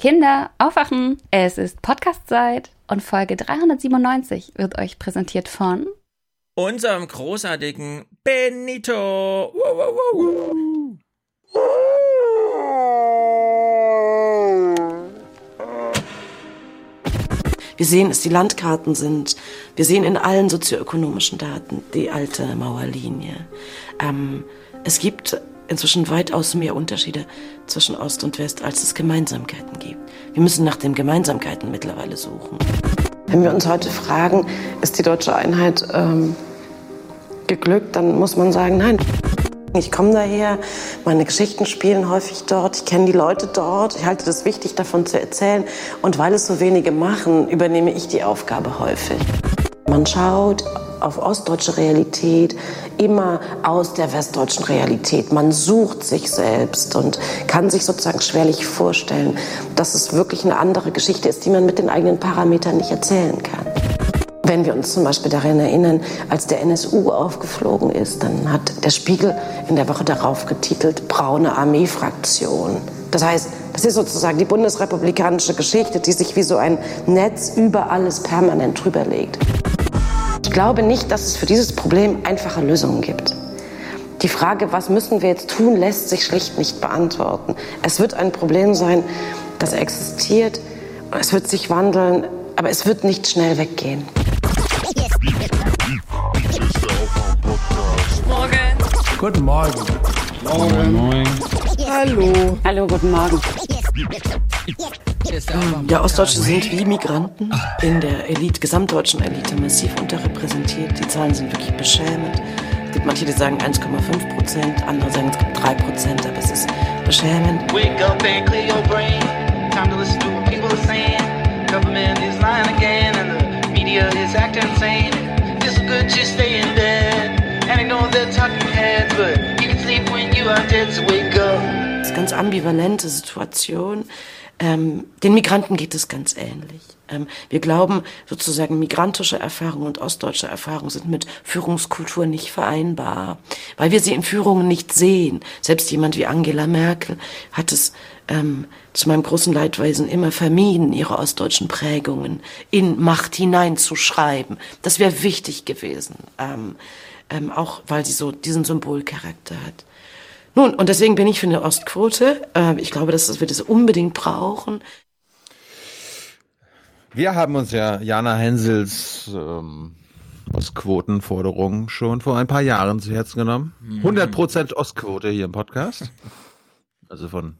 Kinder, aufwachen! Es ist Podcastzeit und Folge 397 wird euch präsentiert von unserem großartigen Benito. Woo, woo, woo. Wir sehen, dass die Landkarten sind. Wir sehen in allen sozioökonomischen Daten die alte Mauerlinie. Ähm, es gibt inzwischen weitaus mehr Unterschiede zwischen Ost und West, als es Gemeinsamkeiten gibt. Wir müssen nach den Gemeinsamkeiten mittlerweile suchen. Wenn wir uns heute fragen, ist die deutsche Einheit ähm, geglückt, dann muss man sagen, nein. Ich komme daher, meine Geschichten spielen häufig dort, ich kenne die Leute dort, ich halte das wichtig, davon zu erzählen. Und weil es so wenige machen, übernehme ich die Aufgabe häufig. Man schaut auf ostdeutsche Realität immer aus der westdeutschen Realität. Man sucht sich selbst und kann sich sozusagen schwerlich vorstellen, dass es wirklich eine andere Geschichte ist, die man mit den eigenen Parametern nicht erzählen kann. Wenn wir uns zum Beispiel daran erinnern, als der NSU aufgeflogen ist, dann hat der Spiegel in der Woche darauf getitelt Braune Armeefraktion. Das heißt, das ist sozusagen die bundesrepublikanische Geschichte, die sich wie so ein Netz über alles permanent drüber legt. Ich glaube nicht, dass es für dieses Problem einfache Lösungen gibt. Die Frage, was müssen wir jetzt tun, lässt sich schlicht nicht beantworten. Es wird ein Problem sein, das existiert, es wird sich wandeln, aber es wird nicht schnell weggehen. Guten Morgen. Morgen. Moin. Hallo. Hallo, guten Morgen. Ja, Ostdeutsche sind wie Migranten in der Elite, gesamtdeutschen Elite massiv unterrepräsentiert. Die Zahlen sind wirklich beschämend. Es gibt manche, die sagen 1,5 Prozent, andere sagen es gibt 3 Prozent, aber es ist beschämend. Wake up and clear your brain. Time to listen to what people are saying. Government is lying again and the media is acting insane. It's good to stay in bed. And I know they're talking heads, but you can sleep when you are dead, so wake up. Ganz ambivalente Situation. Ähm, den Migranten geht es ganz ähnlich. Ähm, wir glauben sozusagen, migrantische Erfahrung und ostdeutsche Erfahrung sind mit Führungskultur nicht vereinbar, weil wir sie in Führungen nicht sehen. Selbst jemand wie Angela Merkel hat es ähm, zu meinem großen Leidweisen immer vermieden, ihre ostdeutschen Prägungen in Macht hineinzuschreiben. Das wäre wichtig gewesen, ähm, ähm, auch weil sie so diesen Symbolcharakter hat. Nun, und deswegen bin ich für eine Ostquote. Ähm, ich glaube, dass wir das unbedingt brauchen. Wir haben uns ja Jana Hensels ähm, Ostquotenforderung schon vor ein paar Jahren zu Herzen genommen. 100% Ostquote hier im Podcast. Also von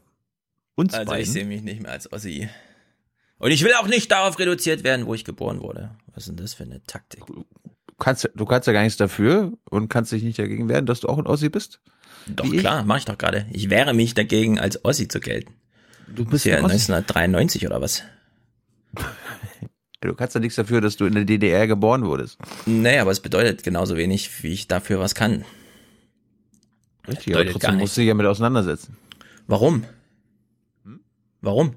uns Also beiden. ich sehe mich nicht mehr als Ossi. Und ich will auch nicht darauf reduziert werden, wo ich geboren wurde. Was ist denn das für eine Taktik? Du kannst, du kannst ja gar nichts dafür und kannst dich nicht dagegen wehren, dass du auch ein Ossi bist. Doch Wie klar, mache ich doch gerade. Ich wehre mich dagegen, als Ossi zu gelten. Du Ist bist ja ein Ossi. 1993 oder was? Du kannst ja nichts dafür, dass du in der DDR geboren wurdest. Nee, aber es bedeutet genauso wenig, wie ich dafür was kann. Richtig, aber trotzdem musst du dich ja mit auseinandersetzen. Warum? Hm? Warum?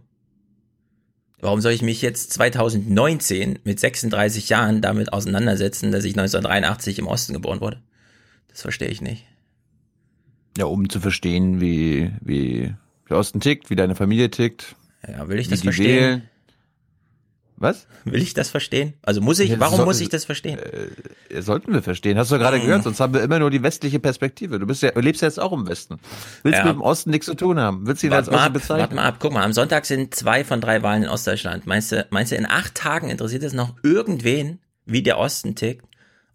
Warum soll ich mich jetzt 2019 mit 36 Jahren damit auseinandersetzen, dass ich 1983 im Osten geboren wurde? Das verstehe ich nicht. Ja, um zu verstehen, wie, wie der Osten tickt, wie deine Familie tickt, Ja, will ich das verstehen? wählen. Was? Will ich das verstehen? Also muss ich, warum so- muss ich das verstehen? Äh, sollten wir verstehen. Hast du gerade gehört, sonst haben wir immer nur die westliche Perspektive. Du bist ja, du lebst ja jetzt auch im Westen. Willst Ja. mit dem Osten nichts zu tun haben? Willst du ihn als Warte mal, Osten ab, warte bezeichnen? mal ab, guck mal, am Sonntag sind zwei von drei Wahlen in Ostdeutschland. Meinst du, meinst du, in acht Tagen interessiert es noch irgendwen, wie der Osten tickt?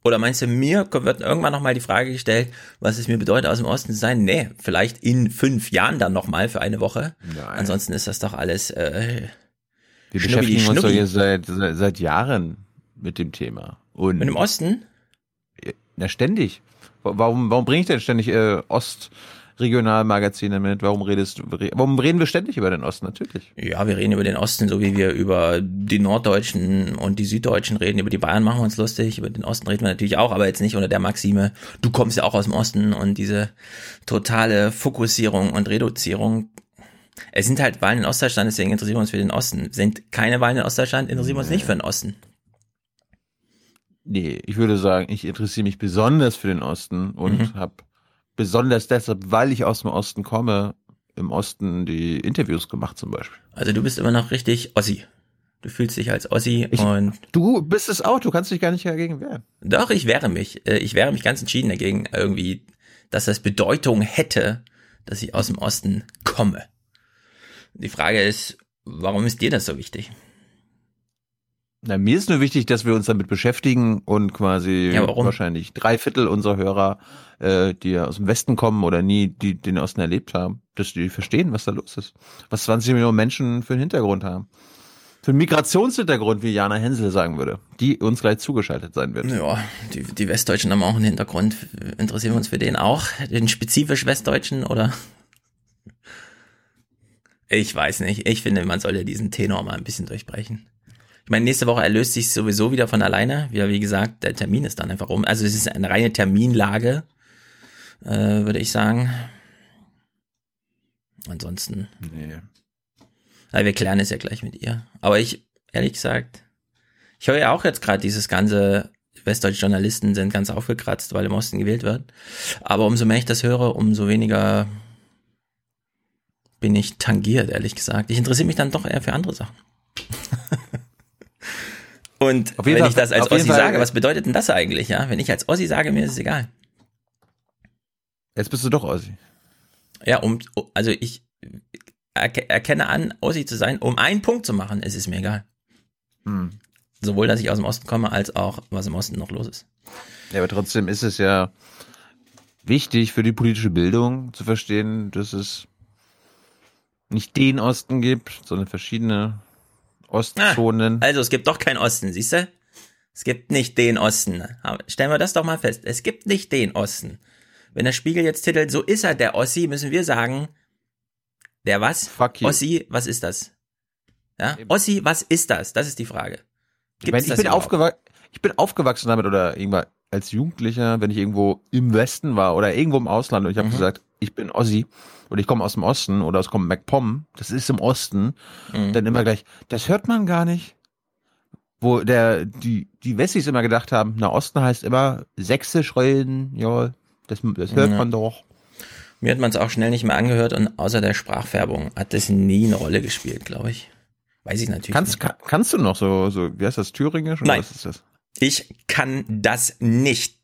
Oder meinst du, mir wird irgendwann nochmal die Frage gestellt, was es mir bedeutet, aus dem Osten zu sein? Nee, vielleicht in fünf Jahren dann nochmal für eine Woche. Nein. Ansonsten ist das doch alles, äh, Wir Schnubbi, beschäftigen uns doch Schnubbi. jetzt seit, seit, seit Jahren mit dem Thema. Und mit dem Osten? Na, ständig. Wa- Warum, warum bringe ich denn ständig äh, Ostregionalmagazine mit? Warum redest warum reden wir ständig über den Osten? Natürlich. Ja, wir reden über den Osten, so wie wir über die Norddeutschen und die Süddeutschen reden. Über die Bayern machen wir uns lustig. Über den Osten reden wir natürlich auch, aber jetzt nicht unter der Maxime, du kommst ja auch aus dem Osten und diese totale Fokussierung und Reduzierung. Es sind halt Wahlen in Ostdeutschland, deswegen interessieren wir uns für den Osten. Sind keine Wahlen in Ostdeutschland, interessieren wir uns nicht für den Osten. Nee, ich würde sagen, ich interessiere mich besonders für den Osten und Mhm. habe besonders deshalb, weil ich aus dem Osten komme, im Osten die Interviews gemacht zum Beispiel. Also du bist immer noch richtig Ossi. Du fühlst dich als Ossi Ich- und Du bist es auch, du kannst dich gar nicht dagegen wehren. doch, ich wehre mich. Äh, Ich wehre mich ganz entschieden dagegen, irgendwie, dass das Bedeutung hätte, dass ich aus dem Osten komme. Die Frage ist, warum ist dir das so wichtig? Na, mir ist nur wichtig, dass wir uns damit beschäftigen und quasi Ja, wahrscheinlich drei Viertel unserer Hörer, äh, die aus dem Westen kommen oder nie die den Osten erlebt haben, dass die verstehen, was da los ist. Was 20 Millionen Menschen für einen Hintergrund haben. Für einen Migrationshintergrund, wie Jana Hensel sagen würde, die uns gleich zugeschaltet sein wird. Ja, die, die Westdeutschen haben auch einen Hintergrund. Interessieren wir uns für den auch? Den spezifisch Westdeutschen oder? Ich weiß nicht. Ich finde, man sollte diesen Tenor mal ein bisschen durchbrechen. Ich meine, nächste Woche erlöst sich sowieso wieder von alleine. Ja, wie gesagt, der Termin ist dann einfach um. Also es ist eine reine Terminlage, äh, würde ich sagen. Ansonsten, Nee. ja, wir klären es ja gleich mit ihr. Aber ich, ehrlich gesagt, ich höre ja auch jetzt gerade dieses ganze westdeutsche Journalisten sind ganz aufgekratzt, weil im Osten gewählt wird. Aber umso mehr ich das höre, umso weniger bin ich tangiert, ehrlich gesagt. Ich interessiere mich dann doch eher für andere Sachen. Und wenn Fall- ich das als Ossi Fall- sage, was bedeutet denn das eigentlich, ja? Wenn ich als Ossi sage, mir ist es egal. Jetzt bist du doch Ossi. Ja, um, also ich erke- erkenne an, Ossi zu sein, um einen Punkt zu machen, ist es mir egal. Hm. Sowohl, dass ich aus dem Osten komme, als auch, was im Osten noch los ist. Ja, aber trotzdem ist es ja wichtig für die politische Bildung zu verstehen, dass es nicht den Osten gibt, sondern verschiedene Ostzonen. Also, es gibt doch keinen Osten, siehst du? Es gibt nicht den Osten. Aber Stellen wir das doch mal fest. Es gibt nicht den Osten. Wenn der Spiegel jetzt titelt, so ist er der Ossi, müssen wir sagen, der was? Fuck you. Ossi, was ist das? Ja? Ossi, was ist das? Das ist die Frage. ich, Gibt's meine, ich, bin ich bin aufgewachsen damit oder irgendwann als Jugendlicher, wenn ich irgendwo im Westen war oder irgendwo im Ausland und ich habe Mhm. gesagt, ich bin Ossi oder ich komme aus dem Osten oder es kommt MacPom, das ist im Osten, Mhm. dann immer gleich, das hört man gar nicht. Wo der, die, die Wessis immer gedacht haben, na Osten heißt immer sächsisch reden, ja, das, das hört Ja. man doch. Mir hat man es auch schnell nicht mehr angehört und außer der Sprachfärbung hat das nie eine Rolle gespielt, glaube ich. Weiß ich natürlich Kannst, nicht. kann, kannst du noch so, so, wie heißt das, Thüringisch? oder Nein. Was ist das? Ich kann das nicht.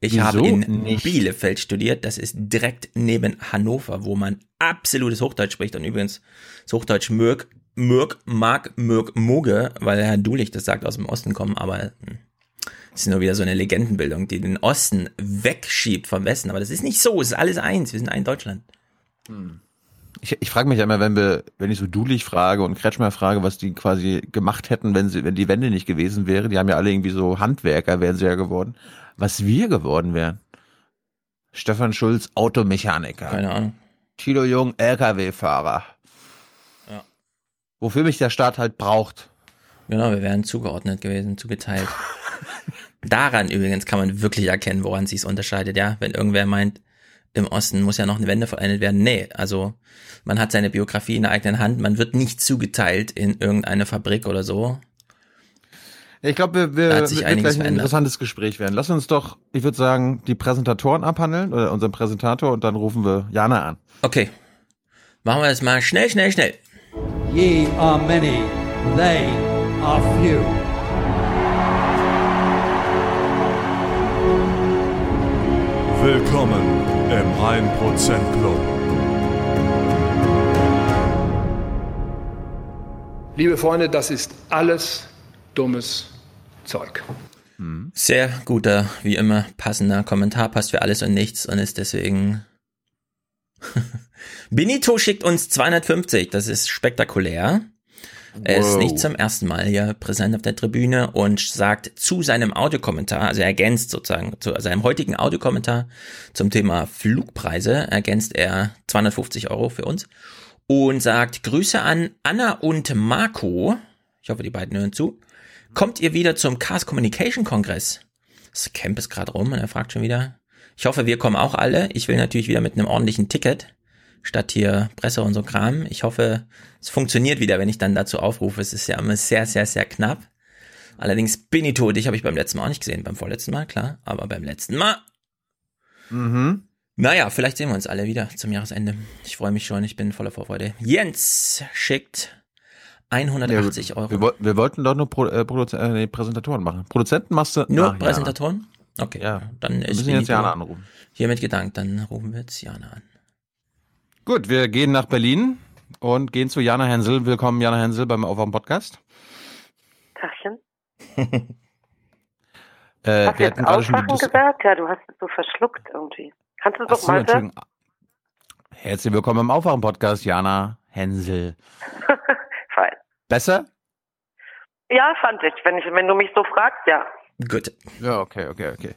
Ich Wieso habe in nicht? Bielefeld studiert. Das ist direkt neben Hannover, wo man absolutes Hochdeutsch spricht. Und übrigens, das Hochdeutsch mög, mög, mag, mög, moge, weil Herr Dulich das sagt, aus dem Osten kommen. Aber hm, das ist nur wieder so eine Legendenbildung, die den Osten wegschiebt vom Westen. Aber das ist nicht so. Es ist alles eins. Wir sind ein Deutschland. Ich, ich frage mich ja immer, wenn wir, wenn ich so Dulich frage und Kretschmer frage, was die quasi gemacht hätten, wenn sie, wenn die Wende nicht gewesen wäre. Die haben ja alle irgendwie so Handwerker, wären sie ja geworden. Was wir geworden wären. Stefan Schulz, Automechaniker. Keine Ahnung. Tilo Jung, LKW-Fahrer. Ja. Wofür mich der Staat halt braucht. Genau, wir wären zugeordnet gewesen, zugeteilt. Daran übrigens kann man wirklich erkennen, woran sich's unterscheidet, ja. Wenn irgendwer meint, im Osten muss ja noch eine Wende vollendet werden. Nee, also man hat seine Biografie in der eigenen Hand, man wird nicht zugeteilt in irgendeine Fabrik oder so. Ich glaube, wir, wir hat sich wird gleich ein verändert. interessantes Gespräch werden. Lass uns doch, ich würde sagen, die Präsentatoren abhandeln oder unseren Präsentator und dann rufen wir Jana an. Okay. Machen wir das mal schnell, schnell, schnell. Ye are many, they are few. Willkommen im 1% Club. Liebe Freunde, das ist alles dummes Zeug. Sehr guter, wie immer, passender Kommentar, passt für alles und nichts und ist deswegen. Benito schickt uns 250, das ist spektakulär. Er ist nicht zum ersten Mal hier präsent auf der Tribüne und sagt zu seinem Audiokommentar, also er ergänzt sozusagen zu seinem heutigen Audiokommentar zum Thema Flugpreise, ergänzt er 250 Euro für uns und sagt Grüße an Anna und Marco. Ich hoffe, die beiden hören zu. Kommt ihr wieder zum Cars Communication Kongress? Das Camp ist gerade rum und er fragt schon wieder. Ich hoffe, wir kommen auch alle. Ich will natürlich wieder mit einem ordentlichen Ticket statt hier Presse und so Kram. Ich hoffe, es funktioniert wieder, wenn ich dann dazu aufrufe. Es ist ja immer sehr, sehr, sehr knapp. Allerdings Benito, dich habe ich beim letzten Mal auch nicht gesehen. Beim vorletzten Mal, klar. Aber beim letzten Mal Mhm. Naja, vielleicht sehen wir uns alle wieder zum Jahresende. Ich freue mich schon, ich bin voller Vorfreude. Jens schickt 180 ja, Euro. Wir, wir wollten doch nur Pro, äh, äh, nee, Präsentatoren machen. Produzenten machst du Nur Präsentatoren? Okay, Ja. dann Jana. Wir ist müssen jetzt Benito Jana anrufen. hiermit gedankt. Dann rufen wir jetzt Jana an. Gut, wir gehen nach Berlin und gehen zu Jana Hensel. Willkommen, Jana Hensel, beim Aufwachen Podcast. Tachchen. Äh, Hast du wir jetzt hatten gerade schon die Aufwachen gesagt? Ja, du hast es so verschluckt irgendwie. Kannst du es doch mal sagen? Herzlich willkommen im Aufwachen Podcast, Jana Hensel. Fein. Besser? Ja, fand ich. Wenn, ich. wenn du mich so fragst, ja. Gut. Ja, okay, okay, okay.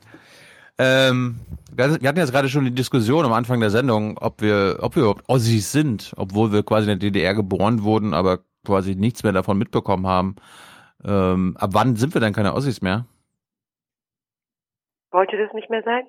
Ähm, wir hatten jetzt gerade schon die Diskussion am Anfang der Sendung, ob wir, ob wir überhaupt Ossis sind, obwohl wir quasi in der DDR geboren wurden, aber quasi nichts mehr davon mitbekommen haben. Ähm, ab wann sind wir denn keine Ossis mehr? Wollt ihr das nicht mehr sagen?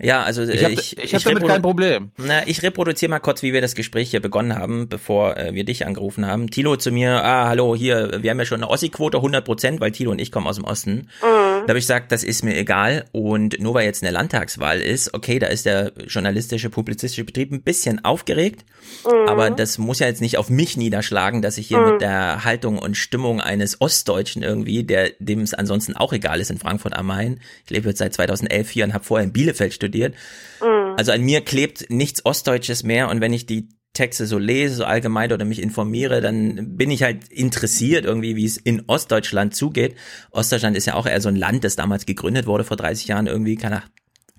Ja, also Ich habe ich, ich hab damit kein Problem. Na, ich reproduziere mal kurz, wie wir das Gespräch hier begonnen haben, bevor äh, wir dich angerufen haben. Tilo zu mir, ah, hallo, hier, wir haben ja schon eine Ossi-Quote, 100 Prozent, weil Tilo und ich kommen aus dem Osten. Mhm. Da habe ich gesagt, das ist mir egal. Und nur weil jetzt eine Landtagswahl ist, okay, da ist der journalistische, publizistische Betrieb ein bisschen aufgeregt. Mhm. Aber das muss ja jetzt nicht auf mich niederschlagen, dass ich hier mit der Haltung und Stimmung eines Ostdeutschen irgendwie, der dem es ansonsten auch egal ist in Frankfurt am Main. Ich lebe jetzt seit 2011 hier und habe vorher in Bielefeld studiert. Also an mir klebt nichts Ostdeutsches mehr und wenn ich die Texte so lese, so allgemein oder mich informiere, dann bin ich halt interessiert irgendwie, wie es in Ostdeutschland zugeht. Ostdeutschland ist ja auch eher so ein Land, das damals gegründet wurde vor 30 Jahren irgendwie, keine,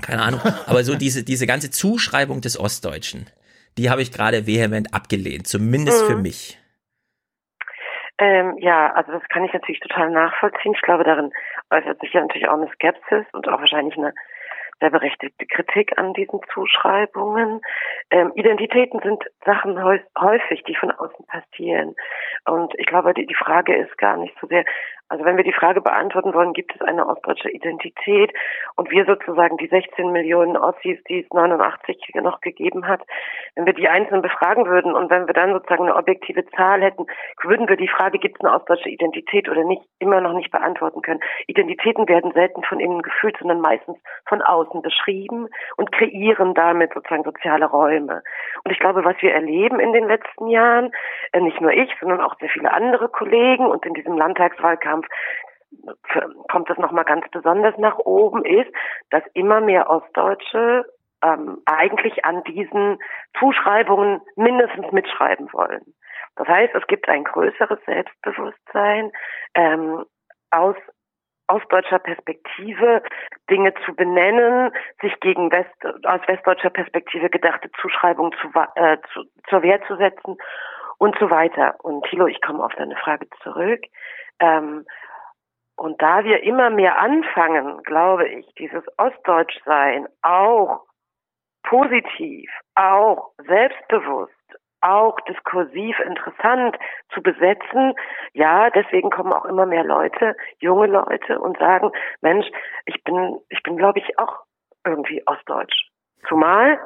keine Ahnung. Aber so diese, diese ganze Zuschreibung des Ostdeutschen, die habe ich gerade vehement abgelehnt, zumindest für mich. Ähm, ja, also das kann ich natürlich total nachvollziehen. Ich glaube, darin äußert sich ja natürlich auch eine Skepsis und auch wahrscheinlich eine sehr berechtigte Kritik an diesen Zuschreibungen. Ähm, Identitäten sind Sachen häu- häufig, die von außen passieren. Und ich glaube, die, die Frage ist gar nicht so sehr, also wenn wir die Frage beantworten wollen, gibt es eine ostdeutsche Identität und wir sozusagen die 16 Millionen Ossis, die es 89 noch gegeben hat, wenn wir die einzeln befragen würden und wenn wir dann sozusagen eine objektive Zahl hätten, würden wir die Frage, gibt es eine ostdeutsche Identität oder nicht, immer noch nicht beantworten können. Identitäten werden selten von innen gefühlt, sondern meistens von außen beschrieben und kreieren damit sozusagen soziale Räume. Und ich glaube, was wir erleben in den letzten Jahren, äh, nicht nur ich, sondern auch sehr viele andere Kollegen und in diesem Landtagswahlkampf f- kommt das nochmal ganz besonders nach oben, ist, dass immer mehr Ostdeutsche ähm, eigentlich an diesen Zuschreibungen mindestens mitschreiben wollen. Das heißt, es gibt ein größeres Selbstbewusstsein ähm, aus aus deutscher Perspektive Dinge zu benennen, sich gegen West, aus westdeutscher Perspektive gedachte Zuschreibungen zu, äh, zu, zur Wehr zu setzen und so weiter. Und Thilo, ich komme auf deine Frage zurück. Ähm, und da wir immer mehr anfangen, glaube ich, dieses Ostdeutschsein auch positiv, auch selbstbewusst, auch diskursiv interessant zu besetzen. Ja, deswegen kommen auch immer mehr Leute, junge Leute und sagen, Mensch, ich bin, ich bin, glaube ich, auch irgendwie ostdeutsch. Zumal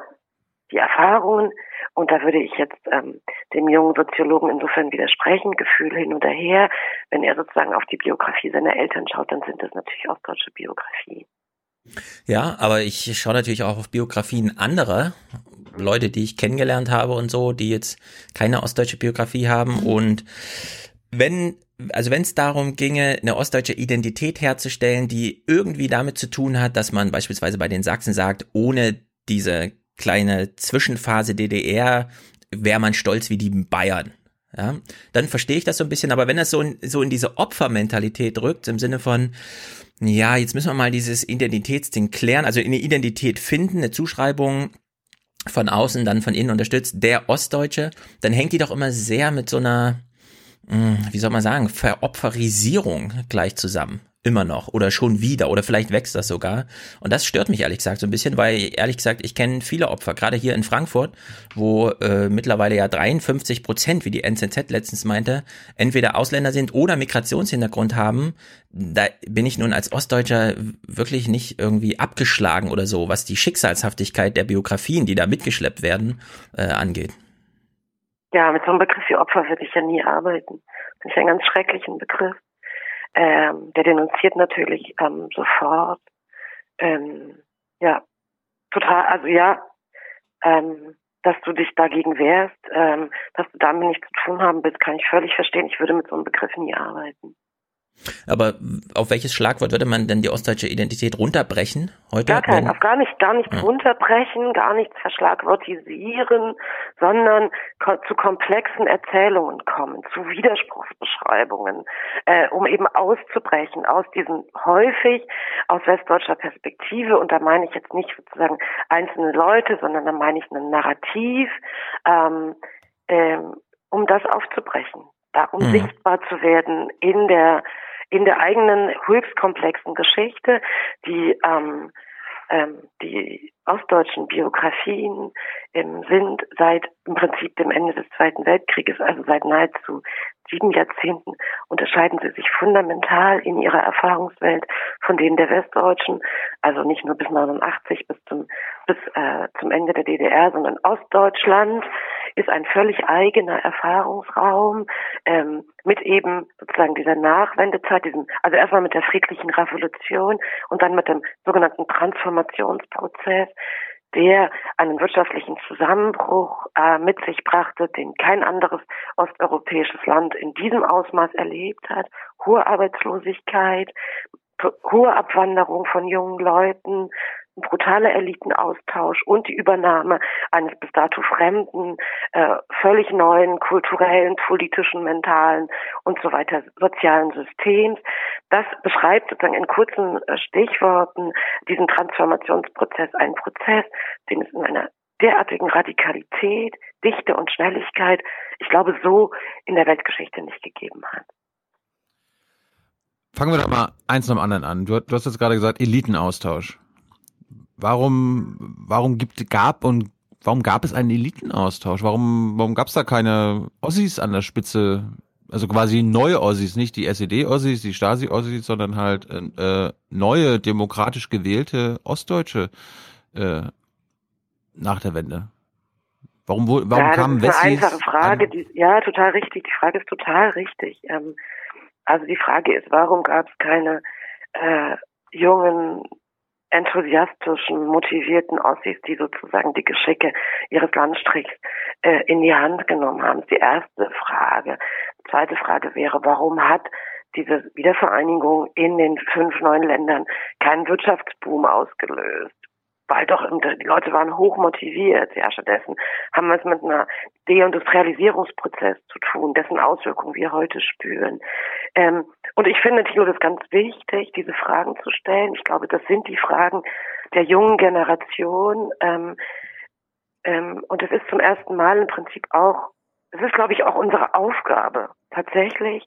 die Erfahrungen, und da würde ich jetzt ähm, dem jungen Soziologen insofern widersprechen, Gefühl hin oder her, wenn er sozusagen auf die Biografie seiner Eltern schaut, dann sind das natürlich ostdeutsche Biografien. Ja, aber ich schaue natürlich auch auf Biografien anderer Leute, die ich kennengelernt habe und so, die jetzt keine ostdeutsche Biografie haben. Und wenn, also wenn es darum ginge, eine ostdeutsche Identität herzustellen, die irgendwie damit zu tun hat, dass man beispielsweise bei den Sachsen sagt, ohne diese kleine Zwischenphase DDR wäre man stolz wie die Bayern. Ja, dann verstehe ich das so ein bisschen, aber wenn das so in, so in diese Opfermentalität rückt, im Sinne von, ja, jetzt müssen wir mal dieses Identitätsding klären, also eine Identität finden, eine Zuschreibung von außen, dann von innen unterstützt, der Ostdeutsche, dann hängt die doch immer sehr mit so einer, mh, wie soll man sagen, Veropferisierung gleich zusammen. Immer noch oder schon wieder oder vielleicht wächst das sogar. Und das stört mich ehrlich gesagt so ein bisschen, weil ehrlich gesagt, ich kenne viele Opfer, gerade hier in Frankfurt, wo äh, mittlerweile ja 53 Prozent, wie die NZZ letztens meinte, entweder Ausländer sind oder Migrationshintergrund haben. Da bin ich nun als Ostdeutscher wirklich nicht irgendwie abgeschlagen oder so, was die Schicksalshaftigkeit der Biografien, die da mitgeschleppt werden, äh, angeht. Ja, mit so einem Begriff wie Opfer würde ich ja nie arbeiten. Das ist ja ein ganz schrecklichen Begriff. Ähm, der denunziert natürlich ähm, sofort, ähm, ja, total, also ja, ähm, dass du dich dagegen wehrst, ähm, dass du damit nichts zu tun haben willst, kann ich völlig verstehen. Ich würde mit so einem Begriff nie arbeiten. Aber auf welches Schlagwort würde man denn die ostdeutsche Identität runterbrechen heute? Gar kein, auf gar nicht, gar nichts Ja. runterbrechen, gar nichts verschlagwortisieren, sondern ko zu komplexen Erzählungen kommen, zu Widerspruchsbeschreibungen, äh, um eben auszubrechen aus diesen häufig aus westdeutscher Perspektive, und da meine ich jetzt nicht sozusagen einzelne Leute, sondern da meine ich ein Narrativ, ähm, ähm, um das aufzubrechen, da um Mhm. sichtbar zu werden in der in der eigenen höchst komplexen Geschichte, die ähm, ähm, die ostdeutschen Biografien ähm, sind seit im Prinzip dem Ende des Zweiten Weltkrieges, also seit nahezu sieben Jahrzehnten, unterscheiden sie sich fundamental in ihrer Erfahrungswelt von denen der Westdeutschen, also nicht nur bis 89 bis zum bis äh, zum Ende der DDR, sondern Ostdeutschland ist ein völlig eigener Erfahrungsraum ähm, mit eben sozusagen dieser Nachwendezeit, diesem, also erstmal mit der friedlichen Revolution und dann mit dem sogenannten Transformationsprozess, der einen wirtschaftlichen Zusammenbruch äh, mit sich brachte, den kein anderes osteuropäisches Land in diesem Ausmaß erlebt hat. Hohe Arbeitslosigkeit, hohe Abwanderung von jungen Leuten, brutaler Elitenaustausch und die Übernahme eines bis dato fremden, äh, völlig neuen kulturellen, politischen, mentalen und so weiter sozialen Systems. Das beschreibt sozusagen in kurzen äh, Stichworten diesen Transformationsprozess, einen Prozess, den es in einer derartigen Radikalität, Dichte und Schnelligkeit, ich glaube, so in der Weltgeschichte nicht gegeben hat. Fangen wir doch mal eins nach dem anderen an. Du, du hast jetzt gerade gesagt, Elitenaustausch. Warum, warum gibt, gab und warum gab es einen Elitenaustausch? Warum, warum gab es da keine Ossis an der Spitze? Also quasi neue Ossis, nicht die SED-Ossis, die Stasi-Ossis, sondern halt äh, neue, demokratisch gewählte Ostdeutsche äh, nach der Wende. Warum, warum ja, das kamen ist eine Wessis einfache Frage. an- Die, ja, total richtig. Die Frage ist total richtig. Ähm, also die Frage ist, warum gab es keine äh, jungen, enthusiastischen, motivierten Ossis, die sozusagen die Geschicke ihres Landstrichs äh, in die Hand genommen haben? Die erste Frage. Die zweite Frage wäre, warum hat diese Wiedervereinigung in den fünf neuen Ländern keinen Wirtschaftsboom ausgelöst? Weil doch die Leute waren hoch motiviert. Ja, stattdessen haben wir es mit einer Deindustrialisierungsprozess zu tun, dessen Auswirkungen wir heute spüren. Ähm, und ich finde, Thilo, das ist ganz wichtig, diese Fragen zu stellen. Ich glaube, das sind die Fragen der jungen Generation. Ähm, ähm, und es ist zum ersten Mal im Prinzip auch, es ist, glaube ich, auch unsere Aufgabe, tatsächlich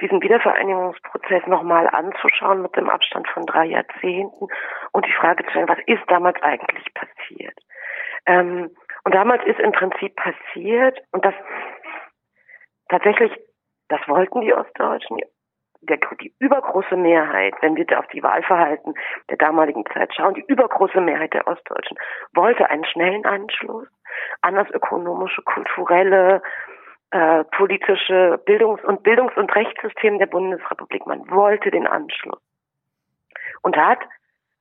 diesen Wiedervereinigungsprozess nochmal anzuschauen mit dem Abstand von drei Jahrzehnten und die Frage zu stellen, was ist damals eigentlich passiert? Ähm, und damals ist im Prinzip passiert, und das tatsächlich, das wollten die Ostdeutschen, der, die übergroße Mehrheit, wenn wir auf die Wahlverhalten der damaligen Zeit schauen, die übergroße Mehrheit der Ostdeutschen wollte einen schnellen Anschluss an das ökonomische, kulturelle, äh, politische Bildungs- und Bildungs- und Rechtssystem der Bundesrepublik. Man wollte den Anschluss. Und hat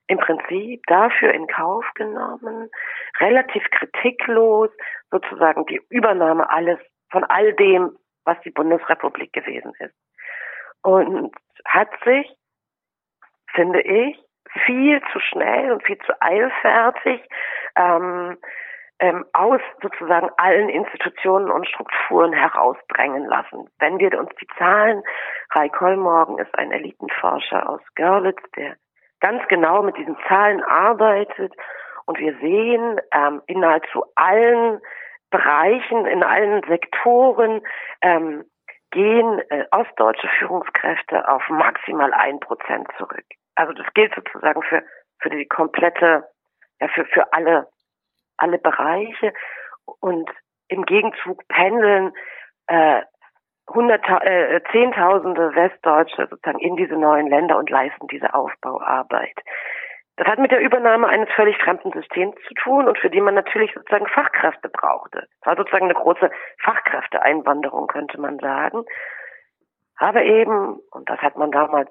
im Prinzip dafür in Kauf genommen, relativ kritiklos sozusagen die Übernahme alles von all dem, was die Bundesrepublik gewesen ist. Und hat sich, finde ich, viel zu schnell und viel zu eilfertig ähm, ähm, aus sozusagen allen Institutionen und Strukturen herausdrängen lassen. Wenn wir uns die Zahlen, Rai Kollmorgen ist ein Elitenforscher aus Görlitz, der ganz genau mit diesen Zahlen arbeitet und wir sehen ähm, in nahezu allen Bereichen, in allen Sektoren ähm, gehen äh, ostdeutsche Führungskräfte auf maximal ein Prozent zurück. Also das gilt sozusagen für für die komplette, ja für für alle alle Bereiche und im Gegenzug pendeln äh, äh, Zehntausende Westdeutsche sozusagen in diese neuen Länder und leisten diese Aufbauarbeit. Das hat mit der Übernahme eines völlig fremden Systems zu tun und für die man natürlich sozusagen Fachkräfte brauchte. Es war sozusagen eine große Fachkräfteeinwanderung, könnte man sagen. Aber eben, und das hat man damals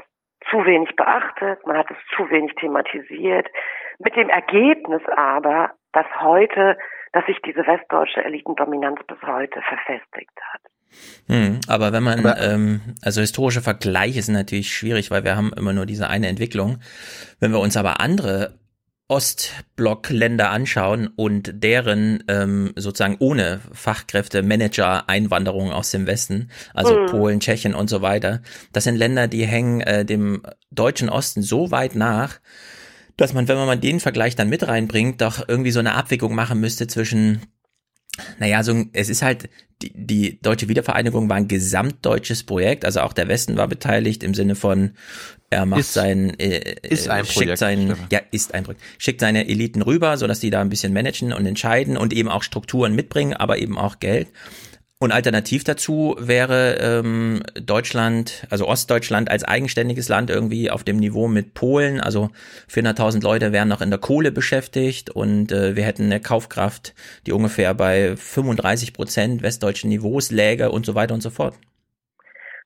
zu wenig beachtet, man hat es zu wenig thematisiert, mit dem Ergebnis aber, dass heute, dass sich diese westdeutsche Elitendominanz bis heute verfestigt hat. Hm, aber wenn man, ähm, also historische Vergleiche sind natürlich schwierig, weil wir haben immer nur diese eine Entwicklung. Wenn wir uns aber andere Ostblock-Länder anschauen und deren ähm, sozusagen ohne Fachkräfte Manager Einwanderung aus dem Westen, also mhm. Polen, Tschechien und so weiter, das sind Länder, die hängen äh, dem deutschen Osten so weit nach, dass man, wenn man mal den Vergleich dann mit reinbringt, doch irgendwie so eine Abwägung machen müsste zwischen naja, so, es ist halt, die, die deutsche Wiedervereinigung war ein gesamtdeutsches Projekt, also auch der Westen war beteiligt im Sinne von, er macht ist, sein, äh, ist ein schickt Projekt, sein, ja, ist ein Projekt, schickt seine Eliten rüber, so dass die da ein bisschen managen und entscheiden und eben auch Strukturen mitbringen, aber eben auch Geld. Und alternativ dazu wäre ähm, Deutschland, also Ostdeutschland als eigenständiges Land irgendwie auf dem Niveau mit Polen. Also 400.000 Leute wären noch in der Kohle beschäftigt und äh, wir hätten eine Kaufkraft, die ungefähr bei 35 Prozent westdeutschen Niveaus läge und so weiter und so fort.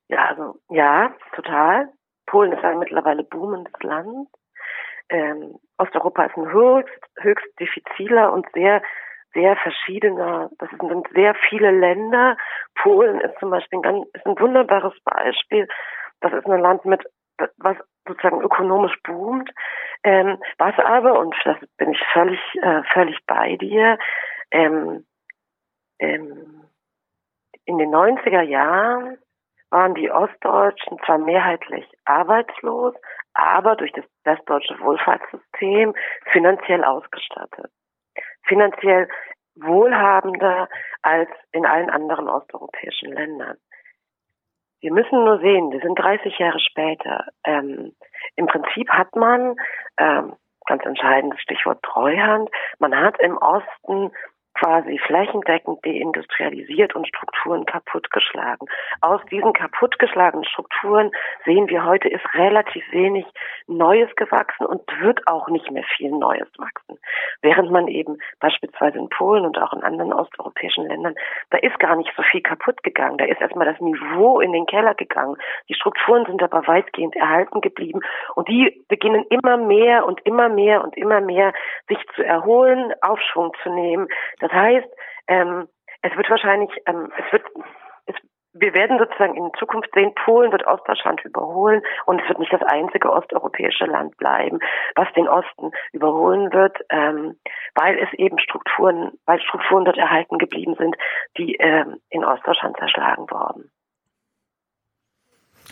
Ja, also ja, total. Polen ist ein mittlerweile boomendes Land. Ähm, Osteuropa ist ein höchst, höchst diffiziler und sehr sehr verschiedener, das sind sehr viele Länder. Polen ist zum Beispiel ein, ganz, ist ein wunderbares Beispiel. Das ist ein Land mit, was sozusagen ökonomisch boomt, ähm, was aber, und das bin ich völlig, äh, völlig bei dir, ähm, ähm, in den 90er Jahren waren die Ostdeutschen zwar mehrheitlich arbeitslos, aber durch das westdeutsche Wohlfahrtssystem finanziell ausgestattet finanziell wohlhabender als in allen anderen osteuropäischen Ländern. Wir müssen nur sehen, wir sind 30 Jahre später. Ähm, Im Prinzip hat man, ähm, ganz entscheidendes Stichwort Treuhand, man hat im Osten quasi flächendeckend deindustrialisiert und Strukturen kaputtgeschlagen. Aus diesen kaputtgeschlagenen Strukturen sehen wir heute ist relativ wenig Neues gewachsen und wird auch nicht mehr viel Neues wachsen. Während man eben beispielsweise in Polen und auch in anderen osteuropäischen Ländern, da ist gar nicht so viel kaputt gegangen. Da ist erstmal das Niveau in den Keller gegangen. Die Strukturen sind aber weitgehend erhalten geblieben und die beginnen immer mehr und immer mehr und immer mehr sich zu erholen, Aufschwung zu nehmen. Das heißt, ähm, es wird wahrscheinlich, ähm, es wird, es, wir werden sozusagen in Zukunft sehen, Polen wird Ostdeutschland überholen und es wird nicht das einzige osteuropäische Land bleiben, was den Osten überholen wird, ähm, weil es eben Strukturen, weil Strukturen dort erhalten geblieben sind, die ähm, in Ostdeutschland zerschlagen worden.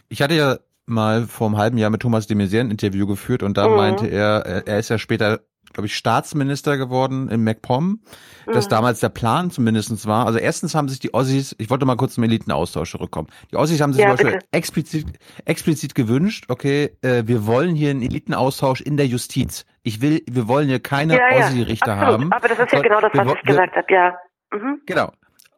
Ich hatte ja mal vor einem halben Jahr mit Thomas de Maizière ein Interview geführt und da mhm. meinte er, er ist ja später glaube ich, Staatsminister geworden in MacPom, das mhm. damals der Plan zumindestens war. Also erstens haben sich die Ossis, ich wollte mal kurz zum Elitenaustausch zurückkommen. Die Ossis haben sich ja, zum Beispiel explizit, explizit gewünscht, okay, äh, wir wollen hier einen Elitenaustausch in der Justiz. Ich will, wir wollen hier keine ja, Ossi-Richter haben. Aber das ist ja genau das, was wir, ich gesagt habe, ja. Mhm. Genau.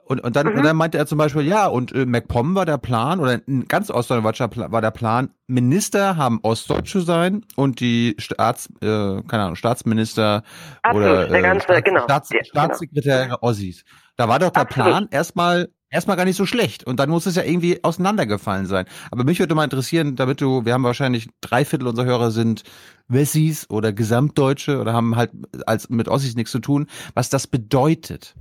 Und, und, dann, mhm. und dann meinte er zum Beispiel, ja, und äh, MacPom war der Plan, oder in ganz Ostdeutschland war der Plan, Minister haben Ostdeutsch zu sein und die Staats, äh, keine Ahnung, Staatsminister Absolut, oder äh, ganze, Staats, genau. Staats, ja, Staatssekretäre genau. Ossis. Da war doch der Absolut. Plan erstmal erstmal gar nicht so schlecht. Und dann muss es ja irgendwie auseinandergefallen sein. Aber mich würde mal interessieren, damit du, wir haben wahrscheinlich drei Viertel unserer Hörer sind Wessis oder Gesamtdeutsche oder haben halt als mit Ossis nichts zu tun, was das bedeutet.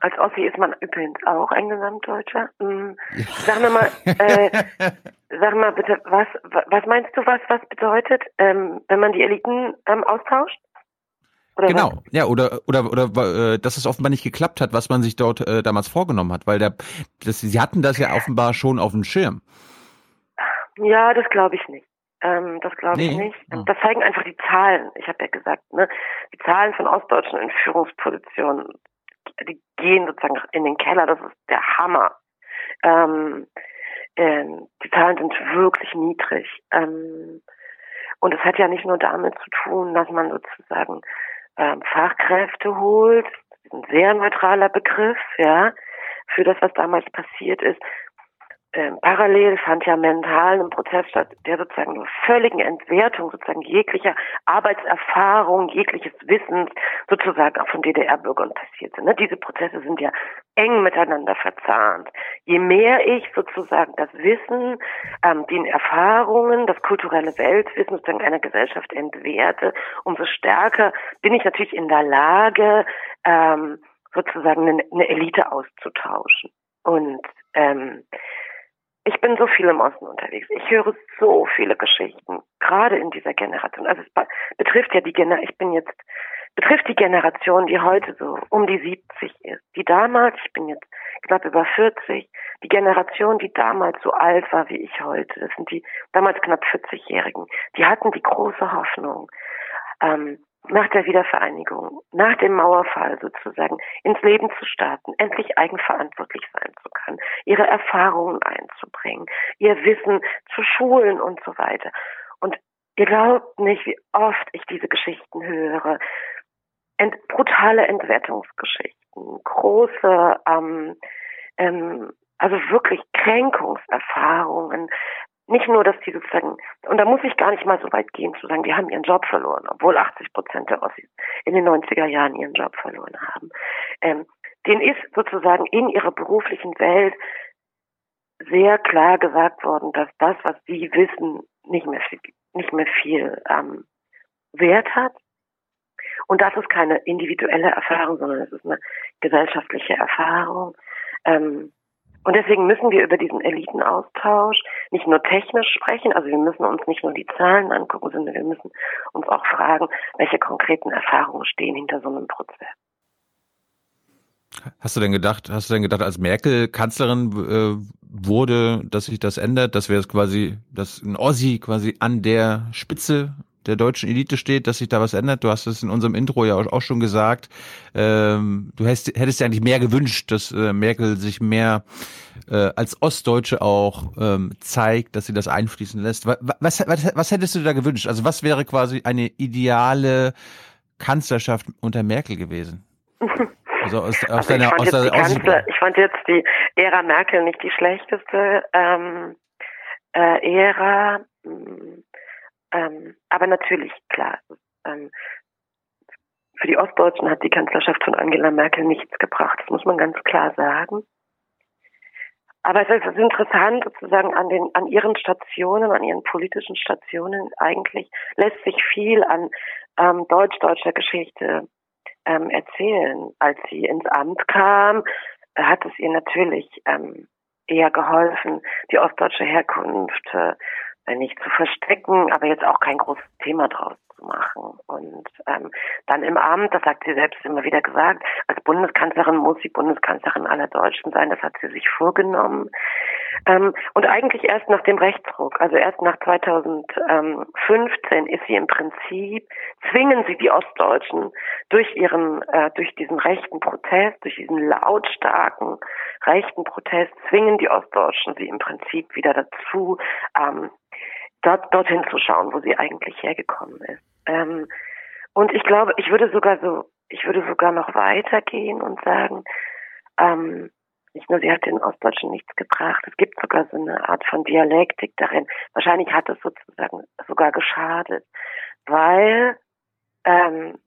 Als Ossi ist man übrigens auch ein Gesamtdeutscher. Hm. Sag mir mal, äh, sag mal bitte, was, was meinst du, was, was bedeutet, ähm, wenn man die Eliten ähm, austauscht? Oder genau, was? ja, oder oder oder äh, dass es offenbar nicht geklappt hat, was man sich dort äh, damals vorgenommen hat, weil der, das, sie hatten das ja offenbar schon auf dem Schirm. Ja, das glaube ich nicht. Ähm, das glaube nee. ich nicht. Oh. Das zeigen einfach die Zahlen. Ich habe ja gesagt, ne, die Zahlen von Ostdeutschen in Führungspositionen die gehen sozusagen in den Keller, das ist der Hammer. Ähm, ähm, die Zahlen sind wirklich niedrig. Ähm, und es hat ja nicht nur damit zu tun, dass man sozusagen ähm, Fachkräfte holt, ein sehr neutraler Begriff, ja, für das, was damals passiert ist. Ähm, parallel fand ja mental ein Prozess statt, der sozusagen nur völligen Entwertung sozusagen jeglicher Arbeitserfahrung, jegliches Wissens sozusagen auch von DDR-Bürgern passiert sind. Ne? Diese Prozesse sind ja eng miteinander verzahnt. Je mehr ich sozusagen das Wissen, ähm, den Erfahrungen, das kulturelle Weltwissen sozusagen einer Gesellschaft entwerte, umso stärker bin ich natürlich in der Lage, ähm, sozusagen eine, eine Elite auszutauschen. Und ähm, ich bin so viel im Osten unterwegs. Ich höre so viele Geschichten, gerade in dieser Generation. Also es betrifft ja die Generation, ich bin jetzt, betrifft die Generation, die heute so um die 70 ist. Die damals, ich bin jetzt knapp über 40, die Generation, die damals so alt war wie ich heute, das sind die damals knapp 40-Jährigen, die hatten die große Hoffnung, ähm, nach der Wiedervereinigung, nach dem Mauerfall sozusagen ins Leben zu starten, endlich eigenverantwortlich sein zu können, ihre Erfahrungen einzubringen, ihr Wissen zu schulen und so weiter. Und ihr glaubt nicht, wie oft ich diese Geschichten höre. Ent brutale Entwertungsgeschichten, große, ähm, ähm, also wirklich Kränkungserfahrungen, nicht nur, dass die sozusagen, und da muss ich gar nicht mal so weit gehen zu sagen, die haben ihren Job verloren, obwohl 80 Prozent der Ossis in den 90er Jahren ihren Job verloren haben. Ähm, denen ist sozusagen in ihrer beruflichen Welt sehr klar gesagt worden, dass das, was sie wissen, nicht mehr viel, nicht mehr viel ähm, Wert hat. Und das ist keine individuelle Erfahrung, sondern es ist eine gesellschaftliche Erfahrung. Ähm, und deswegen müssen wir über diesen Elitenaustausch nicht nur technisch sprechen, also wir müssen uns nicht nur die Zahlen angucken, sondern wir müssen uns auch fragen, welche konkreten Erfahrungen stehen hinter so einem Prozess. Hast du denn gedacht, hast du denn gedacht, als Merkel Kanzlerin äh, wurde, dass sich das ändert, dass wir es quasi, dass ein Ossi quasi an der Spitze der deutschen Elite steht, dass sich da was ändert. Du hast es in unserem Intro ja auch schon gesagt. Ähm, du hättest, hättest ja eigentlich mehr gewünscht, dass äh, Merkel sich mehr äh, als Ostdeutsche auch ähm, zeigt, dass sie das einfließen lässt. Was, was, was hättest du da gewünscht? Also was wäre quasi eine ideale Kanzlerschaft unter Merkel gewesen? Also aus, aus also deiner, aus Kanzler, ich fand jetzt die Ära Merkel nicht die schlechteste ähm, äh, Ära. Hm, ähm, aber natürlich, klar, ähm, für die Ostdeutschen hat die Kanzlerschaft von Angela Merkel nichts gebracht. Das muss man ganz klar sagen. Aber es ist interessant sozusagen an den, an ihren Stationen, an ihren politischen Stationen eigentlich lässt sich viel an ähm, deutsch-deutscher Geschichte ähm, erzählen. Als sie ins Amt kam, hat es ihr natürlich ähm, eher geholfen, die ostdeutsche Herkunft äh, nicht zu verstecken, aber jetzt auch kein großes Thema draus zu machen. Und ähm, dann im Amt, das hat sie selbst immer wieder gesagt, als Bundeskanzlerin muss sie Bundeskanzlerin aller Deutschen sein, das hat sie sich vorgenommen. Ähm, und eigentlich erst nach dem Rechtsruck, also erst nach 2015 ist sie im Prinzip, zwingen sie die Ostdeutschen durch ihren, äh, durch diesen rechten Protest, durch diesen lautstarken rechten Protest, zwingen die Ostdeutschen sie im Prinzip wieder dazu, ähm, dort, dorthin zu schauen, wo sie eigentlich hergekommen ist. Ähm, und ich glaube, ich würde sogar so, ich würde sogar noch weitergehen und sagen, ähm, nicht nur sie hat den Ostdeutschen nichts gebracht, es gibt sogar so eine Art von Dialektik darin. Wahrscheinlich hat es sozusagen sogar geschadet, weil ähm,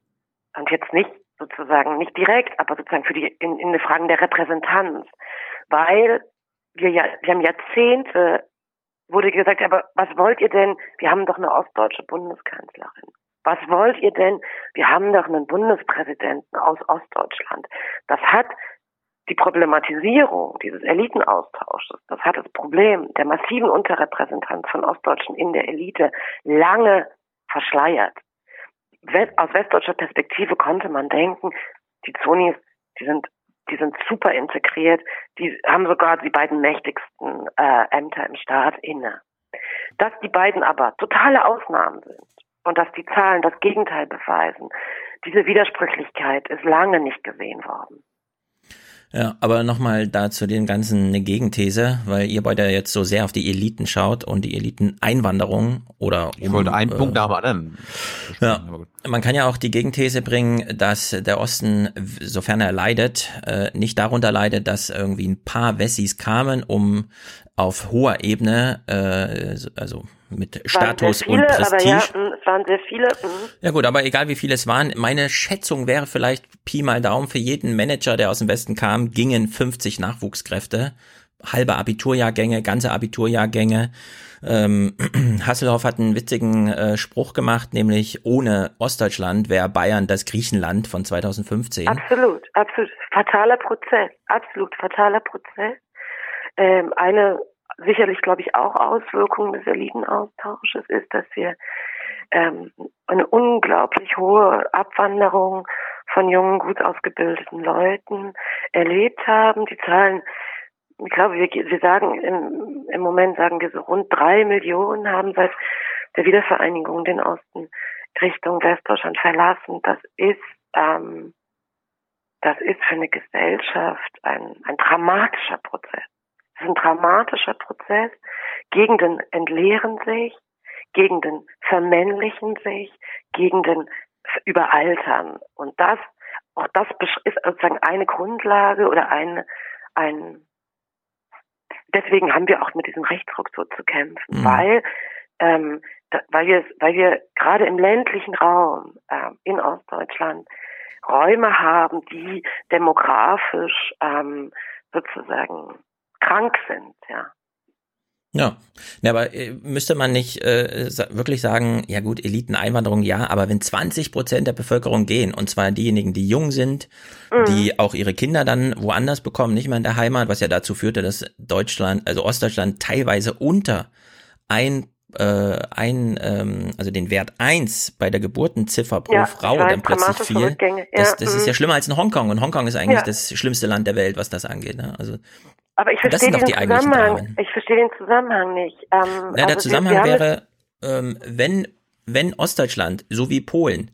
und jetzt nicht sozusagen nicht direkt, aber sozusagen für die in, in den Fragen der Repräsentanz, weil wir ja wir haben Jahrzehnte wurde gesagt, aber was wollt ihr denn? Wir haben doch eine ostdeutsche Bundeskanzlerin. Was wollt ihr denn? Wir haben doch einen Bundespräsidenten aus Ostdeutschland. Das hat die Problematisierung dieses Elitenaustausches, das hat das Problem der massiven Unterrepräsentanz von Ostdeutschen in der Elite lange verschleiert. Aus westdeutscher Perspektive konnte man denken, die Zonis, die sind die sind super integriert, die haben sogar die beiden mächtigsten äh, Ämter im Staat inne. Dass die beiden aber totale Ausnahmen sind und dass die Zahlen das Gegenteil beweisen, diese Widersprüchlichkeit ist lange nicht gesehen worden. Ja, aber nochmal da zu den ganzen eine Gegenthese, weil ihr beide jetzt so sehr auf die Eliten schaut und die Eliteneinwanderung oder um, Ich wollte einen äh, Punkt nach dem anderen. Ja, man kann ja auch die Gegenthese bringen, dass der Osten, sofern er leidet, äh, nicht darunter leidet, dass irgendwie ein paar Wessis kamen, um auf hoher Ebene, äh, also mit Status viele, und Prestige. Aber ja, es waren sehr viele. mh. Ja gut, aber egal wie viele es waren, meine Schätzung wäre vielleicht Pi mal Daumen, für jeden Manager, der aus dem Westen kam, gingen 50 Nachwuchskräfte, halbe Abiturjahrgänge, ganze Abiturjahrgänge. Ähm, Hasselhoff hat einen witzigen äh, Spruch gemacht, nämlich ohne Ostdeutschland wäre Bayern das Griechenland von 2015. Absolut, absolut. Fataler Prozess, absolut fataler Prozess. Ähm, eine sicherlich, glaube ich, auch Auswirkung des Elitenaustausches ist, dass wir ähm, eine unglaublich hohe Abwanderung von jungen, gut ausgebildeten Leuten erlebt haben. Die Zahlen, ich glaube, wir, wir sagen im, im Moment sagen wir so rund drei Millionen haben seit der Wiedervereinigung den Osten Richtung Westdeutschland verlassen. Das ist ähm, das ist für eine Gesellschaft ein, ein dramatischer Prozess. Es ist ein dramatischer Prozess. Gegenden entleeren sich, Gegenden vermännlichen sich, Gegenden überaltern. Und das, auch das ist sozusagen eine Grundlage oder ein, ein, deswegen haben wir auch mit diesem Rechtsruck so zu kämpfen, Mhm. weil, ähm, da, weil wir, weil wir gerade im ländlichen Raum, ähm, in Ostdeutschland, Räume haben, die demografisch ähm, sozusagen krank sind, ja. Ja, ja aber äh, müsste man nicht äh, wirklich sagen, ja gut, Eliteneinwanderung ja, aber wenn 20 Prozent der Bevölkerung gehen, und zwar diejenigen, die jung sind, die auch ihre Kinder dann woanders bekommen, nicht mehr in der Heimat, was ja dazu führte, dass Deutschland, also Ostdeutschland teilweise unter ein äh, ein, ähm, also den Wert eins bei der Geburtenziffer pro Ja, Frau weiß, dann plötzlich fiel. Rückgänge. Das, Ja, das ist mhm. ja schlimmer als in Hongkong und Hongkong ist eigentlich Ja. das schlimmste Land der Welt, was das angeht. Ne? Also Aber ich verstehe eigentlichen Zusammenhang. Dramen. Ich verstehe den Zusammenhang nicht. Ähm, Ja, also der Zusammenhang wäre, ähm, wenn, wenn Ostdeutschland, so wie Polen,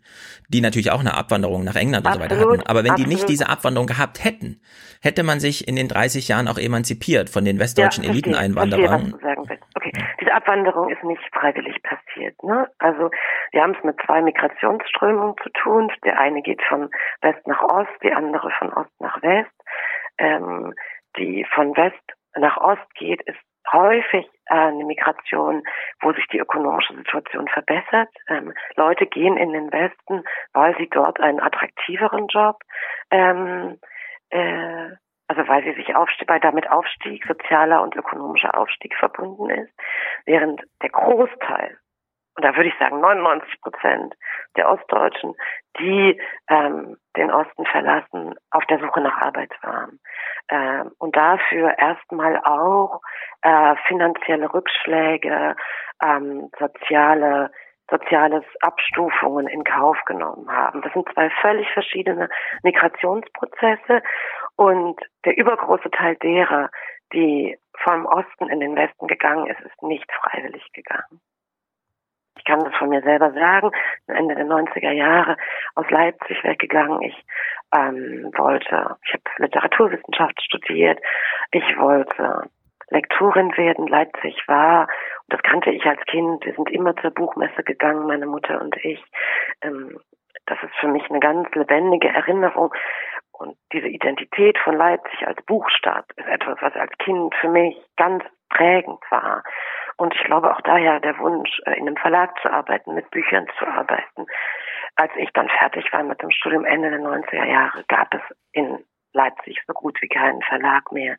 die natürlich auch eine Abwanderung nach England und so weiter Absolut, hatten, aber wenn die nicht absolut. diese Abwanderung gehabt hätten, hätte man sich in den 30 Jahren auch emanzipiert von den es- westdeutschen ja, verstehe, Eliteneinwanderern. Okay, diese Abwanderung ist nicht freiwillig passiert. Ne? Also wir haben es mit zwei Migrationsströmungen zu tun. Der eine geht von West nach Ost, die andere von Ost nach West. Ähm, die von West nach Ost geht, ist häufig eine Migration, wo sich die ökonomische Situation verbessert. Ähm, Leute gehen in den Westen, weil sie dort einen attraktiveren Job, ähm, äh, also weil sie sich aufstieg, weil damit Aufstieg, sozialer und ökonomischer Aufstieg verbunden ist, während der Großteil und da würde ich sagen 99 Prozent der Ostdeutschen, die ähm, den Osten verlassen, auf der Suche nach Arbeit waren. Ähm, und dafür erstmal auch äh, finanzielle Rückschläge, ähm, soziale soziales Abstufungen in Kauf genommen haben. Das sind zwei völlig verschiedene Migrationsprozesse und der übergroße Teil derer, die vom Osten in den Westen gegangen ist, ist nicht freiwillig gegangen. Ich kann das von mir selber sagen. Ende der 90er Jahre aus Leipzig weggegangen. Ich ähm, wollte, ich habe Literaturwissenschaft studiert. Ich wollte Lektorin werden. Leipzig war, und das kannte ich als Kind, wir sind immer zur Buchmesse gegangen, meine Mutter und ich. Ähm, das ist für mich eine ganz lebendige Erinnerung. Und diese Identität von Leipzig als Buchstadt ist etwas, was als Kind für mich ganz prägend war. Und ich glaube auch daher der Wunsch, äh, in einem Verlag zu arbeiten, mit Büchern zu arbeiten. Als ich dann fertig war mit dem Studium Ende der 90er Jahre, gab es in Leipzig so gut wie keinen Verlag mehr.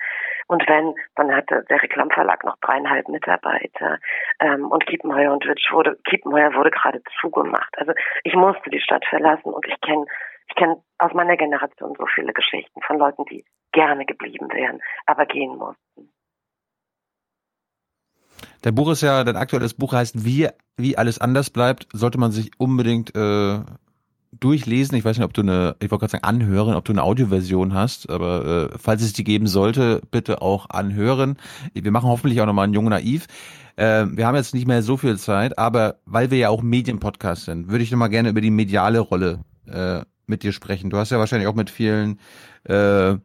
Und wenn, dann hatte der Reklamverlag noch dreieinhalb Mitarbeiter. Ähm, und Kiepenheuer und Witsch wurde, Kiepenheuer wurde gerade zugemacht. Also ich musste die Stadt verlassen und ich kenne ich kenne aus meiner Generation so viele Geschichten von Leuten, die gerne geblieben wären, aber gehen mussten. Dein Buch ist ja, dein aktuelles Buch heißt Wie, wie alles anders bleibt, sollte man sich unbedingt äh, durchlesen. Ich weiß nicht, ob du eine, ich wollte gerade sagen anhören, ob du eine Audioversion hast, aber äh, falls es die geben sollte, bitte auch anhören. Wir machen hoffentlich auch nochmal einen Jungen Naiv. Äh, wir haben jetzt nicht mehr so viel Zeit, aber weil wir ja auch Medienpodcast sind, würde ich nochmal gerne über die mediale Rolle äh, mit dir sprechen. Du hast ja wahrscheinlich auch mit vielen äh,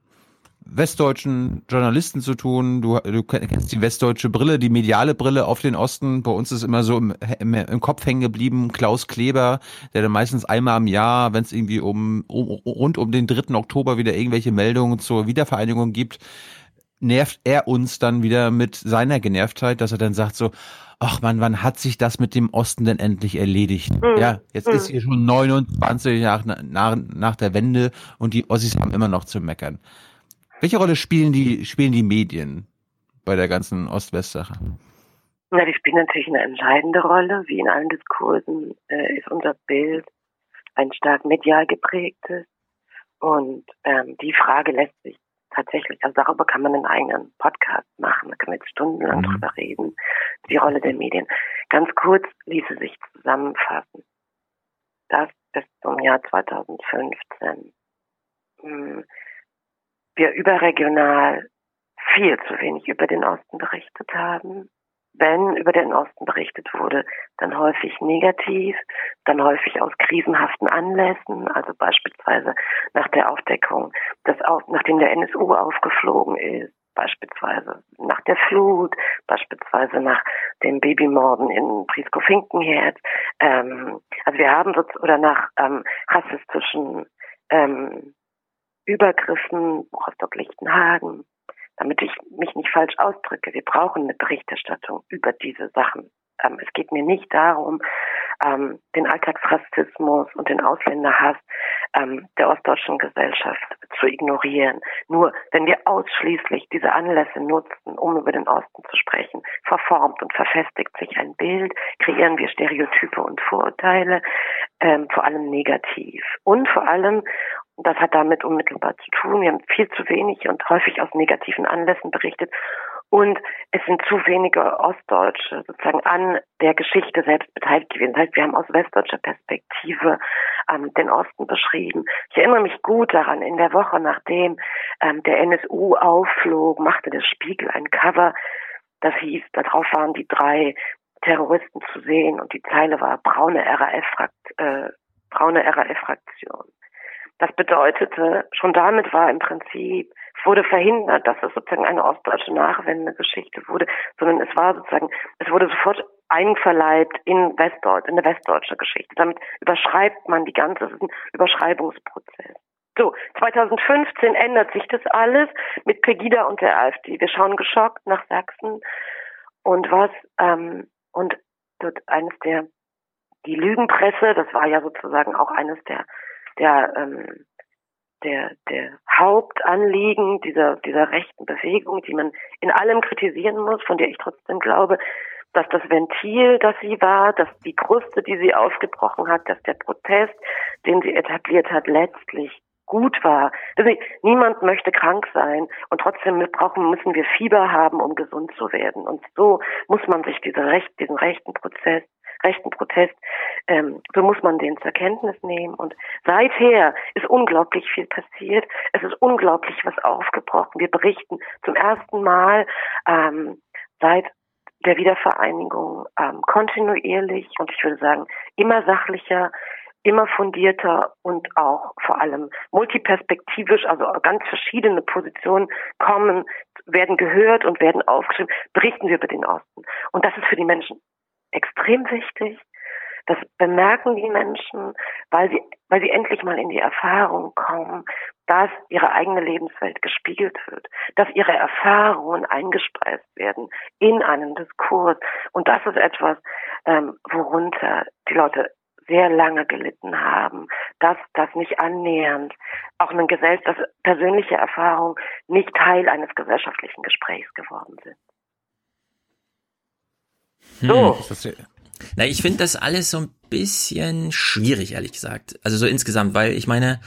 westdeutschen Journalisten zu tun. Du, du kennst die westdeutsche Brille, die mediale Brille auf den Osten. Bei uns ist immer so im, im, im Kopf hängen geblieben Klaus Kleber, der dann meistens einmal im Jahr, wenn es irgendwie um, um rund um den 3. Oktober wieder irgendwelche Meldungen zur Wiedervereinigung gibt, nervt er uns dann wieder mit seiner Genervtheit, dass er dann sagt so, ach man, wann hat sich das mit dem Osten denn endlich erledigt? Mhm. Ja, jetzt Mhm. ist hier schon 29 Jahre nach, nach, nach der Wende und die Ossis haben immer noch zu meckern. Welche Rolle spielen die, spielen die Medien bei der ganzen Ost-West-Sache? Na, die spielen natürlich eine entscheidende Rolle. Wie in allen Diskursen äh, ist unser Bild ein stark medial geprägtes. Und ähm, die Frage lässt sich tatsächlich, also darüber kann man einen eigenen Podcast machen, da können wir jetzt stundenlang Mhm. drüber reden, die Rolle der Medien. Ganz kurz ließe sich zusammenfassen, dass bis zum Jahr 2015 mh, wir überregional viel zu wenig über den Osten berichtet haben. Wenn über den Osten berichtet wurde, dann häufig negativ, dann häufig aus krisenhaften Anlässen, also beispielsweise nach der Aufdeckung, dass auch, nachdem der NSU aufgeflogen ist, beispielsweise nach der Flut, beispielsweise nach dem Babymorden in Prisko-Finkenherd. Ähm, also wir haben so, oder nach ähm, rassistischen ähm, Übergriffen, Rostock-Lichtenhagen, damit ich mich nicht falsch ausdrücke. Wir brauchen eine Berichterstattung über diese Sachen. Ähm, es geht mir nicht darum, ähm, den Alltagsrassismus und den Ausländerhass ähm, der ostdeutschen Gesellschaft zu ignorieren. Nur wenn wir ausschließlich diese Anlässe nutzen, um über den Osten zu sprechen, verformt und verfestigt sich ein Bild, kreieren wir Stereotype und Vorurteile, ähm, vor allem negativ. Und vor allem, und das hat damit unmittelbar zu tun, wir haben viel zu wenig und häufig aus negativen Anlässen berichtet und es sind zu wenige Ostdeutsche sozusagen an der Geschichte selbst beteiligt gewesen. Das heißt, wir haben aus westdeutscher Perspektive ähm, den Osten beschrieben. Ich erinnere mich gut daran, in der Woche nachdem ähm, der NSU aufflog, machte der Spiegel ein Cover, das hieß, darauf waren die drei Terroristen zu sehen und die Zeile war braune RAF-Frakt, äh, braune RAF-Fraktion. Das bedeutete, schon damit war im Prinzip, wurde verhindert, dass es sozusagen eine ostdeutsche Nachwendegeschichte wurde, sondern es war sozusagen, es wurde sofort einverleibt in Westdeutsch, in eine westdeutsche Geschichte. Damit überschreibt man die ganze, es ist ein Überschreibungsprozess. So, 2015 ändert sich das alles mit Pegida und der AfD. Wir schauen geschockt nach Sachsen und was, ähm, und dort eines der, die Lügenpresse, das war ja sozusagen auch eines der der, ähm, der, der Hauptanliegen dieser, dieser rechten Bewegung, die man in allem kritisieren muss, von der ich trotzdem glaube, dass das Ventil, das sie war, dass die Kruste, die sie aufgebrochen hat, dass der Protest, den sie etabliert hat, letztlich gut war. Also, niemand möchte krank sein und trotzdem brauchen, müssen wir Fieber haben, um gesund zu werden. Und so muss man sich diese Recht, diesen rechten Prozess rechten Protest, ähm, so muss man den zur Kenntnis nehmen. Und seither ist unglaublich viel passiert. Es ist unglaublich was aufgebrochen. Wir berichten zum ersten Mal ähm, seit der Wiedervereinigung ähm, kontinuierlich und ich würde sagen immer sachlicher, immer fundierter und auch vor allem multiperspektivisch, also ganz verschiedene Positionen kommen, werden gehört und werden aufgeschrieben, berichten wir über den Osten. Und das ist für die Menschen extrem wichtig. Das bemerken die Menschen, weil sie, weil sie endlich mal in die Erfahrung kommen, dass ihre eigene Lebenswelt gespiegelt wird, dass ihre Erfahrungen eingespeist werden in einen Diskurs. Und das ist etwas, ähm, worunter die Leute sehr lange gelitten haben, dass das nicht annähernd auch eine Gesellschaft, dass persönliche Erfahrungen nicht Teil eines gesellschaftlichen Gesprächs geworden sind. So. Hm. Na, ich finde das alles so ein bisschen schwierig, ehrlich gesagt. Also so insgesamt, weil ich meine,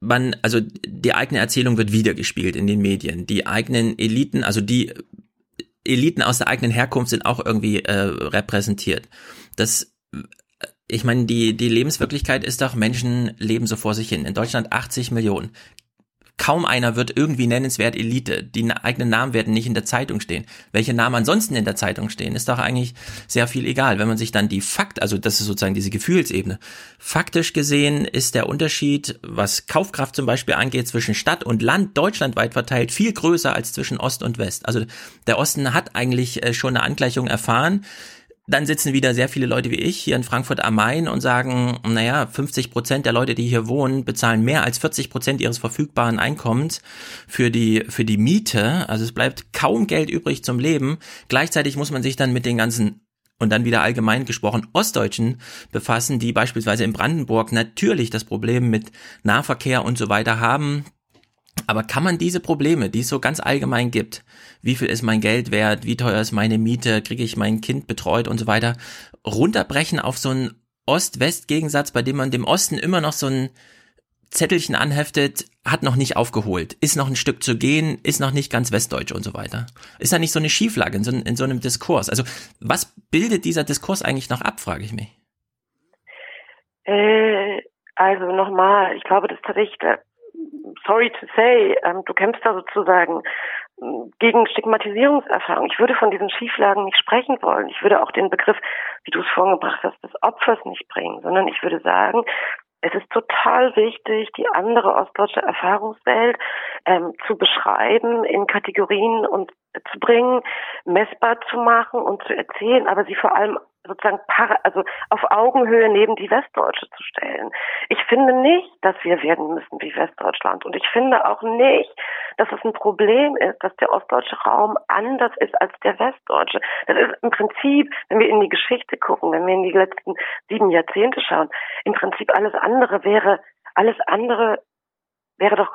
man, also die eigene Erzählung wird wiedergespiegelt in den Medien. Die eigenen Eliten, also die Eliten aus der eigenen Herkunft sind auch irgendwie äh, repräsentiert. Das ich meine, die, die Lebenswirklichkeit ist doch, Menschen leben so vor sich hin. In Deutschland 80 Millionen. Kaum einer wird irgendwie nennenswert Elite. Die eigenen Namen werden nicht in der Zeitung stehen. Welche Namen ansonsten in der Zeitung stehen, ist doch eigentlich sehr viel egal. Wenn man sich dann die Fakt, also das ist sozusagen diese Gefühlsebene. Faktisch gesehen ist der Unterschied, was Kaufkraft zum Beispiel angeht, zwischen Stadt und Land deutschlandweit verteilt viel größer als zwischen Ost und West. Also der Osten hat eigentlich schon eine Angleichung erfahren dann sitzen wieder sehr viele Leute wie ich hier in Frankfurt am Main und sagen, naja, 50 Prozent der Leute, die hier wohnen, bezahlen mehr als 40 Prozent ihres verfügbaren Einkommens für die, für die Miete. Also es bleibt kaum Geld übrig zum Leben. Gleichzeitig muss man sich dann mit den ganzen und dann wieder allgemein gesprochen Ostdeutschen befassen, die beispielsweise in Brandenburg natürlich das Problem mit Nahverkehr und so weiter haben. Aber kann man diese Probleme, die es so ganz allgemein gibt, wie viel ist mein Geld wert, wie teuer ist meine Miete, kriege ich mein Kind betreut und so weiter, runterbrechen auf so einen Ost-West-Gegensatz, bei dem man dem Osten immer noch so ein Zettelchen anheftet, hat noch nicht aufgeholt, ist noch ein Stück zu gehen, ist noch nicht ganz westdeutsch und so weiter. Ist da nicht so eine Schieflage in so, in so einem Diskurs? Also was bildet dieser Diskurs eigentlich noch ab, frage ich mich. Äh, also nochmal, ich glaube, das tatsächlich, sorry to say, ähm, du kämpfst da sozusagen gegen Stigmatisierungserfahrung. Ich würde von diesen Schieflagen nicht sprechen wollen. Ich würde auch den Begriff, wie du es vorgebracht hast, des Opfers nicht bringen, sondern ich würde sagen, es ist total wichtig, die andere ostdeutsche Erfahrungswelt ähm, zu beschreiben, in Kategorien und zu bringen, messbar zu machen und zu erzählen, aber sie vor allem sozusagen also auf Augenhöhe neben die Westdeutsche zu stellen. Ich finde nicht, dass wir werden müssen wie Westdeutschland. Und ich finde auch nicht, dass es ein Problem ist, dass der ostdeutsche Raum anders ist als der westdeutsche. Das ist im Prinzip, wenn wir in die Geschichte gucken, wenn wir in die letzten sieben Jahrzehnte schauen, im Prinzip alles andere wäre, alles andere wäre doch,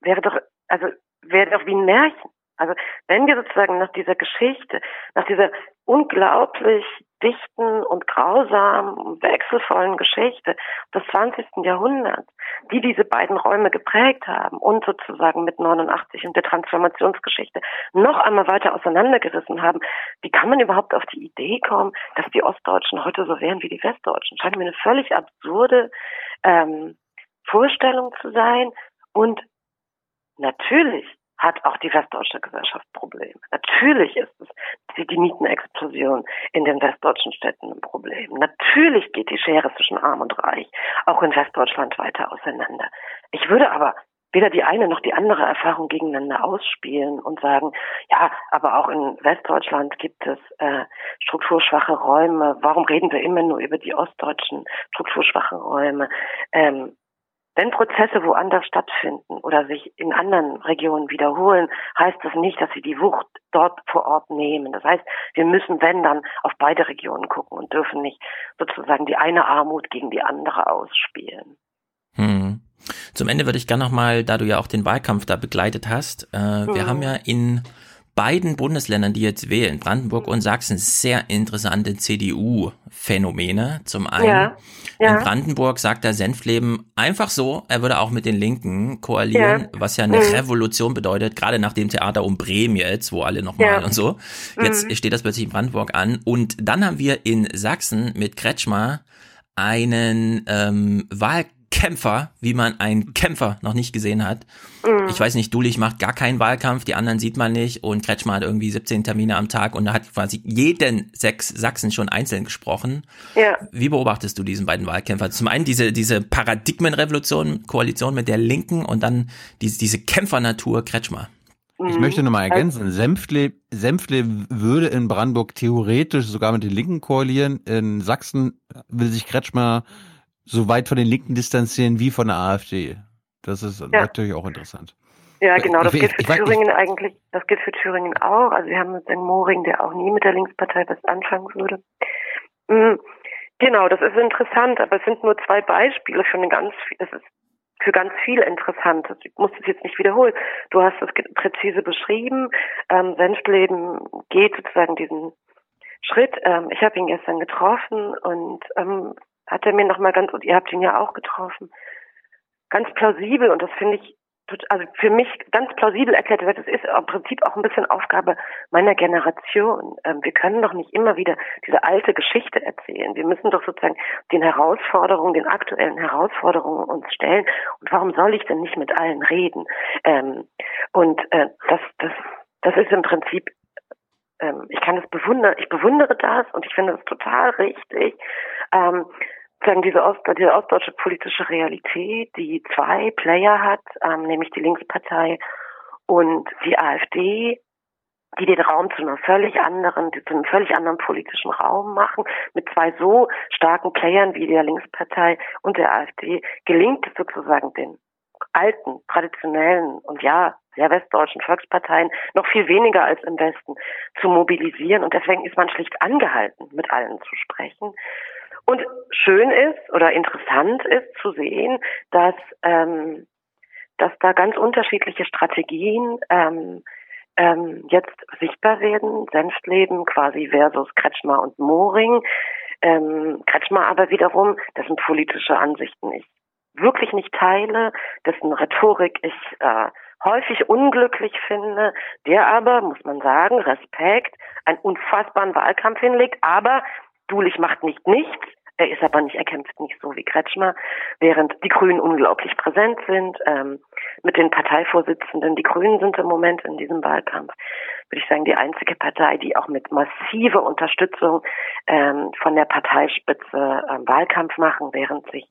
wäre doch, also wäre doch wie ein Märchen. Also wenn wir sozusagen nach dieser Geschichte, nach dieser unglaublich dichten und grausamen, wechselvollen Geschichte des 20. Jahrhunderts, die diese beiden Räume geprägt haben und sozusagen mit 89 und der Transformationsgeschichte noch einmal weiter auseinandergerissen haben, wie kann man überhaupt auf die Idee kommen, dass die Ostdeutschen heute so wären wie die Westdeutschen? Scheint mir eine völlig absurde ähm, Vorstellung zu sein und natürlich hat auch die westdeutsche Gesellschaft Probleme. Natürlich ist es die Mietenexplosion in den westdeutschen Städten ein Problem. Natürlich geht die Schere zwischen Arm und Reich auch in Westdeutschland weiter auseinander. Ich würde aber weder die eine noch die andere Erfahrung gegeneinander ausspielen und sagen, ja, aber auch in Westdeutschland gibt es äh, strukturschwache Räume. Warum reden wir immer nur über die ostdeutschen strukturschwachen Räume? Ähm, wenn Prozesse woanders stattfinden oder sich in anderen Regionen wiederholen, heißt das nicht, dass sie die Wucht dort vor Ort nehmen. Das heißt, wir müssen, wenn dann, auf beide Regionen gucken und dürfen nicht sozusagen die eine Armut gegen die andere ausspielen. Hm. Zum Ende würde ich gerne nochmal, da du ja auch den Wahlkampf da begleitet hast, äh, hm. wir haben ja in beiden Bundesländern, die jetzt wählen, Brandenburg und Sachsen, sehr interessante CDU-Phänomene. Zum einen, ja, ja. in Brandenburg sagt der Senfleben einfach so, er würde auch mit den Linken koalieren, ja. was ja eine mhm. Revolution bedeutet, gerade nach dem Theater um Bremen jetzt, wo alle nochmal und so. Jetzt mhm. steht das plötzlich in Brandenburg an. Und dann haben wir in Sachsen mit Kretschmer einen ähm, Wahlkampf Kämpfer, wie man einen Kämpfer noch nicht gesehen hat. Mhm. Ich weiß nicht, Dulich macht gar keinen Wahlkampf, die anderen sieht man nicht und Kretschmer hat irgendwie 17 Termine am Tag und da hat quasi jeden sechs Sachsen schon einzeln gesprochen. Ja. Wie beobachtest du diesen beiden Wahlkämpfer? Zum einen diese, diese Paradigmenrevolution, Koalition mit der Linken und dann diese, diese Kämpfernatur Kretschmer. Ich mhm. möchte nochmal ergänzen, Senfle, Senfle würde in Brandenburg theoretisch sogar mit den Linken koalieren. In Sachsen will sich Kretschmer so weit von den Linken distanzieren wie von der AfD. Das ist ja. natürlich auch interessant. Ja, genau, das ich, gilt für ich, Thüringen ich, eigentlich, das gilt für Thüringen auch. Also wir haben jetzt einen Moring, der auch nie mit der Linkspartei was anfangen würde. Mhm. Genau, das ist interessant, aber es sind nur zwei Beispiele für eine ganz, das ist für ganz viel interessant. Ich muss es jetzt nicht wiederholen. Du hast es präzise beschrieben. Ähm, Senfleben geht sozusagen diesen Schritt. Ähm, ich habe ihn gestern getroffen und ähm, hat er mir nochmal ganz, und ihr habt ihn ja auch getroffen, ganz plausibel, und das finde ich, also für mich ganz plausibel erklärt wird, das ist im Prinzip auch ein bisschen Aufgabe meiner Generation. Ähm, wir können doch nicht immer wieder diese alte Geschichte erzählen. Wir müssen doch sozusagen den Herausforderungen, den aktuellen Herausforderungen uns stellen. Und warum soll ich denn nicht mit allen reden? Ähm, und äh, das, das, das ist im Prinzip ähm, ich kann es bewundern, ich bewundere das und ich finde es total richtig. Sagen diese, Ost, diese ostdeutsche politische Realität, die zwei Player hat, ähm, nämlich die Linkspartei und die AfD, die den Raum zu einer völlig anderen, zu einem völlig anderen politischen Raum machen. Mit zwei so starken Playern wie der Linkspartei und der AfD gelingt es sozusagen den alten, traditionellen und ja, sehr westdeutschen Volksparteien noch viel weniger als im Westen zu mobilisieren. Und deswegen ist man schlicht angehalten, mit allen zu sprechen. Und schön ist oder interessant ist zu sehen, dass, ähm, dass da ganz unterschiedliche Strategien ähm, ähm, jetzt sichtbar werden. Senftleben quasi versus Kretschmer und Moring. Ähm, Kretschmer aber wiederum, das sind politische Ansichten ich wirklich nicht teile, dessen Rhetorik ich äh, häufig unglücklich finde, der aber, muss man sagen, Respekt, einen unfassbaren Wahlkampf hinlegt, aber Dulich macht nicht nichts, er ist aber nicht, er kämpft nicht so wie Kretschmer, während die Grünen unglaublich präsent sind ähm, mit den Parteivorsitzenden. Die Grünen sind im Moment in diesem Wahlkampf, würde ich sagen, die einzige Partei, die auch mit massiver Unterstützung ähm, von der Parteispitze ähm, Wahlkampf machen, während sich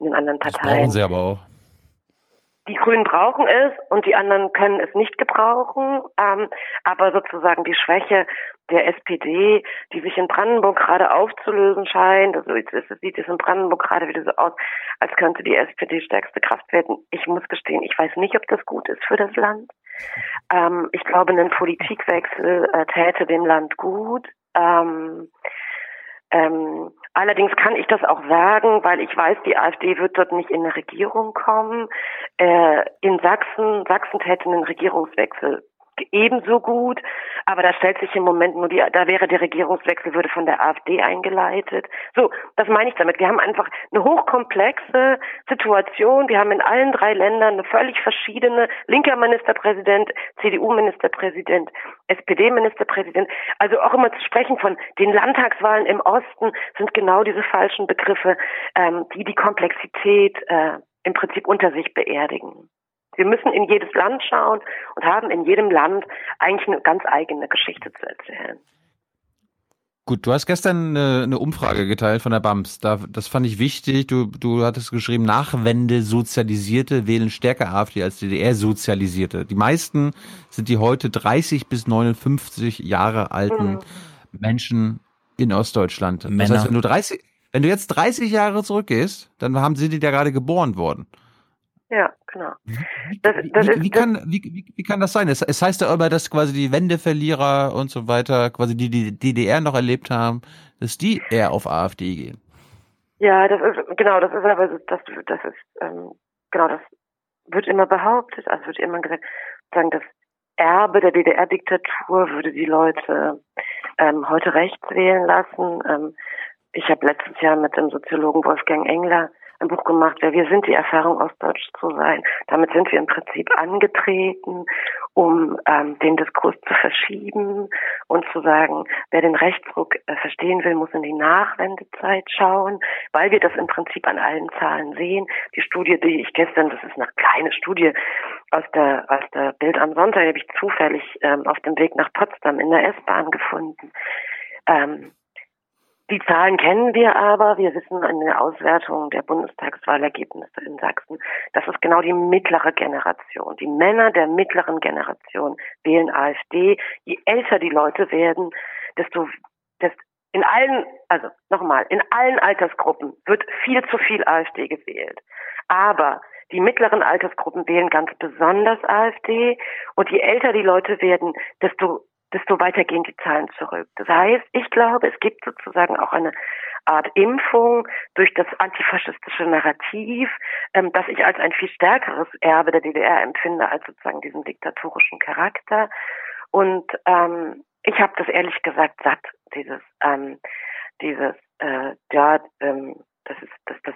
in den anderen Parteien. Das brauchen sie aber auch. Die Grünen brauchen es und die anderen können es nicht gebrauchen. Ähm, aber sozusagen die Schwäche der SPD, die sich in Brandenburg gerade aufzulösen scheint, also es sieht es in Brandenburg gerade wieder so aus, als könnte die SPD stärkste Kraft werden. Ich muss gestehen, ich weiß nicht, ob das gut ist für das Land. Ähm, ich glaube, ein Politikwechsel äh, täte dem Land gut. Ähm, ähm, allerdings kann ich das auch sagen, weil ich weiß, die AfD wird dort nicht in eine Regierung kommen. Äh, in Sachsen, Sachsen täte einen Regierungswechsel ebenso gut, aber da stellt sich im Moment nur die, da wäre der Regierungswechsel würde von der AfD eingeleitet. So, das meine ich damit. Wir haben einfach eine hochkomplexe Situation. Wir haben in allen drei Ländern eine völlig verschiedene linker Ministerpräsident, CDU-Ministerpräsident, SPD-Ministerpräsident. Also auch immer zu sprechen von den Landtagswahlen im Osten sind genau diese falschen Begriffe, ähm, die die Komplexität äh, im Prinzip unter sich beerdigen. Wir müssen in jedes Land schauen und haben in jedem Land eigentlich eine ganz eigene Geschichte zu erzählen. Gut, du hast gestern eine, eine Umfrage geteilt von der BAMS. Da, das fand ich wichtig. Du, du hattest geschrieben, Nachwende sozialisierte wählen stärker AfD als DDR-Sozialisierte. Die meisten sind die heute 30 bis 59 Jahre alten mhm. Menschen in Ostdeutschland. Männer. Das heißt, wenn du 30, wenn du jetzt 30 Jahre zurückgehst, dann haben, sind die da gerade geboren worden. Ja, genau. Das, das wie, ist, wie, kann, wie, wie, kann das sein? Es, es heißt ja immer, dass quasi die Wendeverlierer und so weiter, quasi die die DDR noch erlebt haben, dass die eher auf AfD gehen. Ja, das ist genau, das ist aber das, das ist ähm, genau das wird immer behauptet, also wird immer gesagt, sagen das Erbe der DDR-Diktatur würde die Leute ähm, heute rechts wählen lassen. Ähm, ich habe letztes Jahr mit dem Soziologen Wolfgang Engler ein Buch gemacht, wer wir sind, die Erfahrung Ostdeutsch zu sein. Damit sind wir im Prinzip angetreten, um ähm, den Diskurs zu verschieben und zu sagen, wer den Rechtsruck äh, verstehen will, muss in die Nachwendezeit schauen, weil wir das im Prinzip an allen Zahlen sehen. Die Studie, die ich gestern, das ist eine kleine Studie aus der aus der Bild am Sonntag, habe ich zufällig ähm, auf dem Weg nach Potsdam in der S-Bahn gefunden. Ähm, die Zahlen kennen wir aber. Wir wissen in der Auswertung der Bundestagswahlergebnisse in Sachsen, dass es genau die mittlere Generation, die Männer der mittleren Generation wählen AfD. Je älter die Leute werden, desto, desto in allen, also nochmal, in allen Altersgruppen wird viel zu viel AfD gewählt. Aber die mittleren Altersgruppen wählen ganz besonders AfD und je älter die Leute werden, desto desto weiter gehen die Zahlen zurück. Das heißt, ich glaube, es gibt sozusagen auch eine Art Impfung durch das antifaschistische Narrativ, ähm, das ich als ein viel stärkeres Erbe der DDR empfinde als sozusagen diesen diktatorischen Charakter. Und ähm, ich habe das ehrlich gesagt satt, dieses, ähm, dieses, äh, ja, ähm, das ist das, das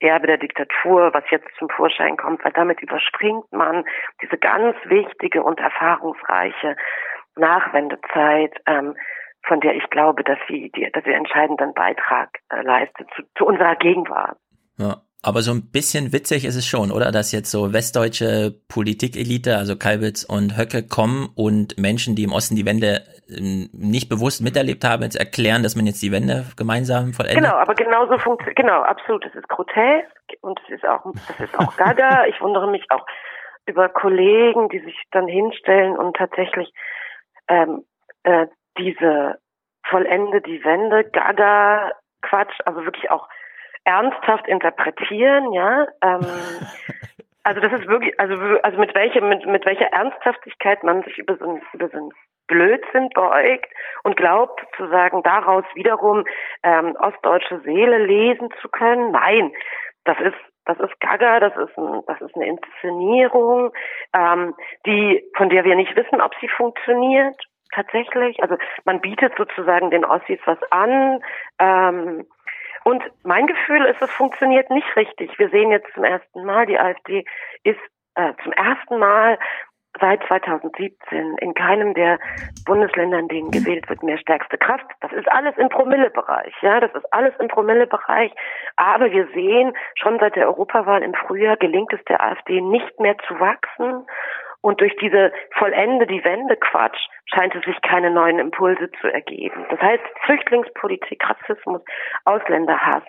Erbe der Diktatur, was jetzt zum Vorschein kommt, weil damit überspringt man diese ganz wichtige und erfahrungsreiche Nachwendezeit, ähm, von der ich glaube, dass sie, die, dass sie entscheidenden Beitrag äh, leistet zu, zu unserer Gegenwart. Ja. Aber so ein bisschen witzig ist es schon, oder? Dass jetzt so westdeutsche Politikelite, also Kalbitz und Höcke kommen und Menschen, die im Osten die Wende ähm, nicht bewusst miterlebt haben, jetzt erklären, dass man jetzt die Wende gemeinsam vollendet. Genau, aber genauso funktioniert, genau, absolut. Das ist grotesk und es ist auch, das ist auch gaga. ich wundere mich auch über Kollegen, die sich dann hinstellen und tatsächlich ähm, äh, diese Vollende die Wende, Gaga, Quatsch, also wirklich auch ernsthaft interpretieren, ja. Ähm, also das ist wirklich, also also mit welcher mit mit welcher Ernsthaftigkeit man sich über so ein, über so ein Blödsinn beugt und glaubt zu sagen, daraus wiederum ähm, ostdeutsche Seele lesen zu können. Nein, das ist das ist Gaga, das ist ein, das ist eine Inszenierung, ähm, die von der wir nicht wissen, ob sie funktioniert tatsächlich. Also man bietet sozusagen den Ossis was an. Ähm, und mein Gefühl ist, es funktioniert nicht richtig. Wir sehen jetzt zum ersten Mal, die AfD ist äh, zum ersten Mal seit 2017 in keinem der Bundesländer, in denen gewählt wird, mehr stärkste Kraft. Das ist alles im Promillebereich, ja, das ist alles im Promillebereich. Aber wir sehen, schon seit der Europawahl im Frühjahr gelingt es der AfD nicht mehr zu wachsen und durch diese Vollende die Wende Quatsch scheint es sich keine neuen Impulse zu ergeben. Das heißt, Flüchtlingspolitik, Rassismus, Ausländerhass,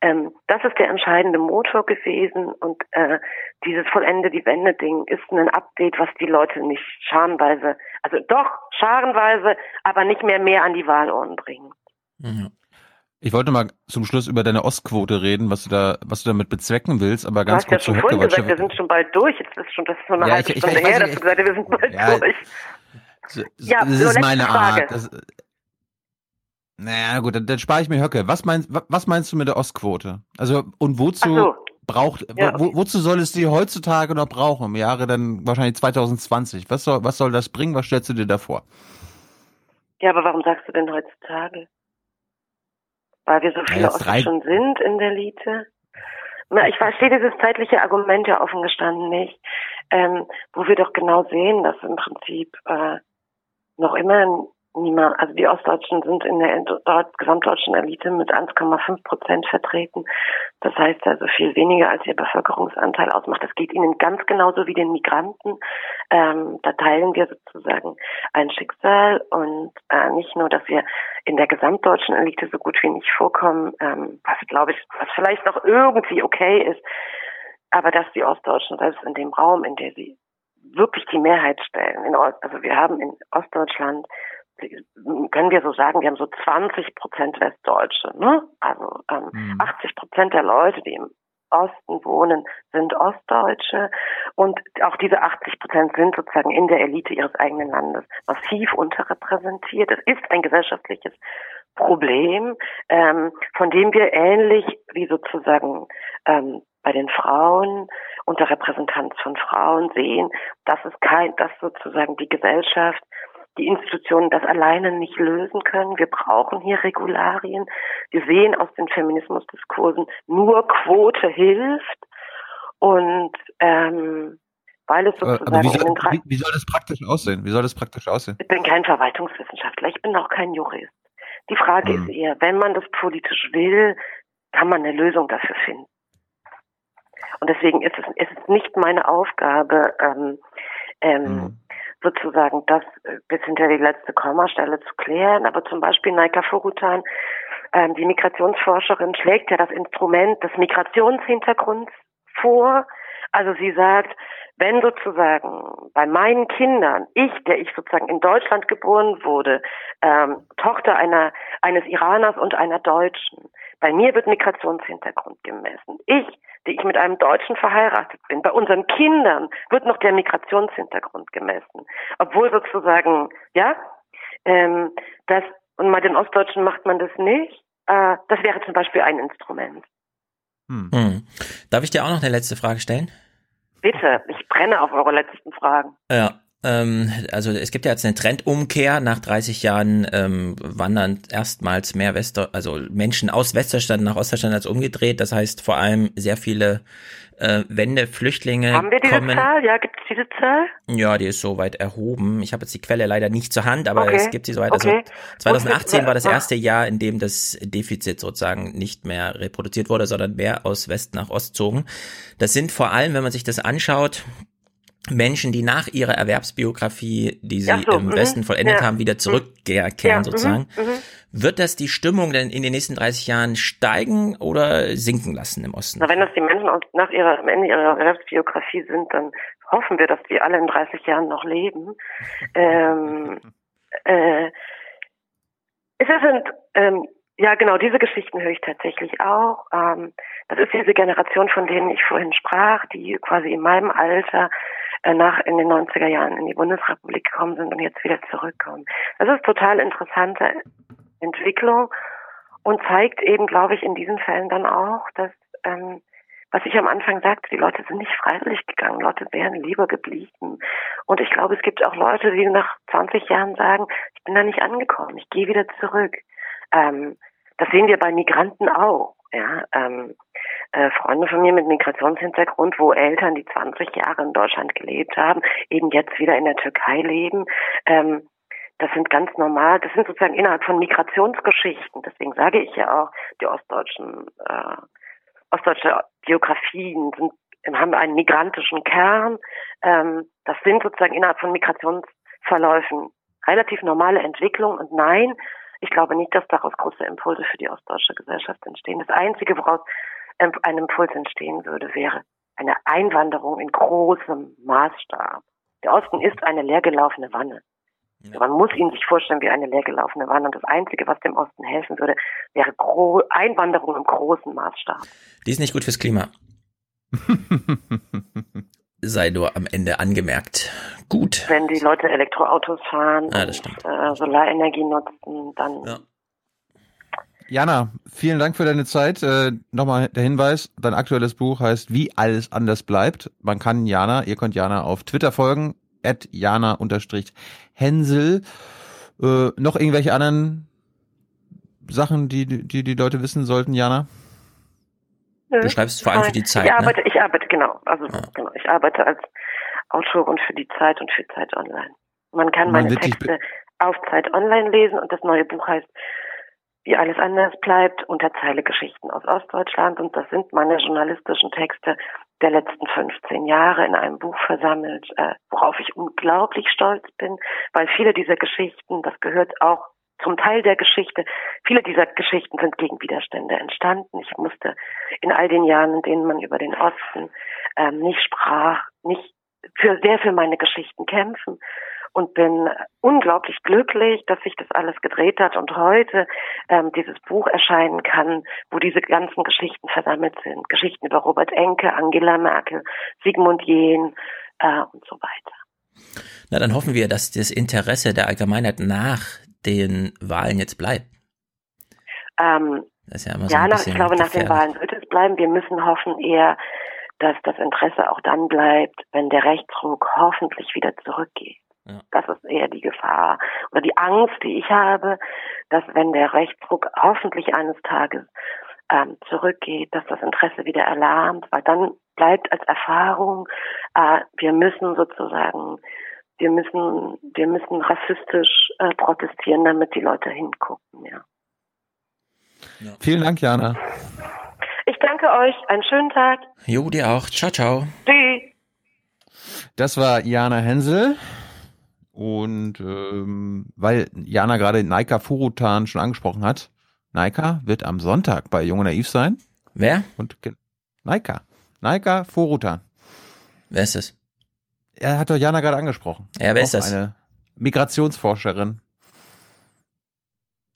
ähm, das ist der entscheidende Motor gewesen und äh, dieses Vollende die Wende Ding ist ein Update, was die Leute nicht scharenweise, also doch scharenweise, aber nicht mehr mehr an die Wahlurnen bringen. Ja. Ich wollte mal zum Schluss über deine Ostquote reden, was du da, was du damit bezwecken willst, aber ganz kurz zu Höcke. Gesagt, wir sind schon bald durch. Jetzt ist schon, das ist schon eine ja, halbe ich, Stunde ich, ich, her, dass du gesagt hast, wir sind bald ja, durch. So, ja, das ist meine Frage. Art. Das, naja, gut, dann, dann spare ich mir Höcke. Was meinst, was meinst du mit der Ostquote? Also, und wozu so. braucht, ja, wo, wozu soll es die heutzutage noch brauchen? Im Jahre dann wahrscheinlich 2020. Was soll, was soll das bringen? Was stellst du dir da vor? Ja, aber warum sagst du denn heutzutage? Weil wir so viele ja, schon sind in der Elite. Na, ich verstehe dieses zeitliche Argument ja offen gestanden nicht, ähm, wo wir doch genau sehen, dass im Prinzip äh, noch immer niemand, also die Ostdeutschen sind in der gesamtdeutschen Elite mit 1,5 Prozent vertreten. Das heißt also viel weniger, als ihr Bevölkerungsanteil ausmacht. Das geht ihnen ganz genauso wie den Migranten. Ähm, da teilen wir sozusagen ein Schicksal und äh, nicht nur, dass wir in der gesamtdeutschen Elite so gut wie nicht vorkommen, ähm, was glaube ich, was vielleicht noch irgendwie okay ist, aber dass die Ostdeutschen selbst in dem Raum, in der sie wirklich die Mehrheit stellen, in also wir haben in Ostdeutschland können wir so sagen, wir haben so 20 Prozent Westdeutsche. Ne? Also ähm, mhm. 80 Prozent der Leute, die im Osten wohnen, sind Ostdeutsche und auch diese 80 Prozent sind sozusagen in der Elite ihres eigenen Landes massiv unterrepräsentiert. Es ist ein gesellschaftliches Problem, ähm, von dem wir ähnlich wie sozusagen ähm, bei den Frauen unter Repräsentanz von Frauen sehen, dass es kein, dass sozusagen die Gesellschaft die Institutionen das alleine nicht lösen können. Wir brauchen hier Regularien. Wir sehen aus den Feminismusdiskursen, nur Quote hilft. Und ähm, weil es sozusagen Aber wie soll, wie, wie soll das praktisch aussehen? Wie soll das praktisch aussehen? Ich bin kein Verwaltungswissenschaftler, ich bin auch kein Jurist. Die Frage hm. ist eher, wenn man das politisch will, kann man eine Lösung dafür finden. Und deswegen ist es, ist es nicht meine Aufgabe, ähm, ähm, hm sozusagen das äh, bis hinter die letzte Kommastelle zu klären. Aber zum Beispiel Naika Furutan, ähm, die Migrationsforscherin, schlägt ja das Instrument des Migrationshintergrunds vor. Also sie sagt, wenn sozusagen bei meinen Kindern, ich, der ich sozusagen in Deutschland geboren wurde, ähm, Tochter einer, eines Iraners und einer Deutschen, bei mir wird Migrationshintergrund gemessen. Ich, die ich mit einem Deutschen verheiratet bin. Bei unseren Kindern wird noch der Migrationshintergrund gemessen. Obwohl sozusagen, ja, ähm, das, und bei den Ostdeutschen macht man das nicht. Äh, das wäre zum Beispiel ein Instrument. Hm. Hm. Darf ich dir auch noch eine letzte Frage stellen? Bitte, ich brenne auf eure letzten Fragen. Ja, also es gibt ja jetzt eine Trendumkehr. Nach 30 Jahren ähm, wandern erstmals mehr Wester, also Menschen aus Westdeutschland nach Ostdeutschland als umgedreht. Das heißt vor allem sehr viele äh, Wende, Flüchtlinge. Haben wir diese kommen. Zahl? Ja, gibt es diese Zahl? Ja, die ist soweit erhoben. Ich habe jetzt die Quelle leider nicht zur Hand, aber okay. es gibt sie soweit. Also okay. 2018 war das erste Jahr, in dem das Defizit sozusagen nicht mehr reproduziert wurde, sondern mehr aus West nach Ost zogen. Das sind vor allem, wenn man sich das anschaut, Menschen, die nach ihrer Erwerbsbiografie, die sie so, im Westen mhm. vollendet ja, haben, wieder zurückkehren ja, mhm, sozusagen. Mhm. Wird das die Stimmung denn in den nächsten 30 Jahren steigen oder sinken lassen im Osten? Na, wenn das die Menschen nach ihrer, am Ende ihrer Erwerbsbiografie sind, dann hoffen wir, dass die alle in 30 Jahren noch leben. ähm, Äh, es sind, ähm, ja genau, diese Geschichten höre ich tatsächlich auch. Ähm, das ist diese Generation, von denen ich vorhin sprach, die quasi in meinem Alter nach in den 90er Jahren in die Bundesrepublik gekommen sind und jetzt wieder zurückkommen. Das ist total interessante Entwicklung und zeigt eben, glaube ich, in diesen Fällen dann auch, dass ähm, was ich am Anfang sagte, die Leute sind nicht freiwillig gegangen, Leute wären lieber geblieben. Und ich glaube, es gibt auch Leute, die nach 20 Jahren sagen, ich bin da nicht angekommen, ich gehe wieder zurück. Ähm, das sehen wir bei Migranten auch. Ja, ähm, äh, Freunde von mir mit Migrationshintergrund, wo Eltern, die 20 Jahre in Deutschland gelebt haben, eben jetzt wieder in der Türkei leben. Ähm, das sind ganz normal, das sind sozusagen innerhalb von Migrationsgeschichten. Deswegen sage ich ja auch, die ostdeutschen, äh, ostdeutsche Biografien sind, haben einen migrantischen Kern. Ähm, das sind sozusagen innerhalb von Migrationsverläufen relativ normale Entwicklungen. Und nein, ich glaube nicht, dass daraus große Impulse für die ostdeutsche Gesellschaft entstehen. Das Einzige, woraus ein Impuls entstehen würde, wäre eine Einwanderung in großem Maßstab. Der Osten ist eine leergelaufene Wanne. Ja. Man muss ihn sich vorstellen wie eine leergelaufene Wanne. Und das Einzige, was dem Osten helfen würde, wäre Gro Einwanderung im großen Maßstab. Die ist nicht gut fürs Klima. sei nur am Ende angemerkt. Gut. Wenn die Leute Elektroautos fahren ja, das und äh, Solarenergie nutzen, dann. Ja. Jana, vielen Dank für deine Zeit. Äh, Nochmal der Hinweis, dein aktuelles Buch heißt Wie alles anders bleibt. Man kann Jana, ihr könnt Jana auf Twitter folgen, at Jana-Hensel. Äh, noch irgendwelche anderen Sachen, die, die die Leute wissen sollten, Jana? Du schreibst vor allem für die Zeit. Ich arbeite, ne? ich arbeite, genau. Also ja. genau, ich arbeite als Autorin für die Zeit und für Zeit Online. Man kann Man meine Texte auf Zeit Online lesen und das neue Buch heißt Wie alles anders bleibt, unter Zeile Geschichten aus Ostdeutschland und das sind meine journalistischen Texte der letzten 15 Jahre in einem Buch versammelt, äh, worauf ich unglaublich stolz bin, weil viele dieser Geschichten, das gehört auch zum Teil der Geschichte. Viele dieser Geschichten sind gegen Widerstände entstanden. Ich musste in all den Jahren, in denen man über den Osten ähm, nicht sprach, nicht für sehr für meine Geschichten kämpfen und bin unglaublich glücklich, dass sich das alles gedreht hat und heute ähm, dieses Buch erscheinen kann, wo diese ganzen Geschichten versammelt sind. Geschichten über Robert Enke, Angela Merkel, Sigmund Jähn äh, und so weiter. Na, dann hoffen wir, dass das Interesse der Allgemeinheit nach den Wahlen jetzt bleibt? Ähm, das ist ja immer so ja, nach, ich glaube, nach den Wahlen wird es bleiben. Wir müssen hoffen eher, dass das Interesse auch dann bleibt, wenn der Rechtsruck hoffentlich wieder zurückgeht. Ja. Das ist eher die Gefahr oder die Angst, die ich habe, dass wenn der Rechtsruck hoffentlich eines Tages ähm, zurückgeht, dass das Interesse wieder erlahmt, weil dann bleibt als Erfahrung, äh, wir müssen sozusagen wir müssen, wir müssen rassistisch äh, protestieren, damit die Leute hingucken, ja. ja. Vielen Dank, Jana. Ich danke euch. Einen schönen Tag. Jo, dir auch. Ciao, ciao. Tschüss. Das war Jana Hensel. Und ähm, weil Jana gerade Naika Furutan schon angesprochen hat, Naika wird am Sonntag bei Junge Naiv sein. Wer? Und Naika. Naika Furutan. Wer ist es? Er hat doch Jana gerade angesprochen. Ja, wer ist das? Eine Migrationsforscherin.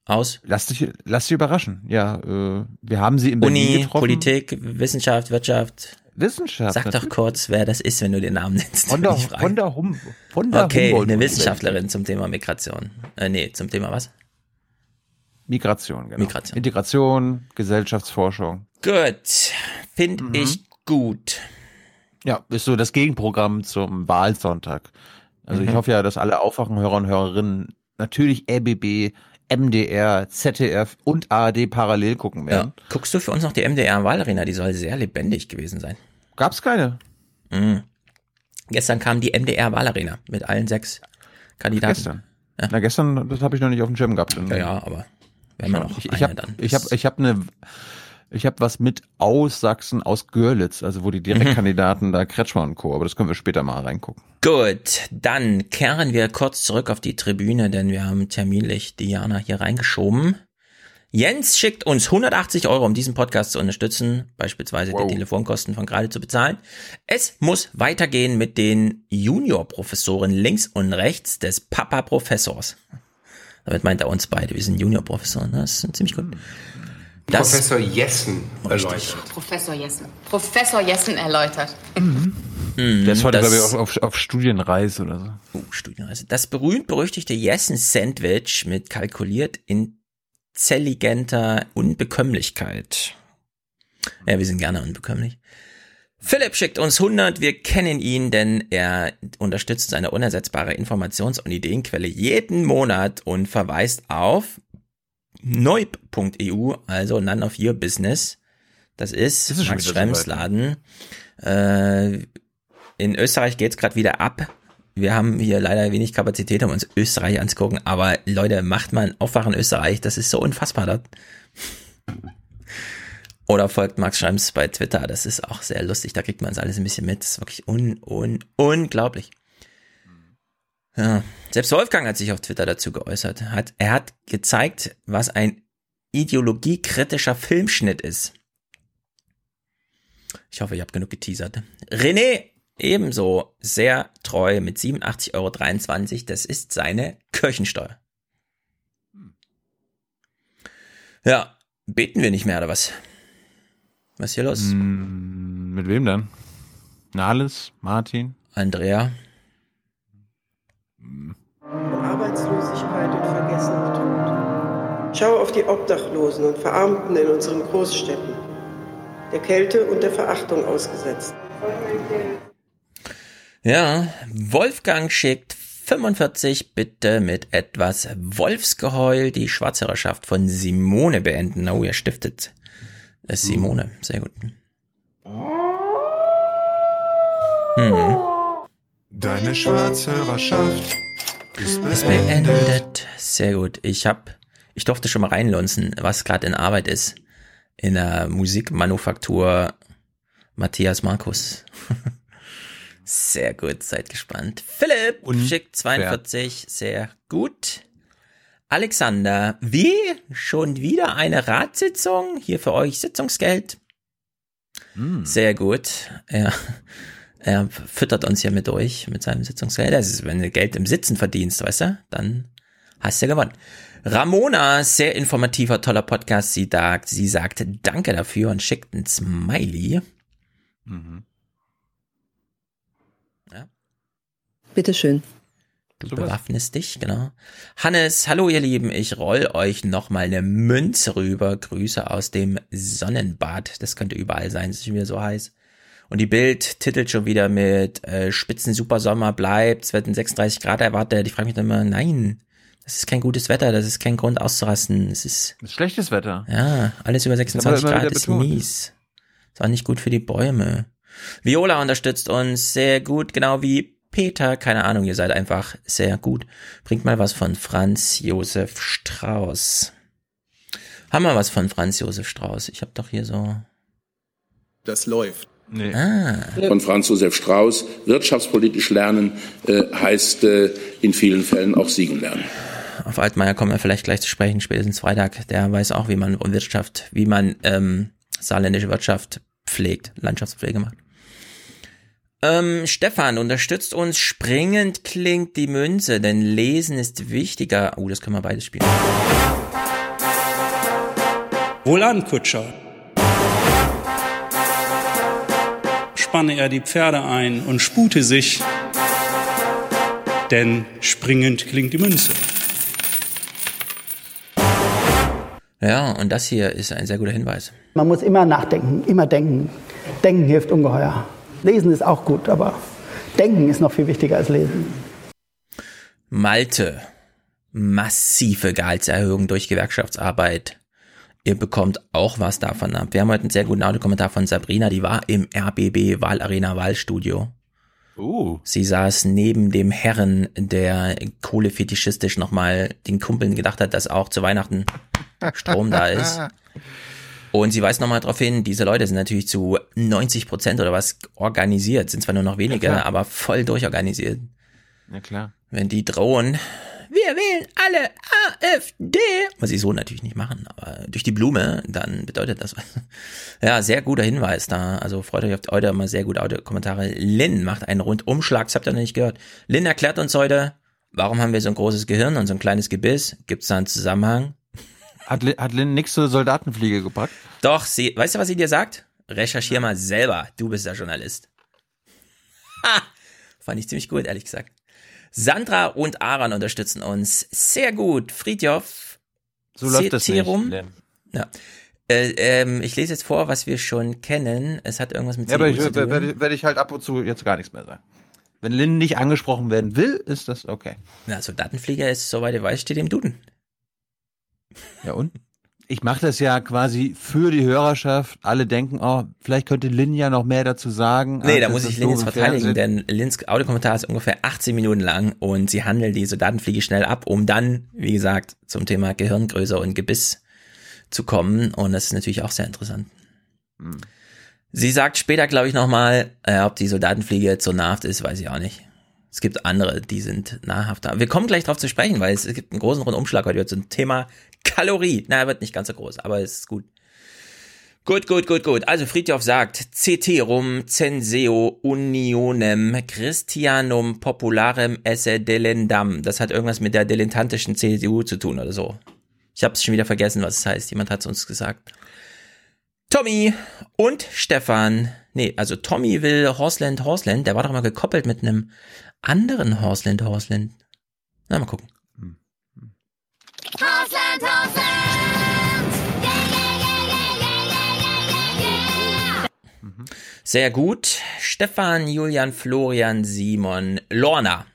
Aus? Lass dich, lass dich überraschen. Ja, äh, wir haben sie im Uni, Berlin getroffen. Politik, Wissenschaft, Wirtschaft. Wissenschaft. Sag doch kurz, wer das ist, wenn du den Namen nennst. Von der, von der, hum, von der Okay, Humboldt eine Wissenschaftlerin zum Thema Migration. Äh, nee, zum Thema was? Migration, genau. Migration. Integration, Gesellschaftsforschung. Gut, finde Mhm. ich gut. Ja, ist so das Gegenprogramm zum Wahlsonntag. Also Mhm. ich hoffe ja, dass alle Aufwachenhörer und Hörerinnen natürlich RBB, MDR, ZDF und ARD parallel gucken Ja. werden. Guckst du für uns noch die MDR-Wahlarena? Die soll sehr lebendig gewesen sein. Gab's keine. Mhm. Gestern kam die MDR-Wahlarena mit allen sechs Kandidaten. Gestern. Ja. Na, gestern, das habe ich noch nicht auf dem Schirm gehabt. Ja, ja, aber wenn man noch ich, ich habe ich hab, ich hab eine ich habe was mit aus Sachsen, aus Görlitz, also wo die Direktkandidaten da Kretschmer und Co., aber das können wir später mal reingucken. Gut, dann kehren wir kurz zurück auf die Tribüne, denn wir haben terminlich Diana hier reingeschoben. Jens schickt uns 180 Euro, um diesen Podcast zu unterstützen, beispielsweise Wow. die Telefonkosten von gerade zu bezahlen. Es muss weitergehen mit den Juniorprofessoren links und rechts des Papa-Professors. Damit meint er uns beide. Wir sind Juniorprofessoren. Ne? Das ist ziemlich gut. Das, Professor Jessen erläutert. Professor Jessen. Professor Jessen erläutert. Der ist heute, das- glaube ich, auf, auf, auf Studienreise oder so. Oh, Studienreise. Das berühmt-berüchtigte Jessen-Sandwich mit kalkuliert intelligenter Unbekömmlichkeit. Ja, wir sind gerne unbekömmlich. Philipp schickt uns 100. Wir kennen ihn, denn er unterstützt seine unersetzbare Informations- und Ideenquelle jeden Monat und verweist auf neub.eu, also None of Your Business. Das ist, Das ist Max wieder Schrems Laden. Äh, in Österreich geht's gerade wieder ab. Wir haben hier leider wenig Kapazität, um uns Österreich anzugucken, aber Leute, macht mal ein Aufwachen Österreich, das ist so unfassbar dort. Oder folgt Max Schrems bei Twitter, das ist auch sehr lustig, da kriegt man es alles ein bisschen mit, das ist wirklich un, un, unglaublich. Ja, selbst Wolfgang hat sich auf Twitter dazu geäußert. Hat, er hat gezeigt, was ein ideologiekritischer Filmschnitt ist. Ich hoffe, ich habe genug geteasert. René ebenso sehr treu mit 87,23 Euro. Das ist seine Kirchensteuer. Ja, beten wir nicht mehr oder was? Was ist hier los? Hm, mit wem denn? Nahles? Martin? Andrea? Arbeitslosigkeit und vergessener Tod. Schau auf die Obdachlosen und Verarmten in unseren Großstädten, der Kälte und der Verachtung ausgesetzt. Ja, Wolfgang schickt 45 bitte mit etwas Wolfsgeheul die Schwarzhörerschaft von Simone beenden. Oh, er stiftet es Simone. Sehr gut. Hm. Deine Schwarzhörerschaft ist Ist beendet. beendet. Sehr gut. Ich hab, ich durfte schon mal reinlunzen, was gerade in Arbeit ist. In der Musikmanufaktur Matthias Markus. Sehr gut, seid gespannt. Philipp schickt 42, sehr gut. Alexander, wie? Schon wieder eine Ratssitzung? Hier für euch Sitzungsgeld. Sehr gut. Er, er füttert uns hier mit durch, mit seinem Sitzungsgeld. Das ist, wenn du Geld im Sitzen verdienst, weißt du, dann hast du gewonnen. Ramona, sehr informativer, toller Podcast. Sie sagt, sie sagt Danke dafür und schickt ein Smiley. Bitteschön. Du bewaffnest dich, genau. Hannes, hallo ihr Lieben, ich roll euch nochmal eine Münze rüber. Grüße aus dem Sonnenbad. Das könnte überall sein, es ist schon wieder so heiß. Und die Bild titelt schon wieder mit äh, Spitzen Supersommer bleibt, es werden 36 Grad erwartet. Ich frage mich dann immer, nein, das ist kein gutes Wetter, das ist kein Grund auszurasten. Es ist, Das ist schlechtes Wetter. ja, alles über Das haben 26 wir immer Grad ist betont. mies. Ist auch nicht gut für die Bäume. Viola unterstützt uns sehr gut, genau wie Peter. Keine Ahnung, ihr seid einfach sehr gut. Bringt mal was von Franz Josef Strauß. Haben wir was von Franz Josef Strauß? Ich habe doch hier so. Das läuft. Nee. Ah. Von Franz Josef Strauß. Wirtschaftspolitisch lernen äh, heißt äh, in vielen Fällen auch siegen lernen. Auf Altmaier kommen wir vielleicht gleich zu sprechen, spätestens Freitag. Der weiß auch, wie man Wirtschaft, wie man ähm, saarländische Wirtschaft pflegt, Landschaftspflege macht. Ähm, Stefan unterstützt uns. Springend klingt die Münze, denn Lesen ist wichtiger. Oh, das können wir beides spielen. Wohlan, Kutscher. Spanne er die Pferde ein und spute sich, denn springend klingt die Münze. Ja, und das hier ist ein sehr guter Hinweis. Man muss immer nachdenken, immer denken. Denken hilft ungeheuer. Lesen ist auch gut, aber denken ist noch viel wichtiger als lesen. Malte. Massive Gehaltserhöhung durch Gewerkschaftsarbeit. Ihr bekommt auch was davon ab. Wir haben heute einen sehr guten Audiokommentar von Sabrina, die war im RBB Wahlarena Wahlstudio. Uh. Sie saß neben dem Herren, der kohlefetischistisch nochmal den Kumpeln gedacht hat, dass auch zu Weihnachten Strom da ist. Und sie weist nochmal darauf hin, diese Leute sind natürlich zu 90 Prozent oder was organisiert, sind zwar nur noch wenige, Ja, aber voll durchorganisiert. Ja, klar. Wenn die drohen, wir wählen alle AfD, was sie so natürlich nicht machen, aber durch die Blume, dann bedeutet das was. Ja, sehr guter Hinweis da. Also freut euch auf heute mal sehr gute Audiokommentare. Lynn macht einen Rundumschlag, das habt ihr noch nicht gehört. Lynn erklärt uns heute, Warum haben wir so ein großes Gehirn und so ein kleines Gebiss? Gibt es da einen Zusammenhang? Hat, Lin- hat Lynn nix zur Soldatenfliege gepackt? Doch, sie, weißt du, was sie dir sagt? Recherchier mal selber. Du bist der Journalist. Ha! Fand ich ziemlich gut, ehrlich gesagt. Sandra und Aaron unterstützen uns sehr gut. Friedjof. So läuft das nicht. Ja. Äh, ähm, ich lese jetzt vor, was wir schon kennen. Es hat irgendwas mit Ja, aber ich, zu tun. werde werd ich halt ab und zu jetzt gar nichts mehr sagen. Wenn Lynn nicht angesprochen werden will, ist das okay. Na, Soldatenflieger ist, soweit ich weiß, steht im Duden. Ja und? Ich mache das ja quasi für die Hörerschaft. Alle denken, oh, vielleicht könnte Lynn ja noch mehr dazu sagen. Nee, Ah, da muss ich so jetzt verteidigen, denn Lynns Audiokommentar ist ungefähr 18 Minuten lang und sie handeln die Soldatenfliege schnell ab, um dann, wie gesagt, zum Thema Gehirngröße und Gebiss zu kommen. Und das ist natürlich auch sehr interessant. Hm. Sie sagt später, glaube ich, nochmal, äh, ob die Soldatenfliege so nahrhaft ist, weiß ich auch nicht. Es gibt andere, die sind nahrhafter. Wir kommen gleich drauf zu sprechen, weil es, es gibt einen großen Rundumschlag heute zum Thema Kalorie. Na, er wird nicht ganz so groß, aber es ist gut. Gut, gut, gut, gut. Also Friedhof sagt, ceterum censeo unionem Christianum popularem esse delendam. Das hat irgendwas mit der dilettantischen CDU zu tun oder so. Ich habe es schon wieder vergessen, was es heißt. Jemand hat es uns gesagt. Tommy und Stefan. Nee, also Tommy will Horseland Horseland. Der war doch mal gekoppelt mit einem anderen Horseland Horseland. Na, mal gucken. Hausland, Sehr gut. Stefan, Julian, Florian, Simon, Lorna.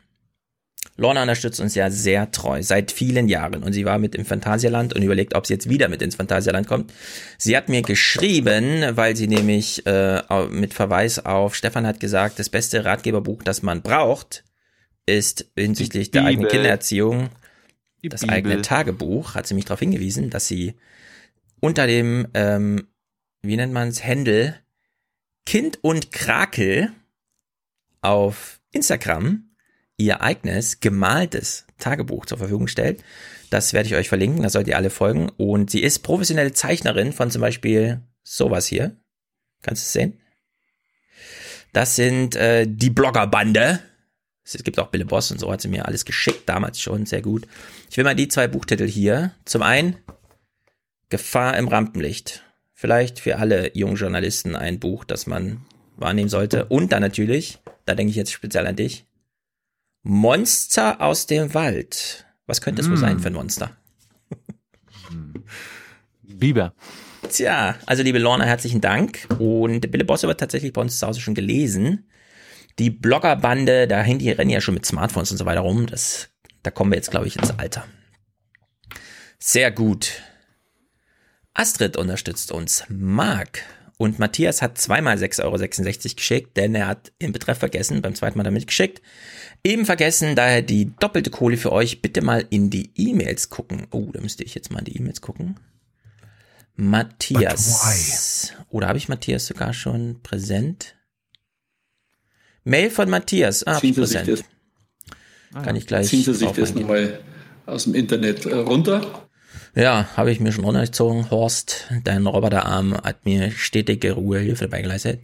Lorna unterstützt uns ja sehr treu, seit vielen Jahren. Und sie war mit im Phantasialand und überlegt, ob sie jetzt wieder mit ins Phantasialand kommt. Sie hat mir geschrieben, weil sie nämlich äh, mit Verweis auf, Stefan hat gesagt, das beste Ratgeberbuch, das man braucht, ist hinsichtlich der eigenen. Kindererziehung Die das Bibel. eigene Tagebuch. Hat sie mich darauf hingewiesen, dass sie unter dem, ähm, wie nennt man es, Händel Kind und Krakel auf Instagram ihr eigenes gemaltes Tagebuch zur Verfügung stellt. Das werde ich euch verlinken, da sollt ihr alle folgen. Und sie ist professionelle Zeichnerin von zum Beispiel sowas hier. Kannst du es sehen? Das sind äh, die Bloggerbande. Es gibt auch Bille Boss und so hat sie mir alles geschickt, damals schon, sehr gut. Ich will mal die zwei Buchtitel hier. Zum einen Gefahr im Rampenlicht. Vielleicht für alle jungen Journalisten ein Buch, das man wahrnehmen sollte. Und dann natürlich, da denke ich jetzt speziell an dich, Monster aus dem Wald. Was könnte es wohl Mm. sein für ein Monster? Biber. Tja, also liebe Lorna, herzlichen Dank. Und Bille Bosse wird tatsächlich bei uns zu Hause schon gelesen. Die Bloggerbande, da hängen die rennen ja schon mit Smartphones und so weiter rum. Das, da kommen wir jetzt, glaube ich, ins Alter. Sehr gut. Astrid unterstützt uns. Marc. Und Matthias hat zweimal 6,66 Euro geschickt, denn er hat im Betreff vergessen, beim zweiten Mal damit geschickt. Eben vergessen, daher die doppelte Kohle für euch. Bitte mal in die E-Mails gucken. Oh, da müsste ich jetzt mal in die E-Mails gucken. Matthias. Oder habe ich Matthias sogar schon präsent? Mail von Matthias. Ah, hab ich Sie präsent. Kann ich gleich Ziehen Sie sich das nochmal aus dem Internet äh, runter. Ja, habe ich mir schon runtergezogen. Horst, dein Roboterarm hat mir stetige Ruhe, Hilfe dabei geleistet.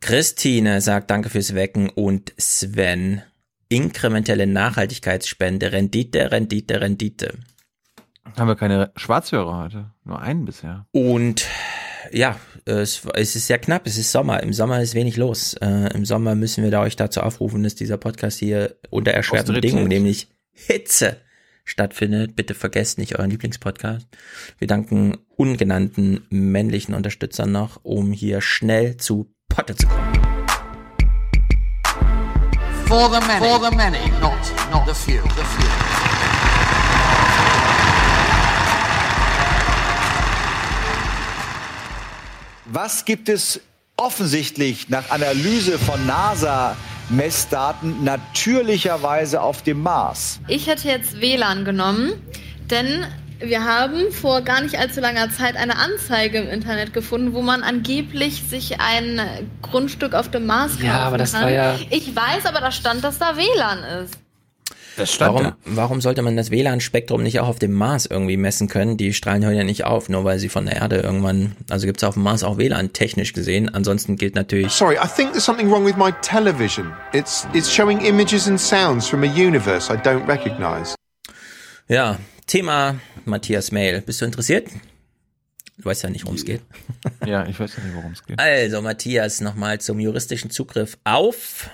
Christine sagt Danke fürs Wecken und Sven. Inkrementelle Nachhaltigkeitsspende, Rendite, Rendite, Rendite. Haben wir keine Schwarzhörer heute? Nur einen bisher. Und ja, es, es ist sehr knapp, es ist Sommer. Im Sommer ist wenig los. Äh, Im Sommer müssen wir da euch dazu aufrufen, dass dieser Podcast hier unter erschwerten. Bedingungen, nämlich Hitze, stattfindet. Bitte vergesst nicht euren Lieblingspodcast. Wir danken ungenannten männlichen Unterstützern noch, um hier schnell zu Potte zu kommen. For the many. For the many, not, not the few. The few. Was gibt es offensichtlich nach Analyse von NASA-Messdaten natürlicherweise auf dem Mars? Ich hätte jetzt WLAN genommen, denn wir haben vor gar nicht allzu langer Zeit eine Anzeige im Internet gefunden, wo man angeblich sich ein Grundstück auf dem Mars kaufen Ja, aber das kann. war ja- Ich weiß, aber da stand, dass da WLAN ist. Das stand Warum, da. warum sollte man das WLAN-Spektrum nicht auch auf dem Mars irgendwie messen können? Die strahlen hören ja nicht auf, nur weil sie von der Erde irgendwann, also gibt's auf dem Mars auch WLAN technisch gesehen. Ansonsten gilt natürlich, Sorry, I think there's something wrong with my television. It's it's showing images and sounds from a universe I don't recognize. ja, Thema Matthias Mail. Bist du interessiert? Du weißt ja nicht, worum es geht. Ja, ich weiß ja nicht, worum es geht. Also, Matthias, nochmal zum juristischen Zugriff auf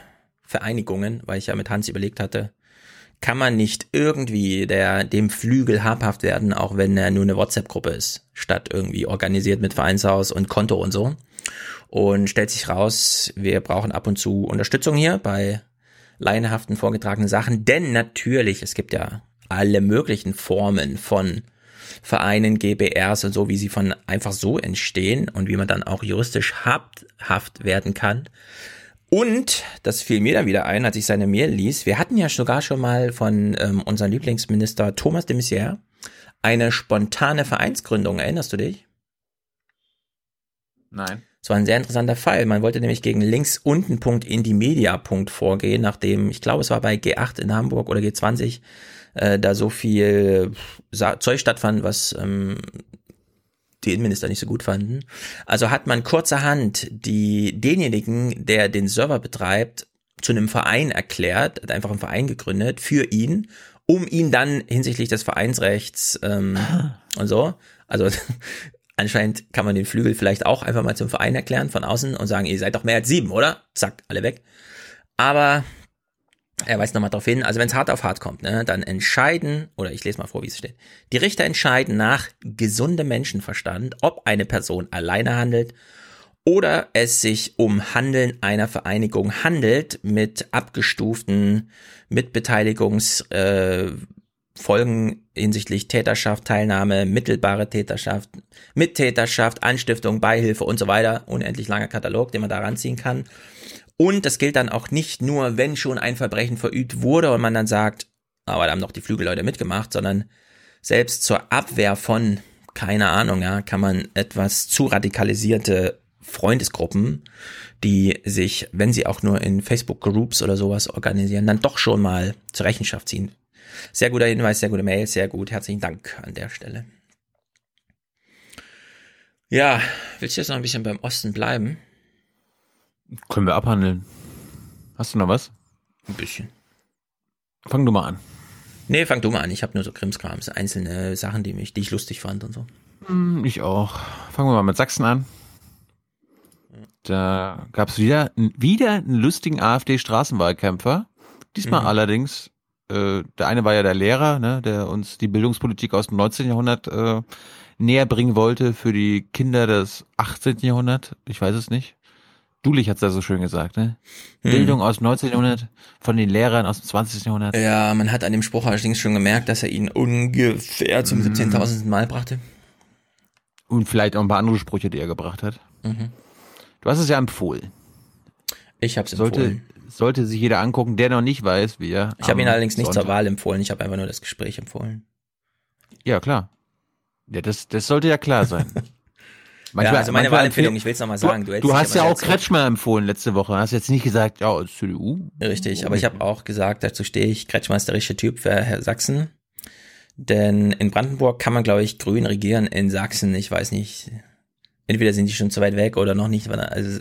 Vereinigungen, weil ich ja mit Hans überlegt hatte, kann man nicht irgendwie der, dem Flügel habhaft werden, auch wenn er nur eine WhatsApp-Gruppe ist, statt irgendwie organisiert mit Vereinshaus und Konto und so. Und stellt sich raus, wir brauchen ab und zu Unterstützung hier bei laienhaften vorgetragenen Sachen, denn natürlich, es gibt ja alle möglichen Formen von Vereinen, GBRs und so, wie sie von einfach so entstehen und wie man dann auch juristisch haft, werden kann. Und das fiel mir dann wieder ein, als ich seine Mail ließ. Wir hatten ja sogar schon mal von ähm, unserem Lieblingsminister Thomas de Maizière eine spontane Vereinsgründung. Erinnerst du dich? Nein. Es war ein sehr interessanter Fall. Man wollte nämlich gegen links unten Punkt in die Media Punkt vorgehen, nachdem, ich glaube, es war bei G8 in Hamburg oder G20, äh, da so viel Zeug stattfand, was ähm, die Innenminister nicht so gut fanden. Also hat man kurzerhand die, denjenigen, der den Server betreibt, zu einem Verein erklärt, hat einfach einen Verein gegründet für ihn, um ihn dann hinsichtlich des Vereinsrechts ähm, und so, also anscheinend kann man den Flügel vielleicht auch einfach mal zum Verein erklären von außen und sagen, ihr seid doch mehr als sieben, oder? Zack, alle weg. Aber er weist nochmal darauf hin, also wenn es hart auf hart kommt, ne, dann entscheiden, oder ich lese mal vor, wie es steht, die Richter entscheiden nach gesundem Menschenverstand, ob eine Person alleine handelt oder es sich um Handeln einer Vereinigung handelt mit abgestuften Mitbeteiligungsfolgen äh, hinsichtlich Täterschaft, Teilnahme, mittelbare Täterschaft, Mittäterschaft, Anstiftung, Beihilfe und so weiter. Unendlich langer Katalog, den man da ranziehen kann. Und das gilt dann auch nicht nur, wenn schon ein Verbrechen verübt wurde und man dann sagt, aber da haben doch die Flügelleute mitgemacht, sondern selbst zur Abwehr von, keine Ahnung, ja, kann man etwas zu radikalisierte Freundesgruppen, die sich, wenn sie auch nur in Facebook-Groups oder sowas organisieren, dann doch schon mal zur Rechenschaft ziehen. Sehr guter Hinweis, sehr gute Mail, sehr gut. Herzlichen Dank an der Stelle. Ja, willst du jetzt noch ein bisschen beim Osten bleiben? Können wir abhandeln. Hast du noch was? Ein bisschen. Fang du mal an. Nee, fang du mal an. Ich habe nur so Krimskrams, einzelne Sachen, die mich, die ich lustig fand und so. Hm, Ich auch. Fangen wir mal mit Sachsen an. Da gab es wieder, wieder einen lustigen AfD-Straßenwahlkämpfer. Diesmal Mhm. allerdings, äh, der eine war ja der Lehrer, ne, der uns die Bildungspolitik aus dem 19. Jahrhundert äh, näher bringen wollte für die Kinder des 18. Jahrhundert. Ich weiß es nicht. Dulich hat's da so schön gesagt, ne? Hm. Bildung aus dem 19. Jahrhundert von den Lehrern aus dem 20. Jahrhundert. Ja, man hat an dem Spruch allerdings schon gemerkt, dass er ihn ungefähr zum Mhm. 17.000. Mal brachte. Und vielleicht auch ein paar andere Sprüche, die er gebracht hat. Mhm. Du hast es ja empfohlen. Ich habe es Sollte, empfohlen. sollte sich jeder angucken, der noch nicht weiß, wie er. Ich habe ihn allerdings nicht zur Wahl empfohlen. Ich habe einfach nur das Gespräch empfohlen. Ja, klar. Ja, das, das sollte ja klar sein. ja, also meine manchmal Wahlempfehlung, empfehl- ich will es nochmal sagen. Du, du hast ja auch. Kretschmer empfohlen letzte Woche. Hast jetzt nicht gesagt, ja, als CDU. Richtig, aber ich habe auch gesagt, dazu stehe ich, Kretschmer ist der richtige Typ für Herr Sachsen. Denn in Brandenburg kann man, glaube ich, grün regieren. In Sachsen, ich weiß nicht. Entweder sind die schon zu weit weg oder noch nicht. Also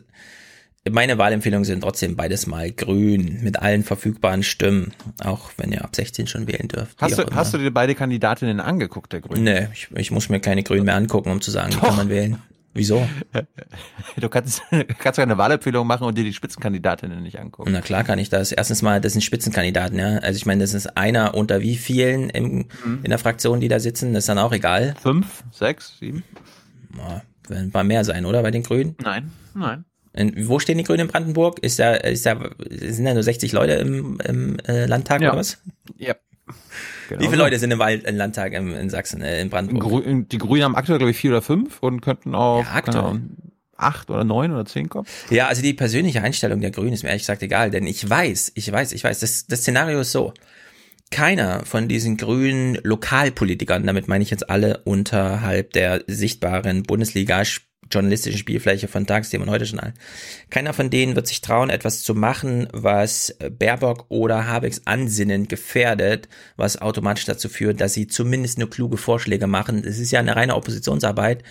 meine Wahlempfehlungen sind trotzdem beides mal grün mit allen verfügbaren Stimmen, auch wenn ihr ab 16 schon wählen dürft. Hast du, hast du dir beide Kandidatinnen angeguckt, der Grünen? Nee, ich, ich muss mir keine Grünen mehr angucken, um zu sagen, wie kann man wählen. Wieso? Du kannst, kannst ja eine Wahlempfehlung machen und dir die Spitzenkandidatinnen nicht angucken. Na klar kann ich das. Erstens mal, das sind Spitzenkandidaten, ja. Also ich meine, das ist einer unter wie vielen im, in der Fraktion, die da sitzen, das ist dann auch egal. Fünf, sechs, sieben? Boah, werden ein paar mehr sein, oder, bei den Grünen? Nein, nein. In, wo stehen die Grünen in Brandenburg? Ist da, ist da, sind da nur 60 Leute im, im äh, Landtag Ja. oder was? Ja. Genau Wie viele. Leute sind im, Wald, im Landtag im, in Sachsen, äh, in Brandenburg? Grü- Die Grünen haben aktuell, glaube ich, vier oder fünf und könnten auf Ja, aktuell. acht oder neun oder zehn kommen. Ja, also die persönliche Einstellung der Grünen ist mir ehrlich gesagt egal, denn ich weiß, ich weiß, ich weiß, das, das Szenario ist so. Keiner von diesen grünen Lokalpolitikern, damit meine ich jetzt alle unterhalb der sichtbaren Bundesliga, journalistischen Spielfläche von Tagesthemen und heute schon an. Keiner von denen wird sich trauen, etwas zu machen, was Baerbock oder Habecks Ansinnen gefährdet, was automatisch dazu führt, dass sie zumindest nur kluge Vorschläge machen. Es ist ja eine reine Oppositionsarbeit.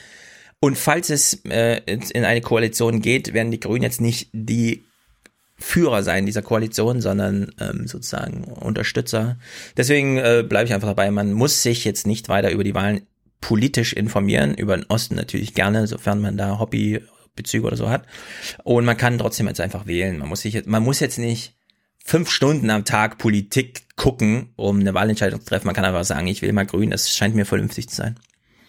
Und falls es äh, in eine Koalition geht, werden die Grünen jetzt nicht die Führer sein dieser Koalition, sondern ähm, sozusagen Unterstützer. Deswegen äh, bleibe ich einfach dabei, man muss sich jetzt nicht weiter über die Wahlen politisch informieren, über den Osten natürlich gerne, sofern man da Hobbybezüge oder so hat. Und man kann trotzdem jetzt einfach wählen. Man muss sich jetzt, man muss jetzt nicht fünf Stunden am Tag Politik gucken, um eine Wahlentscheidung zu treffen. Man kann einfach sagen, ich will mal grün, das scheint mir vernünftig zu sein.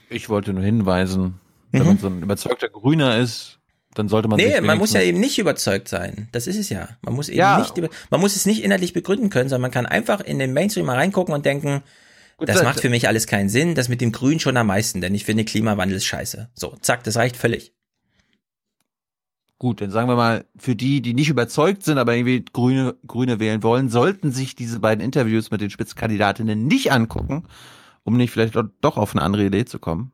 Ich wollte nur hinweisen, wenn mhm. man so ein überzeugter Grüner ist, dann sollte man Nee, man muss ja eben nicht überzeugt sein. Das ist es ja. Man muss eben ja. nicht man muss es nicht inhaltlich begründen können, sondern man kann einfach in den Mainstream mal reingucken und denken, Gut, das macht für mich alles keinen Sinn, das mit dem Grün schon am meisten, denn ich finde Klimawandel ist scheiße. So, zack, das reicht völlig. Gut, dann sagen wir mal, für die, die nicht überzeugt sind, aber irgendwie Grüne, Grüne wählen wollen, sollten sich diese beiden Interviews mit den Spitzenkandidatinnen nicht angucken, um nicht vielleicht doch auf eine andere Idee zu kommen.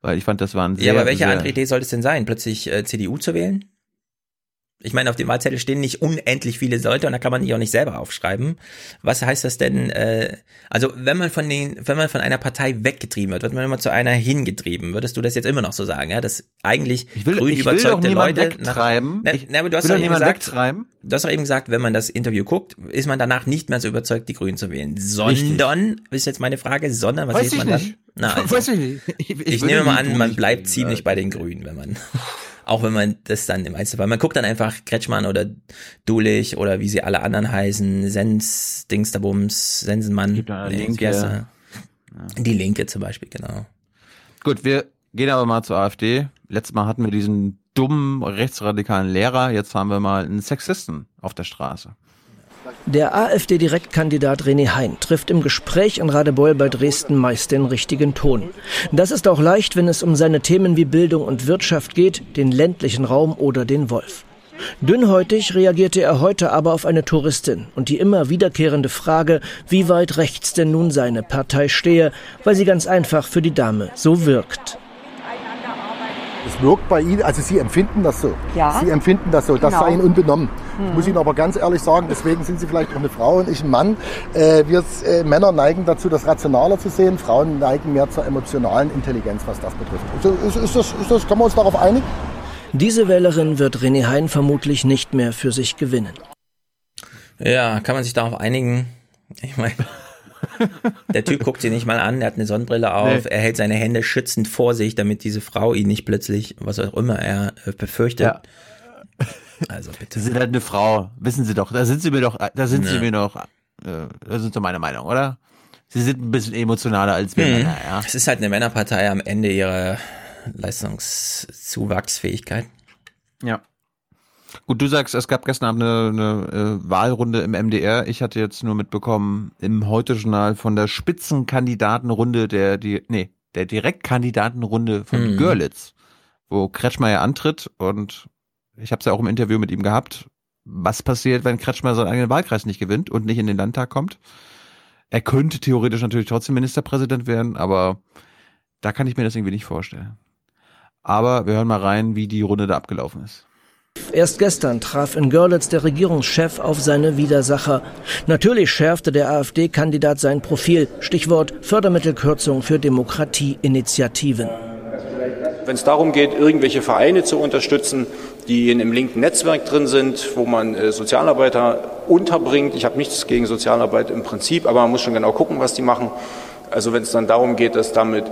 Weil ich fand, das waren sehr. Ja, aber welche andere Idee soll es denn sein? Plötzlich äh, CDU zu wählen? Ich meine, auf dem Wahlzettel stehen nicht unendlich viele Leute und da kann man die auch nicht selber aufschreiben. Was heißt das denn? Äh, also wenn man von den, wenn man von einer Partei weggetrieben wird, wird man immer zu einer hingetrieben. Würdest du das jetzt immer noch so sagen? Ja, dass eigentlich ich will, grün ich überzeugte will Leute wegtreiben. Nach, na, na, aber du hast doch eben gesagt, wegtreiben. du hast doch eben gesagt, wenn man das Interview guckt, ist man danach nicht mehr so überzeugt, die Grünen zu wählen. Sondern, Richtig. ist jetzt meine Frage, sondern was Weiß man nicht. dann? Na, also, Weiß ich nicht. Ich, ich, ich nehme mal an, man bleibt ziemlich bei den Grünen, wenn man auch wenn man das dann im Einzelfall, man guckt dann einfach Kretschmann oder Dulich oder wie sie alle anderen heißen, Sens, Dingsterbums, Sensenmann, Linke. Ja. die Linke zum Beispiel, genau. Gut, wir gehen aber mal zur AfD. Letztes Mal hatten wir diesen dummen rechtsradikalen Lehrer, jetzt haben wir mal einen Sexisten auf der Straße. Der AfD-Direktkandidat René Hein trifft im Gespräch in Radebeul bei Dresden meist den richtigen Ton. Das ist auch leicht, wenn es um seine Themen wie Bildung und Wirtschaft geht, den ländlichen Raum oder den Wolf. Dünnhäutig reagierte er heute aber auf eine Touristin und die immer wiederkehrende Frage, wie weit rechts denn nun seine Partei stehe, weil sie ganz einfach für die Dame so wirkt. Es wirkt bei Ihnen, also Sie empfinden das so. Ja. Sie empfinden das so, das Genau. sei Ihnen unbenommen. Mhm. Ich muss Ihnen aber ganz ehrlich sagen, deswegen sind Sie vielleicht auch eine Frau und ich ein Mann. Äh, wir äh, Männer neigen dazu, das rationaler zu sehen. Frauen neigen mehr zur emotionalen Intelligenz, was das betrifft. Also, ist, ist, das, ist das, können wir uns darauf einigen? Diese Wählerin wird René Hein vermutlich nicht mehr für sich gewinnen. Ja, kann man sich darauf einigen? Ich meine, der Typ guckt sie nicht mal an, er hat eine Sonnenbrille auf, Nee. er hält seine Hände schützend vor sich, damit diese Frau ihn nicht plötzlich, was auch immer er äh, befürchtet. Ja. Also bitte. Sie sind halt eine Frau, wissen Sie doch. Da sind Sie mir doch, da sind Sie Ja. mir doch, äh, das sind so meine Meinung, oder? Sie sind ein bisschen emotionaler als wir Hm. Männer, ja. Es ist halt eine Männerpartei am Ende ihrer Leistungszuwachsfähigkeit. Ja. Gut, du sagst, es gab gestern Abend eine, eine äh, Wahlrunde im MDR. Ich hatte jetzt nur mitbekommen im Heute-Journal von der Spitzenkandidatenrunde der, die, nee, der Direktkandidatenrunde von Hm. Görlitz, wo Kretschmer ja antritt und ich habe es ja auch im Interview mit ihm gehabt. Was passiert, wenn Kretschmer seinen eigenen Wahlkreis nicht gewinnt und nicht in den Landtag kommt? Er könnte theoretisch natürlich trotzdem Ministerpräsident werden, aber da kann ich mir das irgendwie nicht vorstellen. Aber wir hören mal rein, wie die Runde da abgelaufen ist. Erst gestern traf in Görlitz der Regierungschef auf seine Widersacher. Natürlich schärfte der AfD-Kandidat sein Profil. Stichwort Fördermittelkürzung für Demokratieinitiativen. Wenn es darum geht, irgendwelche Vereine zu unterstützen, die in einem linken Netzwerk drin sind, wo man äh, Sozialarbeiter unterbringt, ich habe nichts gegen Sozialarbeit im Prinzip, aber man muss schon genau gucken, was die machen. Also wenn es dann darum geht, dass damit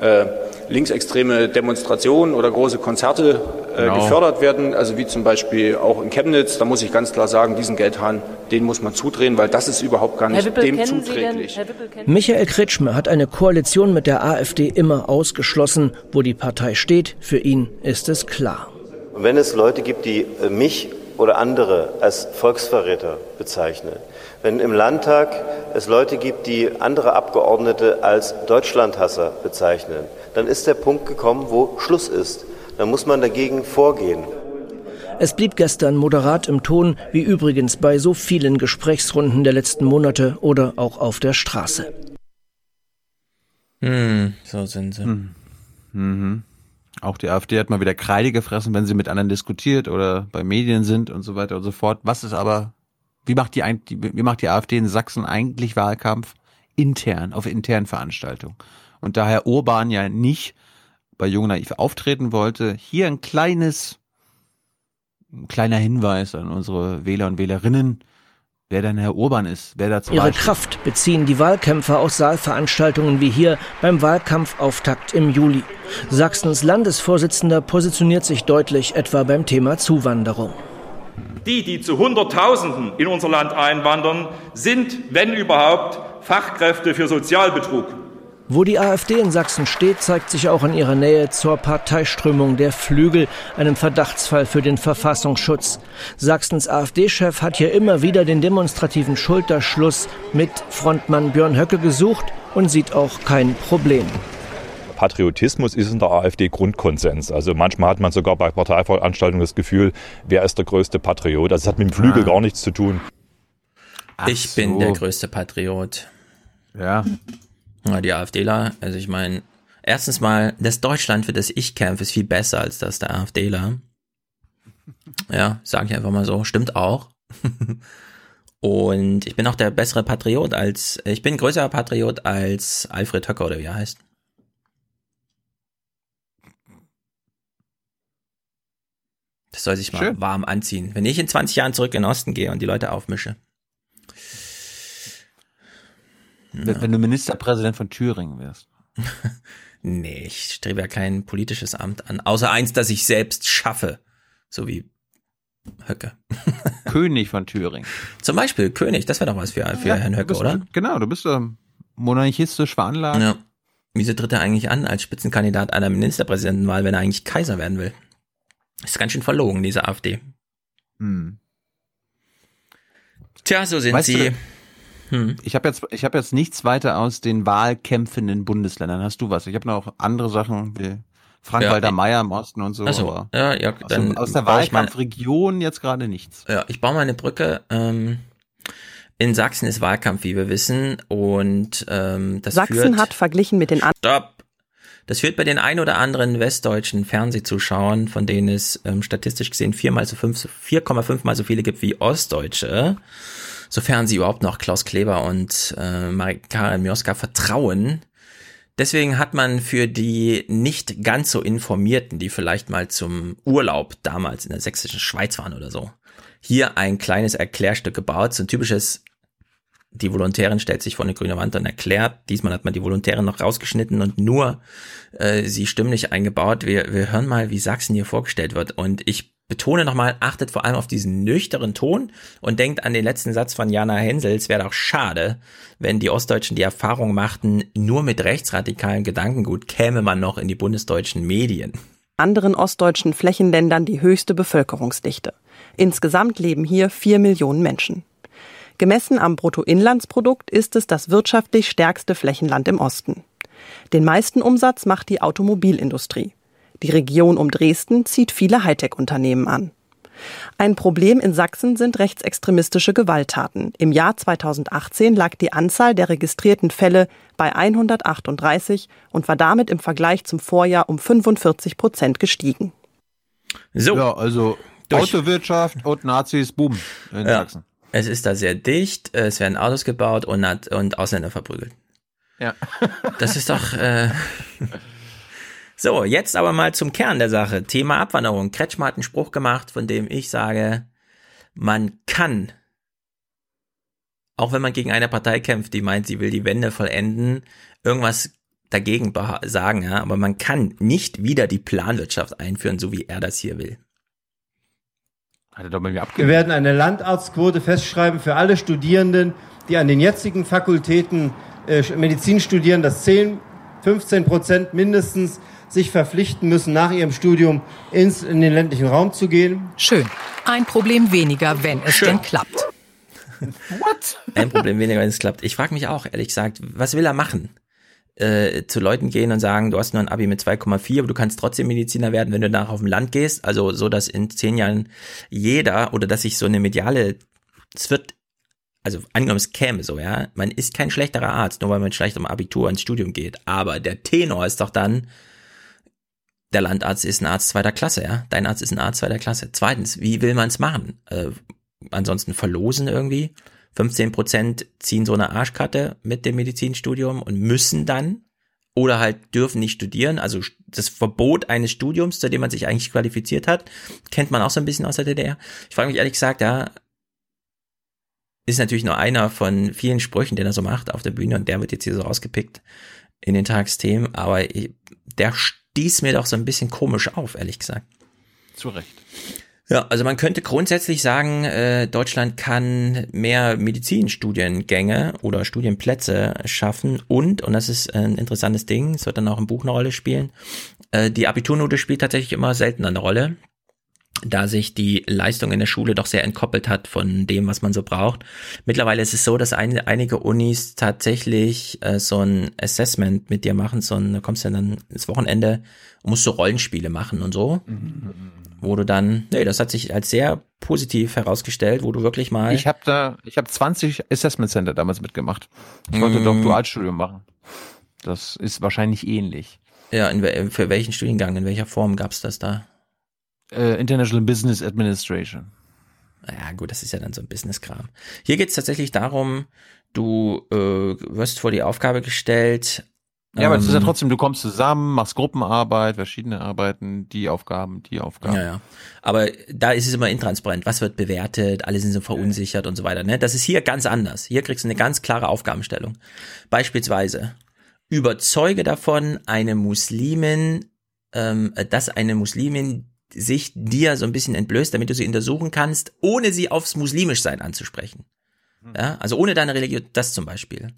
äh, linksextreme Demonstrationen oder große Konzerte äh, Genau. gefördert werden, also wie zum Beispiel auch in Chemnitz, da muss ich ganz klar sagen, diesen Geldhahn, den muss man zudrehen, weil das ist überhaupt gar nicht dem zuträglich. Michael Kretschmer hat eine Koalition mit der AfD immer ausgeschlossen. Wo die Partei steht, für ihn ist es klar. Wenn es Leute gibt, die äh, mich oder andere als Volksverräter bezeichnen, wenn im Landtag es Leute gibt, die andere Abgeordnete als Deutschlandhasser bezeichnen, dann ist der Punkt gekommen, wo Schluss ist. Dann muss man dagegen vorgehen. Es blieb gestern moderat im Ton, wie übrigens bei so vielen Gesprächsrunden der letzten Monate oder auch auf der Straße. Hm, so sind sie. Mhm. Auch die AfD hat mal wieder Kreide gefressen, wenn sie mit anderen diskutiert oder bei Medien sind und so weiter und so fort. Was ist aber, wie macht die, wie macht die AfD in Sachsen eigentlich Wahlkampf? Intern, auf internen Veranstaltungen. Und da Herr Urban ja nicht bei Jung Naiv auftreten wollte, hier ein kleines, ein kleiner Hinweis an unsere Wähler und Wählerinnen wer denn Herr Urban ist, wer da zum Ihre Kraft beziehen die Wahlkämpfer aus Saalveranstaltungen wie hier beim Wahlkampfauftakt im Juli. Sachsens Landesvorsitzender positioniert sich deutlich etwa beim Thema Zuwanderung. Die, die zu Hunderttausenden in unser Land einwandern, sind, wenn überhaupt, Fachkräfte für Sozialbetrug. Wo die AfD in Sachsen steht, zeigt sich auch in ihrer Nähe zur Parteiströmung der Flügel, einem Verdachtsfall für den Verfassungsschutz. Sachsens AfD-Chef hat hier immer wieder den demonstrativen Schulterschluss mit Frontmann Björn Höcke gesucht und sieht auch kein Problem. Patriotismus ist in der AfD Grundkonsens. Also manchmal hat man sogar bei Parteiveranstaltungen das Gefühl, wer ist der größte Patriot? Das hat mit dem Flügel ah. gar nichts zu tun. Ach ich so. bin der größte Patriot. Ja, ja, die AfDler, also ich meine, erstens mal, das Deutschland, für das ich kämpfe, ist viel besser als das der AfDler. Ja, sage ich einfach mal so, stimmt auch. Und ich bin auch der bessere Patriot als, ich bin größerer Patriot als Alfred Höcker oder wie er heißt. Das soll sich mal Schön. warm anziehen. Wenn ich in 20 Jahren zurück in den Osten gehe und die Leute aufmische. Ja. Wenn du Ministerpräsident von Thüringen wärst. nee, ich strebe ja kein politisches Amt an. Außer eins, das ich selbst schaffe. So wie Höcke. König von Thüringen. Zum Beispiel König, das wäre doch was für, für ja, Herrn Höcke, bist, oder? Genau, du bist ähm, monarchistisch veranlagt. Ja. Wieso tritt er eigentlich an als Spitzenkandidat einer Ministerpräsidentenwahl, wenn er eigentlich Kaiser werden will? Ist ganz schön verlogen, diese AfD. Hm. Tja, so sind weißt sie. Du, hm. Ich habe jetzt, ich habe jetzt nichts weiter aus den Wahlkämpfen in Bundesländern. Hast du was? Ich habe noch andere Sachen wie Frank-Walter ja, Meyer im Osten und so. Also, ja, ja, aus, dann aus der Wahlkampfregion jetzt gerade nichts. Ja, ich baue mal eine Brücke. Ähm, in Sachsen ist Wahlkampf, wie wir wissen, und ähm, das Sachsen führt, hat verglichen mit den anderen. Stopp. Das führt bei den ein oder anderen westdeutschen Fernsehzuschauern, von denen es ähm, statistisch gesehen viermal so fünf, 4,5 mal so viele gibt wie Ostdeutsche, sofern sie überhaupt noch Klaus Kleber und äh, Marika Mioska vertrauen. Deswegen hat man für die nicht ganz so informierten, die vielleicht mal zum Urlaub damals in der sächsischen Schweiz waren oder so, hier ein kleines Erklärstück gebaut, so ein typisches die Volontärin stellt sich vor eine grüne Wand und erklärt. Diesmal hat man die Volontärin noch rausgeschnitten und nur äh, sie stimmlich eingebaut. Wir, wir hören mal, wie Sachsen hier vorgestellt wird. Und ich betone nochmal, achtet vor allem auf diesen nüchteren Ton und denkt an den letzten Satz von Jana Hensel. Es wäre doch schade, wenn die Ostdeutschen die Erfahrung machten, nur mit rechtsradikalen Gedankengut käme man noch in die bundesdeutschen Medien. Anderen ostdeutschen Flächenländern die höchste Bevölkerungsdichte. Insgesamt leben hier vier Millionen Menschen. Gemessen am Bruttoinlandsprodukt ist es das wirtschaftlich stärkste Flächenland im Osten. Den meisten Umsatz macht die Automobilindustrie. Die Region um Dresden zieht viele Hightech-Unternehmen an. Ein Problem in Sachsen sind rechtsextremistische Gewalttaten. Im Jahr 2018 lag die Anzahl der registrierten Fälle bei 138 und war damit im Vergleich zum Vorjahr um 45 Prozent gestiegen. So. Ja, also durch. Autowirtschaft und Nazis, boom, in ja. Sachsen. Es ist da sehr dicht, es werden Autos gebaut und, und Ausländer verprügelt. Ja. Das ist doch. Äh, so, jetzt aber mal zum Kern der Sache. Thema Abwanderung. Kretschmer hat einen Spruch gemacht, von dem ich sage, man kann, auch wenn man gegen eine Partei kämpft, die meint, sie will die Wende vollenden, irgendwas dagegen sagen, ja, aber man kann nicht wieder die Planwirtschaft einführen, so wie er das hier will. Hat er doch bei mir Wir werden eine Landarztquote festschreiben für alle Studierenden, die an den jetzigen Fakultäten äh, Medizin studieren, dass 10, 15 Prozent mindestens sich verpflichten müssen, nach ihrem Studium ins, in den ländlichen Raum zu gehen. Schön. Ein Problem weniger, wenn es Schön. denn klappt. What? Ein Problem weniger, wenn es klappt. Ich frage mich auch, ehrlich gesagt, was will er machen? Äh, zu Leuten gehen und sagen, du hast nur ein Abi mit 2,4, aber du kannst trotzdem Mediziner werden, wenn du nach auf dem Land gehst. Also so, dass in zehn Jahren jeder oder dass sich so eine mediale, es wird also angenommen es käme so, ja, man ist kein schlechterer Arzt, nur weil man schlecht am Abitur ins Studium geht, aber der Tenor ist doch dann, der Landarzt ist ein Arzt zweiter Klasse, ja. Dein Arzt ist ein Arzt zweiter Klasse. Zweitens, wie will man es machen? Äh, ansonsten verlosen irgendwie. 15 Prozent ziehen so eine Arschkarte mit dem Medizinstudium und müssen dann oder halt dürfen nicht studieren. Also das Verbot eines Studiums, zu dem man sich eigentlich qualifiziert hat, kennt man auch so ein bisschen aus der DDR. Ich frage mich ehrlich gesagt, ja, ist natürlich nur einer von vielen Sprüchen, den er so macht auf der Bühne und der wird jetzt hier so rausgepickt in den Tagsthemen, aber der stieß mir doch so ein bisschen komisch auf, ehrlich gesagt. Zu Recht. Ja, also man könnte grundsätzlich sagen, äh, Deutschland kann mehr Medizinstudiengänge oder Studienplätze schaffen und, und das ist ein interessantes Ding, es wird dann auch im Buch eine Rolle spielen, äh, die Abiturnote spielt tatsächlich immer seltener eine Rolle da sich die Leistung in der Schule doch sehr entkoppelt hat von dem, was man so braucht. Mittlerweile ist es so, dass ein, einige Unis tatsächlich äh, so ein Assessment mit dir machen, so ein, da kommst du dann ins Wochenende musst so Rollenspiele machen und so, mhm. Wo du dann, nee, das hat sich als sehr positiv herausgestellt, wo du wirklich mal. Ich habe da, ich habe 20 Assessment Center damals mitgemacht. Ich wollte mm. doch Dualstudium machen. Das ist wahrscheinlich ähnlich. Ja, in, für welchen Studiengang, in welcher Form gab's das da? Äh, International Business Administration. Ja, gut, das ist ja dann so ein Business-Kram. Hier geht es tatsächlich darum, du äh, wirst vor die Aufgabe gestellt. Ja, aber es ist ja ähm, trotzdem, du kommst zusammen, machst Gruppenarbeit, verschiedene Arbeiten, die Aufgaben, die Aufgaben. Ja, ja. Aber da ist es immer intransparent. Was wird bewertet? Alle sind so verunsichert ja. und so weiter. Ne? Das ist hier ganz anders. Hier kriegst du eine ganz klare Aufgabenstellung. Beispielsweise, überzeuge davon eine Muslimin, ähm, dass eine Muslimin sich dir so ein bisschen entblößt, damit du sie untersuchen kannst, ohne sie aufs Muslimischsein anzusprechen. Hm. Ja, also ohne deine Religion, das zum Beispiel.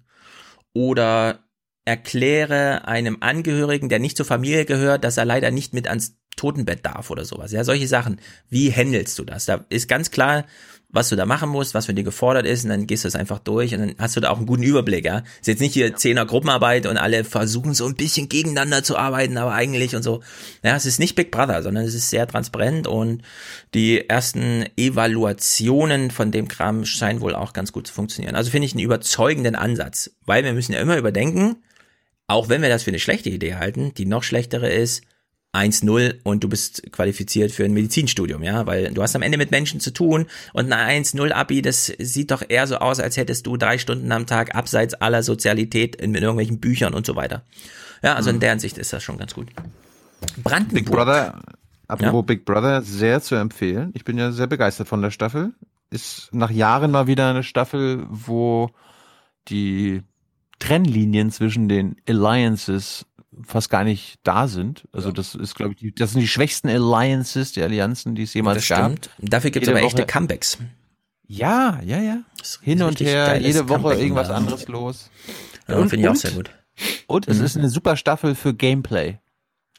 Oder erkläre einem Angehörigen, der nicht zur Familie gehört, dass er leider nicht mit ans Totenbett darf oder sowas. Ja, solche Sachen. Wie handelst du das? Da ist ganz klar, was du da machen musst, was von dir gefordert ist, und dann gehst du es einfach durch und dann hast du da auch einen guten Überblick, ja. Ist jetzt nicht hier Zehner Gruppenarbeit und alle versuchen so ein bisschen gegeneinander zu arbeiten, aber eigentlich und so. Ja, es ist nicht Big Brother, sondern es ist sehr transparent und die ersten Evaluationen von dem Kram scheinen wohl auch ganz gut zu funktionieren. Also finde ich einen überzeugenden Ansatz, weil wir müssen ja immer überdenken, auch wenn wir das für eine schlechte Idee halten, die noch schlechtere ist, 1-0 und du bist qualifiziert für ein Medizinstudium, ja, weil du hast am Ende mit Menschen zu tun und ein 1-0 Abi, das sieht doch eher so aus, als hättest du drei Stunden am Tag abseits aller Sozialität in, in irgendwelchen Büchern und so weiter. Ja, also in mhm. der Hinsicht ist das schon ganz gut. Brandenburg. Big Brother, apropos ja? Big Brother, sehr zu empfehlen. Ich bin ja sehr begeistert von der Staffel. Ist nach Jahren mal wieder eine Staffel, wo die Trennlinien zwischen den Alliances fast gar nicht da sind. Also ja. das ist, glaube ich, die, das sind die schwächsten Alliances, die Allianzen, die es jemals das gab. Stimmt. Dafür gibt es aber Woche, echte Comebacks. Ja, ja, ja. Hin und her, jede Woche Comeback irgendwas anderes los. Ja, finde ich auch sehr gut. Und es mhm. ist eine super Staffel für Gameplay.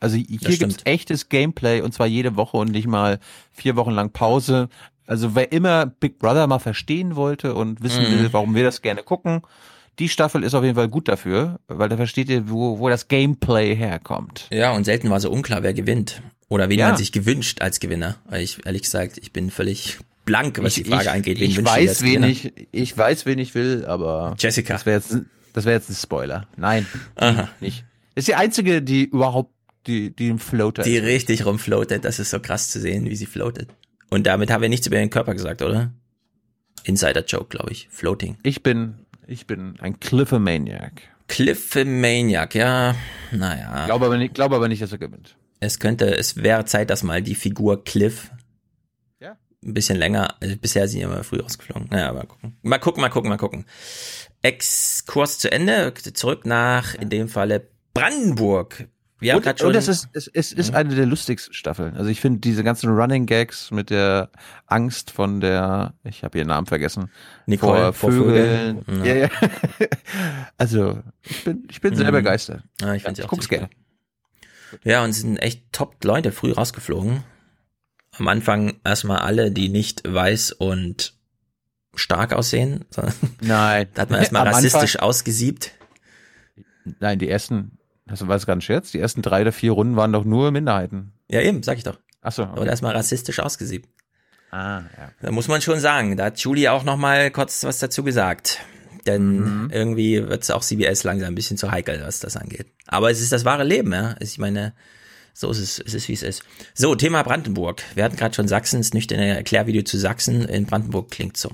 Also hier gibt's echtes Gameplay und zwar jede Woche und nicht mal vier Wochen lang Pause. Also wer immer Big Brother mal verstehen wollte und wissen mhm. will, warum wir das gerne gucken, die Staffel ist auf jeden Fall gut dafür, weil da versteht ihr, wo, wo das Gameplay herkommt. Ja, und selten war so unklar, wer gewinnt. Oder wen ja. man sich gewünscht als Gewinner. Weil ich, ehrlich gesagt, ich bin völlig blank, was ich, die Frage ich, angeht. Wen ich weiß, wen ich, ich weiß, wen ich will, aber. Jessica. Das wäre jetzt, das wäre jetzt ein Spoiler. Nein. Aha. Nicht. Ist die einzige, die überhaupt, die, die im Floater Die ist. richtig rumfloatet. Das ist so krass zu sehen, wie sie floatet. Und damit haben wir nichts über ihren Körper gesagt, oder? Insider-Joke, glaube ich. Floating. Ich bin ich bin ein Cliffomaniac. Cliffomaniac, ja, naja. Glaube aber nicht, glaube aber nicht, dass er gewinnt. Es könnte, es wäre Zeit, dass mal die Figur Cliff ja. ein bisschen länger, also bisher sind ja immer früh rausgeflogen. Naja, mal gucken. Mal gucken, mal gucken, mal gucken. Exkurs zu Ende, zurück nach, in dem Falle Brandenburg. Wir haben und, schon, und das ist, es, es ist eine der lustigsten Staffeln. Also ich finde diese ganzen Running Gags mit der Angst von der, ich habe ihren Namen vergessen, Nicole, vor Vögeln. Vögeln. Ja. Ja, also ich bin, ich bin sehr mhm. begeistert. Ja, ich, ich guck's gerne. Ja, und es sind echt top Leute früh rausgeflogen. Am Anfang erstmal alle, die nicht weiß und stark aussehen. Nein. Da hat man erstmal rassistisch Anfang, ausgesiebt. Nein, die ersten das war gar ein Scherz. Die ersten drei oder vier Runden waren doch nur Minderheiten. Ja, eben, sag ich doch. Ach so. Okay. Aber erstmal rassistisch ausgesiebt. Ah, ja. Da muss man schon sagen, da hat Julie auch noch mal kurz was dazu gesagt. Denn mhm. irgendwie wird es auch CBS langsam ein bisschen zu heikel, was das angeht. Aber es ist das wahre Leben, ja. Ich meine, So ist es, es ist wie es ist. So, Thema Brandenburg. Wir hatten gerade schon Sachsen, das nüchterne Erklärvideo zu Sachsen. In Brandenburg klingt so.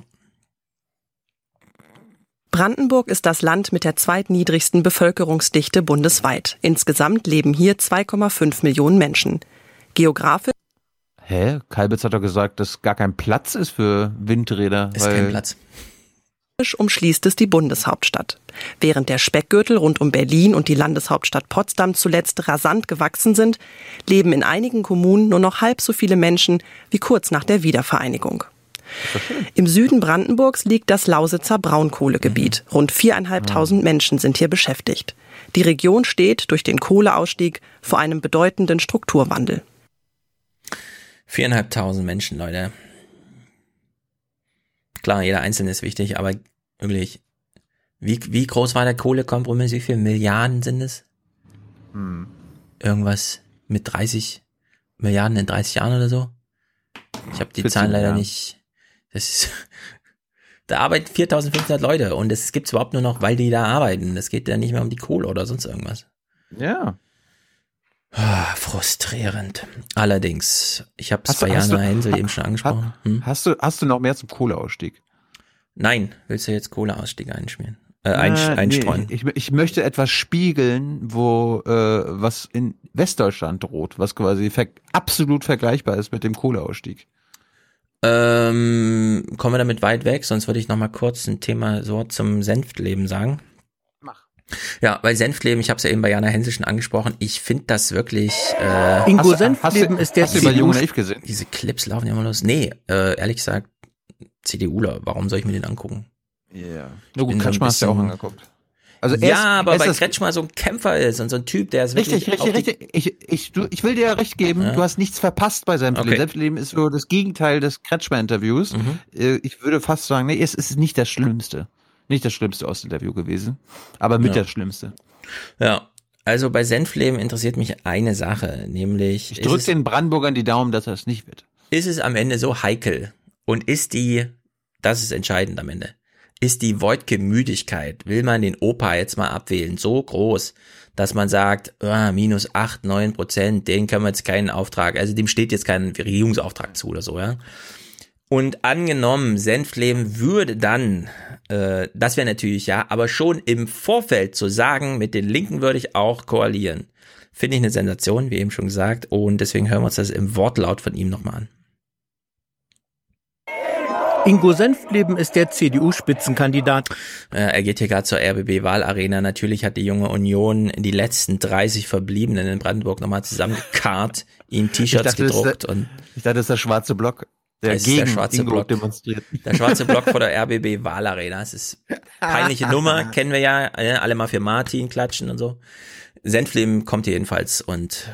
Brandenburg ist das Land mit der zweitniedrigsten Bevölkerungsdichte bundesweit. Insgesamt leben hier 2,5 Millionen Menschen. Geografisch Hä? Kalbitz hat doch gesagt, dass gar kein Platz ist für Windräder. Ist kein Platz. umschließt es die Bundeshauptstadt. Während der Speckgürtel rund um Berlin und die Landeshauptstadt Potsdam zuletzt rasant gewachsen sind, leben in einigen Kommunen nur noch halb so viele Menschen wie kurz nach der Wiedervereinigung. Im Süden Brandenburgs liegt das Lausitzer Braunkohlegebiet. Rund viereinhalbtausend Menschen sind hier beschäftigt. Die Region steht durch den Kohleausstieg vor einem bedeutenden Strukturwandel. Viereinhalbtausend Menschen, Leute. Klar, jeder Einzelne ist wichtig, aber wirklich, wie, wie groß war der Kohlekompromiss? Wie viele Milliarden sind es? Hm. Irgendwas mit 30 Milliarden in 30 Jahren oder so? Ich habe die 14 Zahlen leider Jahren. nicht. Das ist, da arbeiten 4500 Leute und es gibt's überhaupt nur noch, weil die da arbeiten. Es geht ja nicht mehr um die Kohle oder sonst irgendwas. Ja. Ah, frustrierend. Allerdings, ich habe Hast hast Jahre du- Hensel eben schon angesprochen. Hm? Hast du, hast du noch mehr zum Kohleausstieg? Nein, willst du jetzt Kohleausstieg einschmieren? Äh, einsch Äh, einstreuen. Nee, ich, ich möchte etwas spiegeln, wo äh, was in Westdeutschland droht, was quasi ver absolut vergleichbar ist mit dem Kohleausstieg. Ähm, kommen wir damit weit weg, sonst würde ich noch mal kurz ein Thema so zum Senftleben sagen. Mach. Ja, weil Senftleben, ich habe es ja eben bei Jana Hensel schon angesprochen, ich finde das wirklich... Äh, Ingo Hast Senftleben hast du- ist der hast du bei CDU Jung Naiv gesehen? diese Clips laufen ja immer los. Nee, äh, ehrlich gesagt, CDUler, warum soll ich mir den angucken? Ja. Ich Na gut, Kretschmer hast du ja auch angeguckt. Also er ja, ist- aber er weil Kretschmer so ein Kämpfer ist und so ein Typ, der ist wirklich Richtig, richtig, richtig. Ich, ich, du, ich will dir ja recht geben, Ja. du hast nichts verpasst bei Senftleben. Okay. Senftleben ist so das Gegenteil des Kretschmer-Interviews. Mhm. Äh, Ich würde fast sagen, nee, es ist nicht das Schlimmste. Nicht das schlimmste Ostinterview gewesen, aber mit Ja. das Schlimmste. Ja, also bei Senfleben interessiert mich eine Sache, nämlich Ich ist drück es, den Brandenburgern die Daumen, dass das nicht wird. ist es am Ende so heikel und ist die, das ist entscheidend am Ende, ist die Wojtke-Müdigkeit, will man den Opa jetzt mal abwählen, so groß, dass man sagt, ah, minus acht, neun Prozent, den können wir jetzt keinen Auftrag, also dem steht jetzt kein Regierungsauftrag zu oder so, ja. Und angenommen, Senftleben würde dann, äh, das wäre natürlich ja, aber schon im Vorfeld zu sagen, mit den Linken würde ich auch koalieren. Finde ich eine Sensation, wie eben schon gesagt, und deswegen hören wir uns das im Wortlaut von ihm nochmal an. Ingo Senftleben ist der CDU-Spitzenkandidat. Er geht hier gerade zur RBB-Wahlarena. Natürlich hat die junge Union die letzten 30 Verbliebenen in Brandenburg nochmal zusammengekarrt, ihnen T-Shirts dachte, das ist gedruckt der- und Ich dachte, das ist der schwarze Block, der gegen der schwarze Ingo Block. demonstriert. Der schwarze Block vor der RBB Wahlarena. Es ist peinliche Nummer, kennen wir ja. äh, Alle mal für Martin klatschen und so. Senfleben kommt jedenfalls und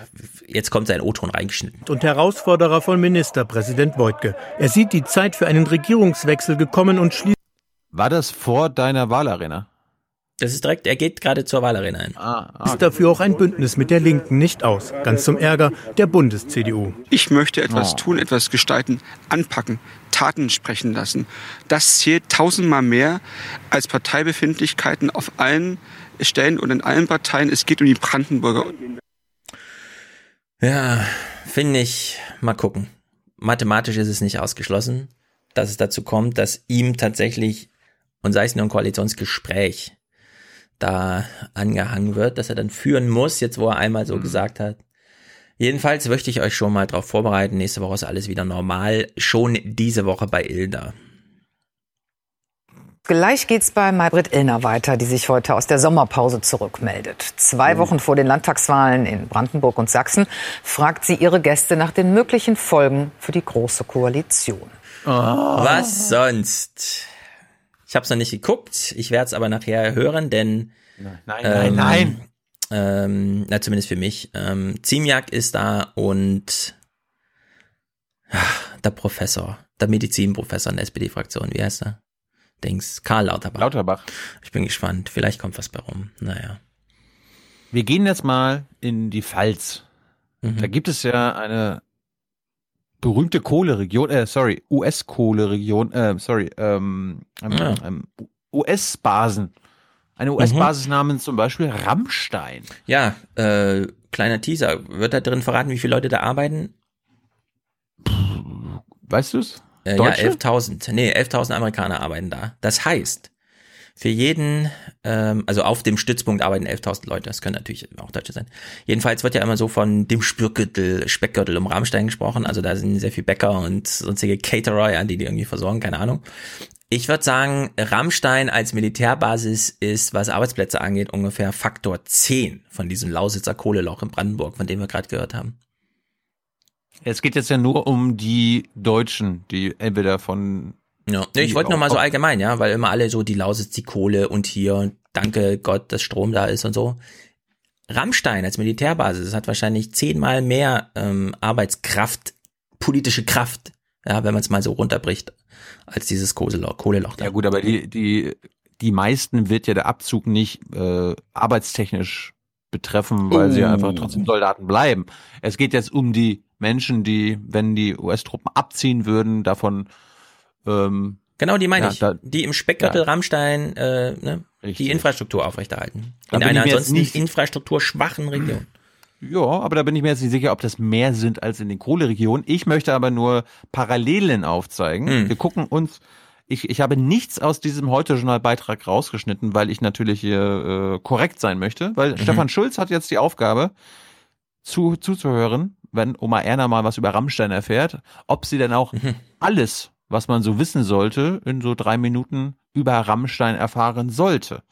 jetzt kommt sein O-Ton reingeschnitten. und Herausforderer von Ministerpräsident Wojtke. Er sieht die Zeit für einen Regierungswechsel gekommen und schließt War das vor deiner Wahlarena? Das ist direkt, er geht gerade zur Wahlarena hin. Ah, dafür auch ein Bündnis mit der Linken nicht aus. Ganz zum Ärger der Bundes-CDU. Ich möchte etwas Oh. tun, etwas gestalten, anpacken, Taten sprechen lassen. Das zählt tausendmal mehr als Parteibefindlichkeiten auf allen Stellen und in allen Parteien. Es geht um die Brandenburger. Ja, finde ich, mal gucken. Mathematisch ist es nicht ausgeschlossen, dass es dazu kommt, dass ihm tatsächlich, und sei es nur ein Koalitionsgespräch, da angehangen wird, dass er dann führen muss, jetzt wo er einmal so gesagt hat. Jedenfalls möchte ich euch schon mal darauf vorbereiten. Nächste Woche ist alles wieder normal. Schon diese Woche bei Ilda. Gleich geht's bei Maybrit Illner weiter, die sich heute aus der Sommerpause zurückmeldet. Zwei Wochen vor den Landtagswahlen in Brandenburg und Sachsen fragt sie ihre Gäste nach den möglichen Folgen für die Große Koalition. Was sonst? Ich habe es noch nicht geguckt. Ich werde es aber nachher hören, denn Nein, nein, nein. Ähm, na zumindest für mich. Ähm, Ziemiak ist da und ach, der Professor, der Medizinprofessor in der SPD-Fraktion. Wie heißt er? Dings Karl Lauterbach. Lauterbach. Ich bin gespannt. Vielleicht kommt was bei rum. Naja. Wir gehen jetzt mal in die Pfalz. Mhm. Da gibt es ja eine berühmte Kohleregion, äh, sorry, US-Kohleregion, äh, sorry, ähm, ähm, Ja. ähm, US-Basen. Eine US-Basis namens zum Beispiel Rammstein. Ja, äh, kleiner Teaser. Wird da drin verraten, wie viele Leute da arbeiten? Weißt du's? Äh, ja, Deutsche? 11.000. Nee, 11.000 Amerikaner arbeiten da. Das heißt, für jeden, ähm, also auf dem Stützpunkt arbeiten 11.000 Leute. Das können natürlich auch Deutsche sein. Jedenfalls wird ja immer so von dem Spürgürtel, Speckgürtel um Rammstein gesprochen. Also da sind sehr viel Bäcker und sonstige Caterer, ja, die die irgendwie versorgen, keine Ahnung. Ich würde sagen, Rammstein als Militärbasis ist, was Arbeitsplätze angeht, ungefähr Faktor 10 von diesem Lausitzer Kohleloch in Brandenburg, von dem wir gerade gehört haben. Es geht jetzt ja nur um die Deutschen, die entweder von. Ja, nee, ich wollte nur mal so allgemein, ja, weil immer alle so die Lausitz, die Kohle und hier, danke Gott, dass Strom da ist und so. Rammstein als Militärbasis das hat wahrscheinlich zehnmal mehr ähm, Arbeitskraft, politische Kraft, ja, wenn man es mal so runterbricht, als dieses Kohleloch. Kohleloch da. Ja gut, aber die, die, die meisten wird ja der Abzug nicht äh, arbeitstechnisch betreffen, weil sie Oh. einfach trotzdem Soldaten bleiben. Es geht jetzt um die Menschen, die, wenn die US-Truppen abziehen würden, davon ähm, Genau, die meine Ja, ich. da- die im Speckgürtel Ja. Rammstein äh, ne, Richtig. die Infrastruktur aufrechterhalten. Da In einer ansonsten nicht- infrastrukturschwachen Region. Ja, aber da bin ich mir jetzt nicht sicher, ob das mehr sind als in den Kohleregionen. Ich möchte aber nur Parallelen aufzeigen. Hm. Wir gucken uns, ich, ich habe nichts aus diesem Heute-Journal-Beitrag rausgeschnitten, weil ich natürlich hier äh, korrekt sein möchte, weil Stefan Schulz hat jetzt die Aufgabe, zu, zuzuhören, wenn Oma Erna mal was über Rammstein erfährt, ob sie denn auch alles, was man so wissen sollte, in so drei Minuten über Rammstein erfahren sollte.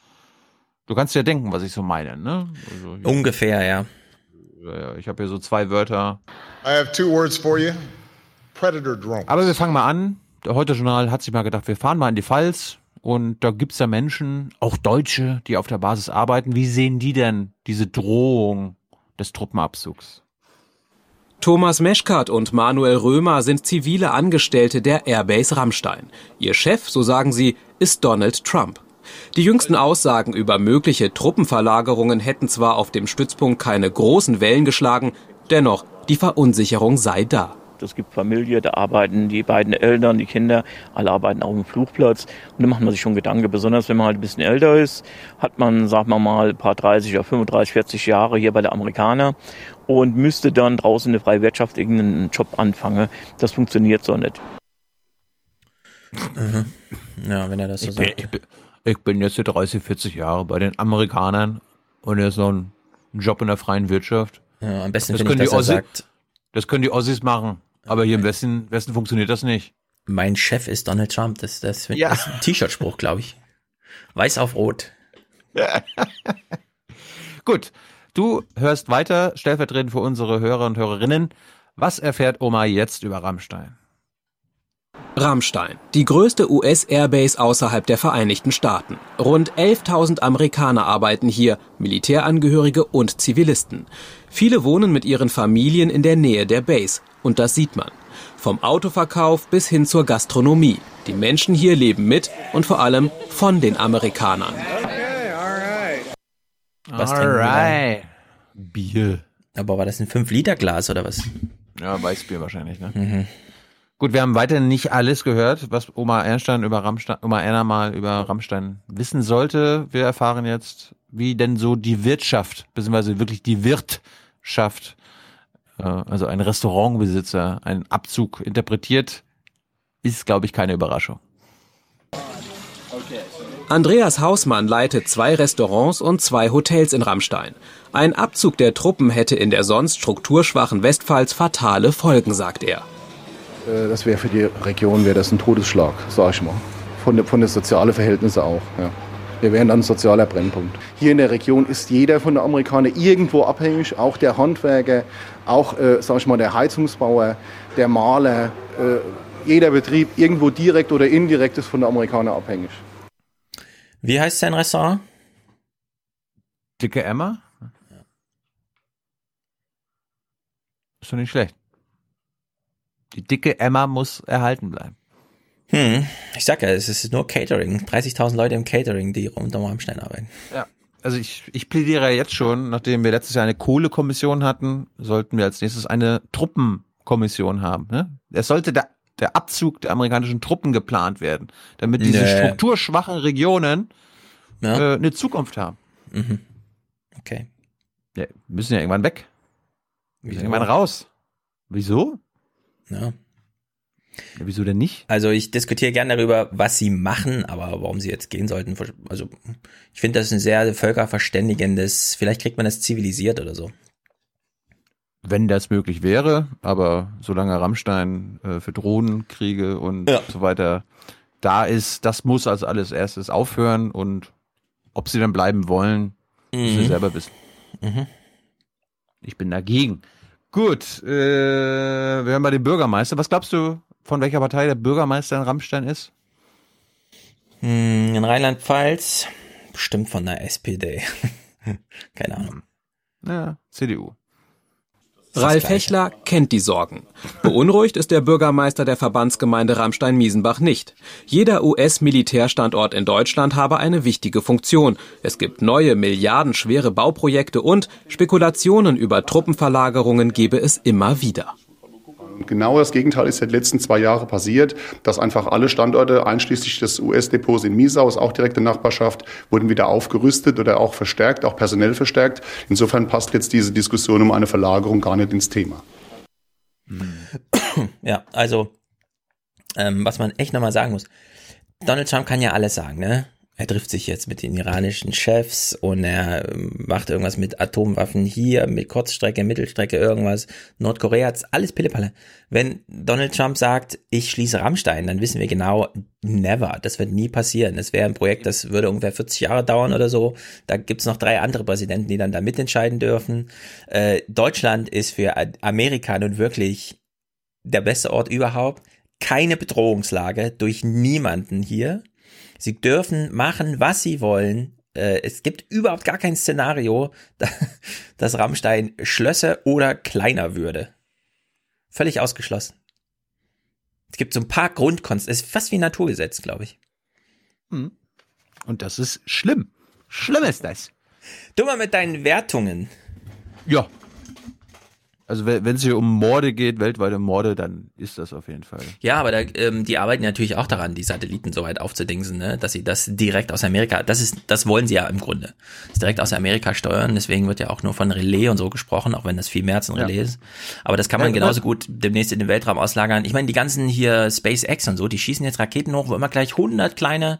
Du kannst ja denken, was ich so meine, ne? Also hier- Ungefähr, ja. ich habe hier so zwei Wörter. I have two words for you Predator drone. Aber wir fangen mal an. Der Heute-Journal hat sich mal gedacht, wir fahren mal in die Pfalz. Und da gibt's ja Menschen, auch Deutsche, die auf der Basis arbeiten. Wie sehen die denn diese Drohung des Truppenabzugs? Thomas Meschkat und Manuel Römer sind zivile Angestellte der Airbase Rammstein. Ihr Chef, so sagen sie, ist Donald Trump. Die jüngsten Aussagen über mögliche Truppenverlagerungen hätten zwar auf dem Stützpunkt keine großen Wellen geschlagen, dennoch die Verunsicherung sei da. Es gibt Familie, da arbeiten die beiden Eltern, die Kinder, alle arbeiten auf dem Flugplatz. Und da macht man sich schon Gedanken, besonders wenn man halt ein bisschen älter ist, hat man, sagen wir mal, ein paar 30 oder 35, 40 Jahre hier bei der Amerikaner und müsste dann draußen in der freien Wirtschaft irgendeinen Job anfangen. Das funktioniert so nicht. Mhm. Ja, wenn er das so Ich bin, sagt. ich, bin, ich bin jetzt hier 30, 40 Jahre bei den Amerikanern und jetzt noch ein Job in der freien Wirtschaft. Ja, am besten das finde ich, können, die er Ossi, sagt, das können die Ossis machen. Aber hier im Westen, Westen funktioniert das nicht. mein Chef ist Donald Trump. Das, das, Ja. das ist ein T-Shirt-Spruch, glaube ich. Weiß auf Rot. Gut, du hörst weiter, stellvertretend für unsere Hörer und Hörerinnen. Was erfährt Oma jetzt über Rammstein? Rammstein, die größte US-Airbase außerhalb der Vereinigten Staaten. Rund 11.000 Amerikaner arbeiten hier, Militärangehörige und Zivilisten. Viele wohnen mit ihren Familien in der Nähe der Base. Und das sieht man. Vom Autoverkauf bis hin zur Gastronomie. Die Menschen hier leben mit und vor allem von den Amerikanern. Was trinken wir da? Alright. Bier. Aber war das ein 5-Liter-Glas oder was? Ja, Weißbier wahrscheinlich, ne? Mhm. Gut, wir haben weiterhin nicht alles gehört, was Oma Ernstein über Rammstein, Oma Erna mal über Rammstein wissen sollte. Wir erfahren jetzt, wie denn so die Wirtschaft, beziehungsweise wirklich die Wirtschaft, äh, also ein Restaurantbesitzer, einen Abzug interpretiert, ist, glaube ich, keine Überraschung. Andreas Hausmann leitet zwei Restaurants und zwei Hotels in Rammstein. Ein Abzug der Truppen hätte in der sonst strukturschwachen Westpfalz fatale Folgen, sagt er. Äh, Das wäre für die Region wäre das ein Todesschlag, sag ich mal. Von, von den sozialen Verhältnissen auch. Ja. Wir wären dann ein sozialer Brennpunkt. Hier in der Region ist jeder von den Amerikanern irgendwo abhängig, auch der Handwerker, auch, äh, sag ich mal, der Heizungsbauer, der Maler. Äh, jeder Betrieb irgendwo direkt oder indirekt ist von den Amerikanern abhängig. Wie heißt sein Restaurant? Dicke Emma? Ist doch nicht schlecht. Die dicke Emma muss erhalten bleiben. Hm, ich sag ja, es ist nur Catering. 30.000 Leute im Catering, die unter Rammstein arbeiten. Ja. Also ich, ich plädiere jetzt schon, nachdem wir letztes Jahr eine Kohlekommission hatten, sollten wir als nächstes eine Truppenkommission haben. Ne? Es sollte der, der Abzug der amerikanischen Truppen geplant werden, damit diese Nee. strukturschwachen Regionen Ja. äh, eine Zukunft haben. Mhm. Okay. Ja, müssen ja irgendwann weg. Wieso? Irgendwann raus. Wieso? Ja. Ja, wieso denn nicht? Also ich diskutiere gerne darüber, was sie machen, aber warum sie jetzt gehen sollten. Also ich finde, das ein sehr völkerverständigendes, vielleicht kriegt man das zivilisiert oder so. Wenn das möglich wäre, aber solange Rammstein äh, für Drohnenkriege und Ja. so weiter da ist, das muss als alles erstes aufhören und ob sie dann bleiben wollen, müssen sie Mhm. selber wissen. Mhm. Ich bin dagegen. Gut, äh, wir hören mal den Bürgermeister. Was glaubst du, von welcher Partei der Bürgermeister in Rammstein ist? Hm, In Rheinland-Pfalz bestimmt von der SPD. Keine Ahnung. Ja, CDU. Ralf Hechler kennt die Sorgen. Beunruhigt ist der Bürgermeister der Verbandsgemeinde Ramstein-Miesenbach nicht. Jeder US-Militärstandort in Deutschland habe eine wichtige Funktion. Es gibt neue, milliardenschwere Bauprojekte und Spekulationen über Truppenverlagerungen gebe es immer wieder. Genau das Gegenteil ist ja die letzten zwei Jahre passiert, dass einfach alle Standorte, einschließlich des US-Depots in Miesau, ist auch direkte Nachbarschaft, wurden wieder aufgerüstet oder auch verstärkt, auch personell verstärkt. Insofern passt jetzt diese Diskussion um eine Verlagerung gar nicht ins Thema. Ja, also, ähm, was man echt nochmal sagen muss, Donald Trump kann ja alles sagen, ne? Er trifft sich jetzt mit den iranischen Chefs und er ähm, macht irgendwas mit Atomwaffen hier, mit Kurzstrecke, Mittelstrecke, irgendwas. Nordkorea alles Pillepalle. Wenn Donald Trump sagt, ich schließe Rammstein, dann wissen wir genau, never. Das wird nie passieren. Das wäre ein Projekt, das würde ungefähr 40 Jahre dauern oder so. Da gibt's noch drei andere Präsidenten, die dann da mitentscheiden dürfen. Äh, Deutschland ist für Amerika nun wirklich der beste Ort überhaupt. Keine Bedrohungslage durch niemanden hier. Sie dürfen machen, was sie wollen. Äh, Es gibt überhaupt gar kein Szenario, dass Rammstein schlösse oder kleiner würde. Völlig ausgeschlossen. Es gibt so ein paar Grundkonst. Es ist fast wie ein Naturgesetz, glaube ich. Hm. Und das ist schlimm. Schlimm ist das. Du mal mit deinen Wertungen. Ja. Also wenn es hier um Morde geht, weltweite Morde, dann ist das auf jeden Fall. Ja, aber da, ähm, die arbeiten natürlich auch daran, die Satelliten so weit aufzudingsen, ne? dass sie das direkt aus Amerika, das ist, das wollen sie ja im Grunde, das direkt aus Amerika steuern. Deswegen wird ja auch nur von Relais und so gesprochen, auch wenn das viel mehr als ein Ja. Relais ist. Aber das kann man Ja, genauso was- gut demnächst in den Weltraum auslagern. Ich meine, die ganzen hier SpaceX und so, die schießen jetzt Raketen hoch, wo immer gleich 100 kleine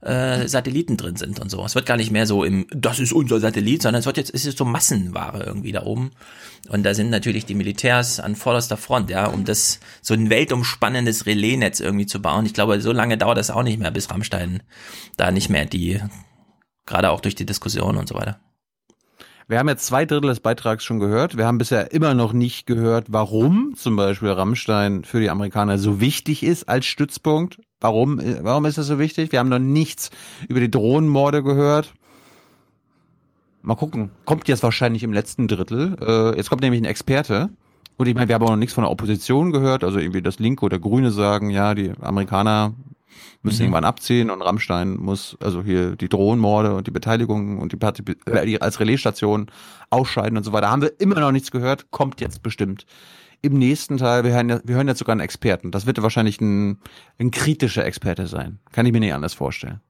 äh, Satelliten drin sind und so. Es wird gar nicht mehr so im, das ist unser Satellit, sondern es wird jetzt, es ist so Massenware irgendwie da oben. Und da sind natürlich die Militärs an vorderster Front, ja, um das, so ein weltumspannendes Relaisnetz irgendwie zu bauen. Ich glaube, so lange dauert das auch nicht mehr, bis Rammstein da nicht mehr die, gerade auch durch die Diskussion und so weiter. Wir haben jetzt zwei Drittel des Beitrags schon gehört. Wir haben bisher immer noch nicht gehört, warum zum Beispiel Rammstein für die Amerikaner so wichtig ist als Stützpunkt. Warum, äh, warum ist das so wichtig? Wir haben noch nichts über die Drohnenmorde gehört. Mal gucken. Kommt jetzt wahrscheinlich im letzten Drittel. Äh, jetzt kommt nämlich ein Experte. Und ich meine, wir haben auch noch nichts von der Opposition gehört. Also irgendwie das Linke oder Grüne sagen, ja, die Amerikaner müssen Mhm. irgendwann abziehen und Rammstein muss also hier die Drohnenmorde und die Beteiligung und die, Partizip äh, als Relaisstation ausscheiden und so weiter. Haben wir immer noch nichts gehört, kommt jetzt bestimmt. Im nächsten Teil, wir hören, ja, wir hören jetzt sogar einen Experten. Das wird wahrscheinlich ein, ein kritischer Experte sein. Kann ich mir nicht anders vorstellen.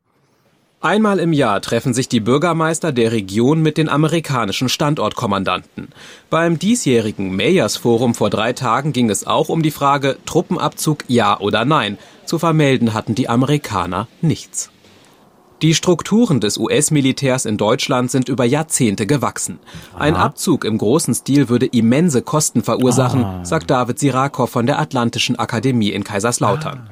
Einmal im Jahr treffen sich die Bürgermeister der Region mit den amerikanischen Standortkommandanten. Beim diesjährigen Mayors Forum vor drei Tagen ging es auch um die Frage Truppenabzug ja oder nein. Zu vermelden hatten die Amerikaner nichts. Die Strukturen des US-Militärs in Deutschland sind über Jahrzehnte gewachsen. Ein Abzug im großen Stil würde immense Kosten verursachen, Ah. sagt David Sirakow von der Atlantischen Akademie in Kaiserslautern.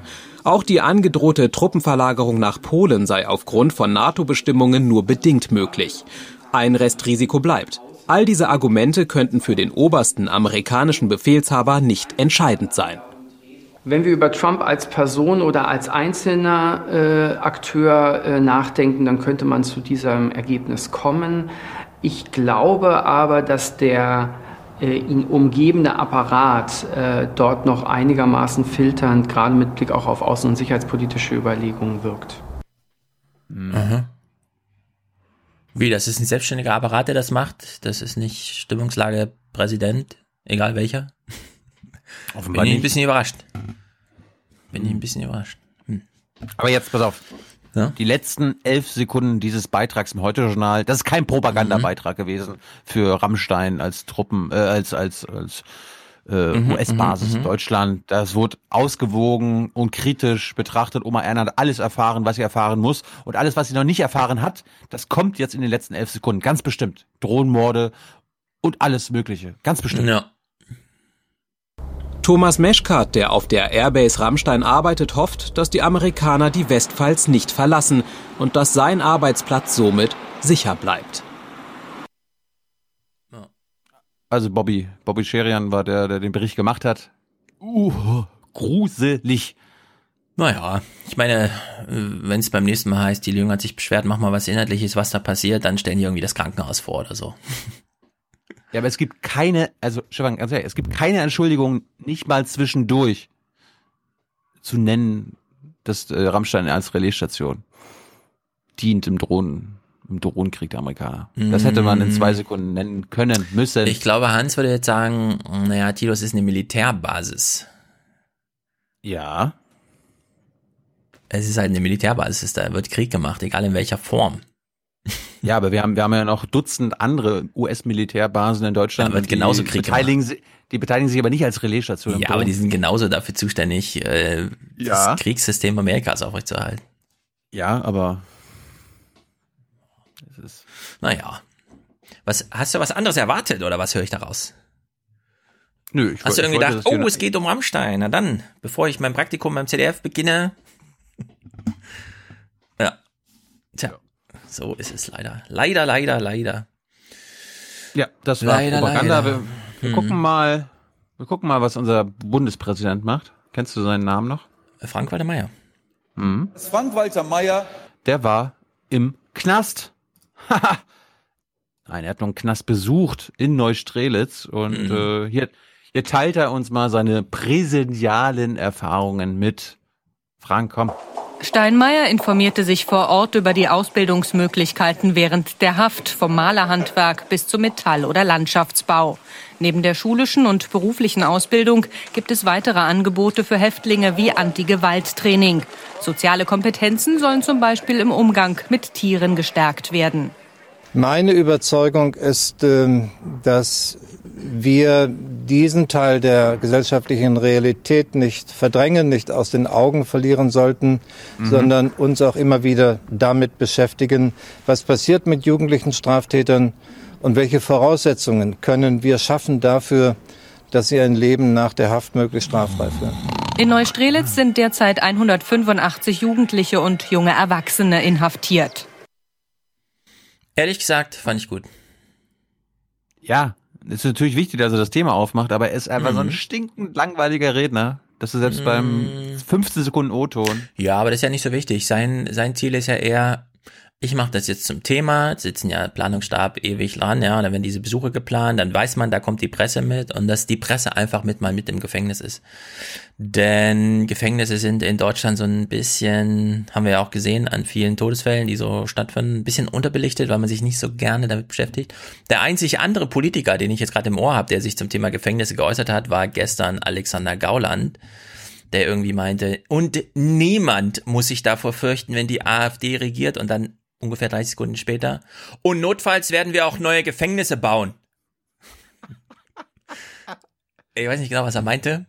Auch die angedrohte Truppenverlagerung nach Polen sei aufgrund von NATO-Bestimmungen nur bedingt möglich. Ein Restrisiko bleibt. All diese Argumente könnten für den obersten amerikanischen Befehlshaber nicht entscheidend sein. Wenn wir über Trump als Person oder als einzelner äh, Akteur äh, nachdenken, dann könnte man zu diesem Ergebnis kommen. Ich glaube aber, dass der ihn umgebende Apparat äh, dort noch einigermaßen filternd, gerade mit Blick auch auf außen- und sicherheitspolitische Überlegungen wirkt. Mhm. Wie, das ist ein selbstständiger Apparat, der das macht? Das ist nicht Stimmungslage Präsident, egal welcher? Offenbar Bin ich ein nicht. bisschen überrascht. Bin ich ein bisschen überrascht. Hm. Aber jetzt, pass auf. Ja? Die letzten elf Sekunden dieses Beitrags im Heute-Journal, das ist kein Propagandabeitrag gewesen für Rammstein als Truppen, äh, als, als, als äh, Mhm, US-Basis mhm, in mhm. Deutschland. Das wurde ausgewogen und kritisch betrachtet. Oma Erna hat alles erfahren, was sie erfahren muss. Und alles, was sie noch nicht erfahren hat, das kommt jetzt in den letzten elf Sekunden. Ganz bestimmt. Drohnenmorde und alles Mögliche. Ganz bestimmt. Ja. Thomas Meschkat, der auf der Airbase Rammstein arbeitet, hofft, dass die Amerikaner die Westpfalz nicht verlassen und dass sein Arbeitsplatz somit sicher bleibt. Also Bobby, Bobby Scherian war der, der den Bericht gemacht hat. Uh, gruselig. Naja, ich meine, wenn es beim nächsten Mal heißt, die Jünger hat sich beschwert, mach mal was Inhaltliches, was da passiert, dann stellen die irgendwie das Krankenhaus vor oder so. Ja, aber es gibt keine, also Stefan, ganz ehrlich, es gibt keine Entschuldigung, nicht mal zwischendurch zu nennen, dass äh, Rammstein als Relaisstation dient im Drohnen, im Drohnenkrieg der Amerikaner. Das hätte man in zwei Sekunden nennen können, müssen. Ich glaube, Hans würde jetzt sagen, naja, Tilos ist eine Militärbasis. Ja. Es ist halt eine Militärbasis, da wird Krieg gemacht, egal in welcher Form. Ja, aber wir haben, wir haben ja noch Dutzend andere US-Militärbasen in Deutschland. Und die genauso Krieg beteiligen, si- Die beteiligen sich aber nicht als Relaisstation. Ja, aber die sind genauso dafür zuständig, äh, Ja. das Kriegssystem Amerikas aufrechtzuerhalten. Ja, aber es ist Naja. Was, hast du was anderes erwartet oder was höre ich daraus? Nö, ich Hast du irgendwie gedacht, oh, es geht um Rammstein. Na dann, bevor ich mein Praktikum beim CDF beginne. Ja. Tja, so ist es leider. Leider, leider, leider. Ja, das war Leider, Propaganda. leider. Wir, wir Mhm. gucken mal, wir gucken mal, was unser Bundespräsident macht. Kennst du seinen Namen noch? Frank-Walter Meyer. Mhm. Frank-Walter Meyer. Der war im Knast. Haha. Nein, er hat noch einen Knast besucht in Neustrelitz und äh, hier, hier teilt er uns mal seine präsentialen Erfahrungen mit. Frank, komm. Steinmeier informierte sich vor Ort über die Ausbildungsmöglichkeiten während der Haft vom Malerhandwerk bis zum Metall- oder Landschaftsbau. Neben der schulischen und beruflichen Ausbildung gibt es weitere Angebote für Häftlinge wie Anti-Gewalt-Training. Soziale Kompetenzen sollen zum Beispiel im Umgang mit Tieren gestärkt werden. Meine Überzeugung ist, ähm, dass wir diesen Teil der gesellschaftlichen Realität nicht verdrängen, nicht aus den Augen verlieren sollten, Mhm. sondern uns auch immer wieder damit beschäftigen, was passiert mit jugendlichen Straftätern und welche Voraussetzungen können wir schaffen dafür, dass sie ein Leben nach der Haft möglichst straffrei führen. In Neustrelitz sind derzeit 185 Jugendliche und junge Erwachsene inhaftiert. Ehrlich gesagt, fand ich gut. Ja, ist natürlich wichtig, dass er das Thema aufmacht, aber er ist einfach so ein Mhm. stinkend langweiliger Redner, dass du selbst beim 15 Sekunden O-Ton. Ja, aber das ist ja nicht so wichtig. Sein, sein Ziel ist ja eher, ich mache das jetzt zum Thema, sitzen ja Planungsstab ewig dran, ja, und dann werden diese Besuche geplant, dann weiß man, da kommt die Presse mit und dass die Presse einfach mit mal mit im Gefängnis ist. Denn Gefängnisse sind in Deutschland so ein bisschen, haben wir ja auch gesehen, an vielen Todesfällen, die so stattfinden, ein bisschen unterbelichtet, weil man sich nicht so gerne damit beschäftigt. Der einzig andere Politiker, den ich jetzt gerade im Ohr habe, der sich zum Thema Gefängnisse geäußert hat, war gestern Alexander Gauland der irgendwie meinte, und niemand muss sich davor fürchten, wenn die AfD regiert und dann ungefähr 30 Sekunden später. Und notfalls werden wir auch neue Gefängnisse bauen. Ich weiß nicht genau, was er meinte.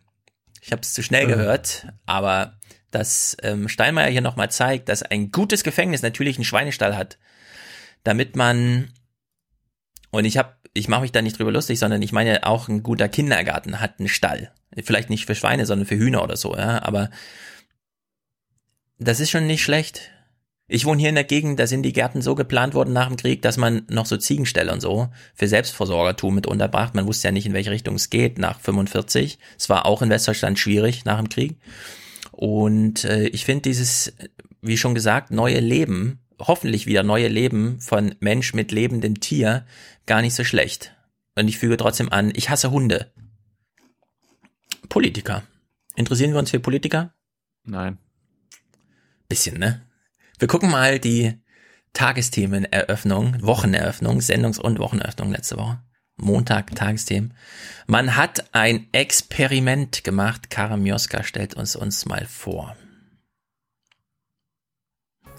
Ich habe es zu schnell Äh. gehört, aber dass ähm, Steinmeier hier nochmal zeigt, dass ein gutes Gefängnis natürlich einen Schweinestall hat, damit man und ich habe, ich mache mich da nicht drüber lustig, sondern ich meine auch ein guter Kindergarten hat einen Stall. Vielleicht nicht für Schweine, sondern für Hühner oder so, ja. Aber das ist schon nicht schlecht. Ich wohne hier in der Gegend, da sind die Gärten so geplant worden nach dem Krieg, dass man noch so Ziegenställe und so für Selbstversorgertum mit unterbracht. Man wusste ja nicht, in welche Richtung es geht nach 45. Es war auch in Westdeutschland schwierig nach dem Krieg. Und äh, ich finde dieses, wie schon gesagt, neue Leben, hoffentlich wieder neue Leben von Mensch mit lebendem Tier gar nicht so schlecht. Und ich füge trotzdem an, ich hasse Hunde. Politiker. Interessieren wir uns für Politiker? Nein. Bisschen, ne? Wir gucken mal die Tagesthemeneröffnung, Wocheneröffnung, Sendungs- und Wocheneröffnung letzte Woche. Montag, Tagesthemen. Man hat ein Experiment gemacht. Kara Mioska stellt uns uns mal vor.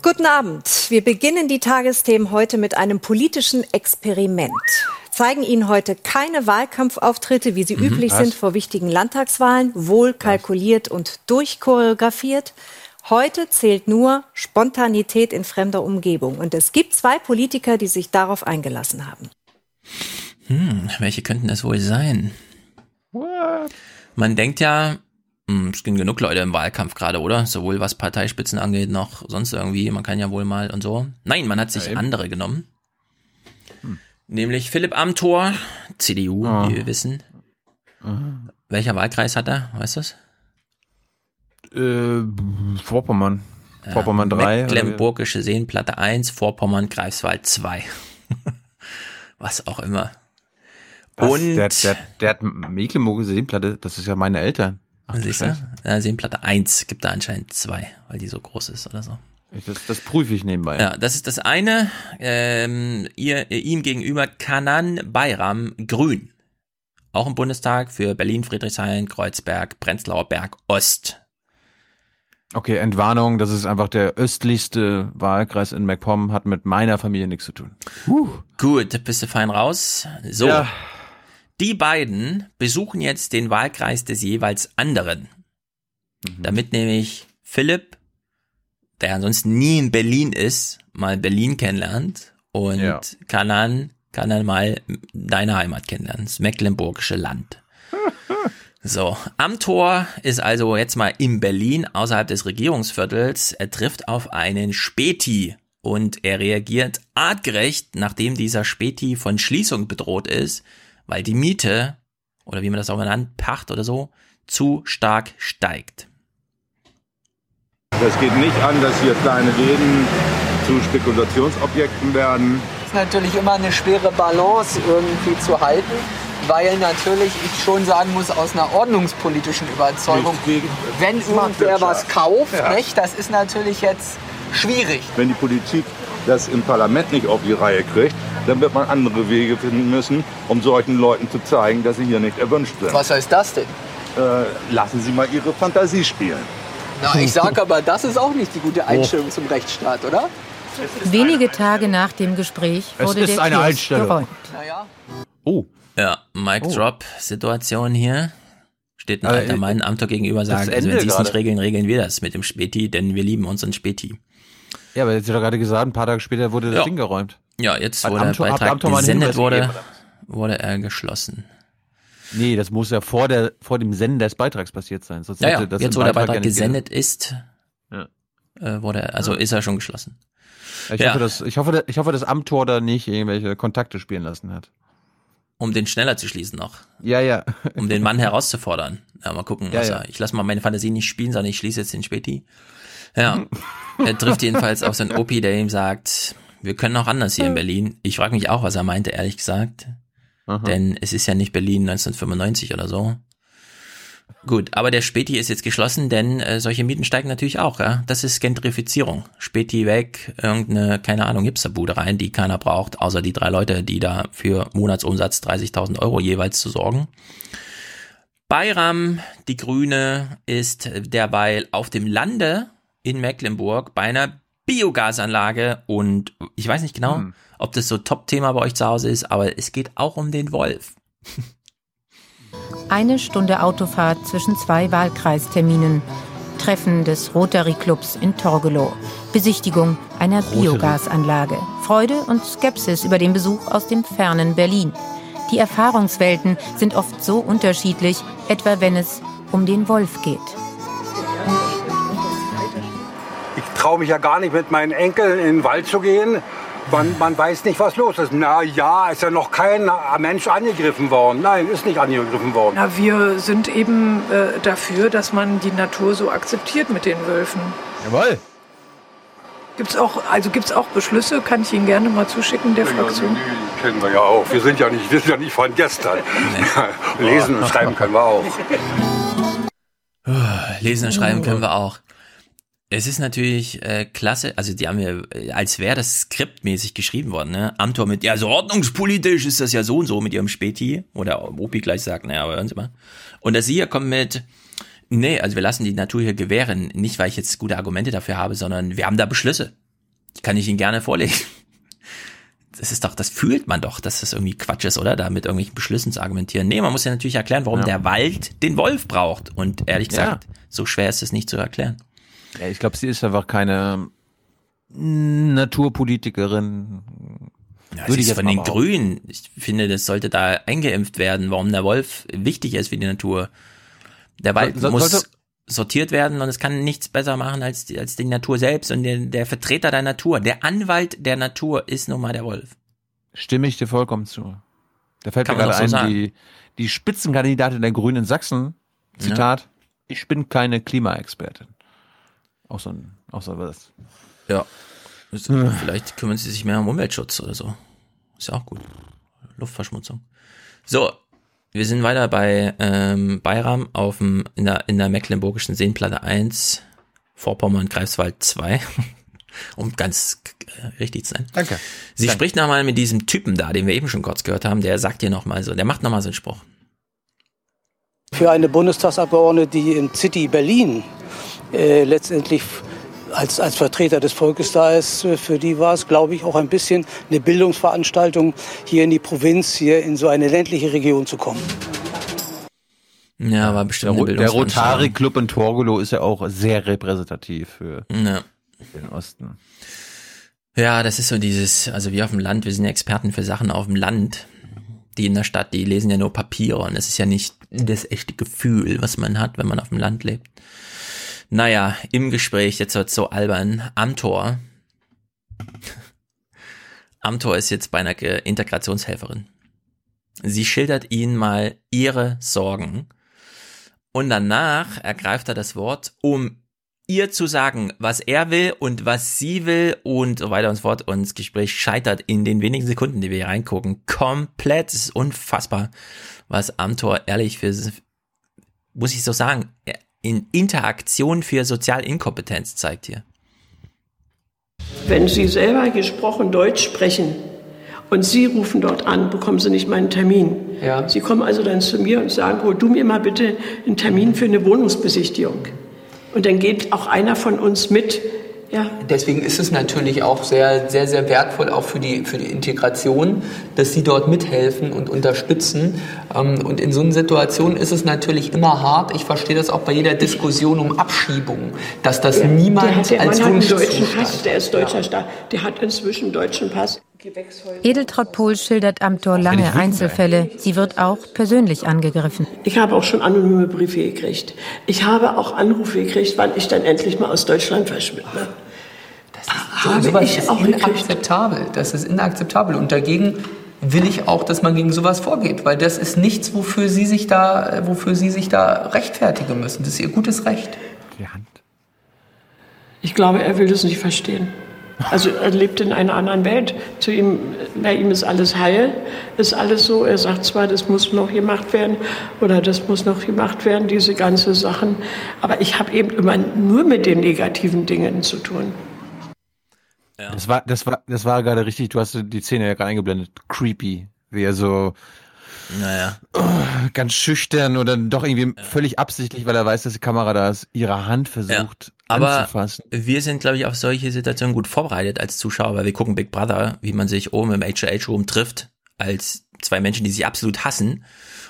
Guten Abend. Wir beginnen die Tagesthemen heute mit einem politischen Experiment. Zeigen Ihnen heute keine Wahlkampfauftritte, wie sie Mhm, üblich was? sind vor wichtigen Landtagswahlen, wohl kalkuliert und durchchoreografiert. Heute zählt nur Spontanität in fremder Umgebung. Und es gibt zwei Politiker, die sich darauf eingelassen haben. Hm, welche könnten es wohl sein? Man denkt ja, hm, es gibt genug Leute im Wahlkampf gerade, oder? Sowohl was Parteispitzen angeht, noch sonst irgendwie. Man kann ja wohl mal und so. Nein, man hat sich Ja, andere genommen. Nämlich Philipp Amthor, CDU, Ah. wie wir wissen. Welcher Wahlkreis hat er? Weißt du es? Äh, Vorpommern. Vorpommern 3. Mecklenburgische Seenplatte 1, Vorpommern, Greifswald 2. was auch immer. Was? Und Der, der, der hat Mecklenburgische Seenplatte, das ist ja meine Eltern. Ach, Siehst du? Seenplatte 1 gibt da anscheinend zwei, weil die so groß ist oder so. Das, das prüfe ich nebenbei. Ja, das ist das eine. Ähm, ihr, ihm gegenüber Kanan Bayram Grün. Auch im Bundestag für Berlin, Friedrichshain, Kreuzberg, Prenzlauer Berg Ost. Okay, Entwarnung, das ist einfach der östlichste Wahlkreis in MacPom, hat mit meiner Familie nichts zu tun. Gut, bist du fein raus. So. Ja. Die beiden besuchen jetzt den Wahlkreis des jeweils anderen. Damit nämlich Philipp, der ansonsten nie in Berlin ist, mal Berlin kennenlernt und Ja. Kanan kann dann mal deine Heimat kennenlernen, das mecklenburgische Land. So, Amtor ist also jetzt mal in Berlin außerhalb des Regierungsviertels. Er trifft auf einen Späti und er reagiert artgerecht, nachdem dieser Späti von Schließung bedroht ist, weil die Miete oder wie man das auch mal nennt, Pacht oder so, zu stark steigt. Das geht nicht an, dass hier kleine Läden zu Spekulationsobjekten werden. ist natürlich immer eine schwere Balance irgendwie zu halten, weil natürlich ich schon sagen muss, aus einer ordnungspolitischen Überzeugung, wenn irgendwer was kauft, Ja. nicht, das ist natürlich jetzt schwierig. Wenn die Politik das im Parlament nicht auf die Reihe kriegt, dann wird man andere Wege finden müssen, um solchen Leuten zu zeigen, dass sie hier nicht erwünscht sind. Was heißt das denn? Äh, lassen Sie mal Ihre Fantasie spielen. Na, ich sage aber, das ist auch nicht die gute Einstellung zum Rechtsstaat, oder? Wenige Tage nach dem Gespräch Es wurde ist der eine Kiosk Einstellung. geräumt. Oh. Ja, Mic Oh. Drop Situation hier. Steht ein Aber, alter äh, Mann Amtor gegenüber das sagen, also wenn sie es nicht regeln, regeln wir das mit dem Späti, denn wir lieben unseren Späti. Ja, aber jetzt hat er gerade gesagt, ein paar Tage später wurde das Ja. Ding geräumt. Ja, jetzt, wo der Beitrag gesendet wurde, wurde er geschlossen. Nee, das muss ja vor, der, vor dem Senden des Beitrags passiert sein. Sonst Ja, ja, jetzt wo der Beitrag gesendet ist, Ja. äh, wurde er, also Ja. ist er schon geschlossen. Ich, Ja. hoffe, dass, ich, hoffe, ich hoffe, dass Amtor da nicht irgendwelche Kontakte spielen lassen hat. Um den schneller zu schließen noch. Ja, ja. Um den Mann herauszufordern. Ja, mal gucken. Ja, was ja. Er, ich lasse mal meine Fantasie nicht spielen, sondern ich schließe jetzt den Späti. Ja. er trifft jedenfalls auf seinen Opi, der ihm sagt, wir können auch anders hier in Berlin. Ich frage mich auch, was er meinte, ehrlich gesagt. Denn es ist ja nicht Berlin 1995 oder so. Gut, aber der Späti ist jetzt geschlossen, denn äh, solche Mieten steigen natürlich auch, ja. Das ist Gentrifizierung. Späti weg, irgendeine, keine Ahnung, Hipsterbude rein, die keiner braucht, außer die drei Leute, die da für Monatsumsatz 30.000 Euro jeweils zu sorgen. Bayram, die Grüne, ist derweil auf dem Lande in Mecklenburg bei einer Biogasanlage und ich weiß nicht genau, Hm. ob das so Top-Thema bei euch zu Hause ist, aber es geht auch um den Wolf. Eine Stunde Autofahrt zwischen zwei Wahlkreisterminen. Treffen des Rotary Clubs in Torgelow. Besichtigung einer Rotary. Biogasanlage. Freude und Skepsis über den Besuch aus dem fernen Berlin. Die Erfahrungswelten sind oft so unterschiedlich, etwa wenn es um den Wolf geht. Ich traue mich ja gar nicht mit meinen Enkeln in den Wald zu gehen. Man, man weiß nicht, was los ist. Na ja, ist ja noch kein Mensch angegriffen worden. Nein, ist nicht angegriffen worden. Na, wir sind eben äh, dafür, dass man die Natur so akzeptiert mit den Wölfen. Jawohl. Gibt's auch, also gibt's auch Beschlüsse, kann ich Ihnen gerne mal zuschicken, der Fraktion. Die kennen wir ja auch. Wir sind ja nicht, wir sind ja nicht von gestern. Lesen und schreiben können wir auch. Lesen und schreiben können wir auch. Es ist natürlich äh, klasse, also die haben ja, als wäre das skriptmäßig geschrieben worden, ne? Amtor mit, ja, so ordnungspolitisch ist das ja so und so mit ihrem Späti, oder Opi gleich sagt, naja, aber hören Sie mal. Und dass sie hier kommen mit, nee, also wir lassen die Natur hier gewähren, nicht weil ich jetzt gute Argumente dafür habe, sondern wir haben da Beschlüsse. Kann ich Ihnen gerne vorlegen. Das ist doch, das fühlt man doch, dass das irgendwie Quatsch ist, oder? Da mit irgendwelchen Beschlüssen zu argumentieren. Nee, man muss ja natürlich erklären, warum Ja. der Wald den Wolf braucht. Und ehrlich Ja. gesagt, so schwer ist es nicht zu erklären. Ja, ich glaube, sie ist einfach keine Naturpolitikerin. Ja, Würde ich ist jetzt von den. Grünen. Ich finde, das sollte da eingeimpft werden, warum der Wolf wichtig ist für die Natur. Der Wald So- so- muss sollte- sortiert werden und es kann nichts besser machen als die, als die Natur selbst und der, der Vertreter der Natur, der Anwalt der Natur ist nun mal der Wolf. Stimme ich dir vollkommen zu. Da fällt Kann mir gerade so ein, sagen. die, die Spitzenkandidatin der Grünen in Sachsen, Zitat, ich bin keine Klimaexpertin. Auch so ein, auch so was. Ja. Vielleicht kümmern sie sich mehr um Umweltschutz oder so. Ist ja auch gut. Luftverschmutzung. So, wir sind weiter bei ähm, Bayram auf dem, in, der, in der Mecklenburgischen Seenplatte 1, Vorpommern, Greifswald 2. um ganz äh, richtig zu sein. Danke. Sie Danke. spricht nochmal mit diesem Typen da, den wir eben schon kurz gehört haben, der sagt ihr nochmal so, der macht nochmal so einen Spruch. Für eine Bundestagsabgeordnete, die in City Berlin äh, letztendlich als, als Vertreter des Volkes da ist, äh, für die war es, glaube ich, auch ein bisschen eine Bildungsveranstaltung, hier in die Provinz, hier in so eine ländliche Region zu kommen. Ja, war bestimmt Der, eine der Bildungsveranstaltung. Rotary Club in Torgelow ist ja auch sehr repräsentativ für Ja. den Osten. Ja, das ist so dieses, also wir auf dem Land, wir sind ja Experten für Sachen auf dem Land. Die in der Stadt, die lesen ja nur Papiere und es ist ja nicht das echte Gefühl, was man hat, wenn man auf dem Land lebt. Naja, im Gespräch, jetzt wird's so albern, Amtor. Amtor ist jetzt bei einer Integrationshelferin. Sie schildert ihnen mal ihre Sorgen und danach ergreift er das Wort, um ihr zu sagen, was er will und was sie will und so weiter und so fort. Und das Gespräch scheitert in den wenigen Sekunden, die wir hier reingucken, komplett. Es ist unfassbar, was Amtor ehrlich für, muss ich so sagen, in Interaktion für Sozialinkompetenz zeigt hier. Wenn Sie selber gesprochen Deutsch sprechen und Sie rufen dort an, bekommen Sie nicht mal einen Termin. Ja. Sie kommen also dann zu mir und sagen, hol du mir mal bitte einen Termin für eine Wohnungsbesichtigung. Und dann geht auch einer von uns mit. Ja, Deswegen ist es natürlich auch sehr, sehr, sehr wertvoll, auch für die, für die Integration, dass Sie dort mithelfen und unterstützen. Ähm, Und in so einer Situation ist es natürlich immer hart. Ich verstehe das auch bei jeder Diskussion um Abschiebung, dass das der, niemand der, hat, der als Mann hat einen deutschen Pass, der ist deutscher Staat, der hat inzwischen einen deutschen Pass. Edeltraut Pohl schildert Amtor lange Einzelfälle. Sie wird auch persönlich angegriffen. Ich habe auch schon anonyme Briefe gekriegt. Ich habe auch Anrufe gekriegt, wann ich dann endlich mal aus Deutschland verschwinde. So, Habe sowas ich ist auch gekriegt. inakzeptabel. Das ist inakzeptabel. Und dagegen will ich auch, dass man gegen sowas vorgeht, weil das ist nichts, wofür Sie sich da, wofür Sie sich da rechtfertigen müssen. Das ist Ihr gutes Recht. Ich glaube, er will das nicht verstehen. Also er lebt in einer anderen Welt. Zu ihm, bei ihm ist alles heil, ist alles so. Er sagt zwar, das muss noch gemacht werden oder das muss noch gemacht werden, diese ganze Sachen. Aber ich habe eben immer nur mit den negativen Dingen zu tun. Das war, das war, das war gerade richtig, du hast die Szene ja gerade eingeblendet. Creepy. Wie er so naja. ganz schüchtern oder doch irgendwie völlig absichtlich, weil er weiß, dass die Kamera da ist, ihre Hand versucht Aber anzufassen. wir sind, glaube ich, auf solche Situationen gut vorbereitet als Zuschauer, weil wir gucken Big Brother, wie man sich oben im HH-Room trifft, als zwei Menschen, die sich absolut hassen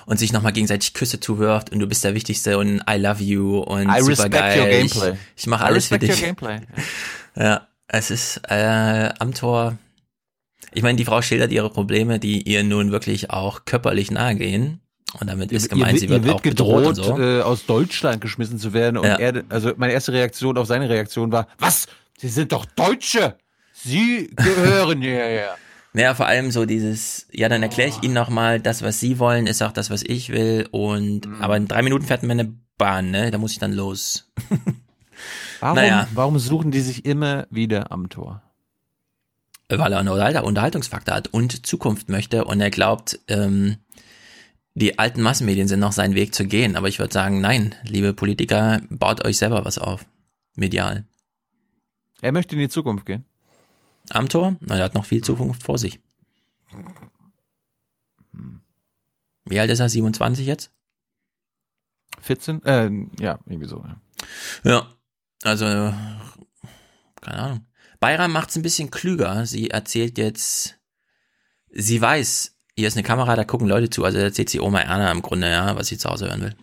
und sich nochmal gegenseitig Küsse zuwirft und du bist der Wichtigste und I love you und I super respect geil. your gameplay. Ich, ich mache alles für dich. your gameplay. Ja, es ist äh, am Tor. Ich meine, die Frau schildert ihre Probleme, die ihr nun wirklich auch körperlich nahe gehen. Und damit ist gemeint, sie wird, ihr wird auch gedroht, so. äh, aus Deutschland geschmissen zu werden. Und Ja. er, also meine erste Reaktion auf seine Reaktion war, was? Sie sind doch Deutsche! Sie gehören hierher. Naja, vor allem so dieses, ja, dann erkläre ich Ihnen nochmal, das, was Sie wollen, ist auch das, was ich will. Und Mhm. aber in drei Minuten fährt mir eine Bahn, ne? Da muss ich dann los. Warum, Naja. warum suchen die sich immer wieder am Tor? Weil er einen Unterhalt- Unterhaltungsfaktor hat und Zukunft möchte und er glaubt, ähm, die alten Massenmedien sind noch sein Weg zu gehen. Aber ich würde sagen, nein, liebe Politiker, baut euch selber was auf. Medial. Er möchte in die Zukunft gehen. Am Tor? Na, er hat noch viel Zukunft vor sich. Wie alt ist er? 27 jetzt? 14? Äh, ja, irgendwie so. Ja. Ja, also, keine Ahnung. Bayram macht's ein bisschen klüger. Sie erzählt jetzt, sie weiß, hier ist eine Kamera, da gucken Leute zu. Also erzählt sie Oma Erna im Grunde, ja, was sie zu Hause hören will.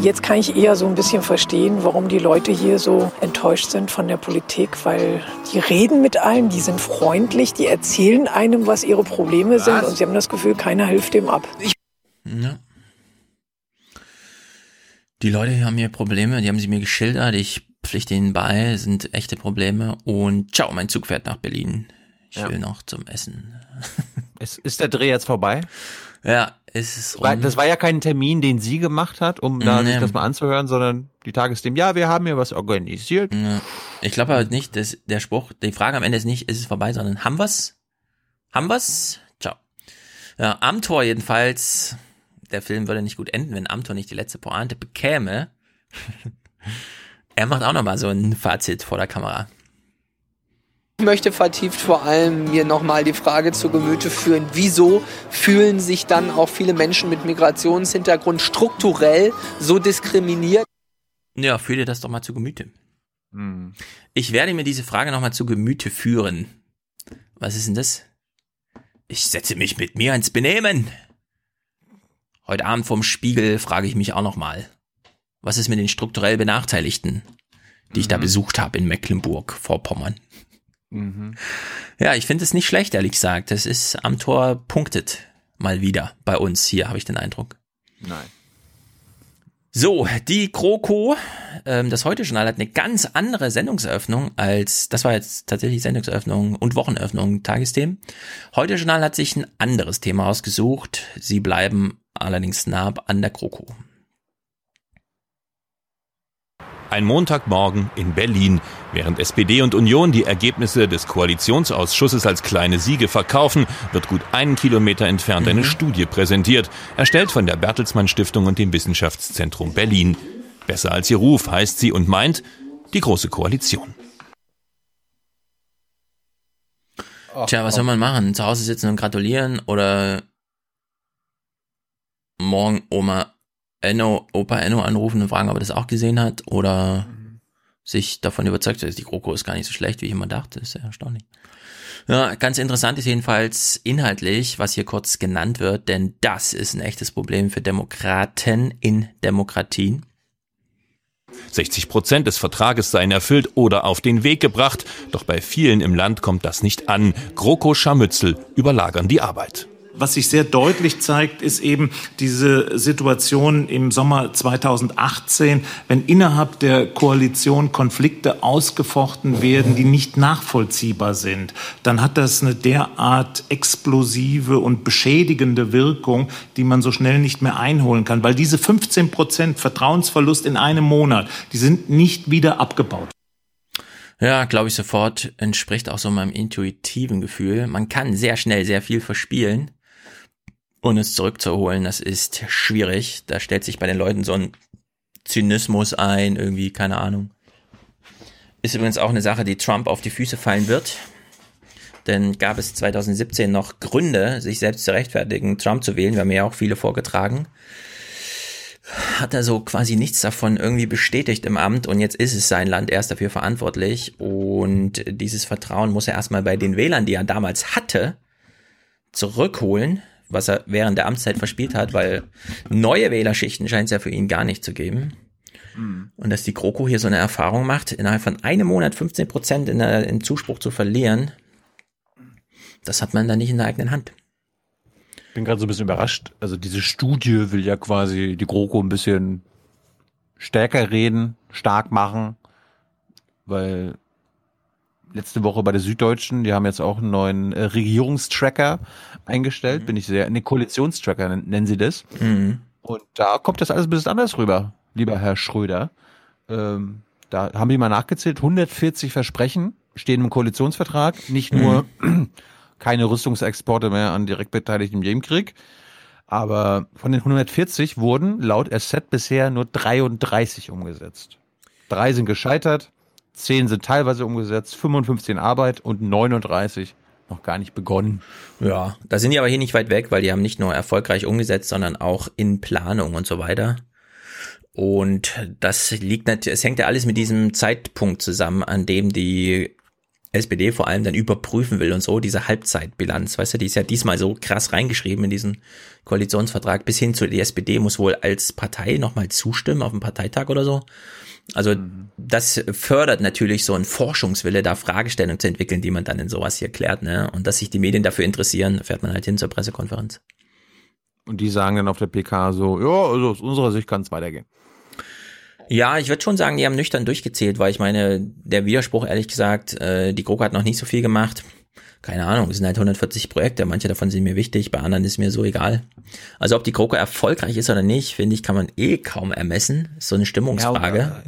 Jetzt kann ich eher so ein bisschen verstehen, warum die Leute hier so enttäuscht sind von der Politik, weil die reden mit einem, die sind freundlich, die erzählen einem, was ihre Probleme was? sind und sie haben das Gefühl, keiner hilft dem ab. Ja. Die Leute hier haben hier Probleme, die haben sie mir geschildert, ich pflichte ihnen bei, sind echte Probleme und ciao, mein Zug fährt nach Berlin. Ich ja. will noch zum Essen. ist, ist der Dreh jetzt vorbei? Ja, es ist rum. Das war ja kein Termin, den sie gemacht hat, um da nee. sich das mal anzuhören, sondern die Tagesthemen, ja, wir haben hier was organisiert. Ja. Ich glaube halt nicht, dass der Spruch, die Frage am Ende ist nicht, ist es vorbei, sondern haben wir's? Haben wir's? Ciao. Ja, Amtor jedenfalls, der Film würde nicht gut enden, wenn Amtor nicht die letzte Pointe bekäme. er macht auch nochmal so ein Fazit vor der Kamera. Ich möchte vertieft vor allem mir nochmal die Frage zu Gemüte führen, wieso fühlen sich dann auch viele Menschen mit Migrationshintergrund strukturell so diskriminiert? Ja, führ dir das doch mal zu Gemüte. Hm. Ich werde mir diese Frage nochmal zu Gemüte führen. Was ist denn das? Ich setze mich mit mir ins Benehmen. Heute Abend vom Spiegel frage ich mich auch nochmal. Was ist mit den strukturell Benachteiligten, die ich da mhm. besucht habe in Mecklenburg-Vorpommern? Mhm. Ja, ich finde es nicht schlecht, ehrlich gesagt. Das ist am Tor punktet mal wieder bei uns hier, habe ich den Eindruck. Nein. So, die Kroko, ähm, das Heute-Journal hat eine ganz andere Sendungseröffnung als, das war jetzt tatsächlich Sendungseröffnung und Wochenöffnung, Tagesthemen. Heute-Journal hat sich ein anderes Thema ausgesucht. Sie bleiben allerdings nah an der Kroko. Ein Montagmorgen in Berlin. Während SPD und Union die Ergebnisse des Koalitionsausschusses als kleine Siege verkaufen, wird gut einen Kilometer entfernt eine mhm. Studie präsentiert, erstellt von der Bertelsmann Stiftung und dem Wissenschaftszentrum Berlin. Besser als ihr Ruf heißt sie und meint die Große Koalition. Tja, was soll man machen? Zu Hause sitzen und gratulieren oder morgen Oma Enno, Opa Enno anrufen und fragen, ob er das auch gesehen hat oder mhm. sich davon überzeugt ist, die GroKo ist gar nicht so schlecht, wie ich immer dachte. Ist ja erstaunlich. Ja, ganz interessant ist jedenfalls inhaltlich, was hier kurz genannt wird, denn das ist ein echtes Problem für Demokraten in Demokratien. 60 Prozent des Vertrages seien erfüllt oder auf den Weg gebracht, doch bei vielen im Land kommt das nicht an. GroKo Scharmützel überlagern die Arbeit. Was sich sehr deutlich zeigt, ist eben diese Situation im Sommer 2018, wenn innerhalb der Koalition Konflikte ausgefochten werden, die nicht nachvollziehbar sind, dann hat das eine derart explosive und beschädigende Wirkung, die man so schnell nicht mehr einholen kann, weil diese 15 Prozent Vertrauensverlust in einem Monat, die sind nicht wieder abgebaut. Ja, glaube ich sofort, entspricht auch so meinem intuitiven Gefühl. Man kann sehr schnell sehr viel verspielen und es zurückzuholen, das ist schwierig. Da stellt sich bei den Leuten so ein Zynismus ein, irgendwie, keine Ahnung. Ist übrigens auch eine Sache, die Trump auf die Füße fallen wird. Denn gab es 2017 noch Gründe, sich selbst zu rechtfertigen, Trump zu wählen. Wir haben ja auch viele vorgetragen. Hat er so quasi nichts davon irgendwie bestätigt im Amt und jetzt ist es sein Land, er ist dafür verantwortlich und dieses Vertrauen muss er erstmal bei den Wählern, die er damals hatte, zurückholen was er während der Amtszeit verspielt hat, weil neue Wählerschichten scheint es ja für ihn gar nicht zu geben. Mhm. Und dass die GroKo hier so eine Erfahrung macht, innerhalb von einem Monat 15 Prozent in der, in Zuspruch zu verlieren, das hat man dann nicht in der eigenen Hand. Ich bin gerade so ein bisschen überrascht. Also diese Studie will ja quasi die GroKo ein bisschen stärker reden, stark machen, weil letzte Woche bei der Süddeutschen, die haben jetzt auch einen neuen äh, Regierungstracker eingestellt, mhm. bin ich sehr, ne Koalitionstracker nennen sie das. Mhm. Und da kommt das alles ein bisschen anders rüber, lieber Herr Schröder. Ähm, da haben die mal nachgezählt, 140 Versprechen stehen im Koalitionsvertrag, nicht nur mhm. keine Rüstungsexporte mehr an direkt Beteiligten im Jemenkrieg, aber von den 140 wurden laut Asset bisher nur 33 umgesetzt. Drei sind gescheitert, 10 sind teilweise umgesetzt, 55 in Arbeit und 39 noch gar nicht begonnen. Ja, da sind die aber hier nicht weit weg, weil die haben nicht nur erfolgreich umgesetzt, sondern auch in Planung und so weiter. Und das liegt natürlich, es hängt ja alles mit diesem Zeitpunkt zusammen, an dem die SPD vor allem dann überprüfen will und so, diese Halbzeitbilanz, weißt du, die ist ja diesmal so krass reingeschrieben in diesen Koalitionsvertrag, bis hin zu, die SPD muss wohl als Partei nochmal zustimmen auf dem Parteitag oder so. Also das fördert natürlich so einen Forschungswille, da Fragestellungen zu entwickeln, die man dann in sowas hier klärt, ne? Und dass sich die Medien dafür interessieren, fährt man halt hin zur Pressekonferenz. Und die sagen dann auf der PK so, ja, also aus unserer Sicht kann es weitergehen. Ja, ich würde schon sagen, die haben nüchtern durchgezählt, weil ich meine, der Widerspruch, ehrlich gesagt, äh, die GroKo hat noch nicht so viel gemacht. Keine Ahnung, es sind halt 140 Projekte, manche davon sind mir wichtig, bei anderen ist mir so egal. Also ob die GroKo erfolgreich ist oder nicht, finde ich, kann man eh kaum ermessen. Ist so eine Stimmungsfrage. Ja,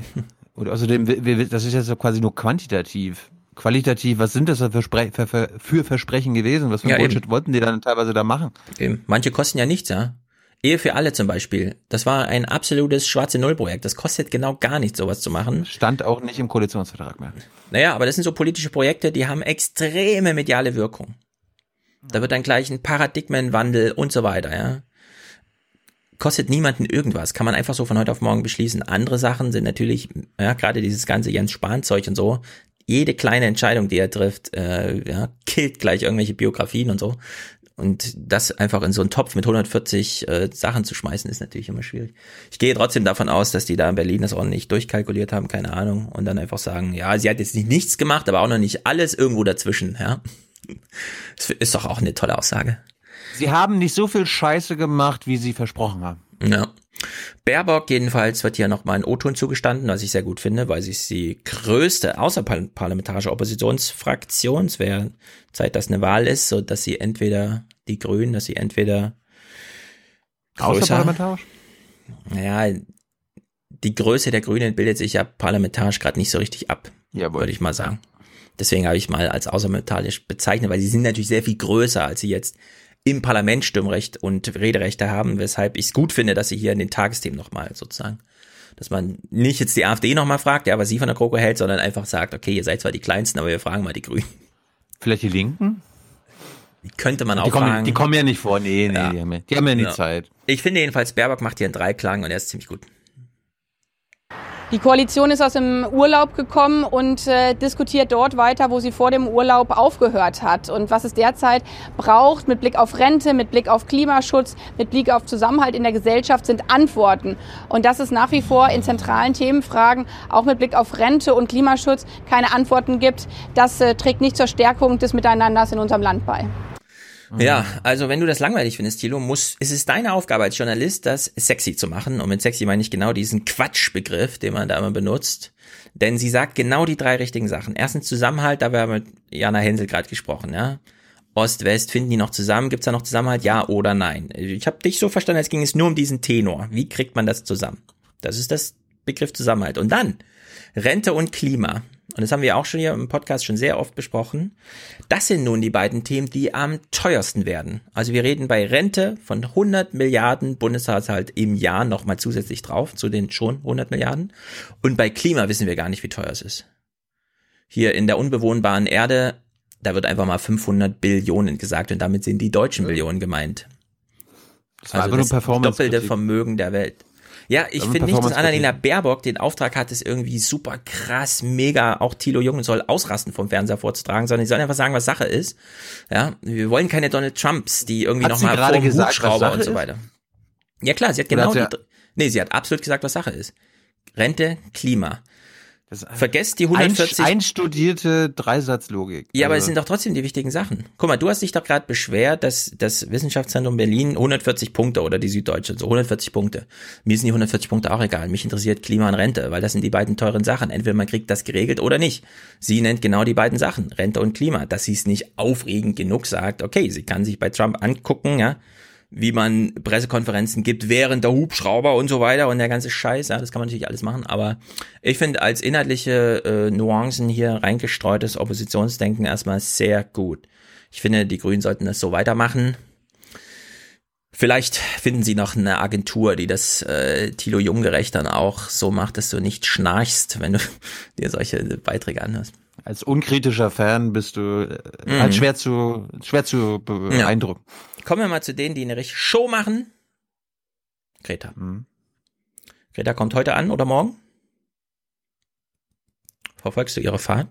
und außerdem, das ist jetzt so quasi nur quantitativ. Qualitativ, was sind das für, Spre für, für Versprechen gewesen? Was für ja, Bullshit eben. wollten die dann teilweise da machen? Eben. Manche kosten ja nichts, ja. Ehe für alle zum Beispiel. Das war ein absolutes schwarze Nullprojekt. Das kostet genau gar nichts, sowas zu machen. Stand auch nicht im Koalitionsvertrag mehr. Naja, aber das sind so politische Projekte, die haben extreme mediale Wirkung. Da wird dann gleich ein Paradigmenwandel und so weiter, ja. Kostet niemanden irgendwas, kann man einfach so von heute auf morgen beschließen. Andere Sachen sind natürlich, ja, gerade dieses ganze Jens Spahn-Zeug und so, jede kleine Entscheidung, die er trifft, äh, ja, killt gleich irgendwelche Biografien und so. Und das einfach in so einen Topf mit 140 äh, Sachen zu schmeißen, ist natürlich immer schwierig. Ich gehe trotzdem davon aus, dass die da in Berlin das ordentlich durchkalkuliert haben, keine Ahnung, und dann einfach sagen, ja, sie hat jetzt nicht nichts gemacht, aber auch noch nicht alles irgendwo dazwischen, ja. Das ist doch auch eine tolle Aussage. Sie haben nicht so viel Scheiße gemacht, wie sie versprochen haben. Ja. Baerbock jedenfalls wird hier nochmal ein O-Ton zugestanden, was ich sehr gut finde, weil sie ist die größte außerparlamentarische Oppositionsfraktion. Es wäre Zeit, dass eine Wahl ist, so dass sie entweder die Grünen, dass sie entweder außerparlamentarisch? Naja, die Größe der Grünen bildet sich ja parlamentarisch gerade nicht so richtig ab, würde ich mal sagen. Deswegen habe ich mal als außerparlamentarisch bezeichnet, weil sie sind natürlich sehr viel größer, als sie jetzt im Parlament Stimmrecht und Rederechte haben, weshalb ich es gut finde, dass sie hier in den Tagesthemen nochmal sozusagen, dass man nicht jetzt die AfD nochmal fragt, ja, was sie von der GroKo hält, sondern einfach sagt, okay, ihr seid zwar die Kleinsten, aber wir fragen mal die Grünen. Vielleicht die Linken? Die könnte man die auch kommen, fragen. Die kommen ja nicht vor, nee, nee, ja. die, haben ja, die haben ja nie ja. Zeit. Ich finde jedenfalls, Baerbock macht hier einen Dreiklang und er ist ziemlich gut. Die Koalition ist aus dem Urlaub gekommen und äh, diskutiert dort weiter, wo sie vor dem Urlaub aufgehört hat. Und was es derzeit braucht mit Blick auf Rente, mit Blick auf Klimaschutz, mit Blick auf Zusammenhalt in der Gesellschaft sind Antworten. Und dass es nach wie vor in zentralen Themenfragen, auch mit Blick auf Rente und Klimaschutz, keine Antworten gibt, das äh, trägt nicht zur Stärkung des Miteinanders in unserem Land bei. Ja, also wenn du das langweilig findest, Thilo, muss, ist es deine Aufgabe als Journalist, das sexy zu machen. Und mit sexy meine ich genau diesen Quatschbegriff, den man da immer benutzt. Denn sie sagt genau die drei richtigen Sachen. Erstens Zusammenhalt, da wir mit Jana Hensel gerade gesprochen, ja. Ost-West, finden die noch zusammen? Gibt's da noch Zusammenhalt? Ja oder nein? Ich habe dich so verstanden, als ging es nur um diesen Tenor. Wie kriegt man das zusammen? Das ist das Begriff Zusammenhalt. Und dann Rente und Klima und das haben wir auch schon hier im Podcast schon sehr oft besprochen, das sind nun die beiden Themen, die am teuersten werden. Also wir reden bei Rente von 100 Milliarden Bundeshaushalt im Jahr nochmal zusätzlich drauf, zu den schon 100 Milliarden. Und bei Klima wissen wir gar nicht, wie teuer es ist. Hier in der unbewohnbaren Erde, da wird einfach mal 500 Billionen gesagt und damit sind die deutschen Billionen gemeint. Das also das doppelte Vermögen der Welt. Ja, ich finde nicht, dass Annalena Baerbock den Auftrag hat, es irgendwie super krass, mega, auch Thilo Jung soll ausrasten vom Fernseher vorzutragen, sondern sie soll einfach sagen, was Sache ist. Ja, wir wollen keine Donald Trumps, die irgendwie nochmal vor dem Hubschrauber und so weiter. Ja klar, sie hat genau hat die, nee, sie hat absolut gesagt, was Sache ist. Rente, Klima. Vergesst die 140. Einstudierte Dreisatzlogik. Ja, aber es also sind doch trotzdem die wichtigen Sachen. Guck mal, du hast dich doch gerade beschwert, dass das Wissenschaftszentrum Berlin 140 Punkte oder die Süddeutsche, so 140 Punkte. Mir sind die 140 Punkte auch egal. Mich interessiert Klima und Rente, weil das sind die beiden teuren Sachen. Entweder man kriegt das geregelt oder nicht. Sie nennt genau die beiden Sachen, Rente und Klima. Dass sie es nicht aufregend genug sagt, okay, sie kann sich bei Trump angucken, ja, wie man Pressekonferenzen gibt während der Hubschrauber und so weiter und der ganze Scheiß, ja, das kann man natürlich alles machen, aber ich finde als inhaltliche äh, Nuancen hier reingestreutes Oppositionsdenken erstmal sehr gut. Ich finde, die Grünen sollten das so weitermachen. Vielleicht finden sie noch eine Agentur, die das äh, Thilo Junggerecht dann auch so macht, dass du nicht schnarchst, wenn du dir solche Beiträge anhörst. Als unkritischer Fan bist du äh, mhm. halt schwer zu schwer zu beeindrucken. Ja. Kommen wir mal zu denen, die eine richtige Show machen. Greta. Mhm. Greta kommt heute an oder morgen? Verfolgst du ihre Fahrt?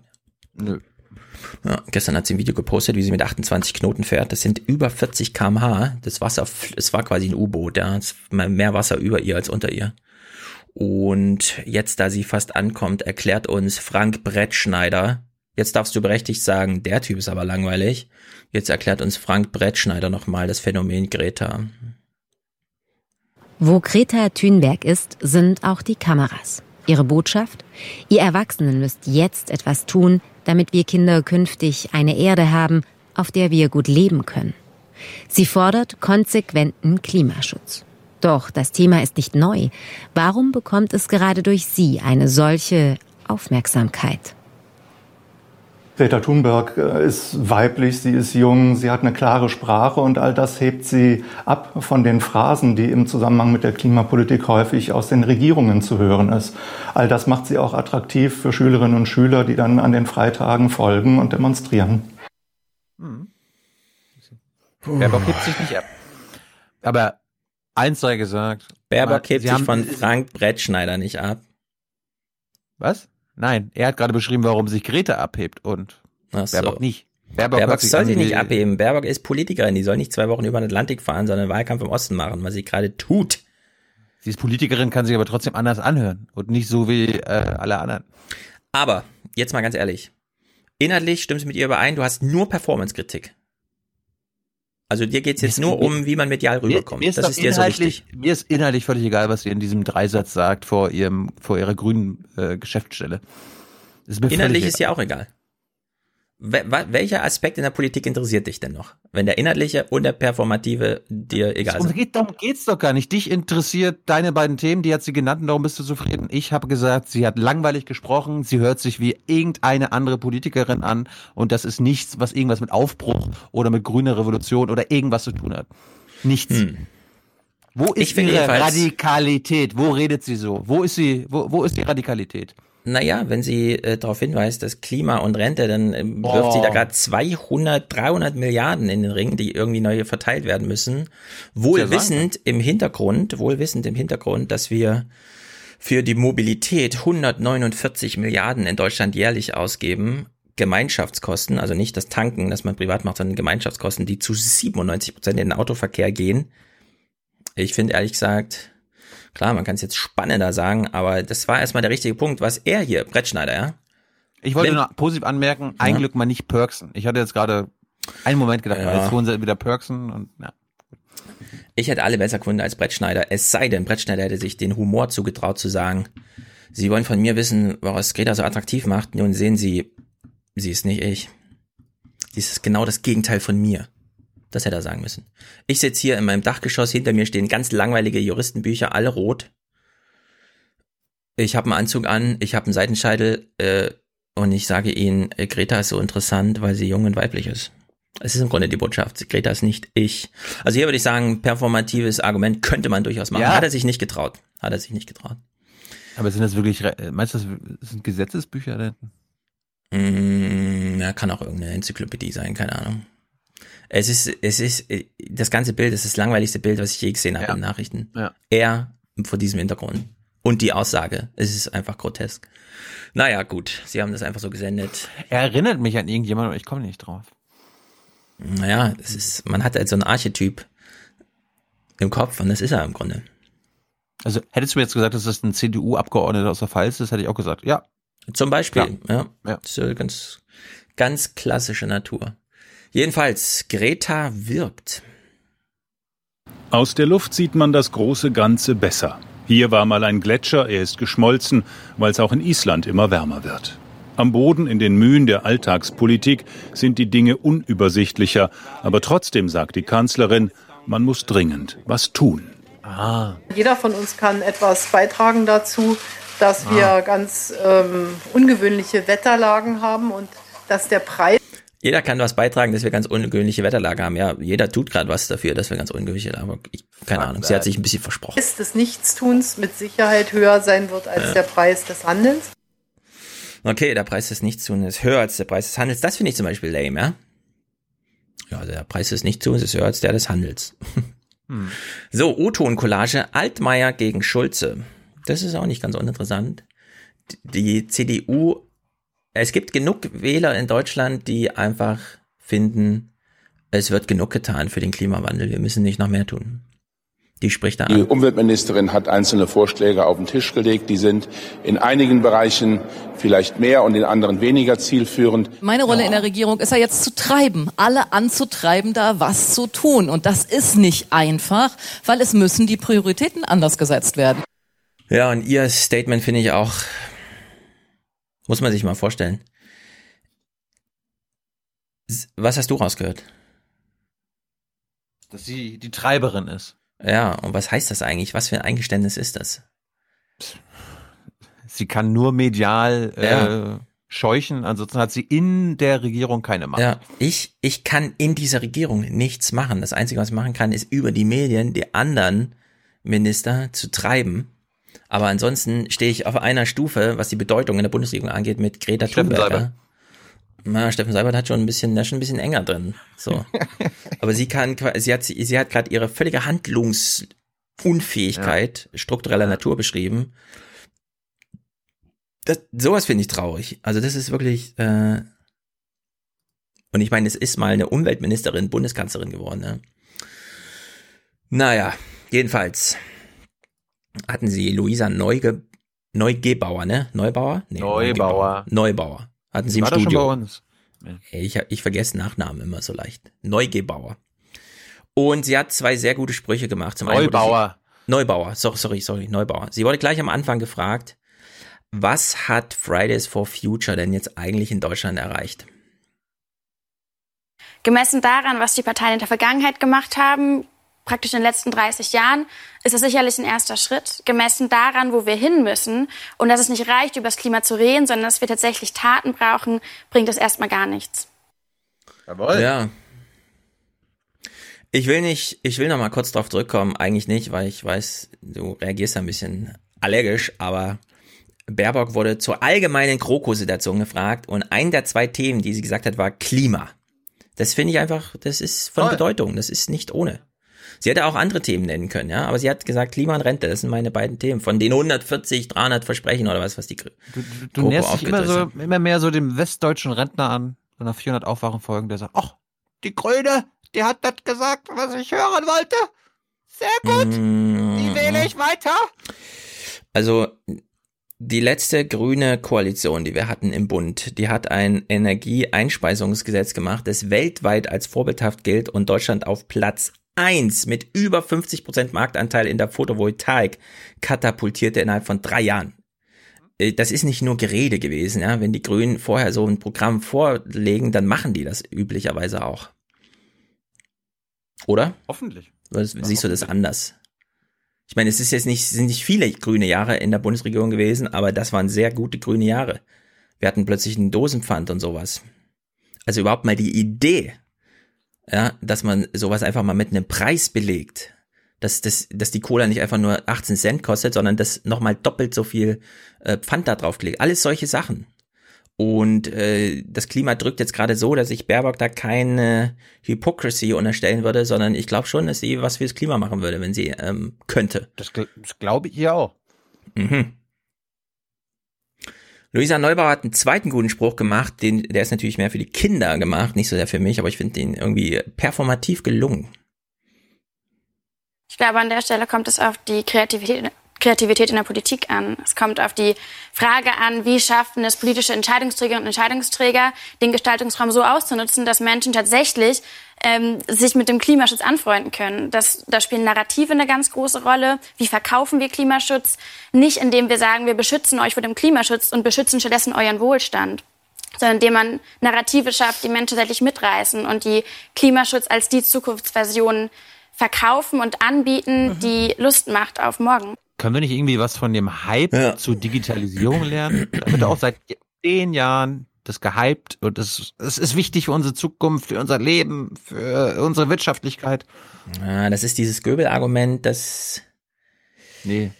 Nö. Ja, gestern hat sie ein Video gepostet, wie sie mit 28 Knoten fährt. Das sind über 40 kmh. Das Wasser, es war quasi ein U-Boot. Ja. Mehr Wasser über ihr als unter ihr. Und jetzt, da sie fast ankommt, erklärt uns Frank Brettschneider. Jetzt darfst du berechtigt sagen, der Typ ist aber langweilig. Jetzt erklärt uns Frank Brettschneider nochmal das Phänomen Greta. Wo Greta Thunberg ist, sind auch die Kameras. Ihre Botschaft? Ihr Erwachsenen müsst jetzt etwas tun, damit wir Kinder künftig eine Erde haben, auf der wir gut leben können. Sie fordert konsequenten Klimaschutz. Doch das Thema ist nicht neu. Warum bekommt es gerade durch Sie eine solche Aufmerksamkeit? Greta Thunberg äh, ist weiblich, sie ist jung, sie hat eine klare Sprache und all das hebt sie ab von den Phrasen, die im Zusammenhang mit der Klimapolitik häufig aus den Regierungen zu hören ist. All das macht sie auch attraktiv für Schülerinnen und Schüler, die dann an den Freitagen folgen und demonstrieren. Hm. Baerbock hebt sich nicht ab. Aber eins sei gesagt. Baerbock hebt sich von Frank Brettschneider nicht ab. Was? Nein, er hat gerade beschrieben, warum sich Greta abhebt und Ach so. Baerbock nicht. Baerbock, Baerbock soll sich nicht abheben. Baerbock ist Politikerin, die soll nicht zwei Wochen über den Atlantik fahren, sondern Wahlkampf im Osten machen, was sie gerade tut. Sie ist Politikerin, kann sich aber trotzdem anders anhören und nicht so wie äh, alle anderen. Aber, jetzt mal ganz ehrlich. Inhaltlich stimmst du mit ihr überein, du hast nur Performance-Kritik. Also dir geht's jetzt Mir- nur mir- um, wie man medial rüberkommt. Mir ist, das ist dir so inhaltlich, wichtig. mir ist inhaltlich völlig egal, was sie in diesem Dreisatz sagt vor ihrem, vor ihrer grünen äh, Geschäftsstelle. Ist mir Inhaltlich ist ja auch egal. Welcher Aspekt in der Politik interessiert dich denn noch? Wenn der inhaltliche und der performative dir egal Darum, sind. geht, darum geht's doch gar nicht. Dich interessiert deine beiden Themen, die hat sie genannt und darum bist du zufrieden. Ich habe gesagt, sie hat langweilig gesprochen, sie hört sich wie irgendeine andere Politikerin an und das ist nichts, was irgendwas mit Aufbruch oder mit grüner Revolution oder irgendwas zu tun hat. Nichts. Wo ist ihre Radikalität? Wo redet sie so? Wo ist sie, wo, wo ist die Radikalität? Naja, wenn sie äh, darauf hinweist, dass Klima und Rente, dann äh, wirft sie da Oh. gerade 200, 300 Milliarden in den Ring, die irgendwie neu verteilt werden müssen. Wohl Ja, sagen wissend im Hintergrund, wohl wissend im Hintergrund, dass wir für die Mobilität 149 Milliarden in Deutschland jährlich ausgeben. Gemeinschaftskosten, also nicht das Tanken, das man privat macht, sondern Gemeinschaftskosten, die zu 97 Prozent in den Autoverkehr gehen. Ich finde ehrlich gesagt, klar, man kann es jetzt spannender sagen, aber das war erstmal der richtige Punkt, was er hier, Brettschneider, ja? Ich wollte Wenn- nur positiv anmerken, ein Ja. Glück mal nicht Perksen. Ich hatte jetzt gerade einen Moment gedacht, Ja. jetzt holen sie wieder Perksen und ja. Ich hätte alle besser gefunden als Brettschneider. Es sei denn, Brettschneider hätte sich den Humor zugetraut zu sagen, Sie wollen von mir wissen, was Greta so attraktiv macht. Nun sehen Sie, sie ist nicht ich. Sie ist genau das Gegenteil von mir. Das hätte er sagen müssen. Ich sitze hier in meinem Dachgeschoss, hinter mir stehen ganz langweilige Juristenbücher, alle rot. Ich habe einen Anzug an, ich habe einen Seitenscheitel äh, und ich sage Ihnen, äh, Greta ist so interessant, weil sie jung und weiblich ist. Es ist im Grunde die Botschaft. Greta ist nicht ich. Also hier würde ich sagen, performatives Argument könnte man durchaus machen. Ja. Hat er sich nicht getraut. Hat er sich nicht getraut. Aber sind das wirklich, meinst du, das sind Gesetzesbücher hinten? Mm, ja, kann auch irgendeine Enzyklopädie sein, keine Ahnung. Es ist, es ist, äh, das ganze Bild, ist das langweiligste Bild, was ich je gesehen habe Ja. in Nachrichten. Ja. Er vor diesem Hintergrund. Und die Aussage. Es ist einfach grotesk. Naja, gut. Sie haben das einfach so gesendet. Er erinnert mich an irgendjemanden, aber ich komme nicht drauf. Naja, es ist, man hat halt so einen Archetyp im Kopf und das ist er im Grunde. Also hättest du mir jetzt gesagt, dass das ein CDU-Abgeordneter aus der Pfalz ist, hätte ich auch gesagt, ja. Zum Beispiel, ja. Ja. Ja ganz, ganz klassische Natur. Jedenfalls, Greta wirbt. Aus der Luft sieht man das große Ganze besser. Hier war mal ein Gletscher, er ist geschmolzen, weil es auch in Island immer wärmer wird. Am Boden in den Mühen der Alltagspolitik sind die Dinge unübersichtlicher, aber trotzdem sagt die Kanzlerin, man muss dringend was tun. Ah. Jeder von uns kann etwas beitragen dazu, dass wir Ah. ganz ähm, ungewöhnliche Wetterlagen haben und dass der Preis Jeder kann was beitragen, dass wir ganz ungewöhnliche Wetterlage haben. Ja, jeder tut gerade was dafür, dass wir ganz ungewöhnliche, aber ich, keine Ahnung. Sie hat sich ein bisschen versprochen. des Nichtstuns mit Sicherheit höher sein wird als Ja. der Preis des Handelns. Okay, der Preis des Nichtstuns ist höher als der Preis des Handels. Das finde ich zum Beispiel lame, ja? Ja, also der Preis des Nichtstuns ist höher als der des Handels. Hm. So, O-Ton-Collage, Altmaier gegen Schulze. das ist auch nicht ganz uninteressant. Die CDU, es gibt genug Wähler in Deutschland, die einfach finden, es wird genug getan für den Klimawandel, wir müssen nicht noch mehr tun. Die spricht da Die an. Umweltministerin hat einzelne Vorschläge auf den Tisch gelegt. Die sind in einigen Bereichen vielleicht mehr und in anderen weniger zielführend. Meine Rolle in der Regierung ist ja jetzt zu treiben, alle anzutreiben, da was zu tun. Und das ist nicht einfach, weil es müssen die Prioritäten anders gesetzt werden. Ja, und ihr Statement finde ich auch, muss man sich mal vorstellen. Was hast du rausgehört? Dass sie die Treiberin ist. Ja, und was heißt das eigentlich? Was für ein Eingeständnis ist das? Sie kann nur medial Ja. äh, scheuchen, ansonsten hat sie in der Regierung keine Macht. Ja, ich, ich kann in dieser Regierung nichts machen. Das Einzige, was ich machen kann, ist über die Medien die anderen Minister zu treiben. Aber ansonsten stehe ich auf einer Stufe, was die Bedeutung in der Bundesregierung angeht, mit Greta Thunberg. Ja. Na, Steffen Seibert hat schon ein bisschen, ist schon ein bisschen enger drin. So. Aber sie kann, sie hat, sie hat gerade ihre völlige Handlungsunfähigkeit struktureller Natur beschrieben. Das, sowas finde ich traurig. Also das ist wirklich, äh, und ich meine, es ist mal eine Umweltministerin, Bundeskanzlerin geworden. Ne? Naja, jedenfalls hatten sie Luisa Neuge, Neugebauer, ne? Neubauer? Nee, Neubauer. Neubauer. Hatten sie im War doch schon Studio. bei uns. Ich, ich vergesse Nachnamen immer so leicht. Neugebauer. Und sie hat zwei sehr gute Sprüche gemacht. Zum Neubauer. Sie, Neubauer, sorry, sorry, sorry, Neubauer. Sie wurde gleich am Anfang gefragt, was hat Fridays for Future denn jetzt eigentlich in Deutschland erreicht? Gemessen daran, was die Parteien in der Vergangenheit gemacht haben, praktisch in den letzten 30 Jahren, ist das sicherlich ein erster Schritt. Gemessen daran, wo wir hin müssen und dass es nicht reicht, über das Klima zu reden, sondern dass wir tatsächlich Taten brauchen, bringt es erstmal gar nichts. Jawohl. Ja. Ich will nicht, ich will noch mal kurz drauf zurückkommen. Eigentlich nicht, weil ich weiß, du reagierst ein bisschen allergisch, aber Baerbock wurde zur allgemeinen Kroko-Situation gefragt und ein der zwei Themen, die sie gesagt hat, war Klima. Das finde ich einfach, das ist von Toll. Bedeutung. Das ist nicht ohne. Sie hätte auch andere Themen nennen können, ja, aber sie hat gesagt, Klima und Rente, das sind meine beiden Themen. Von den 140, 300 Versprechen oder was, was die Du, Kroko näherst dich immer so immer mehr so dem westdeutschen Rentner an, so nach 400 Aufwachenfolgen, der sagt, ach, die Grüne, die hat das gesagt, was ich hören wollte. Sehr gut, die wähle ich weiter. Also die letzte grüne Koalition, die wir hatten im Bund, die hat ein Energieeinspeisungsgesetz gemacht, das weltweit als vorbildhaft gilt und Deutschland auf Platz eins mit über 50 Prozent Marktanteil in der Photovoltaik katapultierte innerhalb von drei Jahren. Äh, Das ist nicht nur Gerede gewesen, ja. Wenn die Grünen vorher so ein Programm vorlegen, dann machen die das üblicherweise auch. Oder? Hoffentlich. Oder siehst du das anders? Ich meine, es ist jetzt nicht, sind nicht viele grüne Jahre in der Bundesregierung gewesen, aber das waren sehr gute grüne Jahre. Wir hatten plötzlich einen Dosenpfand und sowas. Also überhaupt mal die Idee, ja, dass man sowas einfach mal mit einem Preis belegt. Dass, dass, dass die Cola nicht einfach nur 18 Cent kostet, sondern dass nochmal doppelt so viel äh, Pfand da drauf gelegt. Alles solche Sachen. Und äh, das Klima drückt jetzt gerade so, dass ich Baerbock da keine Hypocrisy unterstellen würde, sondern ich glaube schon, dass sie was fürs Klima machen würde, wenn sie ähm, könnte. Das, gl- das glaube ich ihr auch. Mhm. Luisa Neubauer hat einen zweiten guten Spruch gemacht, den, der ist natürlich mehr für die Kinder gemacht, nicht so sehr für mich, aber ich finde den irgendwie performativ gelungen. Ich glaube, an der Stelle kommt es auf die Kreativität, Kreativität in der Politik an. Es kommt auf die Frage an, wie schaffen es politische Entscheidungsträgerinnen und Entscheidungsträger, den Gestaltungsraum so auszunutzen, dass Menschen tatsächlich ähm, sich mit dem Klimaschutz anfreunden können. Das, da spielen Narrative eine ganz große Rolle. Wie verkaufen wir Klimaschutz? Nicht indem wir sagen, wir beschützen euch vor dem Klimaschutz und beschützen stattdessen euren Wohlstand sondern indem man Narrative schafft, die Menschen tatsächlich mitreißen und die Klimaschutz als die Zukunftsversion verkaufen und anbieten, die Lust macht auf morgen. Können wir nicht irgendwie was von dem Hype zur Digitalisierung lernen? Da wird auch seit zehn Jahren das gehypt und es, es ist wichtig für unsere Zukunft, für unser Leben, für unsere Wirtschaftlichkeit. Ja, das ist dieses Göbel-Argument, das nee.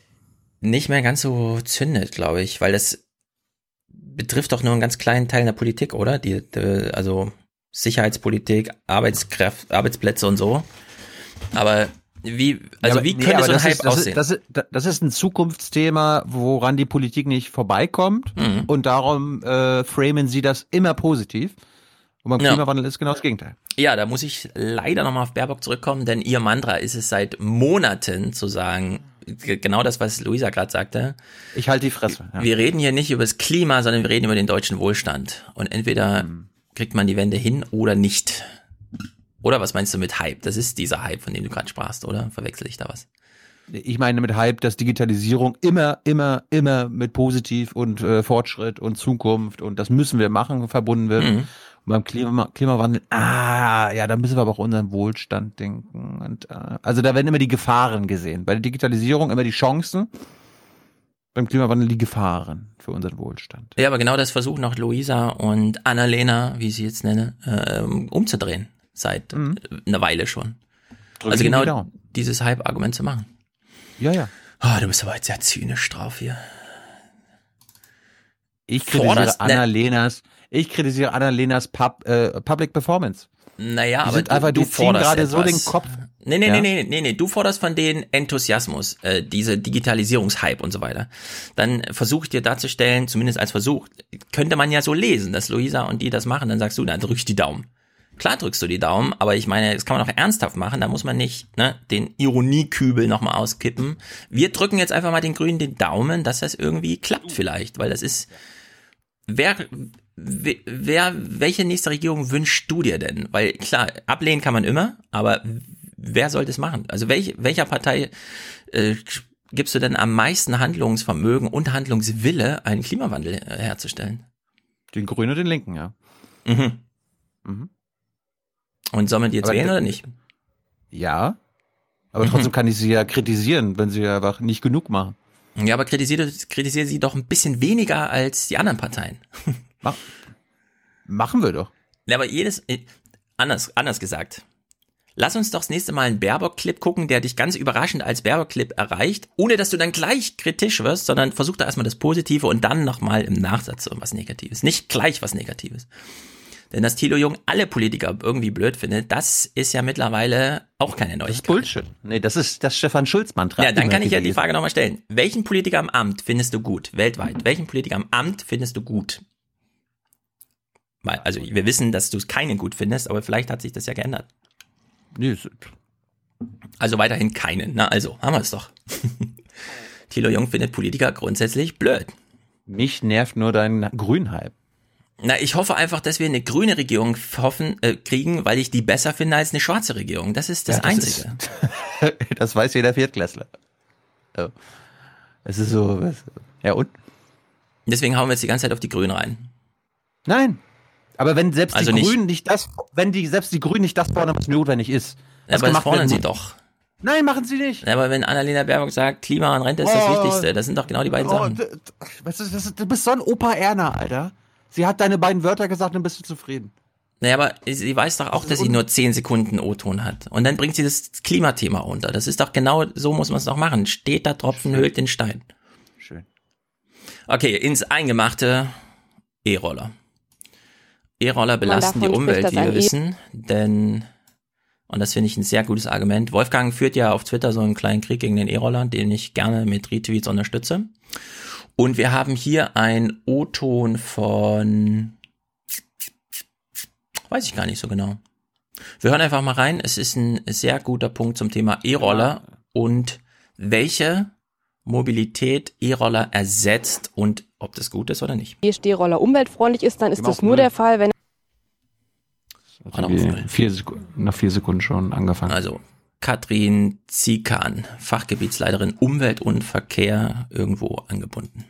nicht mehr ganz so zündet, glaube ich, weil das betrifft doch nur einen ganz kleinen Teil der Politik, oder? Die, die also Sicherheitspolitik, Arbeitskräfte, Arbeitsplätze und so. Aber Wie, also Ja, wie nee, könnte aber so ein das Hype ist, das aussehen? Ist, das, ist, das ist ein Zukunftsthema, woran die Politik nicht vorbeikommt. Mhm. Und darum äh, framen sie das immer positiv. Und beim Ja. Klimawandel ist genau das Gegenteil. Ja, da muss ich leider nochmal auf Baerbock zurückkommen, denn ihr Mantra ist es seit Monaten zu sagen, genau das, was Luisa gerade sagte. Ich halte die Fresse. Ja. Wir reden hier nicht über das Klima, sondern wir reden über den deutschen Wohlstand. Und entweder Mhm. kriegt man die Wende hin oder nicht. Oder was meinst du mit Hype? Das ist dieser Hype, von dem du gerade sprachst, oder? Verwechsel ich da was? Ich meine mit Hype, dass Digitalisierung immer, immer, immer mit Positiv und äh, Fortschritt und Zukunft und das müssen wir machen verbunden wird. Mhm. Und beim Klima Klimawandel, ah, ja, da müssen wir aber auch unseren Wohlstand denken. Und, äh, also da werden immer die Gefahren gesehen. Bei der Digitalisierung immer die Chancen, beim Klimawandel die Gefahren für unseren Wohlstand. Ja, aber genau das versuchen auch Luisa und Annalena, wie ich sie jetzt nenne, ähm, umzudrehen. Seit Mhm. äh, einer Weile schon. Drück also genau dieses Hype-Argument zu machen. Ja, ja. Ah, du bist aber jetzt sehr zynisch drauf hier. Ich kritisiere ne- Annalenas, ich kritisiere Annalenas Pub, äh, Public Performance. Naja, Die aber sind einfach, die ziehen forderst gerade so den Kopf. Nee, nee, Ja. nee, nee, nee, nee, du forderst von denen Enthusiasmus, äh, diese Digitalisierungshype und so weiter. Dann versuche ich dir darzustellen, zumindest als Versuch, könnte man ja so lesen, dass Luisa und die das machen, dann sagst du, dann drückst die Daumen. Klar drückst du die Daumen, aber ich meine, das kann man auch ernsthaft machen, da muss man nicht ne, den Ironiekübel nochmal auskippen. Wir drücken jetzt einfach mal den Grünen den Daumen, dass das irgendwie klappt vielleicht, weil das ist, wer, wer, welche nächste Regierung wünschst du dir denn? Weil klar, ablehnen kann man immer, aber wer sollte es machen? Also welch, welcher Partei äh, gibst du denn am meisten Handlungsvermögen und Handlungswille, einen Klimawandel äh, herzustellen? Den Grünen und den Linken, ja. Mhm. Mhm. Und soll man die jetzt Aber wählen oder nicht? Ja. Aber Mhm. trotzdem kann ich sie ja kritisieren, wenn sie einfach nicht genug machen. Ja, aber kritisiere, kritisiere sie doch ein bisschen weniger als die anderen Parteien. Mach, machen wir doch. Ja, aber jedes, äh, anders, anders gesagt. Lass uns doch das nächste Mal einen Baerbock-Clip gucken, der dich ganz überraschend als Baerbock-Clip erreicht, ohne dass du dann gleich kritisch wirst, sondern versuch da erstmal das Positive und dann nochmal im Nachsatz was Negatives. Nicht gleich was Negatives. Denn dass Thilo Jung alle Politiker irgendwie blöd findet, das ist ja mittlerweile auch keine Das ist Neuigkeit. Bullshit. Nee, das ist das Stefan Schulz-Mantra. Ja, dann kann ich ja die. Frage nochmal stellen. Welchen Politiker am Amt findest du gut, weltweit? Welchen Politiker am Amt findest du gut? Weil, also wir wissen, dass du es keinen gut findest, aber vielleicht hat sich das ja geändert. Nee, Also weiterhin keinen. Na also, haben wir es doch. Thilo Jung findet Politiker grundsätzlich blöd. Mich nervt nur dein Grünhype. Na, ich hoffe einfach, dass wir eine grüne Regierung hoffen, äh, kriegen, weil ich die besser finde als eine schwarze Regierung. Das ist das, Ja, das Einzige. das weiß jeder Viertklässler. Ja. Es ist so. Ja, und? Deswegen hauen wir jetzt die ganze Zeit auf die Grünen rein. Nein. Aber wenn selbst Also die. Grünen nicht das, wenn die selbst die Grünen nicht das fordern, was notwendig ist. Was aber das fordern sie doch. Nein, machen sie nicht. Aber wenn Annalena Baerbock sagt, Klima und Rente ist das Oh. Wichtigste, das sind doch genau die beiden Oh, Sachen. das, du bist so ein Opa Erna, Alter. Sie hat deine beiden Wörter gesagt, dann bist du zufrieden. Naja, aber sie weiß doch auch, dass sie nur 10 Sekunden O-Ton hat. Und dann bringt sie das Klimathema unter. Das ist doch genau, so muss man es doch machen. Steht da Tropfen, höhlt den Stein. Schön. Okay, ins Eingemachte E-Roller. E-Roller belasten die Umwelt, wie wir E- wissen, denn, und das finde ich ein sehr gutes Argument, Wolfgang führt ja auf Twitter so einen kleinen Krieg gegen den E-Roller, den ich gerne mit Retweets unterstütze. Und wir haben hier ein O-Ton von, weiß ich gar nicht so genau. Wir hören einfach mal rein. Es ist ein sehr guter Punkt zum Thema E-Roller und welche Mobilität E-Roller ersetzt und ob das gut ist oder nicht. E-Stehroller umweltfreundlich ist, dann ist das nur der Fall, wenn Wie vier Sekunden, nach vier Sekunden schon angefangen. Also Katrin Ziekan, Fachgebietsleiterin Umwelt und Verkehr irgendwo angebunden.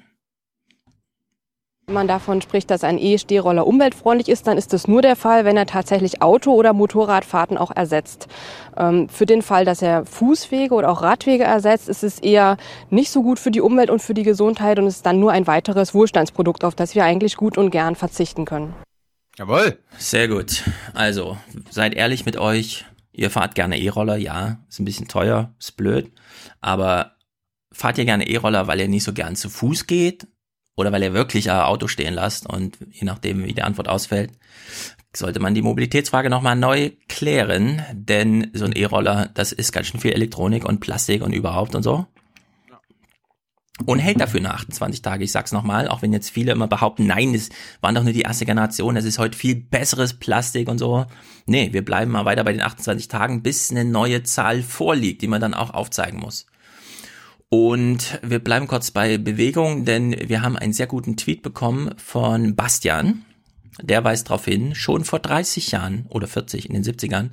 man davon spricht, dass ein E-Stehroller umweltfreundlich ist, dann ist das nur der Fall, wenn er tatsächlich Auto- oder Motorradfahrten auch ersetzt. Ähm, für den Fall, dass er Fußwege oder auch Radwege ersetzt, ist es eher nicht so gut für die Umwelt und für die Gesundheit und ist dann nur ein weiteres Wohlstandsprodukt, auf das wir eigentlich gut und gern verzichten können. Jawohl. Sehr gut. Also, seid ehrlich mit euch. Ihr fahrt gerne E-Roller, ja, ist ein bisschen teuer, ist blöd, aber fahrt ihr gerne E-Roller, weil ihr nicht so gern zu Fuß geht oder weil ihr wirklich euer Auto stehen lasst und je nachdem, wie die Antwort ausfällt, sollte man die Mobilitätsfrage nochmal neu klären, denn so ein E-Roller, das ist ganz schön viel Elektronik und Plastik und überhaupt und so. Und hält dafür nur 28 Tage. Ich sag's nochmal, auch wenn jetzt viele immer behaupten, nein, es waren doch nur die erste Generation, es ist heute viel besseres Plastik und so. Nee, wir bleiben mal weiter bei den 28 Tagen, bis eine neue Zahl vorliegt, die man dann auch aufzeigen muss. Und wir bleiben kurz bei Bewegung, denn wir haben einen sehr guten Tweet bekommen von Bastian. Der weist darauf hin, schon vor 30 Jahren oder 40 in den 70ern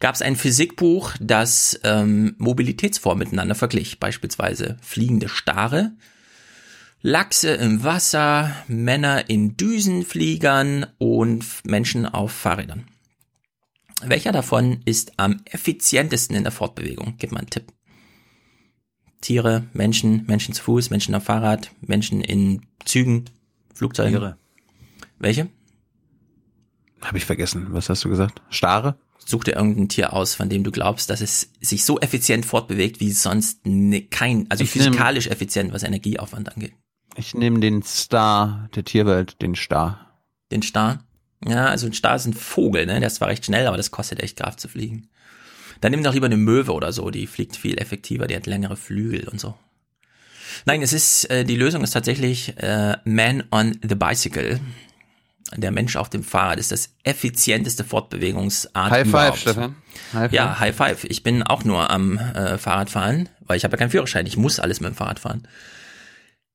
gab es ein Physikbuch, das ähm, Mobilitätsformen miteinander verglich. Beispielsweise fliegende Stare, Lachse im Wasser, Männer in Düsenfliegern und Menschen auf Fahrrädern. Welcher davon ist am effizientesten in der Fortbewegung? Gib mal einen Tipp. Tiere, Menschen, Menschen zu Fuß, Menschen auf Fahrrad, Menschen in Zügen, Flugzeugen. Tiere. Welche? Habe ich vergessen. Was hast du gesagt? Stare? Such dir irgendein Tier aus, von dem du glaubst, dass es sich so effizient fortbewegt wie sonst ne, kein, also ich physikalisch nehm, effizient, was Energieaufwand angeht. Ich nehme den Star der Tierwelt, den Star. Den Star? Ja, also ein Star ist ein Vogel, ne? Der ist zwar recht schnell, aber das kostet echt Kraft zu fliegen. Dann nimm doch lieber eine Möwe oder so, die fliegt viel effektiver, die hat längere Flügel und so. Nein, es ist, äh, die Lösung ist tatsächlich äh, Man on the Bicycle der Mensch auf dem Fahrrad ist das effizienteste Fortbewegungsart High überhaupt. five, Stefan. High five. Ja, High five. Ich bin auch nur am äh, Fahrradfahren, weil ich habe ja keinen Führerschein. Ich muss alles mit dem Fahrrad fahren.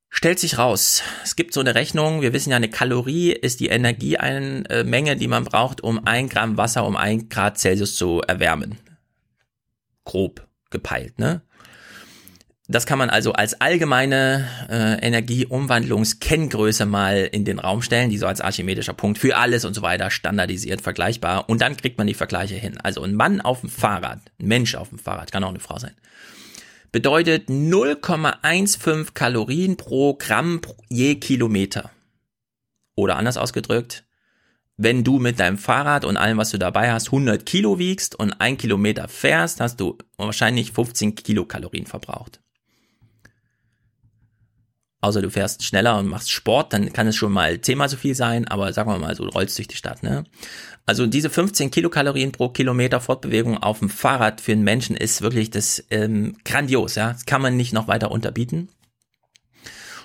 Stellt sich raus, es gibt so eine Rechnung, wir wissen ja, eine Kalorie ist die Energiemenge, die man braucht, um ein Gramm Wasser um ein Grad Celsius zu erwärmen. Grob gepeilt, ne? Das kann man also als allgemeine äh, Energieumwandlungskenngröße mal in den Raum stellen, die so als archimedischer Punkt für alles und so weiter standardisiert vergleichbar. Und dann kriegt man die Vergleiche hin. Also ein Mann auf dem Fahrrad, ein Mensch auf dem Fahrrad, kann auch eine Frau sein, bedeutet 0,15 Kalorien pro Gramm je Kilometer. Oder anders ausgedrückt, wenn du mit deinem Fahrrad und allem, was du dabei hast, 100 Kilo wiegst und ein Kilometer fährst, hast du wahrscheinlich 15 Kilokalorien verbraucht außer du fährst schneller und machst Sport, dann kann es schon mal zehnmal so viel sein, aber sagen wir mal so, rollst durch die Stadt, ne? Also diese 15 Kilokalorien pro Kilometer Fortbewegung auf dem Fahrrad für einen Menschen ist wirklich das ähm, grandios, ja. Das kann man nicht noch weiter unterbieten.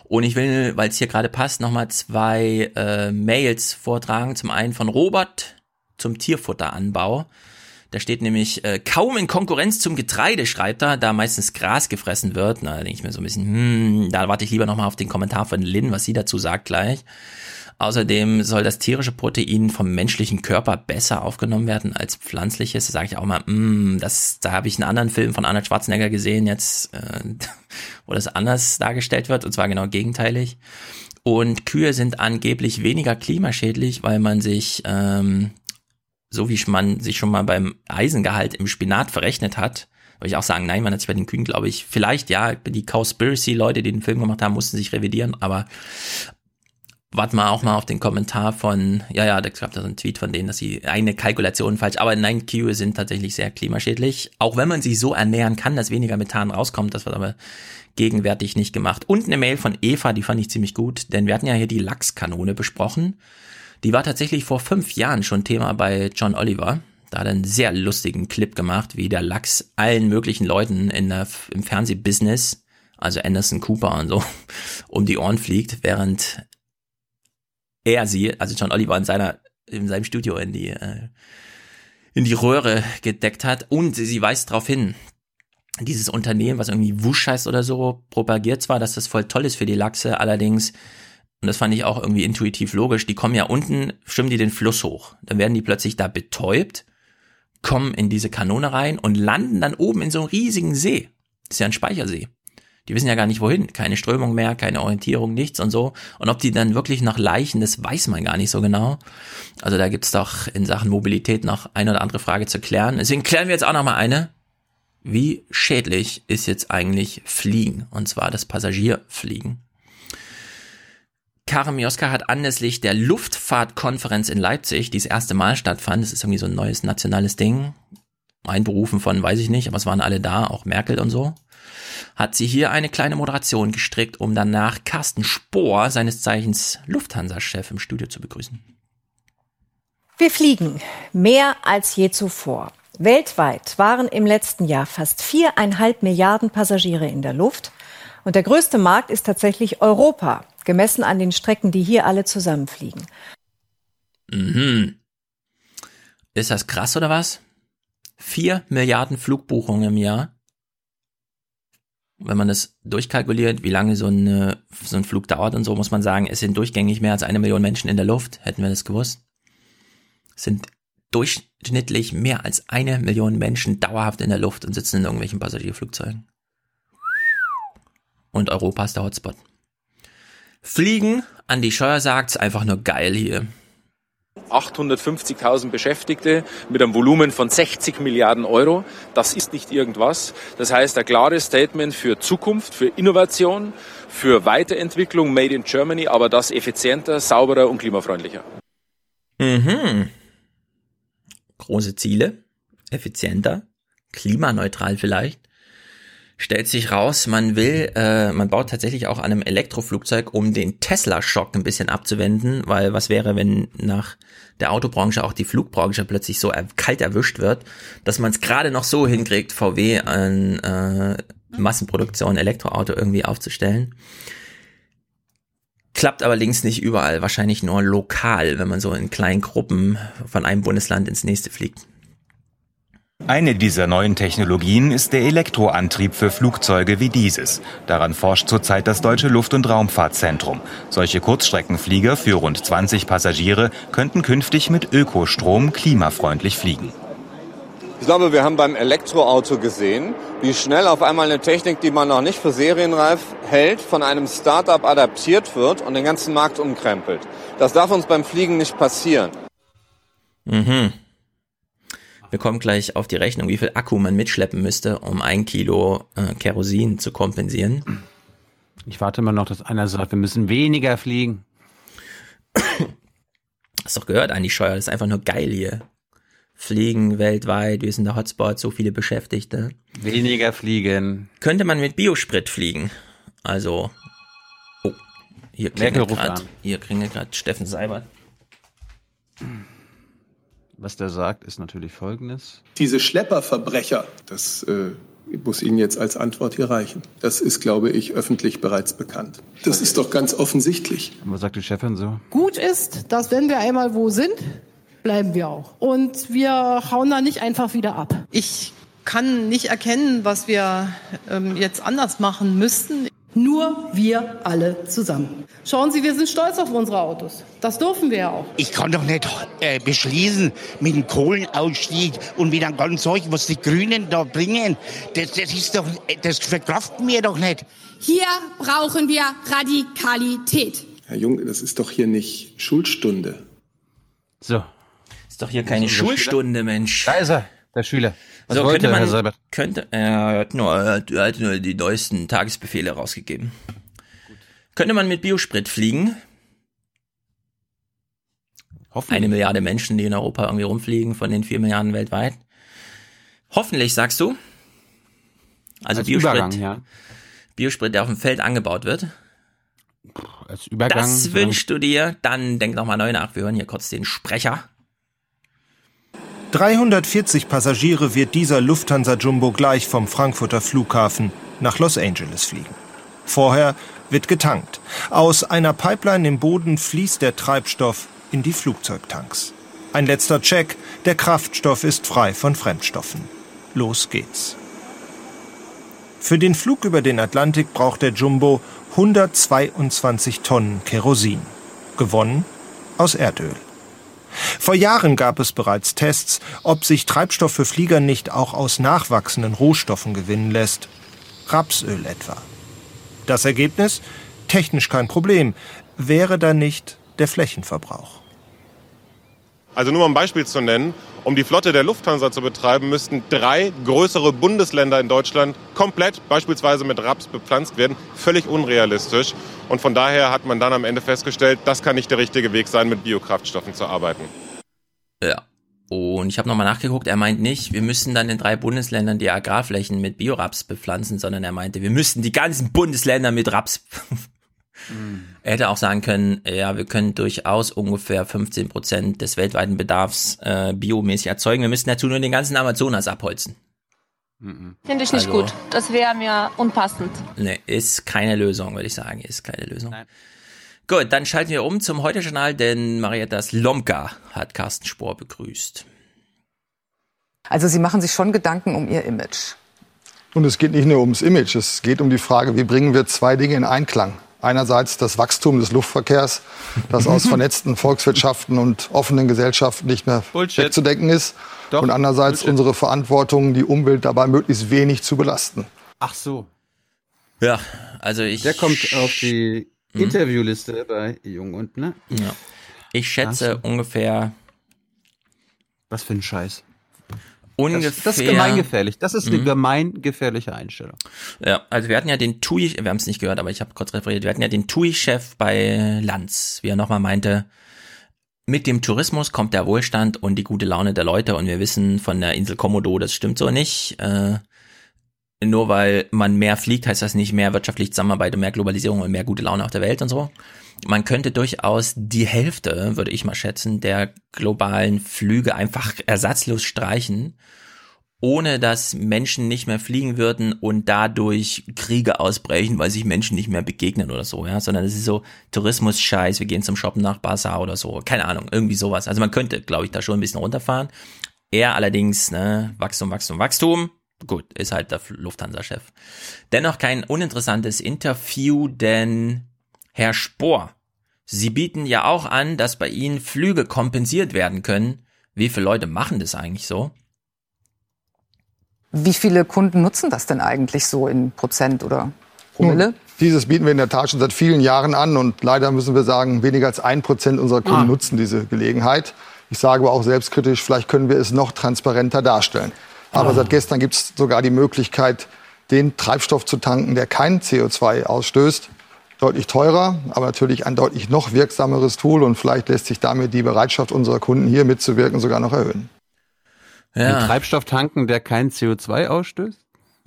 Und ich will, weil es hier gerade passt, nochmal zwei äh, Mails vortragen. Zum einen von Robert zum Tierfutteranbau. Da steht nämlich äh, kaum in Konkurrenz zum Getreide, schreibt er, da meistens Gras gefressen wird. Na, da denke ich mir so ein bisschen, hm, da warte ich lieber nochmal auf den Kommentar von Lynn, was sie dazu sagt gleich. Außerdem soll das tierische Protein vom menschlichen Körper besser aufgenommen werden als pflanzliches. Da sage ich auch mal, mm, das, da habe ich einen anderen Film von Arnold Schwarzenegger gesehen jetzt, äh, wo das anders dargestellt wird, und zwar genau gegenteilig. Und Kühe sind angeblich weniger klimaschädlich, weil man sich ähm, so wie man sich schon mal beim Eisengehalt im Spinat verrechnet hat, würde ich auch sagen, nein, man hat sich bei den Kühen, glaube ich, vielleicht, ja, die Cowspiracy-Leute, die den Film gemacht haben, mussten sich revidieren, aber warten wir auch mal auf den Kommentar von, ja, ja, da gab da so einen Tweet von denen, dass sie eine Kalkulation falsch, aber nein, Kühe sind tatsächlich sehr klimaschädlich, auch wenn man sie so ernähren kann, dass weniger Methan rauskommt, das wird aber gegenwärtig nicht gemacht. Und eine Mail von Eva, die fand ich ziemlich gut, denn wir hatten ja hier die Lachskanone besprochen die war tatsächlich vor fünf Jahren schon Thema bei John Oliver. Da hat er einen sehr lustigen Clip gemacht, wie der Lachs allen möglichen Leuten in der, im Fernsehbusiness, also Anderson Cooper und so, um die Ohren fliegt, während er sie, also John Oliver in seiner, in seinem Studio in die, äh, in die Röhre gedeckt hat und sie weist darauf hin, dieses Unternehmen, was irgendwie Wusch heißt oder so, propagiert zwar, dass das voll toll ist für die Lachse, allerdings und das fand ich auch irgendwie intuitiv logisch, die kommen ja unten, schwimmen die den Fluss hoch. Dann werden die plötzlich da betäubt, kommen in diese Kanone rein und landen dann oben in so einem riesigen See. Das ist ja ein Speichersee. Die wissen ja gar nicht wohin. Keine Strömung mehr, keine Orientierung, nichts und so. Und ob die dann wirklich nach Leichen, das weiß man gar nicht so genau. Also da gibt's doch in Sachen Mobilität noch eine oder andere Frage zu klären. Deswegen klären wir jetzt auch noch mal eine. Wie schädlich ist jetzt eigentlich Fliegen? Und zwar das Passagierfliegen. Karim Mioska hat anlässlich der Luftfahrtkonferenz in Leipzig, die das erste Mal stattfand, das ist irgendwie so ein neues nationales Ding, einberufen von, weiß ich nicht, aber es waren alle da, auch Merkel und so, hat sie hier eine kleine Moderation gestrickt, um danach Carsten Spohr, seines Zeichens Lufthansa-Chef, im Studio zu begrüßen. Wir fliegen mehr als je zuvor. Weltweit waren im letzten Jahr fast viereinhalb Milliarden Passagiere in der Luft. Und der größte Markt ist tatsächlich Europa, gemessen an den Strecken, die hier alle zusammenfliegen. Mhm. Ist das krass oder was? Vier Milliarden Flugbuchungen im Jahr. Wenn man das durchkalkuliert, wie lange so, eine, so ein Flug dauert und so, muss man sagen, es sind durchgängig mehr als eine Million Menschen in der Luft. Hätten wir das gewusst. Es sind durchschnittlich mehr als eine Million Menschen dauerhaft in der Luft und sitzen in irgendwelchen Passagierflugzeugen. Und Europa ist der Hotspot. Fliegen, Andi Scheuer sagt's, einfach nur geil hier. 850.000 Beschäftigte mit einem Volumen von 60 Milliarden Euro. Das ist nicht irgendwas. Das heißt, ein klares Statement für Zukunft, für Innovation, für Weiterentwicklung Made in Germany, aber das effizienter, sauberer und klimafreundlicher. Mhm. Große Ziele, effizienter, klimaneutral vielleicht stellt sich raus, man will, äh, man baut tatsächlich auch an einem Elektroflugzeug, um den Tesla-Schock ein bisschen abzuwenden, weil was wäre, wenn nach der Autobranche auch die Flugbranche plötzlich so kalt erwischt wird, dass man es gerade noch so hinkriegt, VW an äh, Massenproduktion Elektroauto irgendwie aufzustellen. Klappt allerdings nicht überall, wahrscheinlich nur lokal, wenn man so in kleinen Gruppen von einem Bundesland ins nächste fliegt. Eine dieser neuen Technologien ist der Elektroantrieb für Flugzeuge wie dieses. Daran forscht zurzeit das Deutsche Luft- und Raumfahrtzentrum. Solche Kurzstreckenflieger für rund 20 Passagiere könnten künftig mit Ökostrom klimafreundlich fliegen. Ich glaube, wir haben beim Elektroauto gesehen, wie schnell auf einmal eine Technik, die man noch nicht für serienreif hält, von einem Start-up adaptiert wird und den ganzen Markt umkrempelt. Das darf uns beim Fliegen nicht passieren. Mhm. Wir kommen gleich auf die Rechnung, wie viel Akku man mitschleppen müsste, um ein Kilo äh, Kerosin zu kompensieren. Ich warte immer noch, dass einer sagt, wir müssen weniger fliegen. Hast doch gehört, Andi Scheuer, das ist einfach nur geil hier. Fliegen weltweit, wir sind der Hotspot, so viele Beschäftigte. Weniger fliegen. Könnte man mit Biosprit fliegen? Also, oh, hier klingelt gerade, hier klingelt gerade Steffen Seibert. Was der sagt, ist natürlich folgendes. Diese Schlepperverbrecher, das äh, muss Ihnen jetzt als Antwort hier reichen. Das ist, glaube ich, öffentlich bereits bekannt. Das ist doch ganz offensichtlich. Und was sagt die Chefin so? Gut ist, dass wenn wir einmal wo sind, bleiben wir auch. Und wir hauen da nicht einfach wieder ab. Ich kann nicht erkennen, was wir ähm, jetzt anders machen müssten. Nur wir alle zusammen. Schauen Sie, wir sind stolz auf unsere Autos. Das dürfen wir ja auch. Ich kann doch nicht äh, beschließen mit dem Kohlenausstieg und mit einem ganzen Zeug, was die Grünen da bringen. Das, das ist doch, das verkraften wir doch nicht. Hier brauchen wir Radikalität. Herr Jung, das ist doch hier nicht Schulstunde. So. Ist doch hier keine Schulstunde, Mensch. Da ist er, der Schüler. Was so, wollte könnte man, Herr Seibert? könnte, er hat nur, er hat nur die neuesten Tagesbefehle rausgegeben. Könnte man mit Biosprit fliegen? Hoffentlich. Eine Milliarde Menschen, die in Europa irgendwie rumfliegen, von den vier Milliarden weltweit. Hoffentlich, sagst du? Also Als Biosprit, Übergang, ja. Biosprit, der auf dem Feld angebaut wird. Als Übergang. Das wünschst du dir? Dann denk noch mal neu nach. Wir hören hier kurz den Sprecher. 340 Passagiere wird dieser Lufthansa Jumbo gleich vom Frankfurter Flughafen nach Los Angeles fliegen. Vorher wird getankt. Aus einer Pipeline im Boden fließt der Treibstoff in die Flugzeugtanks. Ein letzter Check, der Kraftstoff ist frei von Fremdstoffen. Los geht's. Für den Flug über den Atlantik braucht der Jumbo 122 Tonnen Kerosin. Gewonnen aus Erdöl. Vor Jahren gab es bereits Tests, ob sich Treibstoff für Flieger nicht auch aus nachwachsenden Rohstoffen gewinnen lässt. Rapsöl etwa. Das Ergebnis? Technisch kein Problem. Wäre da nicht der Flächenverbrauch. Also nur um ein Beispiel zu nennen, um die Flotte der Lufthansa zu betreiben, müssten drei größere Bundesländer in Deutschland komplett beispielsweise mit Raps bepflanzt werden. Völlig unrealistisch. Und von daher hat man dann am Ende festgestellt, das kann nicht der richtige Weg sein, mit Biokraftstoffen zu arbeiten. Ja. Und ich habe nochmal nachgeguckt, er meint nicht, wir müssen dann in drei Bundesländern die Agrarflächen mit Bioraps bepflanzen, sondern er meinte, wir müssten die ganzen Bundesländer mit Raps. Er hätte auch sagen können, ja, wir können durchaus ungefähr 15 Prozent des weltweiten Bedarfs äh, biomäßig erzeugen. Wir müssten dazu nur den ganzen Amazonas abholzen. Finde ich nicht Also- gut. Das wäre mir unpassend. Ne, ist keine Lösung, würde ich sagen. Ist keine Lösung. Gut, dann schalten wir um zum Heute-Journal, denn Marietta Slomka hat Carsten Spohr begrüßt. Also Sie machen sich schon Gedanken um Ihr Image. Und es geht nicht nur ums Image, es geht um die Frage, wie bringen wir zwei Dinge in Einklang. Einerseits das Wachstum des Luftverkehrs, das aus vernetzten Volkswirtschaften und offenen Gesellschaften nicht mehr wegzudenken ist. und andererseits unsere Verantwortung, die Umwelt dabei möglichst wenig zu belasten. Ach so. Ja, also ich. Der kommt auf die Mhm. Interviewliste bei Jung und, ne? Ja. Ich schätze ungefähr. Was für ein Scheiß. Ungefähr. Das, das ist gemeingefährlich. Das ist eine Mhm. gemeingefährliche Einstellung. Ja, also wir hatten ja den TUI, wir haben es nicht gehört, aber ich habe kurz referiert, wir hatten ja den TUI-Chef bei Lanz, wie er nochmal meinte, mit dem Tourismus kommt der Wohlstand und die gute Laune der Leute und wir wissen von der Insel Komodo, das stimmt so nicht. Äh, nur weil man mehr fliegt, heißt das nicht mehr wirtschaftliche Zusammenarbeit und mehr Globalisierung und mehr gute Laune auf der Welt und so. Man könnte durchaus die Hälfte, würde ich mal schätzen, der globalen Flüge einfach ersatzlos streichen, ohne dass Menschen nicht mehr fliegen würden und dadurch Kriege ausbrechen, weil sich Menschen nicht mehr begegnen oder so, ja, sondern es ist so Tourismus-Scheiß, wir gehen zum Shoppen nach Bazaar oder so, keine Ahnung, irgendwie sowas. Also man könnte, glaube ich, da schon ein bisschen runterfahren. Er allerdings, ne, Wachstum, Wachstum, Wachstum, gut, ist halt der Lufthansa-Chef. Dennoch kein uninteressantes Interview, denn Herr Spohr, Sie bieten ja auch an, dass bei Ihnen Flüge kompensiert werden können. Wie viele Leute machen das eigentlich so? Wie viele Kunden nutzen das denn eigentlich so in Prozent oder Promille? Dieses bieten wir in der Tat schon seit vielen Jahren an und leider müssen wir sagen, weniger als ein Prozent unserer Kunden Ah. nutzen diese Gelegenheit. Ich sage aber auch selbstkritisch, vielleicht können wir es noch transparenter darstellen. Aber seit gestern gibt es sogar die Möglichkeit, den Treibstoff zu tanken, der kein CO2 ausstößt. Deutlich teurer, aber natürlich ein deutlich noch wirksameres Tool und vielleicht lässt sich damit die Bereitschaft unserer Kunden hier mitzuwirken sogar noch erhöhen. Ein Treibstoff tanken, der kein CO2 ausstößt?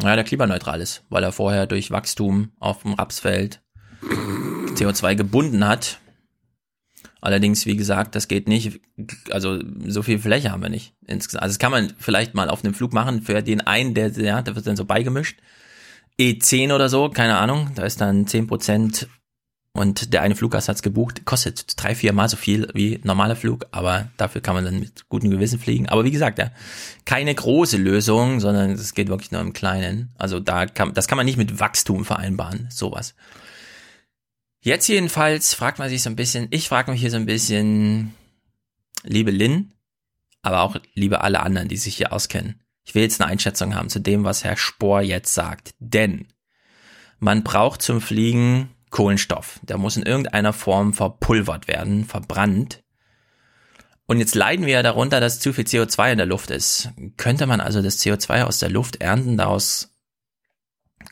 Ja, der klimaneutral ist, weil er vorher durch Wachstum auf dem Rapsfeld CO2 gebunden hat. Allerdings, wie gesagt, das geht nicht, also so viel Fläche haben wir nicht insgesamt. Also das kann man vielleicht mal auf einem Flug machen für den einen, der, ja, der wird dann so beigemischt. E10 oder so, keine Ahnung, da ist dann 10% und der eine Fluggast hat's gebucht, kostet drei, vier Mal so viel wie normaler Flug, aber dafür kann man dann mit gutem Gewissen fliegen. Aber wie gesagt, ja, keine große Lösung, sondern es geht wirklich nur im Kleinen. Also da kann, das kann man nicht mit Wachstum vereinbaren, sowas. Jetzt jedenfalls fragt man sich so ein bisschen, ich frage mich hier so ein bisschen, liebe Lynn, aber auch liebe alle anderen, die sich hier auskennen. Ich will jetzt eine Einschätzung haben zu dem, was Herr Spohr jetzt sagt. Denn man braucht zum Fliegen Kohlenstoff. Der muss in irgendeiner Form verpulvert werden, verbrannt. Und jetzt leiden wir ja darunter, dass zu viel CO2 in der Luft ist. Könnte man also das CO2 aus der Luft ernten, daraus,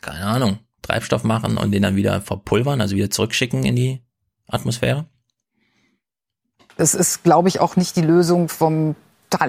keine Ahnung, Treibstoff machen und den dann wieder verpulvern, also wieder zurückschicken in die Atmosphäre? Es ist, glaube ich, auch nicht die Lösung vom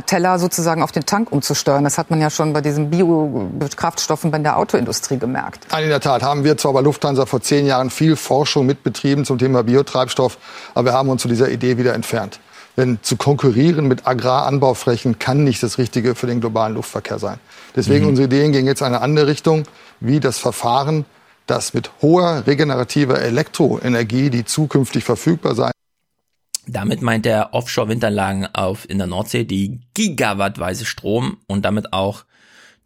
Teller sozusagen auf den Tank umzusteuern. Das hat man ja schon bei diesen Biokraftstoffen bei der Autoindustrie gemerkt. Nein, in der Tat haben wir zwar bei Lufthansa vor zehn Jahren viel Forschung mitbetrieben zum Thema Biotreibstoff, aber wir haben uns zu dieser Idee wieder entfernt. Denn zu konkurrieren mit Agraranbauflächen kann nicht das Richtige für den globalen Luftverkehr sein. Deswegen Mhm. unsere Ideen gehen jetzt in eine andere Richtung, wie das Verfahren, das mit hoher regenerativer Elektroenergie, die zukünftig verfügbar sein Damit meint er Offshore-Windanlagen auf in der Nordsee, die gigawattweise Strom und damit auch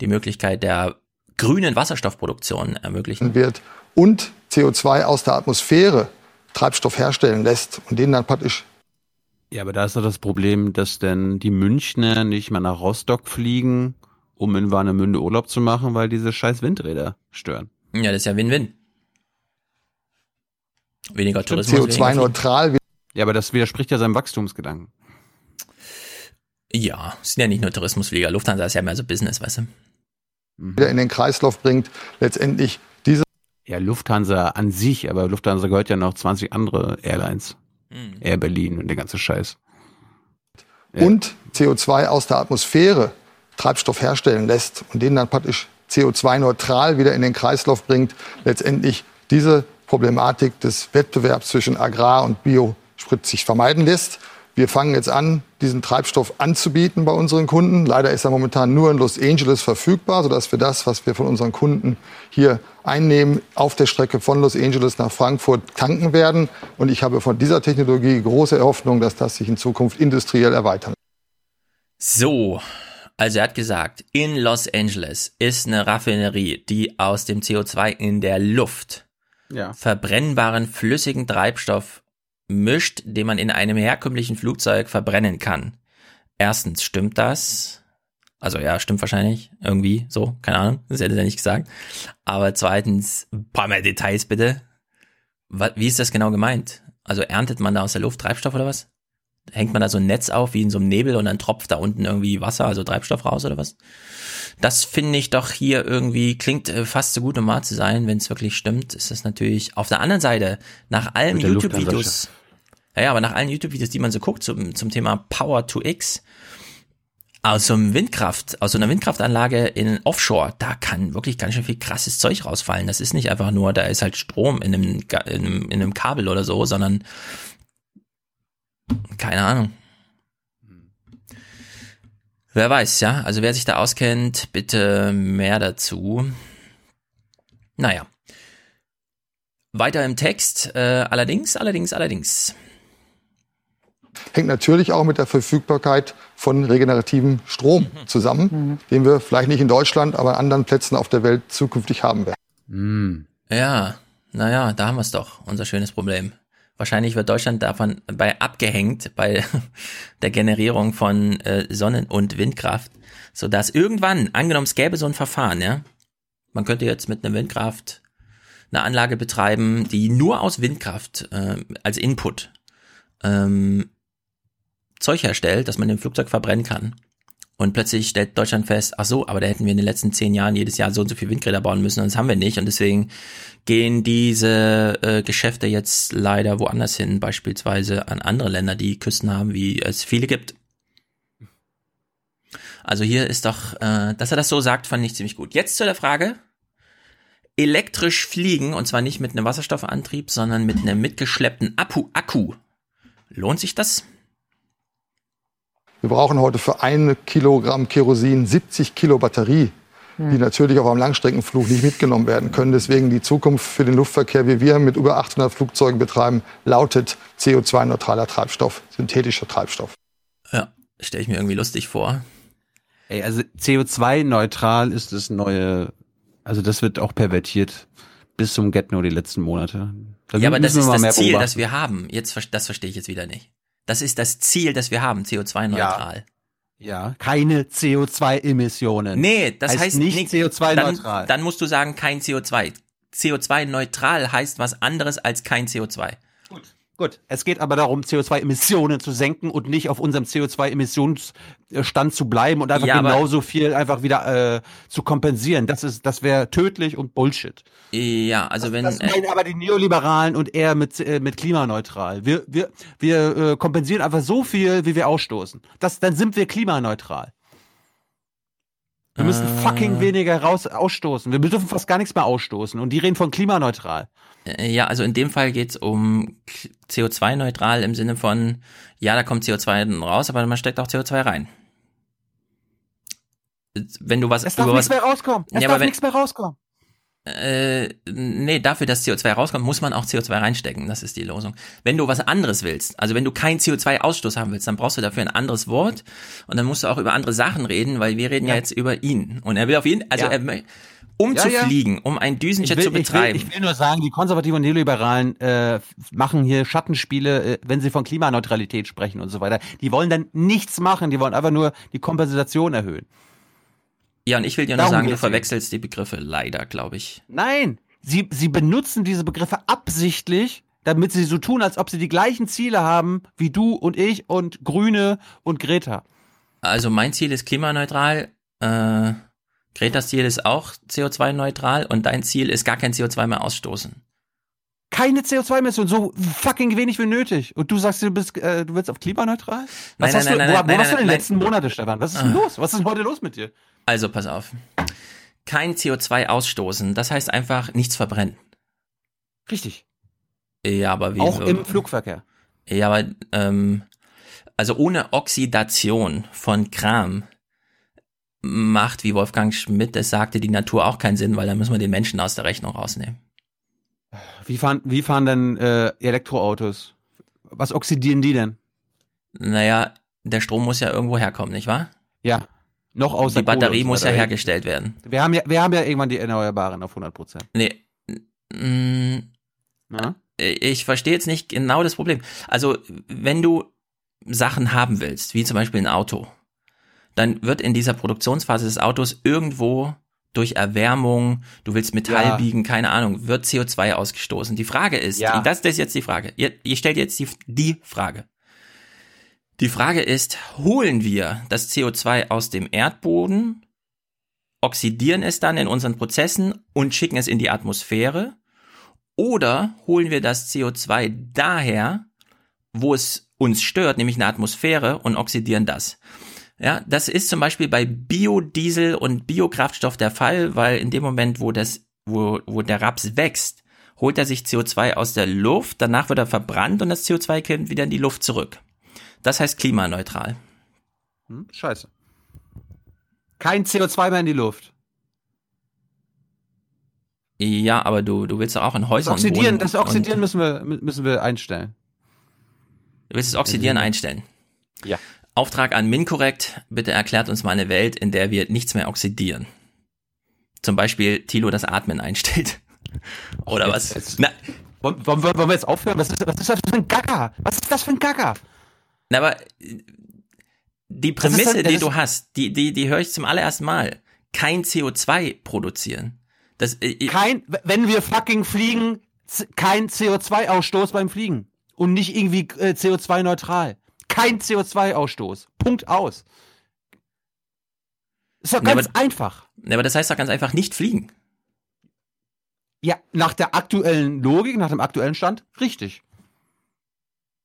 die Möglichkeit der grünen Wasserstoffproduktion ermöglichen. wird und CO2 aus der Atmosphäre Treibstoff herstellen lässt und den dann praktisch Ja, aber da ist doch das Problem, dass denn die Münchner nicht mal nach Rostock fliegen, um in Warnemünde Urlaub zu machen, weil diese scheiß Windräder stören. Ja, das ist ja Win-Win. Weniger Tourismus. weniger Fliegen. CO2-neutral. Ja, aber das widerspricht ja seinem Wachstumsgedanken. Ja, es sind ja nicht nur Tourismusflieger. Lufthansa ist ja mehr so Business, weißt du? wieder in den Kreislauf bringt, letztendlich diese Ja, Lufthansa an sich, aber Lufthansa gehört ja noch 20 andere Airlines. Air Berlin und der ganze Scheiß. und CO2 aus der Atmosphäre Treibstoff herstellen lässt und den dann praktisch CO2-neutral wieder in den Kreislauf bringt, letztendlich diese Problematik des Wettbewerbs zwischen Agrar- und Biosprit sich vermeiden lässt. Wir fangen jetzt an, diesen Treibstoff anzubieten bei unseren Kunden. Leider ist er momentan nur in Los Angeles verfügbar, sodass wir das, was wir von unseren Kunden hier einnehmen, auf der Strecke von Los Angeles nach Frankfurt tanken werden. Und ich habe von dieser Technologie große Hoffnung, dass das sich in Zukunft industriell erweitern. So, also er hat gesagt, in Los Angeles ist eine Raffinerie, die aus dem CO2 in der Luft Ja. verbrennbaren flüssigen Treibstoff mischt, den man in einem herkömmlichen Flugzeug verbrennen kann. Erstens, stimmt das? Also ja, stimmt wahrscheinlich. Irgendwie so, keine Ahnung. Das hätte er nicht gesagt. Aber zweitens, ein paar mehr Details bitte. Wie ist das genau gemeint? Also erntet man da aus der Luft Treibstoff oder was? Hängt man da so ein Netz auf wie in so einem Nebel und dann tropft da unten irgendwie Wasser, also Treibstoff raus oder was? Das finde ich doch hier irgendwie, klingt äh, fast so gut, um wahr zu sein. Wenn es wirklich stimmt, ist das natürlich auf der anderen Seite, nach allen YouTube-Videos, ja, aber nach allen YouTube-Videos, die man so guckt zum, zum Thema Power to X, aus so einem Windkraft, aus so einer Windkraftanlage in Offshore, da kann wirklich ganz schön viel krasses Zeug rausfallen. Das ist nicht einfach nur, da ist halt Strom in einem, in einem, in einem Kabel oder so, sondern keine Ahnung. Wer weiß, ja. Also wer sich da auskennt, bitte mehr dazu. Naja. Weiter im Text. Äh, allerdings, allerdings, allerdings. Hängt natürlich auch mit der Verfügbarkeit von regenerativem Strom zusammen, den wir vielleicht nicht in Deutschland, aber an anderen Plätzen auf der Welt zukünftig haben werden. Ja, naja, da haben wir es doch, unser schönes Problem. Wahrscheinlich wird Deutschland davon bei abgehängt bei der Generierung von äh, Sonnen- und Windkraft, sodass irgendwann, angenommen es gäbe so ein Verfahren, ja, man könnte jetzt mit einer Windkraft eine Anlage betreiben, die nur aus Windkraft äh, als Input ähm, Zeug herstellt, das man im Flugzeug verbrennen kann. Und plötzlich stellt Deutschland fest, ach so, aber da hätten wir in den letzten zehn Jahren jedes Jahr so und so viel Windräder bauen müssen und das haben wir nicht. Und deswegen gehen diese äh, Geschäfte jetzt leider woanders hin, beispielsweise an andere Länder, die Küsten haben, wie es viele gibt. Also hier ist doch, äh, dass er das so sagt, fand ich ziemlich gut. Jetzt zu der Frage, elektrisch fliegen, und zwar nicht mit einem Wasserstoffantrieb, sondern mit einem mitgeschleppten Akku. Akku. Lohnt sich das? Wir brauchen heute für ein Kilogramm Kerosin 70 Kilo Batterie, die natürlich auf einem Langstreckenflug nicht mitgenommen werden können. Deswegen die Zukunft für den Luftverkehr, wie wir mit über 800 Flugzeugen betreiben, lautet CO2-neutraler Treibstoff, synthetischer Treibstoff. Ja, stelle ich mir irgendwie lustig vor. Ey, also CO2-neutral ist das neue, also das wird auch pervertiert bis zum Get-No die letzten Monate. Da ja, aber das ist das Ziel, beobachten. das wir haben. Jetzt, das verstehe ich jetzt wieder nicht. Das ist das Ziel, das wir haben, CO2-neutral. Ja, keine CO2-Emissionen. Nee, das heißt, nicht nicht CO2-neutral. Dann, dann musst du sagen, kein CO2. CO2-neutral heißt was anderes als kein CO2. Gut, es geht aber darum, CO2-Emissionen zu senken und nicht auf unserem CO2-Emissionsstand zu bleiben und einfach Ja, genauso viel einfach wieder äh, zu kompensieren. Das ist, das wäre tödlich und Bullshit. Ja, also wenn Das meinen aber die Neoliberalen und eher mit, äh, mit klimaneutral. Wir, wir, wir äh, kompensieren einfach so viel, wie wir ausstoßen. Das, dann sind wir klimaneutral. Wir müssen Äh. fucking weniger raus ausstoßen. Wir dürfen fast gar nichts mehr ausstoßen. Und die reden von klimaneutral. Äh, Ja, also in dem Fall geht's um K- CO2-neutral im Sinne von, ja, da kommt CO2 raus, aber man steckt auch CO2 rein. Wenn du was Es darf nichts mehr rauskommen. Es Ja, darf wenn- nichts mehr rauskommen. Äh, nee, dafür, dass CO2 rauskommt, muss man auch CO2 reinstecken. Das ist die Lösung. Wenn du was anderes willst, also wenn du keinen CO2-Ausstoß haben willst, dann brauchst du dafür ein anderes Wort und dann musst du auch über andere Sachen reden, weil wir reden ja, jetzt über ihn. Und er will auf jeden, also Ja. er, um Ja, zu ja. fliegen, um ein Düsenjet zu will, ich, will, betreiben. ich will nur sagen, die Konservativen und Neoliberalen äh, machen hier Schattenspiele, äh, wenn sie von Klimaneutralität sprechen und so weiter. Die wollen dann nichts machen, die wollen einfach nur die Kompensation erhöhen. Ja, und ich will dir nur sagen, du verwechselst die Begriffe leider, glaube ich. Nein, sie, sie benutzen diese Begriffe absichtlich, damit sie so tun, als ob sie die gleichen Ziele haben wie du und ich und Grüne und Greta. Also mein Ziel ist klimaneutral, äh, Gretas Ziel ist auch CO2-neutral und dein Ziel ist gar kein CO2 mehr ausstoßen. Keine CO2-Emissionen, so fucking wenig wie nötig. Und du sagst, du bist, äh, du willst auf klimaneutral? Was Nein, hast nein, du, nein, wo, nein, wo warst du in den letzten Monate, Stefan? Was ist denn Ah. los? Was ist denn heute los mit dir? Also pass auf. Kein CO2 ausstoßen, das heißt einfach nichts verbrennen. Richtig. Ja, aber wie Auch im Flugverkehr. Ja, aber ähm, also ohne Oxidation von Kram macht, wie Wolfgang Schmidt es sagte, die Natur auch keinen Sinn, weil dann müssen wir den Menschen aus der Rechnung rausnehmen. Wie fahren, wie fahren denn äh, Elektroautos? Was oxidieren die denn? Naja, der Strom muss ja irgendwo herkommen, nicht wahr? Ja. Noch aus Die Batterie muss ja hergestellt werden. Wir haben ja, wir haben ja irgendwann die Erneuerbaren auf 100 Prozent. Nee. mm, Ich verstehe jetzt nicht genau das Problem. Also, wenn du Sachen haben willst, wie zum Beispiel ein Auto, dann wird in dieser Produktionsphase des Autos irgendwo durch Erwärmung, du willst Metall Ja. biegen, keine Ahnung, wird CO2 ausgestoßen. Die Frage ist, Ja. das, das ist jetzt die Frage. Ihr, ihr stellt jetzt die, die Frage. Die Frage ist, holen wir das CO2 aus dem Erdboden, oxidieren es dann in unseren Prozessen und schicken es in die Atmosphäre? Oder holen wir das CO2 daher, wo es uns stört, nämlich in der Atmosphäre und oxidieren das? Ja, das ist zum Beispiel bei Biodiesel und Biokraftstoff der Fall, weil in dem Moment, wo das, wo, wo der Raps wächst, holt er sich CO2 aus der Luft, danach wird er verbrannt und das CO2 kommt wieder in die Luft zurück. Das heißt klimaneutral. Hm? Scheiße. Kein CO2 mehr in die Luft. Ja, aber du, du willst doch auch in Das Häusern Oxidieren, wohnen. das Oxidieren und müssen wir, müssen wir einstellen. Du willst das Oxidieren einstellen. Ja. Auftrag an Minkorrekt, bitte erklärt uns mal eine Welt, in der wir nichts mehr oxidieren. Zum Beispiel Tilo das Atmen einstellt. Oder Jetzt- was? jetzt- Na, Wollen, wollen, wir- wollen wir jetzt aufhören? Was ist, was ist das für ein Gacker? Was ist das für ein Gacker? na, aber äh, die Prämisse, dann- die ist- du hast, die, die, die höre ich zum allerersten Mal. Kein CO2 produzieren. Das, äh, Kein, wenn wir fucking fliegen, kein CO2-Ausstoß beim Fliegen. Und nicht irgendwie äh, CO2-neutral. Kein CO2-Ausstoß. Punkt aus. Ist doch Ja, ganz aber- einfach. Ja, aber das heißt doch ganz einfach nicht fliegen. Ja, nach der aktuellen Logik, nach dem aktuellen Stand, richtig.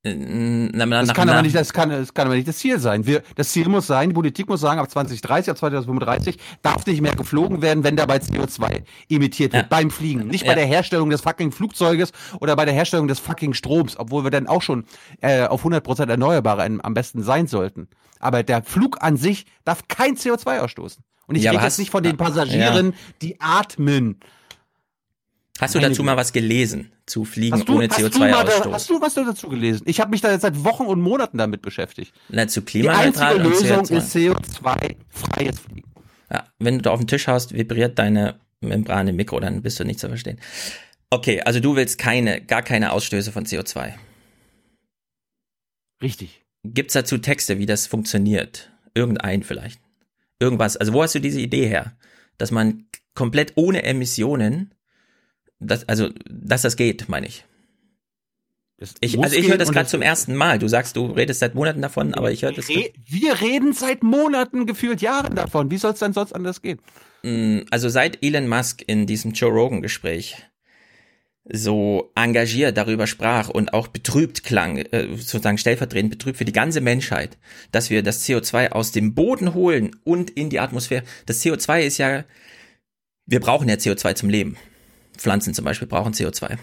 Äh, Na, na, Das nach- kann, aber nicht, das, kann, das kann aber nicht das Ziel sein. Wir, das Ziel muss sein, die Politik muss sagen, ab 2030, ab 2035 darf nicht mehr geflogen werden, wenn dabei CO2 emittiert wird beim Fliegen. Nicht bei Ja. der Herstellung des fucking Flugzeuges oder bei der Herstellung des fucking Stroms, obwohl wir dann auch schon äh, auf 100% Erneuerbare am- besten sein sollten. Aber der Flug an sich darf kein CO2 ausstoßen. Und ich Ja, rede jetzt nicht von den Ja. Passagieren, die atmen. Hast du Meine dazu mal was gelesen? Zu fliegen Hast du, ohne hast, du mal da, CO2-Ausstoß? hast du was dazu gelesen? Ich habe mich da jetzt seit Wochen und Monaten damit beschäftigt. Na, zu Die einzige klimaneutral Lösung CO2. ist CO2-freies Fliegen. Ja, wenn du da auf den Tisch haust, vibriert deine Membran im Mikro, dann bist du nicht zu verstehen. Okay, also du willst keine, gar keine Ausstöße von CO2. Richtig. Gibt's dazu Texte, wie das funktioniert? Irgendein vielleicht. Irgendwas. Also wo hast du diese Idee her? Dass man komplett ohne Emissionen, das, also, dass das geht, meine ich. Ich, also ich höre das gerade zum ersten Mal. Du sagst, du redest seit Monaten davon, aber ich höre das. Re wir reden seit Monaten, gefühlt Jahren davon. Wie soll es denn sonst anders gehen? Mm, Also seit Elon Musk in diesem Joe Rogan Gespräch so engagiert darüber sprach und auch betrübt klang, äh, sozusagen stellvertretend betrübt für die ganze Menschheit, dass wir das CO2 aus dem Boden holen und in die Atmosphäre. Das CO2 ist ja, wir brauchen ja CO2 zum Leben. Pflanzen zum Beispiel brauchen CO2.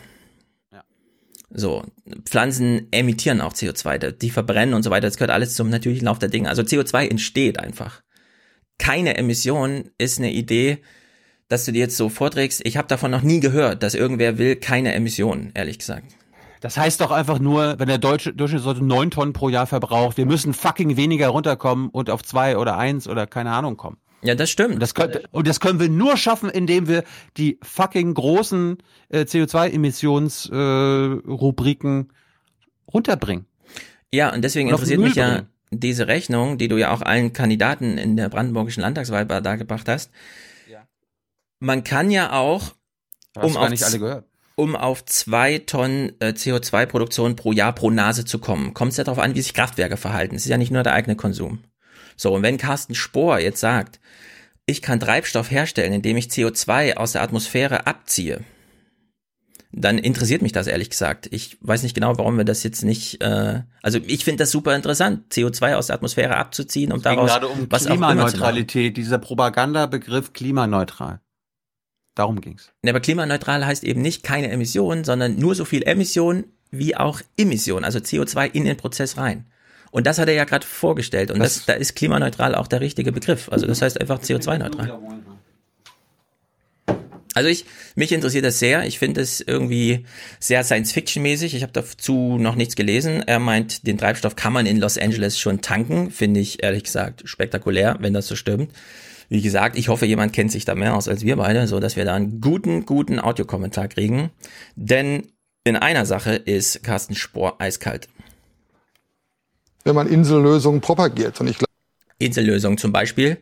So, Pflanzen emittieren auch CO2, die verbrennen und so weiter. Das gehört alles zum natürlichen Lauf der Dinge. Also CO2 entsteht einfach. Keine Emission ist eine Idee, dass du dir jetzt so vorträgst. Ich habe davon noch nie gehört, dass irgendwer will keine Emissionen, ehrlich gesagt. Das heißt doch einfach nur, wenn der deutsche Durchschnittsleute neun Tonnen pro Jahr verbraucht, wir müssen fucking weniger runterkommen und auf zwei oder eins oder keine Ahnung kommen. Ja, das stimmt. Und das, können, und das können wir nur schaffen, indem wir die fucking großen äh, CO2-Emissionsrubriken äh, Rubriken runterbringen. Ja, und deswegen Und interessiert mich ja diese Rechnung, die du ja auch allen Kandidaten in der brandenburgischen Landtagswahl dargebracht hast. Man kann ja auch, um auf, nicht alle gehört. um auf zwei Tonnen äh, CO2-Produktion pro Jahr pro Nase zu kommen, kommt es ja darauf an, wie sich Kraftwerke verhalten. Es ist ja nicht nur der eigene Konsum. So, und wenn Carsten Spohr jetzt sagt, ich kann Treibstoff herstellen, indem ich CO2 aus der Atmosphäre abziehe, dann interessiert mich das ehrlich gesagt. Ich weiß nicht genau, warum wir das jetzt nicht. Äh, also ich finde das super interessant, CO2 aus der Atmosphäre abzuziehen, um daraus gerade um was. Klimaneutralität, dieser Propagandabegriff klimaneutral. Darum ging's. Ja, aber klimaneutral heißt eben nicht keine Emissionen, sondern nur so viel Emission wie auch Emission, also CO2 in den Prozess rein. Und das hat er ja gerade vorgestellt. Und das, da ist klimaneutral auch der richtige Begriff. Also das heißt einfach CO2-neutral. Also ich, mich interessiert das sehr. Ich finde es irgendwie sehr Science-Fiction-mäßig. Ich habe dazu noch nichts gelesen. Er meint, den Treibstoff kann man in Los Angeles schon tanken. Finde ich ehrlich gesagt spektakulär, wenn das so stimmt. Wie gesagt, ich hoffe, jemand kennt sich da mehr aus als wir beide, so dass wir da einen guten, guten Audiokommentar kriegen. Denn in einer Sache ist Carsten Spohr eiskalt. Wenn man Insellösungen propagiert. Und ich Insellösungen zum Beispiel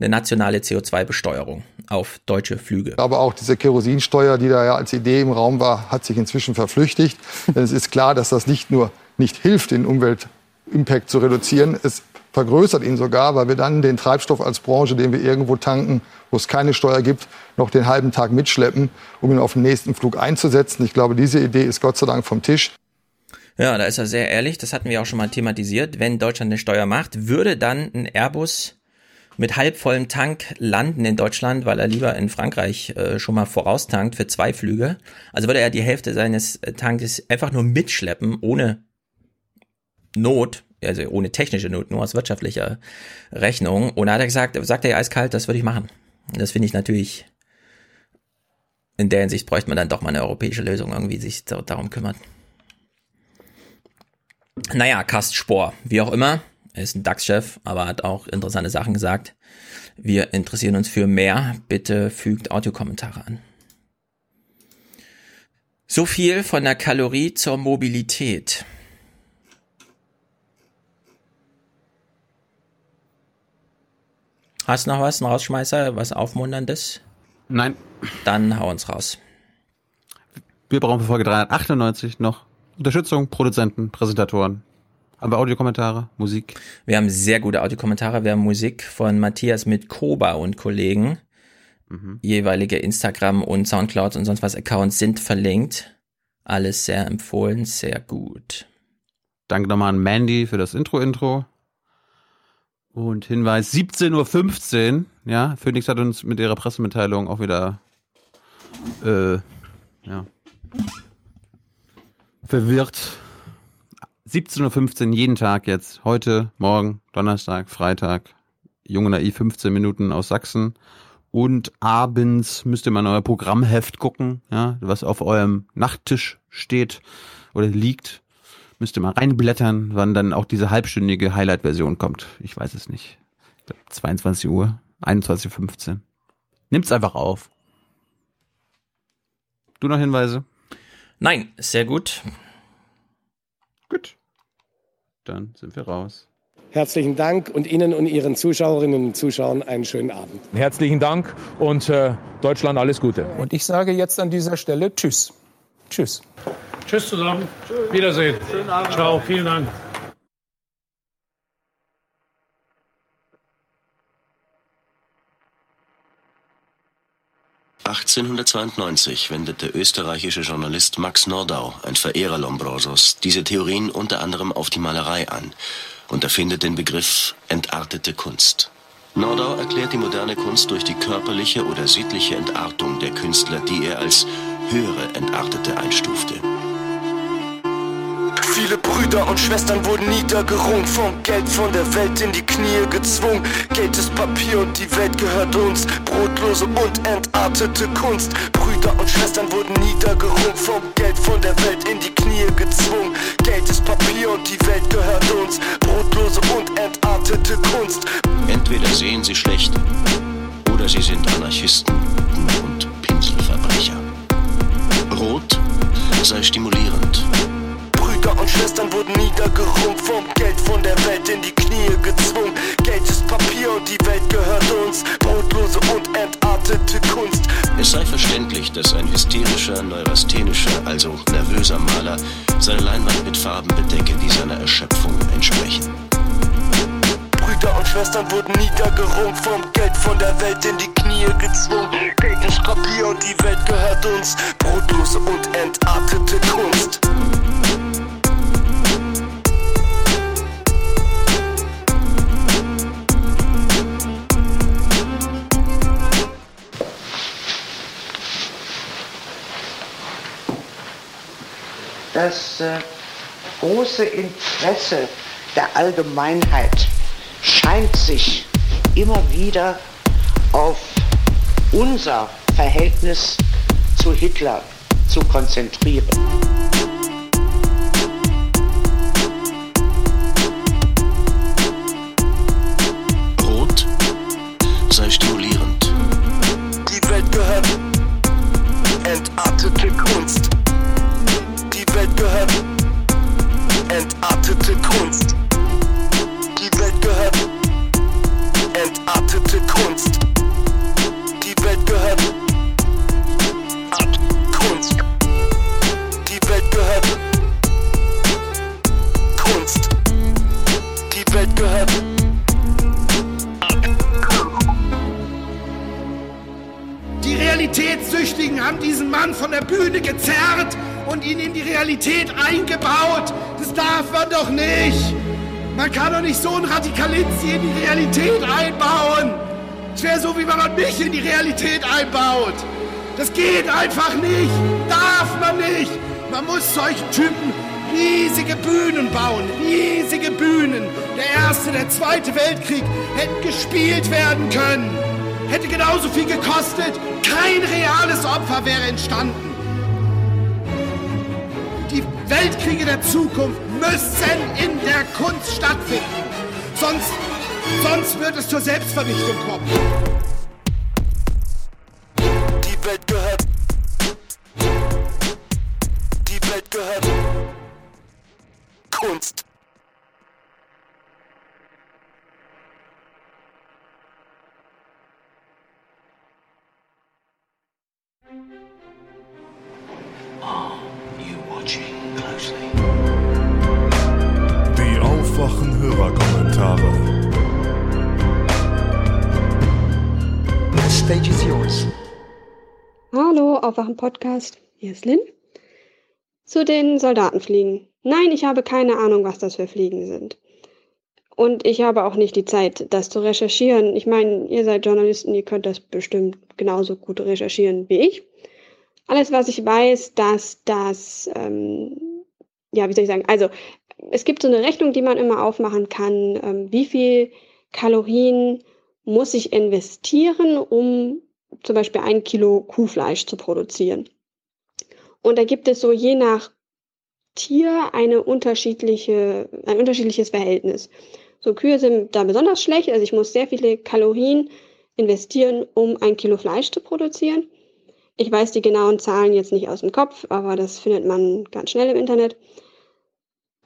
eine nationale CO2-Besteuerung auf deutsche Flüge. Aber auch diese Kerosinsteuer, die da ja als Idee im Raum war, hat sich inzwischen verflüchtigt. Denn es ist klar, dass das nicht nur nicht hilft, den Umweltimpact zu reduzieren, es vergrößert ihn sogar, weil wir dann den Treibstoff als Branche, den wir irgendwo tanken, wo es keine Steuer gibt, noch den halben Tag mitschleppen, um ihn auf den nächsten Flug einzusetzen. Ich glaube, diese Idee ist Gott sei Dank vom Tisch. Ja, da ist er sehr ehrlich. Das hatten wir auch schon mal thematisiert. Wenn Deutschland eine Steuer macht, würde dann ein Airbus mit halbvollem Tank landen in Deutschland, weil er lieber in Frankreich äh, schon mal voraustankt für zwei Flüge. Also würde er die Hälfte seines äh, Tankes einfach nur mitschleppen, ohne Not, also ohne technische Not, nur aus wirtschaftlicher Rechnung. Und da hat er gesagt, sagt er eiskalt, das würde ich machen. Das finde ich natürlich, in der Hinsicht bräuchte man dann doch mal eine europäische Lösung, irgendwie sich darum kümmert. Naja, Kast Spohr, wie auch immer, er ist ein DAX-Chef, aber hat auch interessante Sachen gesagt. Wir interessieren uns für mehr. Bitte fügt Audiokommentare an. So viel von der Kalorie zur Mobilität. Hast du noch was, ein Rausschmeißer, was Aufmunterndes? Nein. Dann hau uns raus. Wir brauchen für Folge 398 noch Unterstützung, Produzenten, Präsentatoren. Haben wir Audiokommentare, Musik? Wir haben sehr gute Audiokommentare. Wir haben Musik von Matthias mit Koba und Kollegen. Mhm. Jeweilige Instagram und Soundcloud und sonst was Accounts sind verlinkt. Alles sehr empfohlen, sehr gut. Danke nochmal an Mandy für das Intro-Intro. Und Hinweis 17.15 Uhr, ja, Phoenix hat uns mit ihrer Pressemitteilung auch wieder äh, ja, verwirrt. 17.15 Uhr jeden Tag jetzt. Heute, morgen, Donnerstag, Freitag. Junge Naiv 15 Minuten aus Sachsen. Und abends müsst ihr mal in euer Programmheft gucken, ja, was auf eurem Nachttisch steht oder liegt. Müsst ihr mal reinblättern, wann dann auch diese halbstündige Highlight-Version kommt. Ich weiß es nicht. 22 Uhr, 21.15 Uhr. Nimmt's einfach auf. Du noch Hinweise? Nein, sehr gut. Gut. Dann sind wir raus. Herzlichen Dank und Ihnen und Ihren Zuschauerinnen und Zuschauern einen schönen Abend. Herzlichen Dank und äh, Deutschland alles Gute. Und ich sage jetzt an dieser Stelle Tschüss. Tschüss. Tschüss zusammen. Tschüss. Wiedersehen. Schönen Abend. Ciao. Vielen Dank. (1892) wendet der österreichische Journalist Max Nordau, ein Verehrer Lombrosos, diese Theorien unter anderem auf die Malerei an und erfindet den Begriff entartete Kunst. Nordau erklärt die moderne Kunst durch die körperliche oder sittliche Entartung der Künstler, die er als höhere Entartete einstufte. Viele Brüder und Schwestern wurden niedergerungen, vom Geld von der Welt in die Knie gezwungen. Geld ist Papier und die Welt gehört uns. Brotlose und entartete Kunst. Brüder und Schwestern wurden niedergerungen, vom Geld von der Welt in die Knie gezwungen. Geld ist Papier und die Welt gehört uns. Brotlose und entartete Kunst. Entweder sehen sie schlecht oder sie sind Anarchisten und Pinselverbrecher. Rot sei stimulierend. Brüder und Schwestern wurden niedergerungen, vom Geld von der Welt in die Knie gezwungen. Geld ist Papier und die Welt gehört uns. Brotlose und entartete Kunst. Es sei verständlich, dass ein hysterischer, neurasthenischer, also nervöser Maler seine Leinwand mit Farben bedecke, die seiner Erschöpfung entsprechen. Brüder und Schwestern wurden niedergerungen, vom Geld von der Welt in die Knie gezwungen. Geld ist Papier und die Welt gehört uns. Brotlose und entartete Kunst. Das äh, große Interesse der Allgemeinheit scheint sich immer wieder auf unser Verhältnis zu Hitler zu konzentrieren. Darf man doch nicht. Man kann doch nicht so einen Radikalisti in die Realität einbauen. Es wäre so, wie wenn man mich in die Realität einbaut. Das geht einfach nicht. Darf man nicht. Man muss solchen Typen riesige Bühnen bauen. Riesige Bühnen. Der Erste, der Zweite Weltkrieg hätten gespielt werden können. Hätte genauso viel gekostet. Kein reales Opfer wäre entstanden. Weltkriege der Zukunft müssen in der Kunst stattfinden. Sonst, sonst wird es zur Selbstvernichtung kommen. Die Welt gehört. Die Welt gehört. Kunst. Aufwachen Hörerkommentare. The stage is yours. Hallo, Aufwachen Podcast. Hier ist Lynn. Zu den Soldatenfliegen. Nein, ich habe keine Ahnung, was das für Fliegen sind. Und ich habe auch nicht die Zeit, das zu recherchieren. Ich meine, ihr seid Journalisten, ihr könnt das bestimmt genauso gut recherchieren wie ich. Alles, was ich weiß, dass das, ähm, ja, wie soll ich sagen, also es gibt so eine Rechnung, die man immer aufmachen kann, ähm, wie viel Kalorien muss ich investieren, um zum Beispiel ein Kilo Kuhfleisch zu produzieren. Und da gibt es so je nach Tier eine unterschiedliche, ein unterschiedliches Verhältnis. So Kühe sind da besonders schlecht, also ich muss sehr viele Kalorien investieren, um ein Kilo Fleisch zu produzieren. Ich weiß die genauen Zahlen jetzt nicht aus dem Kopf, aber das findet man ganz schnell im Internet.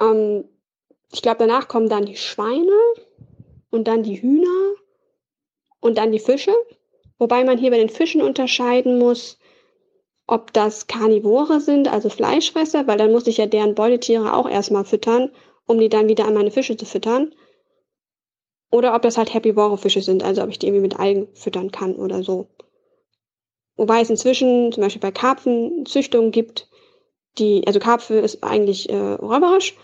Ähm, ich glaube, danach kommen dann die Schweine und dann die Hühner und dann die Fische. Wobei man hier bei den Fischen unterscheiden muss, ob das Karnivore sind, also Fleischfresser, weil dann muss ich ja deren Beutetiere auch erstmal füttern, um die dann wieder an meine Fische zu füttern. Oder ob das halt herbivore Fische sind, also ob ich die irgendwie mit Algen füttern kann oder so. Wobei es inzwischen zum Beispiel bei Karpfen Züchtungen gibt, die, also Karpfe ist eigentlich äh, räuberisch,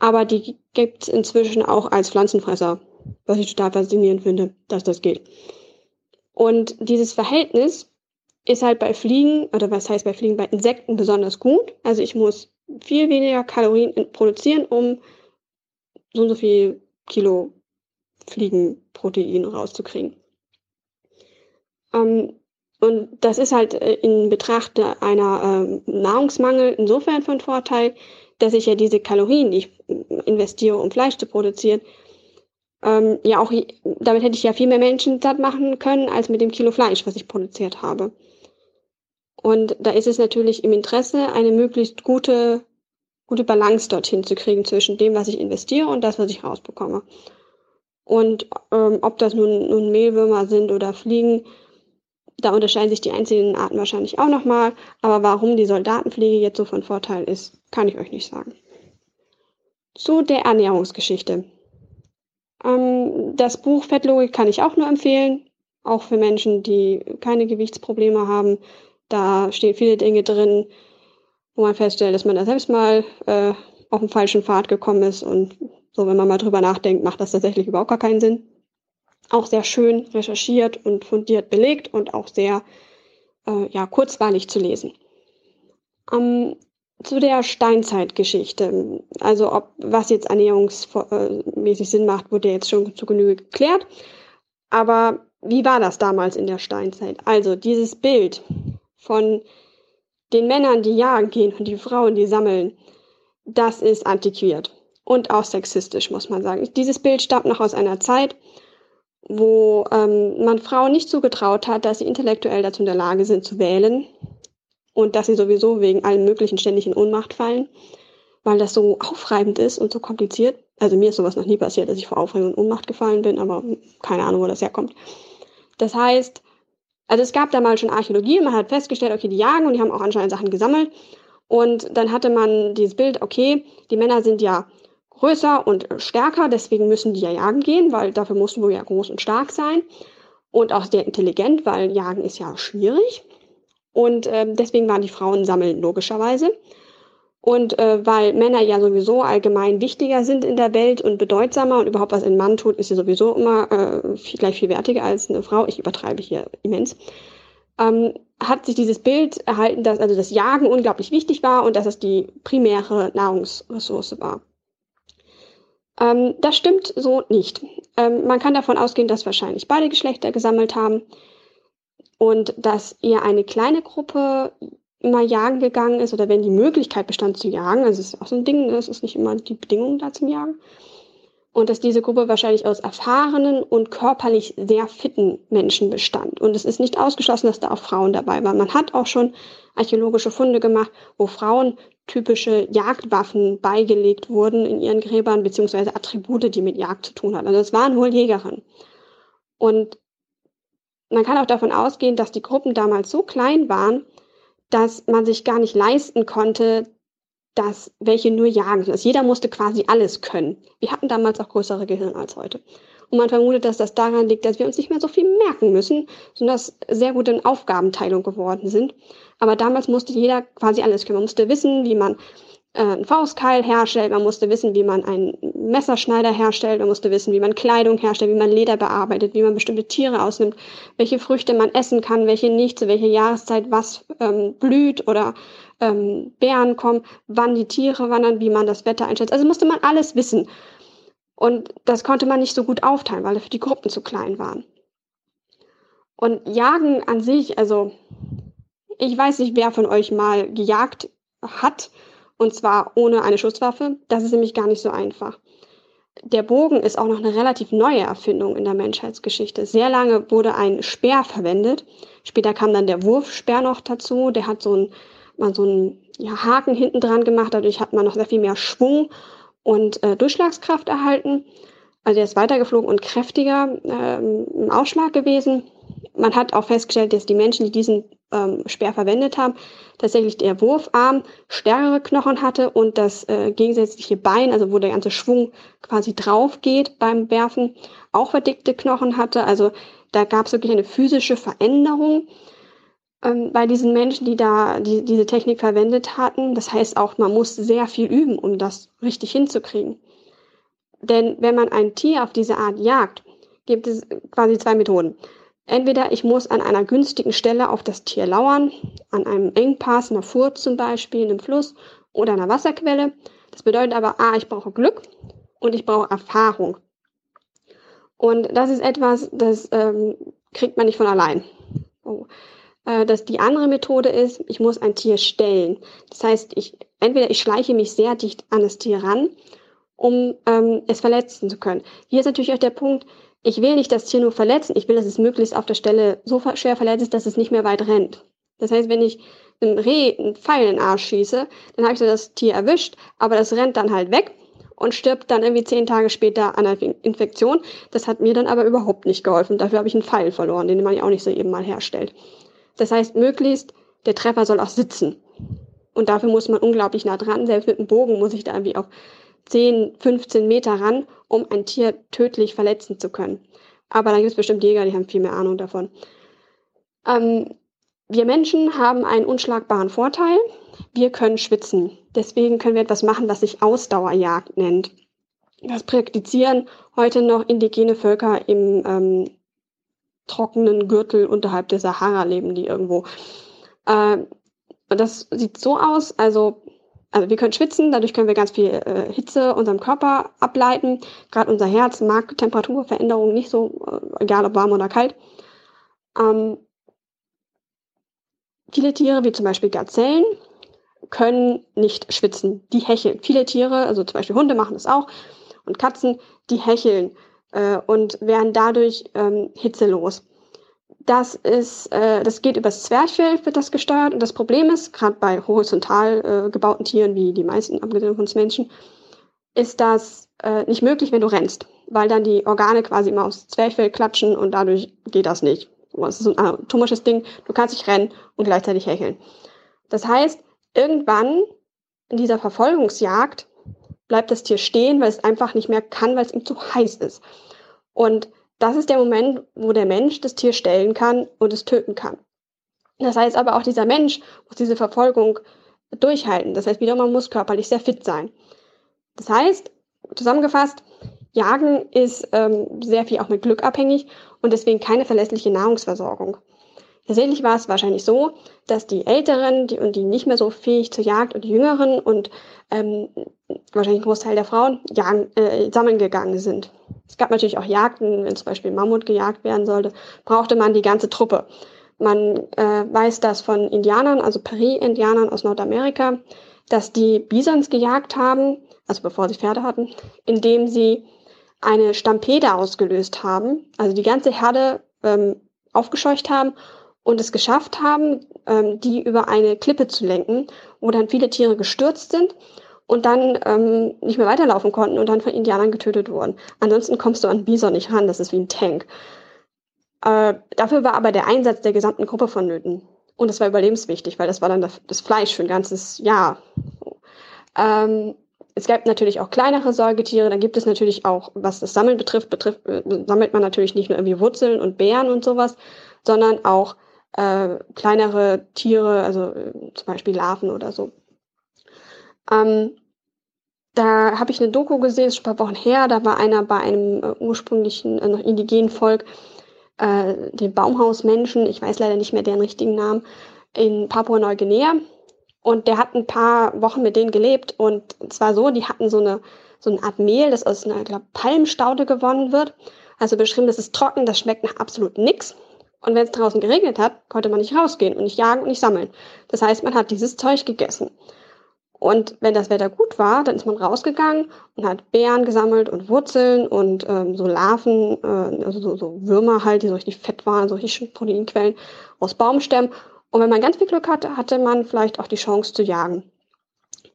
aber die gibt es inzwischen auch als Pflanzenfresser, was ich total faszinierend finde, dass das geht. Und dieses Verhältnis ist halt bei Fliegen, oder was heißt bei Fliegen, bei Insekten besonders gut. Also ich muss viel weniger Kalorien produzieren, um so und so viel Kilo Fliegenprotein rauszukriegen. Ähm, und das ist halt äh, in Betracht einer ähm, Nahrungsmangel insofern von Vorteil, dass ich ja diese Kalorien, die ich investiere, um Fleisch zu produzieren, ähm, ja auch, damit hätte ich ja viel mehr Menschen satt machen können, als mit dem Kilo Fleisch, was ich produziert habe. Und da ist es natürlich im Interesse, eine möglichst gute, gute Balance dorthin zu kriegen zwischen dem, was ich investiere und das, was ich rausbekomme. Und ähm, ob das nun, nun Mehlwürmer sind oder Fliegen, da unterscheiden sich die einzelnen Arten wahrscheinlich auch nochmal. Aber warum die Soldatenpflege jetzt so von Vorteil ist, kann ich euch nicht sagen. Zu der Ernährungsgeschichte. Ähm, das Buch Fettlogik kann ich auch nur empfehlen, auch für Menschen, die keine Gewichtsprobleme haben. Da stehen viele Dinge drin, wo man feststellt, dass man da selbst mal äh, auf den falschen Pfad gekommen ist. Und so, wenn man mal drüber nachdenkt, macht das tatsächlich überhaupt gar keinen Sinn. Auch sehr schön recherchiert und fundiert belegt und auch sehr äh, ja, kurzweilig zu lesen. Ähm, zu der Steinzeitgeschichte, also ob was jetzt ernährungsmäßig Sinn macht, wurde jetzt schon zu Genüge geklärt. Aber wie war das damals in der Steinzeit? Also dieses Bild von den Männern, die jagen gehen und die Frauen, die sammeln, das ist antiquiert und auch sexistisch, muss man sagen. Dieses Bild stammt noch aus einer Zeit, wo ähm, man Frauen nicht zugetraut hat, dass sie intellektuell dazu in der Lage sind zu wählen und dass sie sowieso wegen allen möglichen ständig in Ohnmacht fallen, weil das so aufreibend ist und so kompliziert. Also mir ist sowas noch nie passiert, dass ich vor Aufregung und Ohnmacht gefallen bin, aber keine Ahnung, wo das herkommt. Das heißt, also es gab da mal schon Archäologie, man hat festgestellt, okay, die jagen und die haben auch anscheinend Sachen gesammelt. Und dann hatte man dieses Bild, okay, die Männer sind ja größer und stärker, deswegen müssen die ja jagen gehen, weil dafür mussten wir ja groß und stark sein. Und auch sehr intelligent, weil Jagen ist ja schwierig. Und äh, deswegen waren die Frauen sammeln, logischerweise. Und äh, weil Männer ja sowieso allgemein wichtiger sind in der Welt und bedeutsamer und überhaupt was ein Mann tut, ist ja sowieso immer äh, viel, gleich viel wertiger als eine Frau. Ich übertreibe hier immens. Ähm, hat sich dieses Bild erhalten, dass also das Jagen unglaublich wichtig war und dass es die primäre Nahrungsressource war. Ähm, das stimmt so nicht. Ähm, man kann davon ausgehen, dass wahrscheinlich beide Geschlechter gesammelt haben und dass eher eine kleine Gruppe immer jagen gegangen ist oder wenn die Möglichkeit bestand zu jagen, also es ist auch so ein Ding, es ist nicht immer die Bedingung da zum Jagen, und dass diese Gruppe wahrscheinlich aus erfahrenen und körperlich sehr fitten Menschen bestand. Und es ist nicht ausgeschlossen, dass da auch Frauen dabei waren. Man hat auch schon archäologische Funde gemacht, wo Frauen typische Jagdwaffen beigelegt wurden in ihren Gräbern, beziehungsweise Attribute, die mit Jagd zu tun hatten. Also es waren wohl Jägerinnen. Und man kann auch davon ausgehen, dass die Gruppen damals so klein waren, dass man sich gar nicht leisten konnte, dass welche nur jagen. Also jeder musste quasi alles können. Wir hatten damals auch größere Gehirne als heute. Und man vermutet, dass das daran liegt, dass wir uns nicht mehr so viel merken müssen, sondern dass sehr gut in Aufgabenteilung geworden sind. Aber damals musste jeder quasi alles können. Man musste wissen, wie man äh, einen Faustkeil herstellt, man musste wissen, wie man einen Messerschneider herstellt, man musste wissen, wie man Kleidung herstellt, wie man Leder bearbeitet, wie man bestimmte Tiere ausnimmt, welche Früchte man essen kann, welche nicht, zu welcher Jahreszeit was ähm, blüht oder ähm, Bären kommen, wann die Tiere wandern, wie man das Wetter einschätzt. Also musste man alles wissen. Und das konnte man nicht so gut aufteilen, weil dafür die Gruppen zu klein waren. Und Jagen an sich, also ich weiß nicht, wer von euch mal gejagt hat und zwar ohne eine Schusswaffe. Das ist nämlich gar nicht so einfach. Der Bogen ist auch noch eine relativ neue Erfindung in der Menschheitsgeschichte. Sehr lange wurde ein Speer verwendet. Später kam dann der Wurfspeer noch dazu. Der hat so einen, mal so einen ja, Haken hinten dran gemacht. Dadurch hat man noch sehr viel mehr Schwung und äh, Durchschlagskraft erhalten. Also er ist weitergeflogen und kräftiger ähm, im Ausschlag gewesen. Man hat auch festgestellt, dass die Menschen, die diesen ähm, Speer verwendet haben, tatsächlich der Wurfarm stärkere Knochen hatte und das äh, gegensätzliche Bein, also wo der ganze Schwung quasi drauf geht beim Werfen, auch verdickte Knochen hatte. Also da gab es wirklich eine physische Veränderung ähm, bei diesen Menschen, die da die, diese Technik verwendet hatten. Das heißt auch, man muss sehr viel üben, um das richtig hinzukriegen. Denn wenn man ein Tier auf diese Art jagt, gibt es quasi zwei Methoden. Entweder ich muss an einer günstigen Stelle auf das Tier lauern, an einem Engpass, einer Furt zum Beispiel, einem Fluss oder einer Wasserquelle. Das bedeutet aber, a, ich brauche Glück und ich brauche Erfahrung. Und das ist etwas, das ähm, kriegt man nicht von allein. Oh. Äh, dass die andere Methode ist, ich muss ein Tier stellen. Das heißt, ich, entweder ich schleiche mich sehr dicht an das Tier ran, um ähm, es verletzen zu können. Hier ist natürlich auch der Punkt, ich will nicht das Tier nur verletzen, ich will, dass es möglichst auf der Stelle so schwer verletzt ist, dass es nicht mehr weit rennt. Das heißt, wenn ich einem Reh einen Pfeil in den Arsch schieße, dann habe ich das Tier erwischt, aber das rennt dann halt weg und stirbt dann irgendwie zehn Tage später an einer Infektion. Das hat mir dann aber überhaupt nicht geholfen. Dafür habe ich einen Pfeil verloren, den man ja auch nicht so eben mal herstellt. Das heißt, möglichst der Treffer soll auch sitzen. Und dafür muss man unglaublich nah dran. Selbst mit dem Bogen muss ich da irgendwie auf 10, 15 Meter ran, um ein Tier tödlich verletzen zu können. Aber dann gibt es bestimmt Jäger, die haben viel mehr Ahnung davon. Ähm, wir Menschen haben einen unschlagbaren Vorteil. Wir können schwitzen. Deswegen können wir etwas machen, was sich Ausdauerjagd nennt. Das praktizieren heute noch indigene Völker im ähm, trockenen Gürtel unterhalb der Sahara leben die irgendwo. Äh, das sieht so aus, also, also wir können schwitzen, dadurch können wir ganz viel äh, Hitze unserem Körper ableiten. Gerade unser Herz mag Temperaturveränderungen nicht so, äh, egal ob warm oder kalt. Ähm, viele Tiere, wie zum Beispiel Gazellen, können nicht schwitzen. Die hecheln. Viele Tiere, also zum Beispiel Hunde machen das auch und Katzen, die hecheln äh, und werden dadurch ähm, hitzelos. Das ist, äh, das geht übers Zwerchfell, wird das gesteuert. Und das Problem ist, gerade bei horizontal äh, gebauten Tieren, wie die meisten, abgesehen von uns Menschen, ist das äh, nicht möglich, wenn du rennst, weil dann die Organe quasi immer aufs Zwerchfell klatschen und dadurch geht das nicht. Das ist ein anatomisches Ding. Du kannst nicht rennen und gleichzeitig hecheln. Das heißt, irgendwann in dieser Verfolgungsjagd bleibt das Tier stehen, weil es einfach nicht mehr kann, weil es ihm zu heiß ist. Und das ist der Moment, wo der Mensch das Tier stellen kann und es töten kann. Das heißt aber auch dieser Mensch muss diese Verfolgung durchhalten. Das heißt wieder, man muss körperlich sehr fit sein. Das heißt, zusammengefasst, Jagen ist ähm, sehr viel auch mit Glück abhängig und deswegen keine verlässliche Nahrungsversorgung. Tatsächlich war es wahrscheinlich so, dass die Älteren die, und die nicht mehr so fähig zur Jagd und die Jüngeren und ähm, wahrscheinlich ein Großteil der Frauen jagen, äh, sammeln gegangen sind. Es gab natürlich auch Jagden, wenn zum Beispiel Mammut gejagt werden sollte, brauchte man die ganze Truppe. Man äh, weiß das von Indianern, also Peri-Indianern aus Nordamerika, dass die Bisons gejagt haben, also bevor sie Pferde hatten, indem sie eine Stampede ausgelöst haben, also die ganze Herde ähm, aufgescheucht haben und es geschafft haben, ähm, die über eine Klippe zu lenken, wo dann viele Tiere gestürzt sind und dann ähm, nicht mehr weiterlaufen konnten und dann von Indianern getötet wurden. Ansonsten kommst du an Bison nicht ran, das ist wie ein Tank. Äh, dafür war aber der Einsatz der gesamten Gruppe vonnöten. Und das war überlebenswichtig, weil das war dann das, Fleisch für ein ganzes Jahr. Ähm, es gab natürlich auch kleinere Säugetiere, dann gibt es natürlich auch, was das Sammeln betrifft, betrifft äh, sammelt man natürlich nicht nur irgendwie Wurzeln und Beeren und sowas, sondern auch äh, kleinere Tiere, also äh, zum Beispiel Larven oder so. Ähm, da habe ich eine Doku gesehen, ist schon ein paar Wochen her, da war einer bei einem äh, ursprünglichen, äh, noch indigenen Volk, äh, den Baumhausmenschen, ich weiß leider nicht mehr deren richtigen Namen, in Papua-Neuguinea. Und der hat ein paar Wochen mit denen gelebt und zwar so, die hatten so eine, so eine Art Mehl, das aus einer glaub, Palmstaude gewonnen wird. Also beschrieben, das ist trocken, das schmeckt nach absolut nix. Und wenn es draußen geregnet hat, konnte man nicht rausgehen und nicht jagen und nicht sammeln. Das heißt, man hat dieses Zeug gegessen. Und wenn das Wetter gut war, dann ist man rausgegangen und hat Beeren gesammelt und Wurzeln und ähm, so Larven, äh, also so, so Würmer halt, die so richtig fett waren, so richtig Proteinquellen aus Baumstämmen. Und wenn man ganz viel Glück hatte, hatte man vielleicht auch die Chance zu jagen.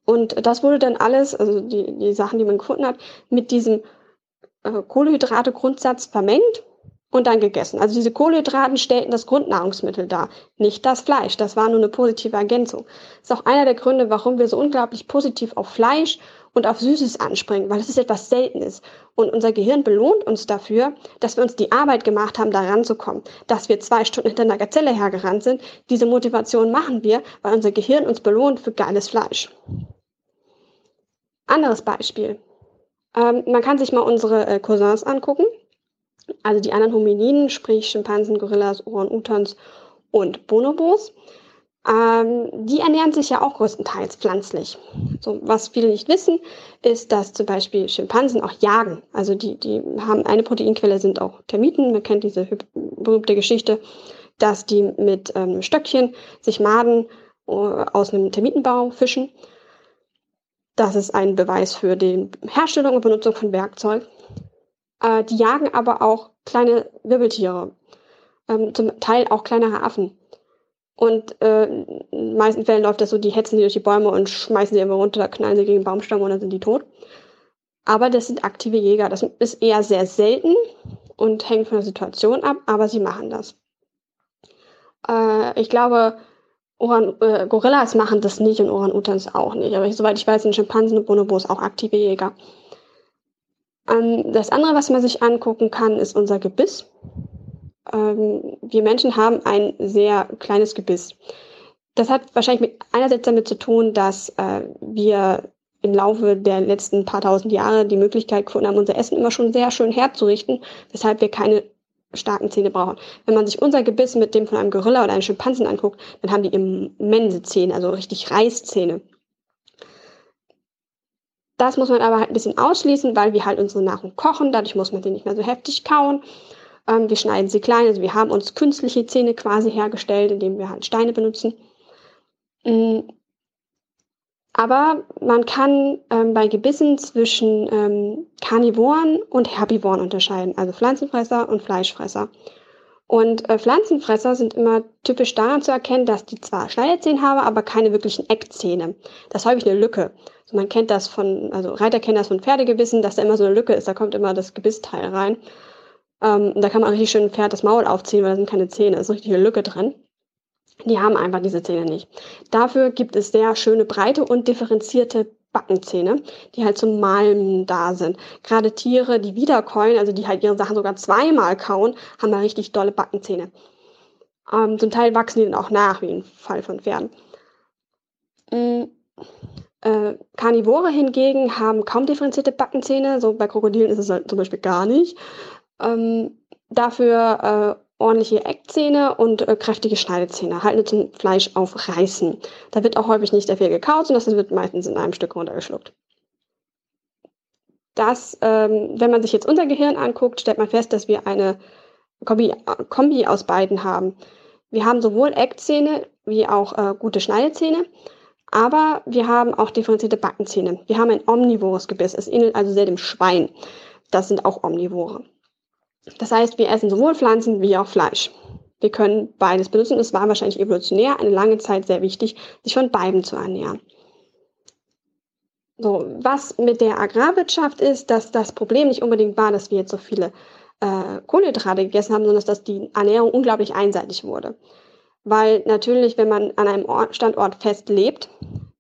Und das wurde dann alles, also die, die Sachen, die man gefunden hat, mit diesem äh, Kohlenhydrate-Grundsatz vermengt und dann gegessen. Also diese Kohlenhydraten stellten das Grundnahrungsmittel dar, nicht das Fleisch. Das war nur eine positive Ergänzung. Das ist auch einer der Gründe, warum wir so unglaublich positiv auf Fleisch und auf Süßes anspringen, weil es ist etwas Seltenes. Und unser Gehirn belohnt uns dafür, dass wir uns die Arbeit gemacht haben, da ranzukommen. Dass wir zwei Stunden hinter einer Gazelle hergerannt sind. Diese Motivation machen wir, weil unser Gehirn uns belohnt für geiles Fleisch. Anderes Beispiel. Ähm, man kann sich mal unsere äh, Cousins angucken. Also die anderen Hominiden, sprich Schimpansen, Gorillas, Orang-Utans und Bonobos, ähm, die ernähren sich ja auch größtenteils pflanzlich. So, was viele nicht wissen, ist, dass zum Beispiel Schimpansen auch jagen. Also die, die haben eine Proteinquelle, sind auch Termiten. Man kennt diese berühmte Geschichte, dass die mit ähm, Stöckchen sich Maden äh, aus einem Termitenbau fischen. Das ist ein Beweis für die Herstellung und Benutzung von Werkzeug. Äh, die jagen aber auch kleine Wirbeltiere, ähm, zum Teil auch kleinere Affen. Und äh, in den meisten Fällen läuft das so, die hetzen sie durch die Bäume und schmeißen sie immer runter, knallen sie gegen den Baumstamm und dann sind die tot. Aber das sind aktive Jäger. Das ist eher sehr selten und hängt von der Situation ab, aber sie machen das. Äh, ich glaube, Orang äh, Gorillas machen das nicht und Orang-Utans auch nicht. Aber soweit ich weiß, sind Schimpansen und Bonobos auch aktive Jäger. Ähm, das andere, was man sich angucken kann, ist unser Gebiss. Ähm, wir Menschen haben ein sehr kleines Gebiss. Das hat wahrscheinlich mit, einerseits damit zu tun, dass äh, wir im Laufe der letzten paar tausend Jahre die Möglichkeit gefunden haben, unser Essen immer schon sehr schön herzurichten, weshalb wir keine starken Zähne brauchen. Wenn man sich unser Gebiss mit dem von einem Gorilla oder einem Schimpansen anguckt, dann haben die immense Zähne, also richtig Reißzähne. Das muss man aber halt ein bisschen ausschließen, weil wir halt unsere Nahrung kochen, dadurch muss man die nicht mehr so heftig kauen. Ähm, wir schneiden sie klein, also wir haben uns künstliche Zähne quasi hergestellt, indem wir halt Steine benutzen. Mm, aber man kann ähm, bei Gebissen zwischen ähm, Karnivoren und Herbivoren unterscheiden, also Pflanzenfresser und Fleischfresser. Und äh, Pflanzenfresser sind immer typisch daran zu erkennen, dass die zwar Schneidezähne haben, aber keine wirklichen Eckzähne. Das ist häufig eine Lücke. Man kennt das von, also Reiter kennen das von Pferdegebissen, dass da immer so eine Lücke ist, da kommt immer das Gebissteil rein. Ähm, da kann man richtig schön ein Pferd das Maul aufziehen, weil da sind keine Zähne, da ist eine Lücke drin. Die haben einfach diese Zähne nicht. Dafür gibt es sehr schöne breite und differenzierte Backenzähne, die halt zum Malen da sind. Gerade Tiere, die wiederkäuen, also die halt ihre Sachen sogar zweimal kauen, haben da richtig dolle Backenzähne. Ähm, zum Teil wachsen die dann auch nach, wie im Fall von Pferden. Mhm. Äh, Karnivore hingegen haben kaum differenzierte Backenzähne, so bei Krokodilen ist es halt zum Beispiel gar nicht. Ähm, dafür äh, ordentliche Eckzähne und äh, kräftige Schneidezähne, halten zum Fleisch aufreißen. Da wird auch häufig nicht sehr viel gekaut, sondern das wird meistens in einem Stück runtergeschluckt. Das, ähm, wenn man sich jetzt unser Gehirn anguckt, stellt man fest, dass wir eine Kombi, Kombi aus beiden haben. Wir haben sowohl Eckzähne wie auch äh, gute Schneidezähne, aber wir haben auch differenzierte Backenzähne. Wir haben ein omnivores Gebiss, es ähnelt also sehr dem Schwein. Das sind auch Omnivore. Das heißt, wir essen sowohl Pflanzen wie auch Fleisch. Wir können beides benutzen. Es war wahrscheinlich evolutionär eine lange Zeit sehr wichtig, sich von beiden zu ernähren. So, was mit der Agrarwirtschaft ist, dass das Problem nicht unbedingt war, dass wir jetzt so viele äh, Kohlenhydrate gegessen haben, sondern dass die Ernährung unglaublich einseitig wurde. Weil natürlich, wenn man an einem Ort, Standort fest lebt,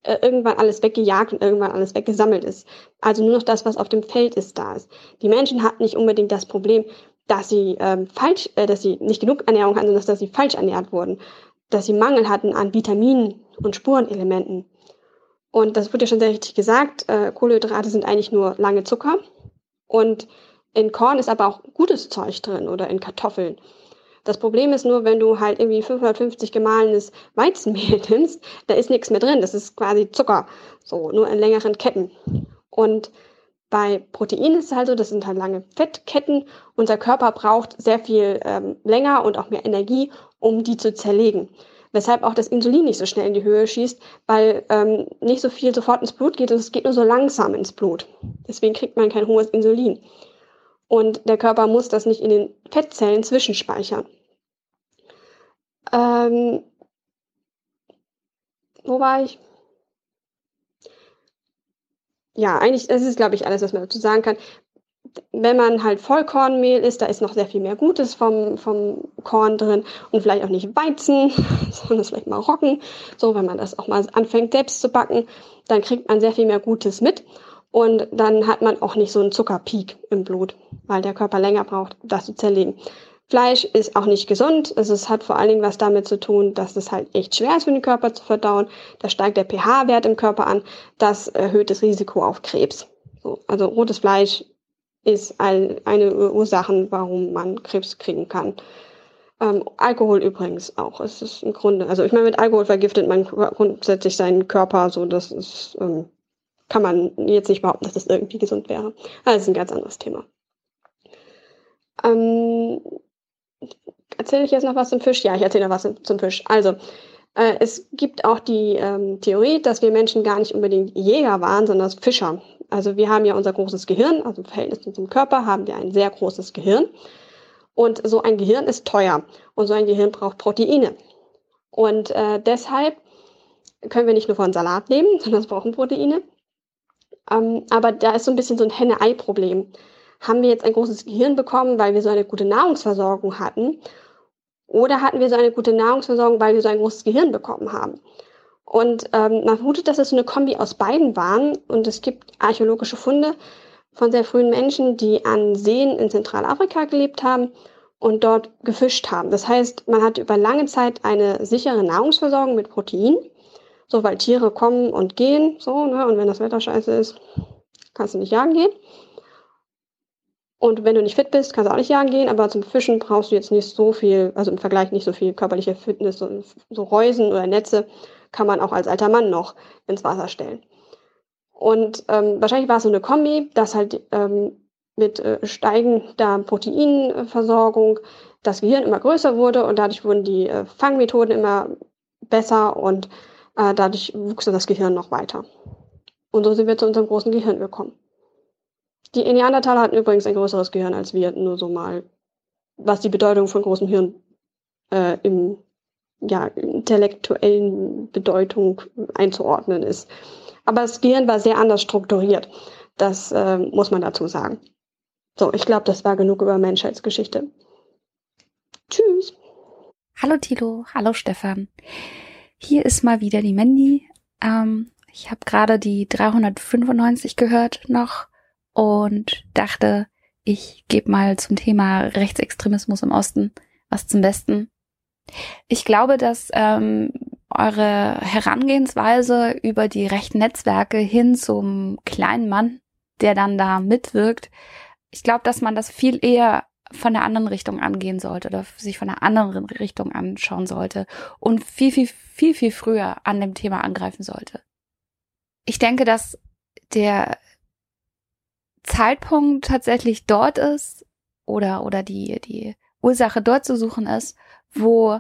äh, irgendwann alles weggejagt und irgendwann alles weggesammelt ist. Also nur noch das, was auf dem Feld ist, da ist. Die Menschen hatten nicht unbedingt das Problem, dass sie ähm, falsch, äh, dass sie nicht genug Ernährung hatten, sondern dass sie falsch ernährt wurden, dass sie Mangel hatten an Vitaminen und Spurenelementen. Und das wurde ja schon sehr richtig gesagt, äh, Kohlenhydrate sind eigentlich nur lange Zucker und in Korn ist aber auch gutes Zeug drin oder in Kartoffeln. Das Problem ist nur, wenn du halt irgendwie 550 gemahlenes Weizenmehl nimmst, da ist nichts mehr drin. Das ist quasi Zucker. So, nur in längeren Ketten. Und bei Proteinen ist es halt so, das sind halt lange Fettketten. Unser Körper braucht sehr viel ähm, länger und auch mehr Energie, um die zu zerlegen. Weshalb auch das Insulin nicht so schnell in die Höhe schießt, weil ähm, nicht so viel sofort ins Blut geht und es geht nur so langsam ins Blut. Deswegen kriegt man kein hohes Insulin. Und der Körper muss das nicht in den Fettzellen zwischenspeichern. Ähm, wo war ich? ja, eigentlich, das ist, glaube ich, alles, was man dazu sagen kann. Wenn man halt Vollkornmehl isst, da ist noch sehr viel mehr Gutes vom, vom Korn drin und vielleicht auch nicht Weizen, sondern vielleicht mal Roggen. So, wenn man das auch mal anfängt selbst zu backen, dann kriegt man sehr viel mehr Gutes mit und dann hat man auch nicht so einen Zuckerpeak im Blut, weil der Körper länger braucht, das zu zerlegen. Fleisch ist auch nicht gesund. Also es hat vor allen Dingen was damit zu tun, dass es halt echt schwer ist für den Körper zu verdauen. Da steigt der pH-Wert im Körper an. Das erhöht das Risiko auf Krebs. So, also rotes Fleisch ist ein, eine Ursache, warum man Krebs kriegen kann. Ähm, Alkohol übrigens auch. Es ist im Grunde, also ich meine, mit Alkohol vergiftet man grundsätzlich seinen Körper, so das ist, ähm, kann man jetzt nicht behaupten, dass das irgendwie gesund wäre. Das ist ein ganz anderes Thema. Ähm, erzähle ich jetzt noch was zum Fisch? Ja, ich erzähle noch was zum Fisch. Also, äh, es gibt auch die ähm, Theorie, dass wir Menschen gar nicht unbedingt Jäger waren, sondern Fischer. Also wir haben ja unser großes Gehirn, also im Verhältnis zu unserem Körper haben wir ein sehr großes Gehirn. Und so ein Gehirn ist teuer und so ein Gehirn braucht Proteine. Und äh, deshalb können wir nicht nur von Salat leben, sondern es brauchen Proteine. Ähm, aber da ist so ein bisschen so ein Henne-Ei-Problem. Haben wir jetzt ein großes Gehirn bekommen, weil wir so eine gute Nahrungsversorgung hatten? Oder hatten wir so eine gute Nahrungsversorgung, weil wir so ein großes Gehirn bekommen haben? Und ähm, man vermutet, dass es so eine Kombi aus beiden waren. Und es gibt archäologische Funde von sehr frühen Menschen, die an Seen in Zentralafrika gelebt haben und dort gefischt haben. Das heißt, man hat über lange Zeit eine sichere Nahrungsversorgung mit Protein. So, weil Tiere kommen und gehen, so, ne, und wenn das Wetter scheiße ist, kannst du nicht jagen gehen. Und wenn du nicht fit bist, kannst du auch nicht jagen gehen, aber zum Fischen brauchst du jetzt nicht so viel, also im Vergleich nicht so viel körperliche Fitness. So, so Reusen oder Netze kann man auch als alter Mann noch ins Wasser stellen. Und ähm, wahrscheinlich war es so eine Kombi, dass halt ähm, mit äh, steigender Proteinversorgung das Gehirn immer größer wurde und dadurch wurden die äh, Fangmethoden immer besser und äh, dadurch wuchs das Gehirn noch weiter. Und so sind wir zu unserem großen Gehirn gekommen. Die Neandertaler hatten übrigens ein größeres Gehirn als wir, nur so mal, was die Bedeutung von großem Hirn äh, im ja, intellektuellen Bedeutung einzuordnen ist. Aber das Gehirn war sehr anders strukturiert. Das äh, muss man dazu sagen. So, ich glaube, das war genug über Menschheitsgeschichte. Tschüss. Hallo Tilo, hallo Stefan. Hier ist mal wieder die Mandy. Ähm, ich habe gerade die 395 gehört noch und dachte, ich gebe mal zum Thema Rechtsextremismus im Osten was zum Besten. Ich glaube, dass ähm, eure Herangehensweise über die rechten Netzwerke hin zum kleinen Mann, der dann da mitwirkt, ich glaube, dass man das viel eher von der anderen Richtung angehen sollte oder sich von der anderen Richtung anschauen sollte und viel, viel, viel, viel früher an dem Thema angreifen sollte. Ich denke, dass der Zeitpunkt tatsächlich dort ist oder, oder die, die Ursache dort zu suchen ist, wo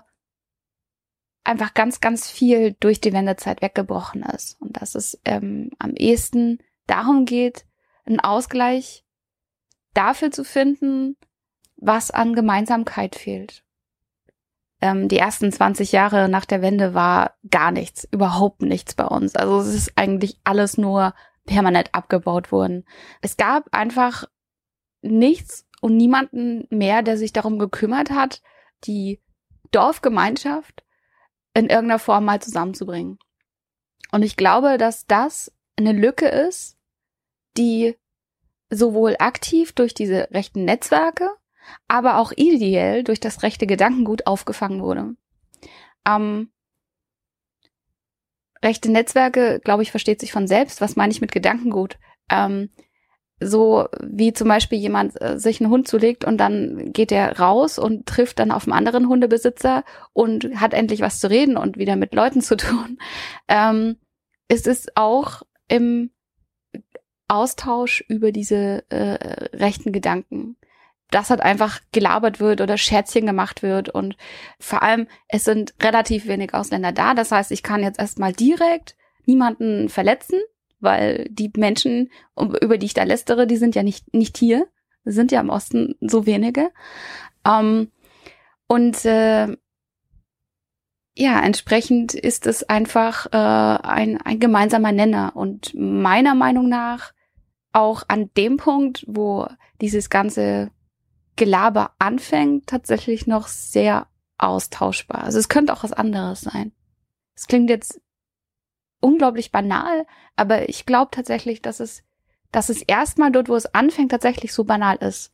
einfach ganz, ganz viel durch die Wendezeit weggebrochen ist. Und dass es ähm, am ehesten darum geht, einen Ausgleich dafür zu finden, was an Gemeinsamkeit fehlt. Ähm, die ersten 20 Jahre nach der Wende war gar nichts, überhaupt nichts bei uns. Also es ist eigentlich alles nur permanent abgebaut worden. Es gab einfach nichts und niemanden mehr, der sich darum gekümmert hat, die Dorfgemeinschaft in irgendeiner Form mal zusammenzubringen. Und ich glaube, dass das eine Lücke ist, die sowohl aktiv durch diese rechten Netzwerke, aber auch ideell durch das rechte Gedankengut aufgefangen wurde. Ähm, rechte Netzwerke, glaube ich, versteht sich von selbst. Was meine ich mit Gedankengut? Ähm, so wie zum Beispiel jemand äh, sich einen Hund zulegt und dann geht er raus und trifft dann auf einen anderen Hundebesitzer und hat endlich was zu reden und wieder mit Leuten zu tun. Ähm, es ist auch im Austausch über diese äh, rechten Gedanken. Das hat einfach gelabert wird oder Scherzchen gemacht wird und vor allem es sind relativ wenig Ausländer da. Das heißt, ich kann jetzt erstmal direkt niemanden verletzen, weil die Menschen, über die ich da lästere, die sind ja nicht, nicht hier. sind ja im Osten so wenige. Ähm, und äh, ja, entsprechend ist es einfach äh, ein, ein gemeinsamer Nenner. Und meiner Meinung nach auch an dem Punkt, wo dieses ganze Gelaber anfängt, tatsächlich noch sehr austauschbar. Also es könnte auch was anderes sein. Es klingt jetzt unglaublich banal, aber ich glaube tatsächlich, dass es, dass es erstmal dort, wo es anfängt, tatsächlich so banal ist.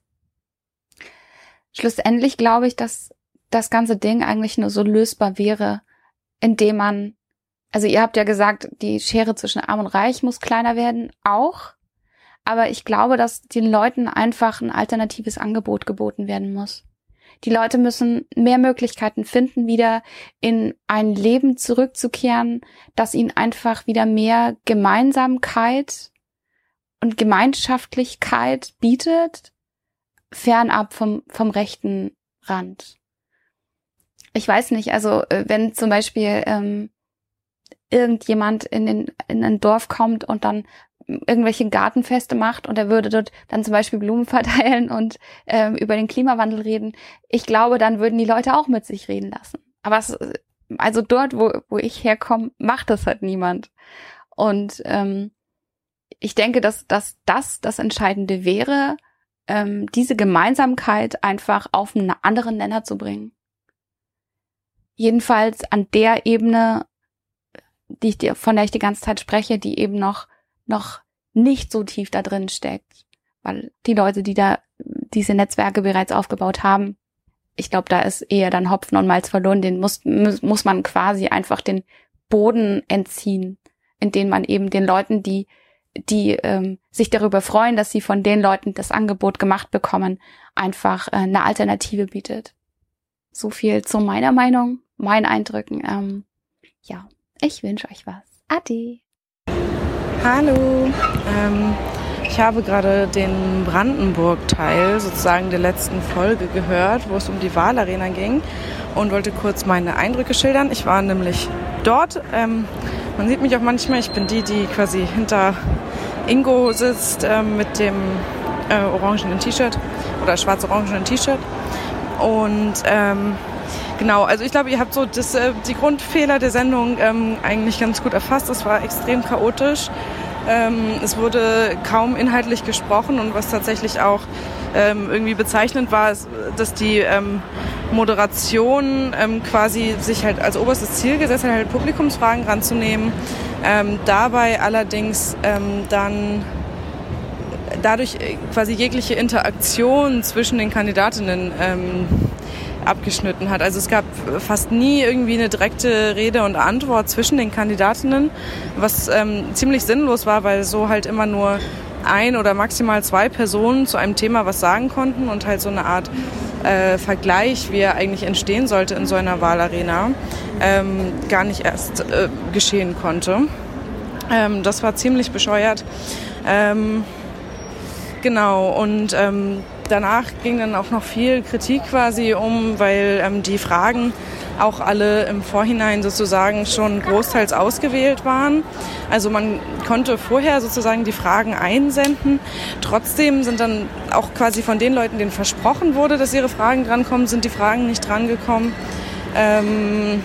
Schlussendlich glaube ich, dass das ganze Ding eigentlich nur so lösbar wäre, indem man, also ihr habt ja gesagt, die Schere zwischen Arm und Reich muss kleiner werden, auch. Aber ich glaube, dass den Leuten einfach ein alternatives Angebot geboten werden muss. Die Leute müssen mehr Möglichkeiten finden, wieder in ein Leben zurückzukehren, das ihnen einfach wieder mehr Gemeinsamkeit und Gemeinschaftlichkeit bietet, fernab vom, vom rechten Rand. Ich weiß nicht, also äh, wenn zum Beispiel ähm, irgendjemand in, den, in ein Dorf kommt und dann irgendwelche Gartenfeste macht und er würde dort dann zum Beispiel Blumen verteilen und ähm, über den Klimawandel reden, ich glaube, dann würden die Leute auch mit sich reden lassen. Aber es, also dort, wo, wo ich herkomme, macht das halt niemand. Und ähm, ich denke, dass, dass das das Entscheidende wäre, ähm, diese Gemeinsamkeit einfach auf einen anderen Nenner zu bringen. jedenfalls an der Ebene, die ich dir, von der ich die ganze Zeit spreche, die eben noch, noch nicht so tief da drin steckt. Weil die Leute, die da diese Netzwerke bereits aufgebaut haben, ich glaube, da ist eher dann Hopfen und Malz verloren. Den muss, muss man quasi einfach den Boden entziehen, in den man eben den Leuten, die, die ähm, sich darüber freuen, dass sie von den Leuten das Angebot gemacht bekommen, einfach äh, eine Alternative bietet. So viel zu meiner Meinung, meinen Eindrücken. Ähm, ja, ich wünsche euch was. Ade. Hallo. Ähm, ich habe gerade den Brandenburg-Teil sozusagen der letzten Folge gehört, wo es um die Wahlarena ging und wollte kurz meine Eindrücke schildern. Ich war nämlich dort. Ähm, man sieht mich auch manchmal. Ich bin die, die quasi hinter Ingo sitzt ähm, mit dem äh, orangenen T-Shirt oder schwarz-orangenen T-Shirt. Und ähm, genau, also ich glaube, ihr habt so das, äh, die Grundfehler der Sendung ähm, eigentlich ganz gut erfasst. Es war extrem chaotisch. Ähm, es wurde kaum inhaltlich gesprochen und was tatsächlich auch ähm, irgendwie bezeichnend war, ist, dass die ähm, Moderation ähm, quasi sich halt als oberstes Ziel gesetzt hat, halt Publikumsfragen ranzunehmen. Ähm, dabei allerdings ähm, dann dadurch äh, quasi jegliche Interaktion zwischen den Kandidatinnen abgeschnitten hat. Also es gab fast nie irgendwie eine direkte Rede und Antwort zwischen den Kandidatinnen, was ähm, ziemlich sinnlos war, weil so halt immer nur ein oder maximal zwei Personen zu einem Thema was sagen konnten und halt so eine Art äh, Vergleich, wie er eigentlich entstehen sollte in so einer Wahlarena, ähm, gar nicht erst äh, geschehen konnte. Ähm, das war ziemlich bescheuert. Ähm, genau, und ähm, danach ging dann auch noch viel Kritik quasi um, weil ähm, die Fragen auch alle im Vorhinein sozusagen schon großteils ausgewählt waren. Also man konnte vorher sozusagen die Fragen einsenden. Trotzdem sind dann auch quasi von den Leuten, denen versprochen wurde, dass ihre Fragen drankommen, sind die Fragen nicht drangekommen. Ähm,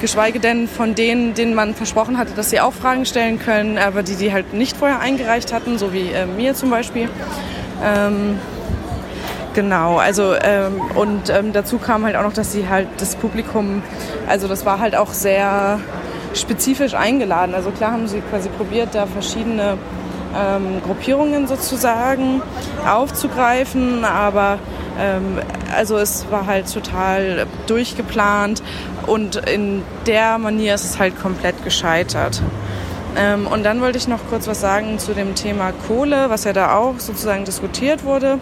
geschweige denn von denen, denen man versprochen hatte, dass sie auch Fragen stellen können, aber die die halt nicht vorher eingereicht hatten, so wie äh, mir zum Beispiel. Ähm, Genau, also ähm, und ähm, dazu kam halt auch noch, dass sie halt das Publikum, also das war halt auch sehr spezifisch eingeladen. Also klar haben sie quasi probiert, da verschiedene ähm, Gruppierungen sozusagen aufzugreifen, aber ähm, also es war halt total durchgeplant und in der Manier ist es halt komplett gescheitert. Ähm, und dann wollte ich noch kurz was sagen zu dem Thema Kohle, was ja da auch sozusagen diskutiert wurde.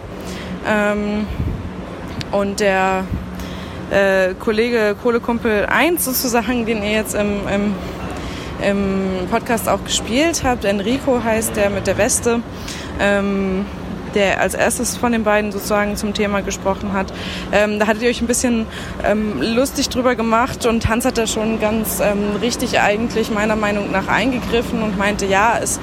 Ähm, und der äh, Kollege Kohlekumpel 1 sozusagen, den ihr jetzt im, im, im Podcast auch gespielt habt, Enrico heißt der mit der Weste, ähm, der als erstes von den beiden sozusagen zum Thema gesprochen hat. Ähm, da hattet ihr euch ein bisschen ähm, lustig drüber gemacht und Hans hat da schon ganz ähm, richtig eigentlich meiner Meinung nach eingegriffen und meinte, ja, es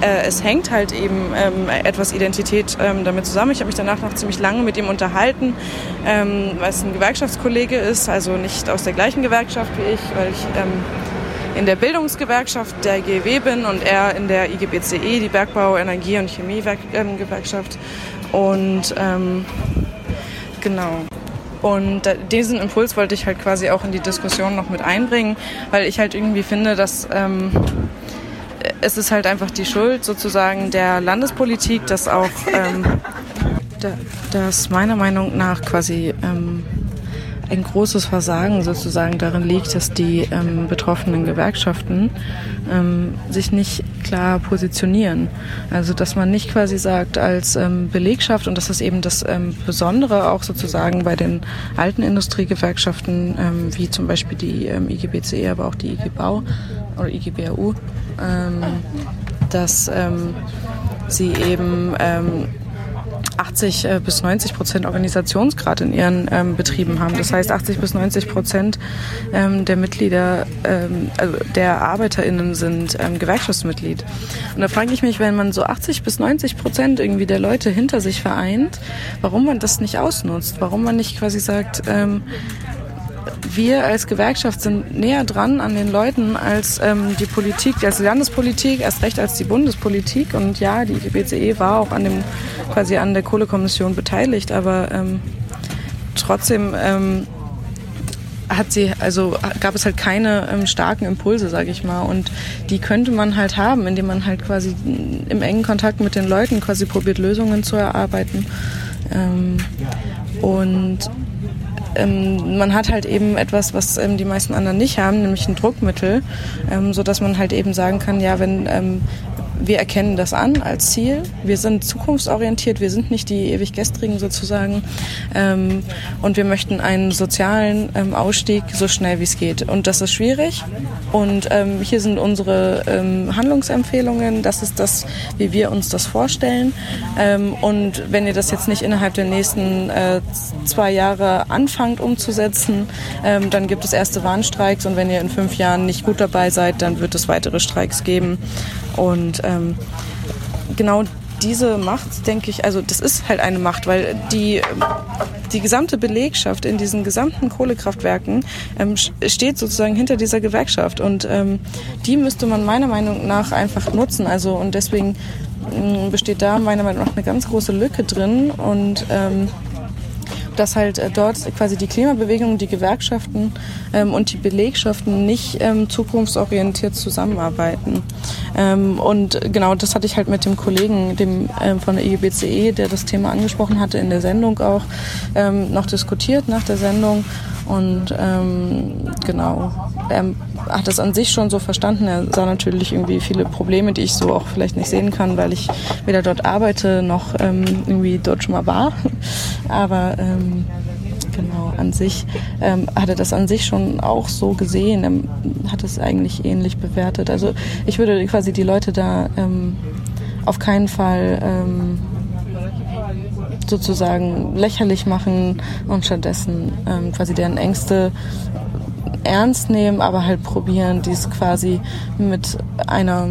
äh, es hängt halt eben ähm, etwas Identität ähm, damit zusammen. Ich habe mich danach noch ziemlich lange mit ihm unterhalten, ähm, weil es ein Gewerkschaftskollege ist, also nicht aus der gleichen Gewerkschaft wie ich, weil ich ähm, in der Bildungsgewerkschaft der GEW bin und er in der IGBCE, die Bergbau-, Energie- und Chemiegewerkschaft. Und ähm, genau. Und diesen Impuls wollte ich halt quasi auch in die Diskussion noch mit einbringen, weil ich halt irgendwie finde, dass ähm, es ist halt einfach die Schuld sozusagen der Landespolitik, dass auch ähm, da, dass meiner Meinung nach quasi ähm, ein großes Versagen sozusagen darin liegt, dass die ähm, betroffenen Gewerkschaften ähm, sich nicht klar positionieren. Also dass man nicht quasi sagt als ähm, Belegschaft, und das ist eben das ähm, Besondere auch sozusagen bei den alten Industriegewerkschaften, ähm, wie zum Beispiel die ähm, IGBCE, aber auch die IG Bau oder IGBAU, dass sie eben 80 äh, bis 90 Prozent Organisationsgrad in ihren ähm, Betrieben haben. Das heißt, 80 bis 90 Prozent ähm, der Mitglieder, ähm, also der ArbeiterInnen sind ähm, Gewerkschaftsmitglied. Und da frage ich mich, wenn man so 80 bis 90 Prozent irgendwie der Leute hinter sich vereint, warum man das nicht ausnutzt, warum man nicht quasi sagt, ähm, wir als Gewerkschaft sind näher dran an den Leuten als ähm, die Politik, als die Landespolitik, erst recht als die Bundespolitik. Und ja, die IGBCE war auch an dem quasi an der Kohlekommission beteiligt, aber ähm, trotzdem ähm, hat sie, also gab es halt keine ähm, starken Impulse, sage ich mal. Und die könnte man halt haben, indem man halt quasi im engen Kontakt mit den Leuten quasi probiert, Lösungen zu erarbeiten. Ähm, und ähm, man hat halt eben etwas, was ähm, die meisten anderen nicht haben, nämlich ein Druckmittel, ähm, so dass man halt eben sagen kann, ja, wenn ähm, wir erkennen das an als Ziel. Wir sind zukunftsorientiert, wir sind nicht die ewig Gestrigen sozusagen. Ähm, und wir möchten einen sozialen ähm, Ausstieg so schnell wie es geht. Und das ist schwierig. Und ähm, hier sind unsere ähm, Handlungsempfehlungen. Das ist das, wie wir uns das vorstellen. Ähm, und wenn ihr das jetzt nicht innerhalb der nächsten äh, zwei Jahre anfangt umzusetzen, ähm, dann gibt es erste Warnstreiks. Und wenn ihr in fünf Jahren nicht gut dabei seid, dann wird es weitere Streiks geben. Und ähm, genau diese Macht, denke ich, also das ist halt eine Macht, weil die, die gesamte Belegschaft in diesen gesamten Kohlekraftwerken ähm, steht sozusagen hinter dieser Gewerkschaft und ähm, die müsste man meiner Meinung nach einfach nutzen. Also und deswegen ähm, besteht da meiner Meinung nach eine ganz große Lücke drin und ähm, dass halt äh, dort quasi die Klimabewegung, die Gewerkschaften ähm, und die Belegschaften nicht ähm, zukunftsorientiert zusammenarbeiten. Ähm, und genau das hatte ich halt mit dem Kollegen, dem ähm, von der IGBCE, der das Thema angesprochen hatte, in der Sendung auch ähm, noch diskutiert nach der Sendung. Und ähm, genau, er hat das an sich schon so verstanden. Er sah natürlich irgendwie viele Probleme, die ich so auch vielleicht nicht sehen kann, weil ich weder dort arbeite noch ähm, irgendwie dort schon mal war. Aber ähm, genau, an sich ähm, hat er das an sich schon auch so gesehen. Er hat es eigentlich ähnlich bewertet. Also ich würde quasi die Leute da ähm, auf keinen Fall ähm, sozusagen lächerlich machen und stattdessen ähm, quasi deren Ängste ernst nehmen, aber halt probieren, dies quasi mit einer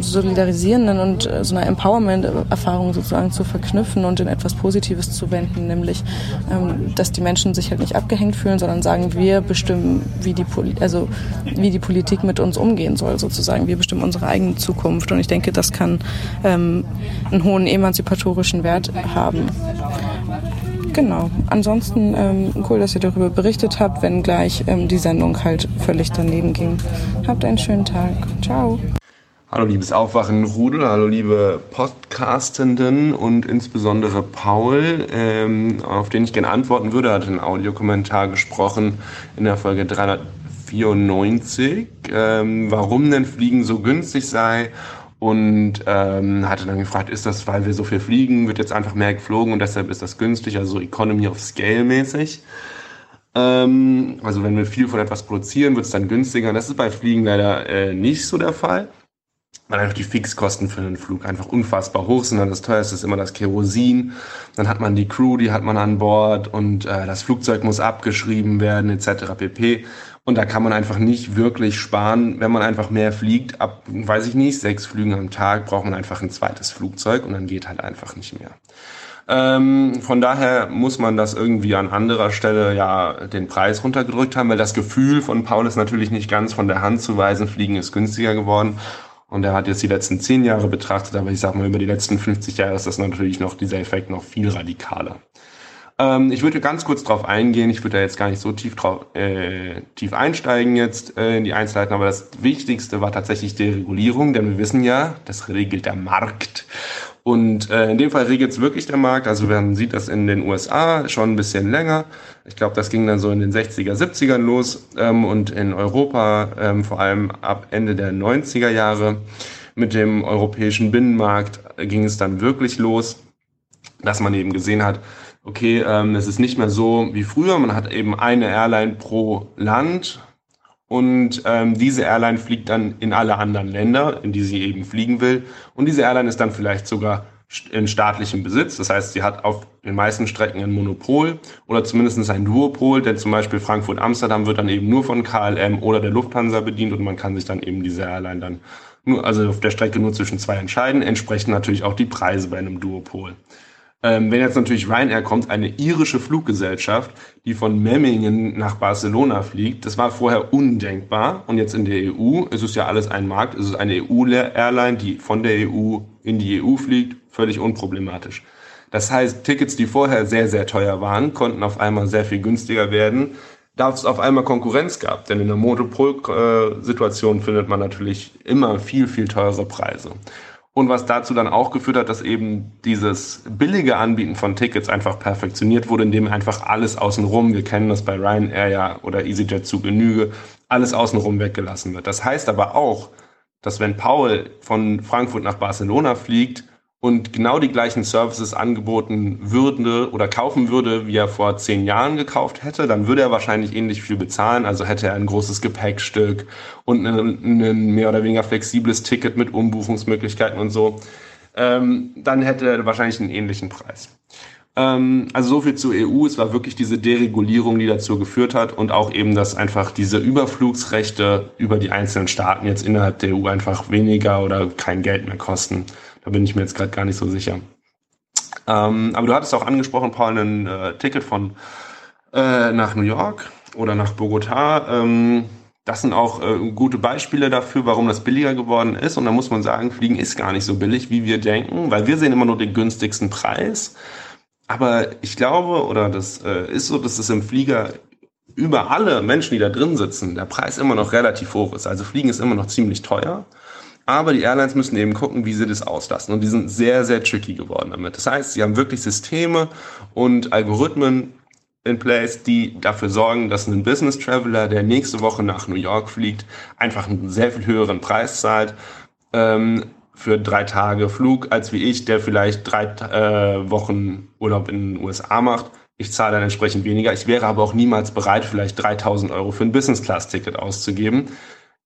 solidarisierenden und äh, so einer Empowerment-Erfahrung sozusagen zu verknüpfen und in etwas Positives zu wenden, nämlich, ähm, dass die Menschen sich halt nicht abgehängt fühlen, sondern sagen, wir bestimmen, wie die, Poli also, wie die Politik mit uns umgehen soll, sozusagen. Wir bestimmen unsere eigene Zukunft und ich denke, das kann ähm, einen hohen emanzipatorischen Wert haben. Genau. Ansonsten ähm, cool, dass ihr darüber berichtet habt, wenn gleich ähm, die Sendung halt völlig daneben ging. Habt einen schönen Tag. Ciao. Hallo liebes Aufwachen Rudel, hallo liebe Podcastenden und insbesondere Paul, ähm, auf den ich gerne antworten würde, hat einen Audiokommentar gesprochen in der Folge 394, ähm, warum denn Fliegen so günstig sei und ähm, hatte dann gefragt, ist das, weil wir so viel fliegen, wird jetzt einfach mehr geflogen und deshalb ist das günstig, also Economy of Scale mäßig. Ähm, also wenn wir viel von etwas produzieren, wird es dann günstiger. Das ist bei Fliegen leider äh, nicht so der Fall. Weil einfach die Fixkosten für einen Flug einfach unfassbar hoch sind. Das teuerste ist immer das Kerosin. Dann hat man die Crew, die hat man an Bord und äh, das Flugzeug muss abgeschrieben werden etc. pp. Und da kann man einfach nicht wirklich sparen, wenn man einfach mehr fliegt. Ab, weiß ich nicht, sechs Flügen am Tag braucht man einfach ein zweites Flugzeug und dann geht halt einfach nicht mehr. Ähm, von daher muss man das irgendwie an anderer Stelle ja den Preis runtergedrückt haben, weil das Gefühl von Paul ist natürlich nicht ganz von der Hand zu weisen. Fliegen ist günstiger geworden. Und er hat jetzt die letzten zehn Jahre betrachtet, aber ich sag mal, über die letzten 50 Jahre ist das natürlich noch dieser Effekt noch viel radikaler. Ähm, ich würde ganz kurz drauf eingehen. Ich würde da jetzt gar nicht so tief drauf äh, tief einsteigen jetzt äh, in die Einzelheiten, aber das Wichtigste war tatsächlich die Regulierung, denn wir wissen ja, das regelt der Markt. Und äh, in dem Fall regelt es wirklich der Markt. Also man sieht das in den USA schon ein bisschen länger. Ich glaube, das ging dann so in den 60er, 70ern los ähm, und in Europa ähm, vor allem ab Ende der 90er Jahre mit dem europäischen Binnenmarkt ging es dann wirklich los, dass man eben gesehen hat, okay, ähm, es ist nicht mehr so wie früher. Man hat eben eine Airline pro Land und ähm, diese Airline fliegt dann in alle anderen Länder, in die sie eben fliegen will. Und diese Airline ist dann vielleicht sogar in staatlichem Besitz. Das heißt, sie hat auf den meisten Strecken ein Monopol oder zumindest ein Duopol, denn zum Beispiel Frankfurt-Amsterdam wird dann eben nur von KLM oder der Lufthansa bedient und man kann sich dann eben diese Airline dann nur, also auf der Strecke nur zwischen zwei entscheiden. Entsprechen natürlich auch die Preise bei einem Duopol. Ähm, wenn jetzt natürlich Ryanair kommt, eine irische Fluggesellschaft, die von Memmingen nach Barcelona fliegt, das war vorher undenkbar. Und jetzt in der EU ist es ja alles ein Markt, es ist eine EU-Airline, die von der EU in die EU fliegt, völlig unproblematisch. Das heißt, Tickets, die vorher sehr, sehr teuer waren, konnten auf einmal sehr viel günstiger werden. da es auf einmal Konkurrenz gab. Denn in der Monopol-Situation findet man natürlich immer viel, viel teure Preise. Und was dazu dann auch geführt hat, dass eben dieses billige Anbieten von Tickets einfach perfektioniert wurde, indem einfach alles außenrum, wir kennen das bei Ryanair ja oder EasyJet zu Genüge, alles außenrum weggelassen wird. Das heißt aber auch, dass wenn Paul von Frankfurt nach Barcelona fliegt, und genau die gleichen Services angeboten würde oder kaufen würde, wie er vor zehn Jahren gekauft hätte, dann würde er wahrscheinlich ähnlich viel bezahlen. Also hätte er ein großes Gepäckstück und ein, mehr oder weniger flexibles Ticket mit Umbuchungsmöglichkeiten und so. Ähm, dann hätte er wahrscheinlich einen ähnlichen Preis. Ähm, also so viel zur EU. Es war wirklich diese Deregulierung, die dazu geführt hat und auch eben, dass einfach diese Überflugsrechte über die einzelnen Staaten jetzt innerhalb der EU einfach weniger oder kein Geld mehr kosten. Da bin ich mir jetzt gerade gar nicht so sicher. Ähm, aber du hattest auch angesprochen, Paul, ein äh, Ticket von äh, nach New York oder nach Bogota. Ähm, das sind auch äh, gute Beispiele dafür, warum das billiger geworden ist. Und da muss man sagen, Fliegen ist gar nicht so billig, wie wir denken, weil wir sehen immer nur den günstigsten Preis. Aber ich glaube, oder das äh, ist so, dass es im Flieger über alle Menschen, die da drin sitzen, der Preis immer noch relativ hoch ist. Also Fliegen ist immer noch ziemlich teuer. Aber die Airlines müssen eben gucken, wie sie das auslassen. Und die sind sehr, sehr tricky geworden damit. Das heißt, sie haben wirklich Systeme und Algorithmen in place, die dafür sorgen, dass ein Business Traveler, der nächste Woche nach New York fliegt, einfach einen sehr viel höheren Preis zahlt ähm, für drei Tage Flug, als wie ich, der vielleicht drei äh, Wochen Urlaub in den USA macht. Ich zahle dann entsprechend weniger. Ich wäre aber auch niemals bereit, vielleicht 3000 Euro für ein Business Class Ticket auszugeben.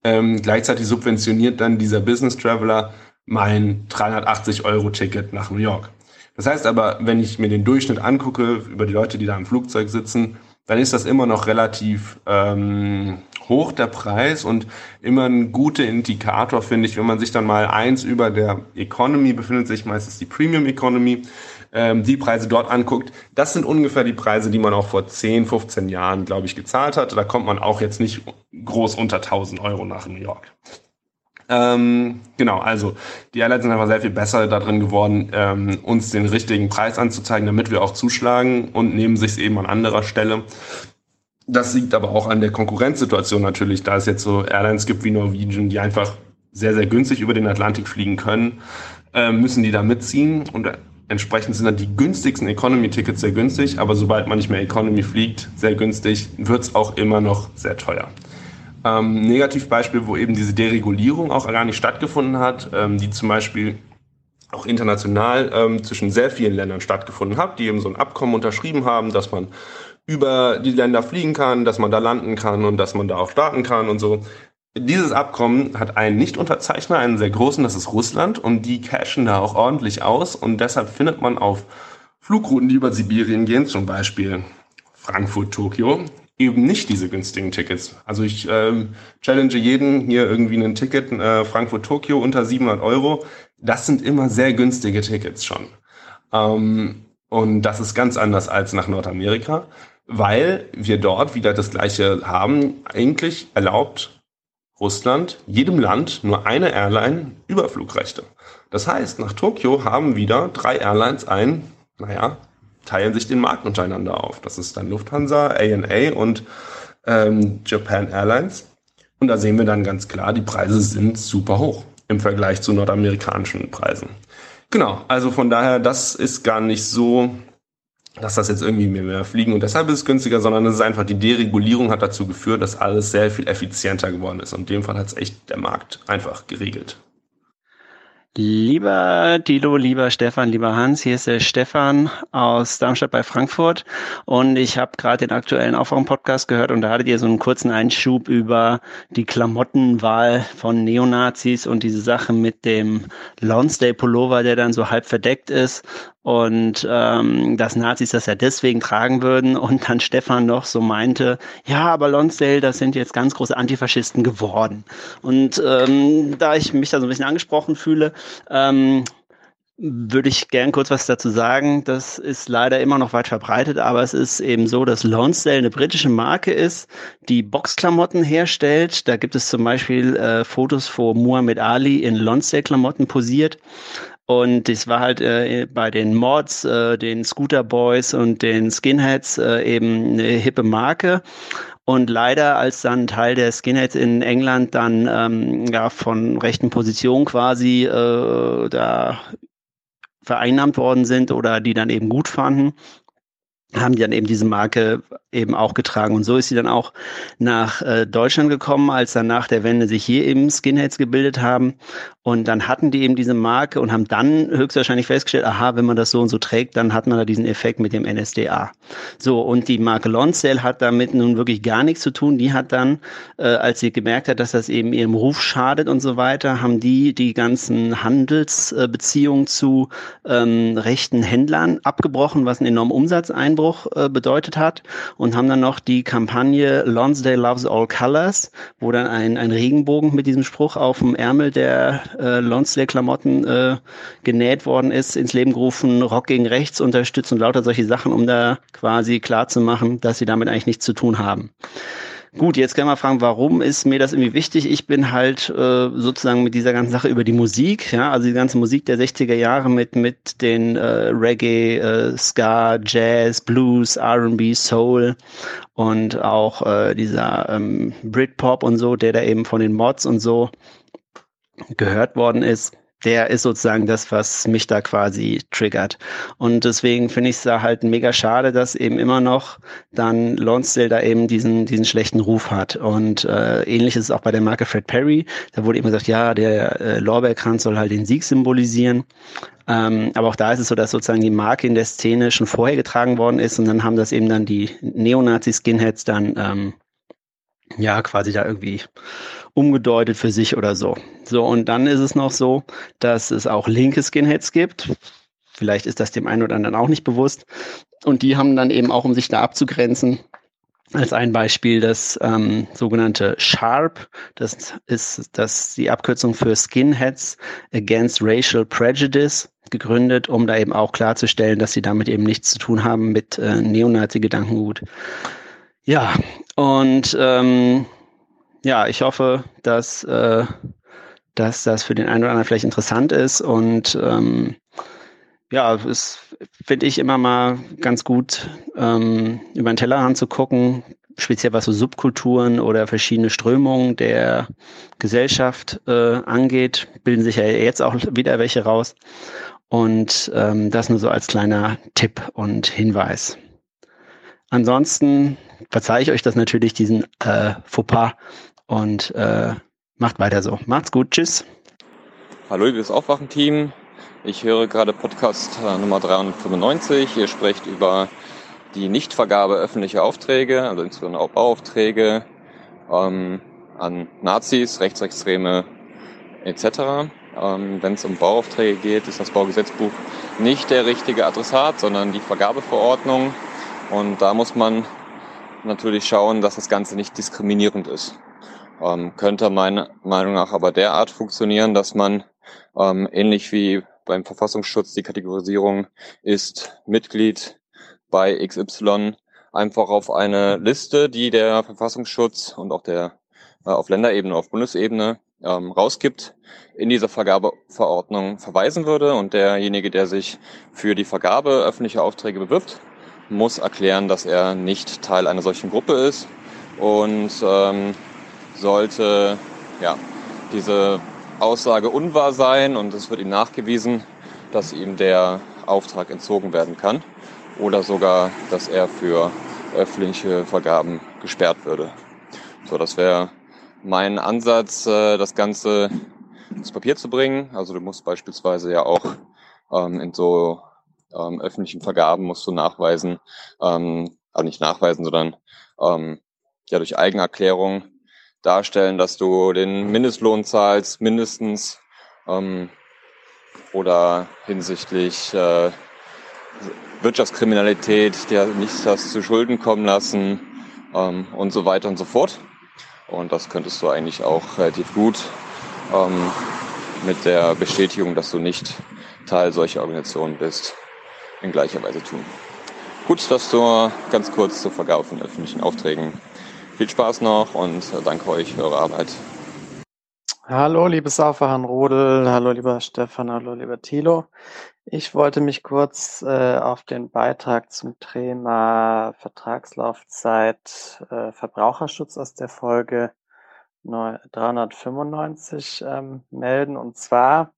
Ähm, gleichzeitig subventioniert dann dieser Business Traveler mein 380 Euro Ticket nach New York. Das heißt aber, wenn ich mir den Durchschnitt angucke über die Leute, die da im Flugzeug sitzen, dann ist das immer noch relativ ähm, hoch der Preis und immer ein guter Indikator, finde ich, wenn man sich dann mal eins über der Economy befindet, sich meistens die Premium Economy, ähm, die Preise dort anguckt, das sind ungefähr die Preise, die man auch vor 10, 15 Jahren, glaube ich, gezahlt hat. Da kommt man auch jetzt nicht groß unter 1000 Euro nach New York. Ähm, genau, also die Airlines sind einfach sehr viel besser darin geworden, ähm, uns den richtigen Preis anzuzeigen, damit wir auch zuschlagen und nehmen sich es eben an anderer Stelle. Das liegt aber auch an der Konkurrenzsituation natürlich, da es jetzt so Airlines gibt wie Norwegian, die einfach sehr, sehr günstig über den Atlantik fliegen können, äh, müssen die da mitziehen und Entsprechend sind dann die günstigsten Economy-Tickets sehr günstig, aber sobald man nicht mehr Economy fliegt, sehr günstig, wird es auch immer noch sehr teuer. Ähm, Negativbeispiel, wo eben diese Deregulierung auch gar nicht stattgefunden hat, ähm, die zum Beispiel auch international ähm, zwischen sehr vielen Ländern stattgefunden hat, die eben so ein Abkommen unterschrieben haben, dass man über die Länder fliegen kann, dass man da landen kann und dass man da auch starten kann und so. Dieses Abkommen hat einen Nicht-Unterzeichner, einen sehr großen, das ist Russland, und die cashen da auch ordentlich aus. Und deshalb findet man auf Flugrouten, die über Sibirien gehen, zum Beispiel Frankfurt, Tokio, eben nicht diese günstigen Tickets. Also ich ähm, challenge jeden hier irgendwie ein Ticket äh, Frankfurt, Tokio unter 700 Euro. Das sind immer sehr günstige Tickets schon. Ähm, und das ist ganz anders als nach Nordamerika, weil wir dort wieder das Gleiche haben. Eigentlich erlaubt Russland jedem Land nur eine Airline Überflugrechte. Das heißt, nach Tokio haben wieder drei Airlines ein, naja, teilen sich den Markt untereinander auf. Das ist dann Lufthansa, ANA und ähm, Japan Airlines. Und da sehen wir dann ganz klar, die Preise sind super hoch im Vergleich zu nordamerikanischen Preisen. Genau, also von daher, das ist gar nicht so dass das jetzt irgendwie mehr, fliegen und deshalb ist es günstiger, sondern es ist einfach die Deregulierung hat dazu geführt, dass alles sehr viel effizienter geworden ist. Und in dem Fall hat es echt der Markt einfach geregelt. Lieber Dilo, lieber Stefan, lieber Hans, hier ist der Stefan aus Darmstadt bei Frankfurt und ich habe gerade den aktuellen Aufwachen-Podcast gehört und da hattet ihr so einen kurzen Einschub über die Klamottenwahl von Neonazis und diese Sache mit dem Lonsdale-Pullover, der dann so halb verdeckt ist und ähm, dass Nazis das ja deswegen tragen würden und dann Stefan noch so meinte, ja, aber Lonsdale, das sind jetzt ganz große Antifaschisten geworden. Und ähm, da ich mich da so ein bisschen angesprochen fühle, ähm, würde ich gern kurz was dazu sagen. Das ist leider immer noch weit verbreitet, aber es ist eben so, dass Lonsdale eine britische Marke ist, die Boxklamotten herstellt. Da gibt es zum Beispiel äh, Fotos, wo Muhammad Ali in Lonsdale-Klamotten posiert. Und das war halt äh, bei den Mods, äh, den Scooter Boys und den Skinheads äh, eben eine hippe Marke. Und leider, als dann Teil der Skinheads in England dann ähm, ja von rechten Positionen quasi äh, da vereinnahmt worden sind oder die dann eben gut fanden, haben die dann eben diese Marke eben auch getragen. Und so ist sie dann auch nach äh, Deutschland gekommen, als dann nach der Wende sich hier eben Skinheads gebildet haben. Und dann hatten die eben diese Marke und haben dann höchstwahrscheinlich festgestellt, aha, wenn man das so und so trägt, dann hat man da diesen Effekt mit dem NSDA. So, und die Marke Lonsdale hat damit nun wirklich gar nichts zu tun. Die hat dann, äh, als sie gemerkt hat, dass das eben ihrem Ruf schadet und so weiter, haben die die ganzen Handelsbeziehungen zu ähm, rechten Händlern abgebrochen, was einen enormen Umsatzeinbruch äh, bedeutet hat und haben dann noch die Kampagne Lonsdale Loves All Colors, wo dann ein, ein Regenbogen mit diesem Spruch auf dem Ärmel der äh, Lonsdale-Klamotten äh, genäht worden ist, ins Leben gerufen, Rock gegen Rechts unterstützt und lauter solche Sachen, um da quasi klar zu machen, dass sie damit eigentlich nichts zu tun haben. Gut, jetzt kann man fragen, warum ist mir das irgendwie wichtig? Ich bin halt äh, sozusagen mit dieser ganzen Sache über die Musik, ja, also die ganze Musik der 60er Jahre mit mit den äh, Reggae, äh, Ska, Jazz, Blues, R&B, Soul und auch äh, dieser ähm, Britpop und so, der da eben von den Mods und so gehört worden ist der ist sozusagen das, was mich da quasi triggert. Und deswegen finde ich es da halt mega schade, dass eben immer noch dann Lonsdale da eben diesen, diesen schlechten Ruf hat. Und äh, ähnlich ist es auch bei der Marke Fred Perry. Da wurde eben gesagt, ja, der äh, Lorbeerkranz soll halt den Sieg symbolisieren. Ähm, aber auch da ist es so, dass sozusagen die Marke in der Szene schon vorher getragen worden ist und dann haben das eben dann die Neonazi-Skinheads dann ähm, ja quasi da irgendwie umgedeutet für sich oder so. So, und dann ist es noch so, dass es auch linke Skinheads gibt. Vielleicht ist das dem einen oder anderen auch nicht bewusst. Und die haben dann eben auch, um sich da abzugrenzen, als ein Beispiel das ähm, sogenannte SHARP. Das ist das die Abkürzung für Skinheads Against Racial Prejudice gegründet, um da eben auch klarzustellen, dass sie damit eben nichts zu tun haben mit äh, Neonazi-Gedankengut. Ja, und ähm, ja, ich hoffe, dass, äh, dass das für den einen oder anderen vielleicht interessant ist und ähm, ja, es finde ich immer mal ganz gut, ähm, über den Tellerrand zu gucken, speziell was so Subkulturen oder verschiedene Strömungen der Gesellschaft äh, angeht, bilden sich ja jetzt auch wieder welche raus. Und ähm, das nur so als kleiner Tipp und Hinweis. Ansonsten verzeihe ich euch das natürlich, diesen äh, Fauxpas und äh, macht weiter so. Macht's gut, tschüss. Hallo, liebes Aufwachen-Team. Ich höre gerade Podcast äh, Nummer 395. Ihr sprecht über die Nichtvergabe öffentlicher Aufträge, also insbesondere auch Bauaufträge ähm, an Nazis, Rechtsextreme etc. Ähm, Wenn es um Bauaufträge geht, ist das Baugesetzbuch nicht der richtige Adressat, sondern die Vergabeverordnung. Und da muss man natürlich schauen, dass das Ganze nicht diskriminierend ist ähm, könnte meiner Meinung nach aber derart funktionieren, dass man ähm, ähnlich wie beim Verfassungsschutz die Kategorisierung ist Mitglied bei XY einfach auf eine Liste, die der Verfassungsschutz und auch der äh, auf Länderebene, auf Bundesebene ähm, rausgibt, in dieser Vergabeverordnung verweisen würde. Und derjenige, der sich für die Vergabe öffentlicher Aufträge bewirbt, muss erklären, dass er nicht Teil einer solchen Gruppe ist. Und ähm, sollte ja, diese Aussage unwahr sein und es wird ihm nachgewiesen, dass ihm der Auftrag entzogen werden kann oder sogar, dass er für öffentliche Vergaben gesperrt würde. So, das wäre mein Ansatz, äh, das Ganze ins Papier zu bringen. Also du musst beispielsweise ja auch ähm, in so ähm, öffentlichen Vergaben musst du nachweisen, ähm, also nicht nachweisen, sondern ähm, ja durch Eigenerklärung darstellen, dass du den Mindestlohn zahlst, mindestens, ähm, oder hinsichtlich äh, Wirtschaftskriminalität, dir nichts hast zu Schulden kommen lassen ähm, und so weiter und so fort. Und das könntest du eigentlich auch relativ gut ähm, mit der Bestätigung, dass du nicht Teil solcher Organisationen bist, in gleicher Weise tun. Gut, das nur ganz kurz zur Vergabe von öffentlichen Aufträgen. Viel Spaß noch und danke euch für eure Arbeit. Hallo, liebes Aufwachen Rodel, hallo lieber Stefan, hallo lieber Thilo. Ich wollte mich kurz äh, auf den Beitrag zum Thema Vertragslaufzeit äh, Verbraucherschutz aus der Folge 395 ähm, melden. Und zwar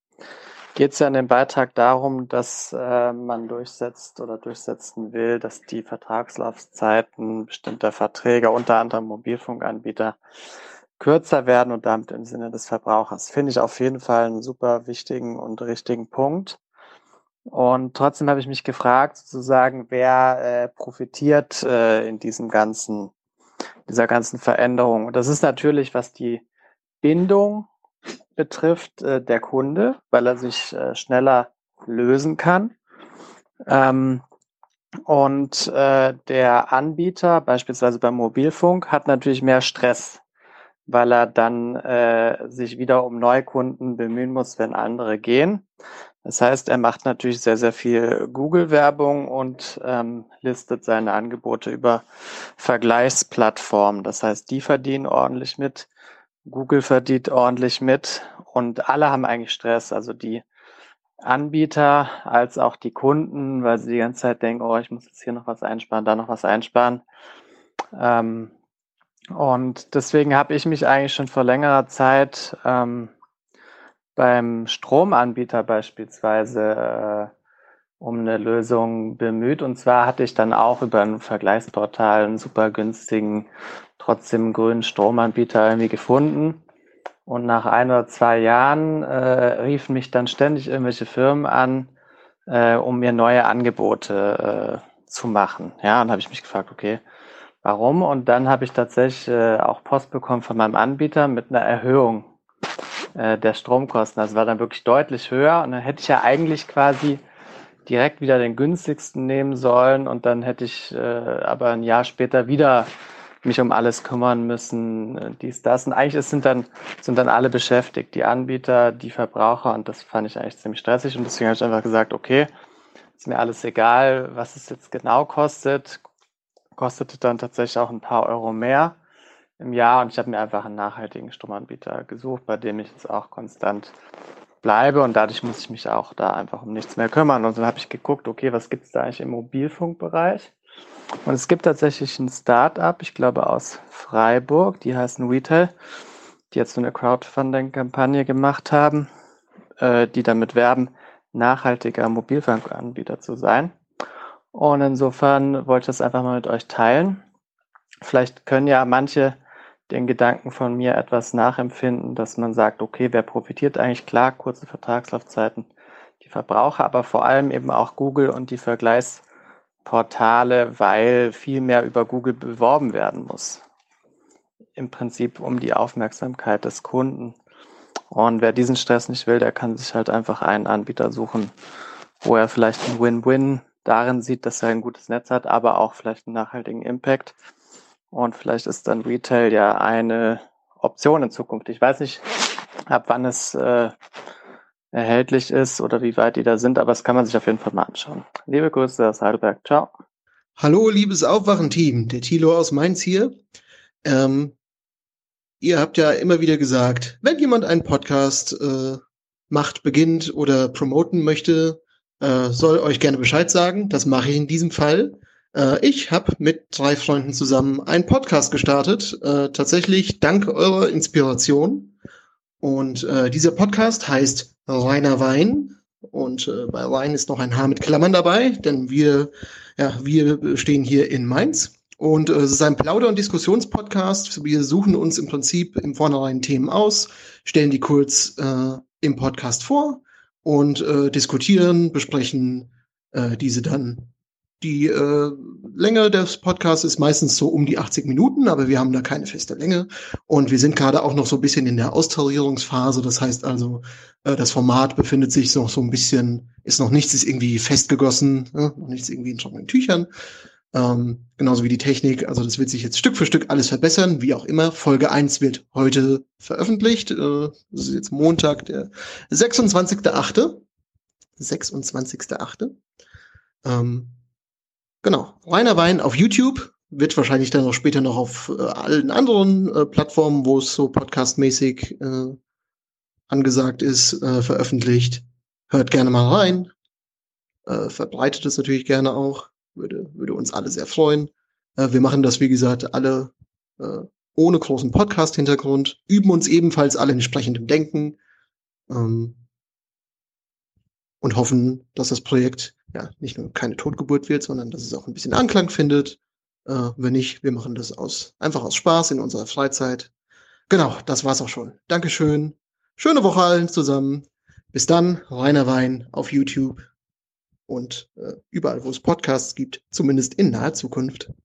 geht es ja in dem Beitrag darum, dass äh, man durchsetzt oder durchsetzen will, dass die Vertragslaufzeiten bestimmter Verträge, unter anderem Mobilfunkanbieter, kürzer werden und damit im Sinne des Verbrauchers. Finde ich auf jeden Fall einen super wichtigen und richtigen Punkt. Und trotzdem habe ich mich gefragt, sozusagen, wer äh, profitiert äh, in diesem ganzen, dieser ganzen Veränderung. Und das ist natürlich, was die Bindung betrifft, äh, der Kunde, weil er sich äh, schneller lösen kann. Ähm, und äh, der Anbieter, beispielsweise beim Mobilfunk, hat natürlich mehr Stress, weil er dann äh, sich wieder um Neukunden bemühen muss, wenn andere gehen. Das heißt, er macht natürlich sehr, sehr viel Google-Werbung und ähm, listet seine Angebote über Vergleichsplattformen. Das heißt, die verdienen ordentlich mit, Google verdient ordentlich mit und alle haben eigentlich Stress. Also die Anbieter als auch die Kunden, weil sie die ganze Zeit denken, oh, ich muss jetzt hier noch was einsparen, da noch was einsparen. Ähm, und deswegen habe ich mich eigentlich schon vor längerer Zeit ähm, beim Stromanbieter beispielsweise äh, um eine Lösung bemüht. Und zwar hatte ich dann auch über ein Vergleichsportal einen super günstigen, trotzdem grünen Stromanbieter irgendwie gefunden. Und nach ein oder zwei Jahren äh, riefen mich dann ständig irgendwelche Firmen an, äh, um mir neue Angebote äh, zu machen. Ja, und habe ich mich gefragt, okay, warum? Und dann habe ich tatsächlich äh, auch Post bekommen von meinem Anbieter mit einer Erhöhung äh, der Stromkosten. Das war dann wirklich deutlich höher. Und dann hätte ich ja eigentlich quasi direkt wieder den günstigsten nehmen sollen und dann hätte ich äh, aber ein Jahr später wieder mich um alles kümmern müssen, äh, dies, das. Und eigentlich sind dann, sind dann alle beschäftigt, die Anbieter, die Verbraucher und das fand ich eigentlich ziemlich stressig und deswegen habe ich einfach gesagt, okay, ist mir alles egal, was es jetzt genau kostet. Kostete dann tatsächlich auch ein paar Euro mehr im Jahr und ich habe mir einfach einen nachhaltigen Stromanbieter gesucht, bei dem ich jetzt auch konstant bleibe und dadurch muss ich mich auch da einfach um nichts mehr kümmern. Und dann habe ich geguckt, okay, was gibt es da eigentlich im Mobilfunkbereich? Und es gibt tatsächlich ein Start-up, ich glaube aus Freiburg, die heißen Retail, die jetzt so eine Crowdfunding-Kampagne gemacht haben, äh, die damit werben, nachhaltiger Mobilfunkanbieter zu sein. Und insofern wollte ich das einfach mal mit euch teilen. Vielleicht können ja manche den Gedanken von mir etwas nachempfinden, dass man sagt, okay, wer profitiert eigentlich? Klar, kurze Vertragslaufzeiten, die Verbraucher, aber vor allem eben auch Google und die Vergleichsportale, weil viel mehr über Google beworben werden muss. Im Prinzip um die Aufmerksamkeit des Kunden. Und wer diesen Stress nicht will, der kann sich halt einfach einen Anbieter suchen, wo er vielleicht ein Win-Win darin sieht, dass er ein gutes Netz hat, aber auch vielleicht einen nachhaltigen Impact und vielleicht ist dann Retail ja eine Option in Zukunft. Ich weiß nicht, ab wann es äh, erhältlich ist oder wie weit die da sind, aber das kann man sich auf jeden Fall mal anschauen. Liebe Grüße aus Heidelberg. Ciao. Hallo, liebes Aufwachen-Team. Der Thilo aus Mainz hier. Ähm, ihr habt ja immer wieder gesagt, wenn jemand einen Podcast äh, macht, beginnt oder promoten möchte, äh, soll euch gerne Bescheid sagen. Das mache ich in diesem Fall. Äh, ich habe mit drei Freunden zusammen einen Podcast gestartet, äh, tatsächlich dank eurer Inspiration. Und äh, dieser Podcast heißt Reiner Wein. Und äh, bei Wein ist noch ein Haar mit Klammern dabei, denn wir, ja, wir stehen hier in Mainz. Und äh, es ist ein Plauder- und Diskussionspodcast. Wir suchen uns im Prinzip im Vornherein Themen aus, stellen die kurz äh, im Podcast vor und äh, diskutieren, besprechen äh, diese dann die äh, Länge des Podcasts ist meistens so um die 80 Minuten, aber wir haben da keine feste Länge. Und wir sind gerade auch noch so ein bisschen in der Austarierungsphase. Das heißt also, äh, das Format befindet sich noch so ein bisschen, ist noch nichts ist irgendwie festgegossen, ne? noch nichts irgendwie in trockenen Tüchern. Ähm, genauso wie die Technik. Also das wird sich jetzt Stück für Stück alles verbessern, wie auch immer. Folge 1 wird heute veröffentlicht. Äh, das ist jetzt Montag, der 26.8. 26.8. Ähm, Genau. Reiner Wein auf YouTube wird wahrscheinlich dann auch später noch auf äh, allen anderen äh, Plattformen, wo es so podcastmäßig äh, angesagt ist, äh, veröffentlicht. Hört gerne mal rein. Äh, verbreitet es natürlich gerne auch. Würde, würde uns alle sehr freuen. Äh, wir machen das, wie gesagt, alle äh, ohne großen Podcast-Hintergrund, üben uns ebenfalls alle entsprechend im Denken ähm, und hoffen, dass das Projekt ja nicht nur keine Totgeburt wird, sondern dass es auch ein bisschen Anklang findet. Äh, wenn nicht, wir machen das aus einfach aus Spaß in unserer Freizeit. Genau, das war's auch schon. Dankeschön. Schöne Woche allen zusammen. Bis dann, Rainer Wein auf YouTube und äh, überall, wo es Podcasts gibt, zumindest in naher Zukunft.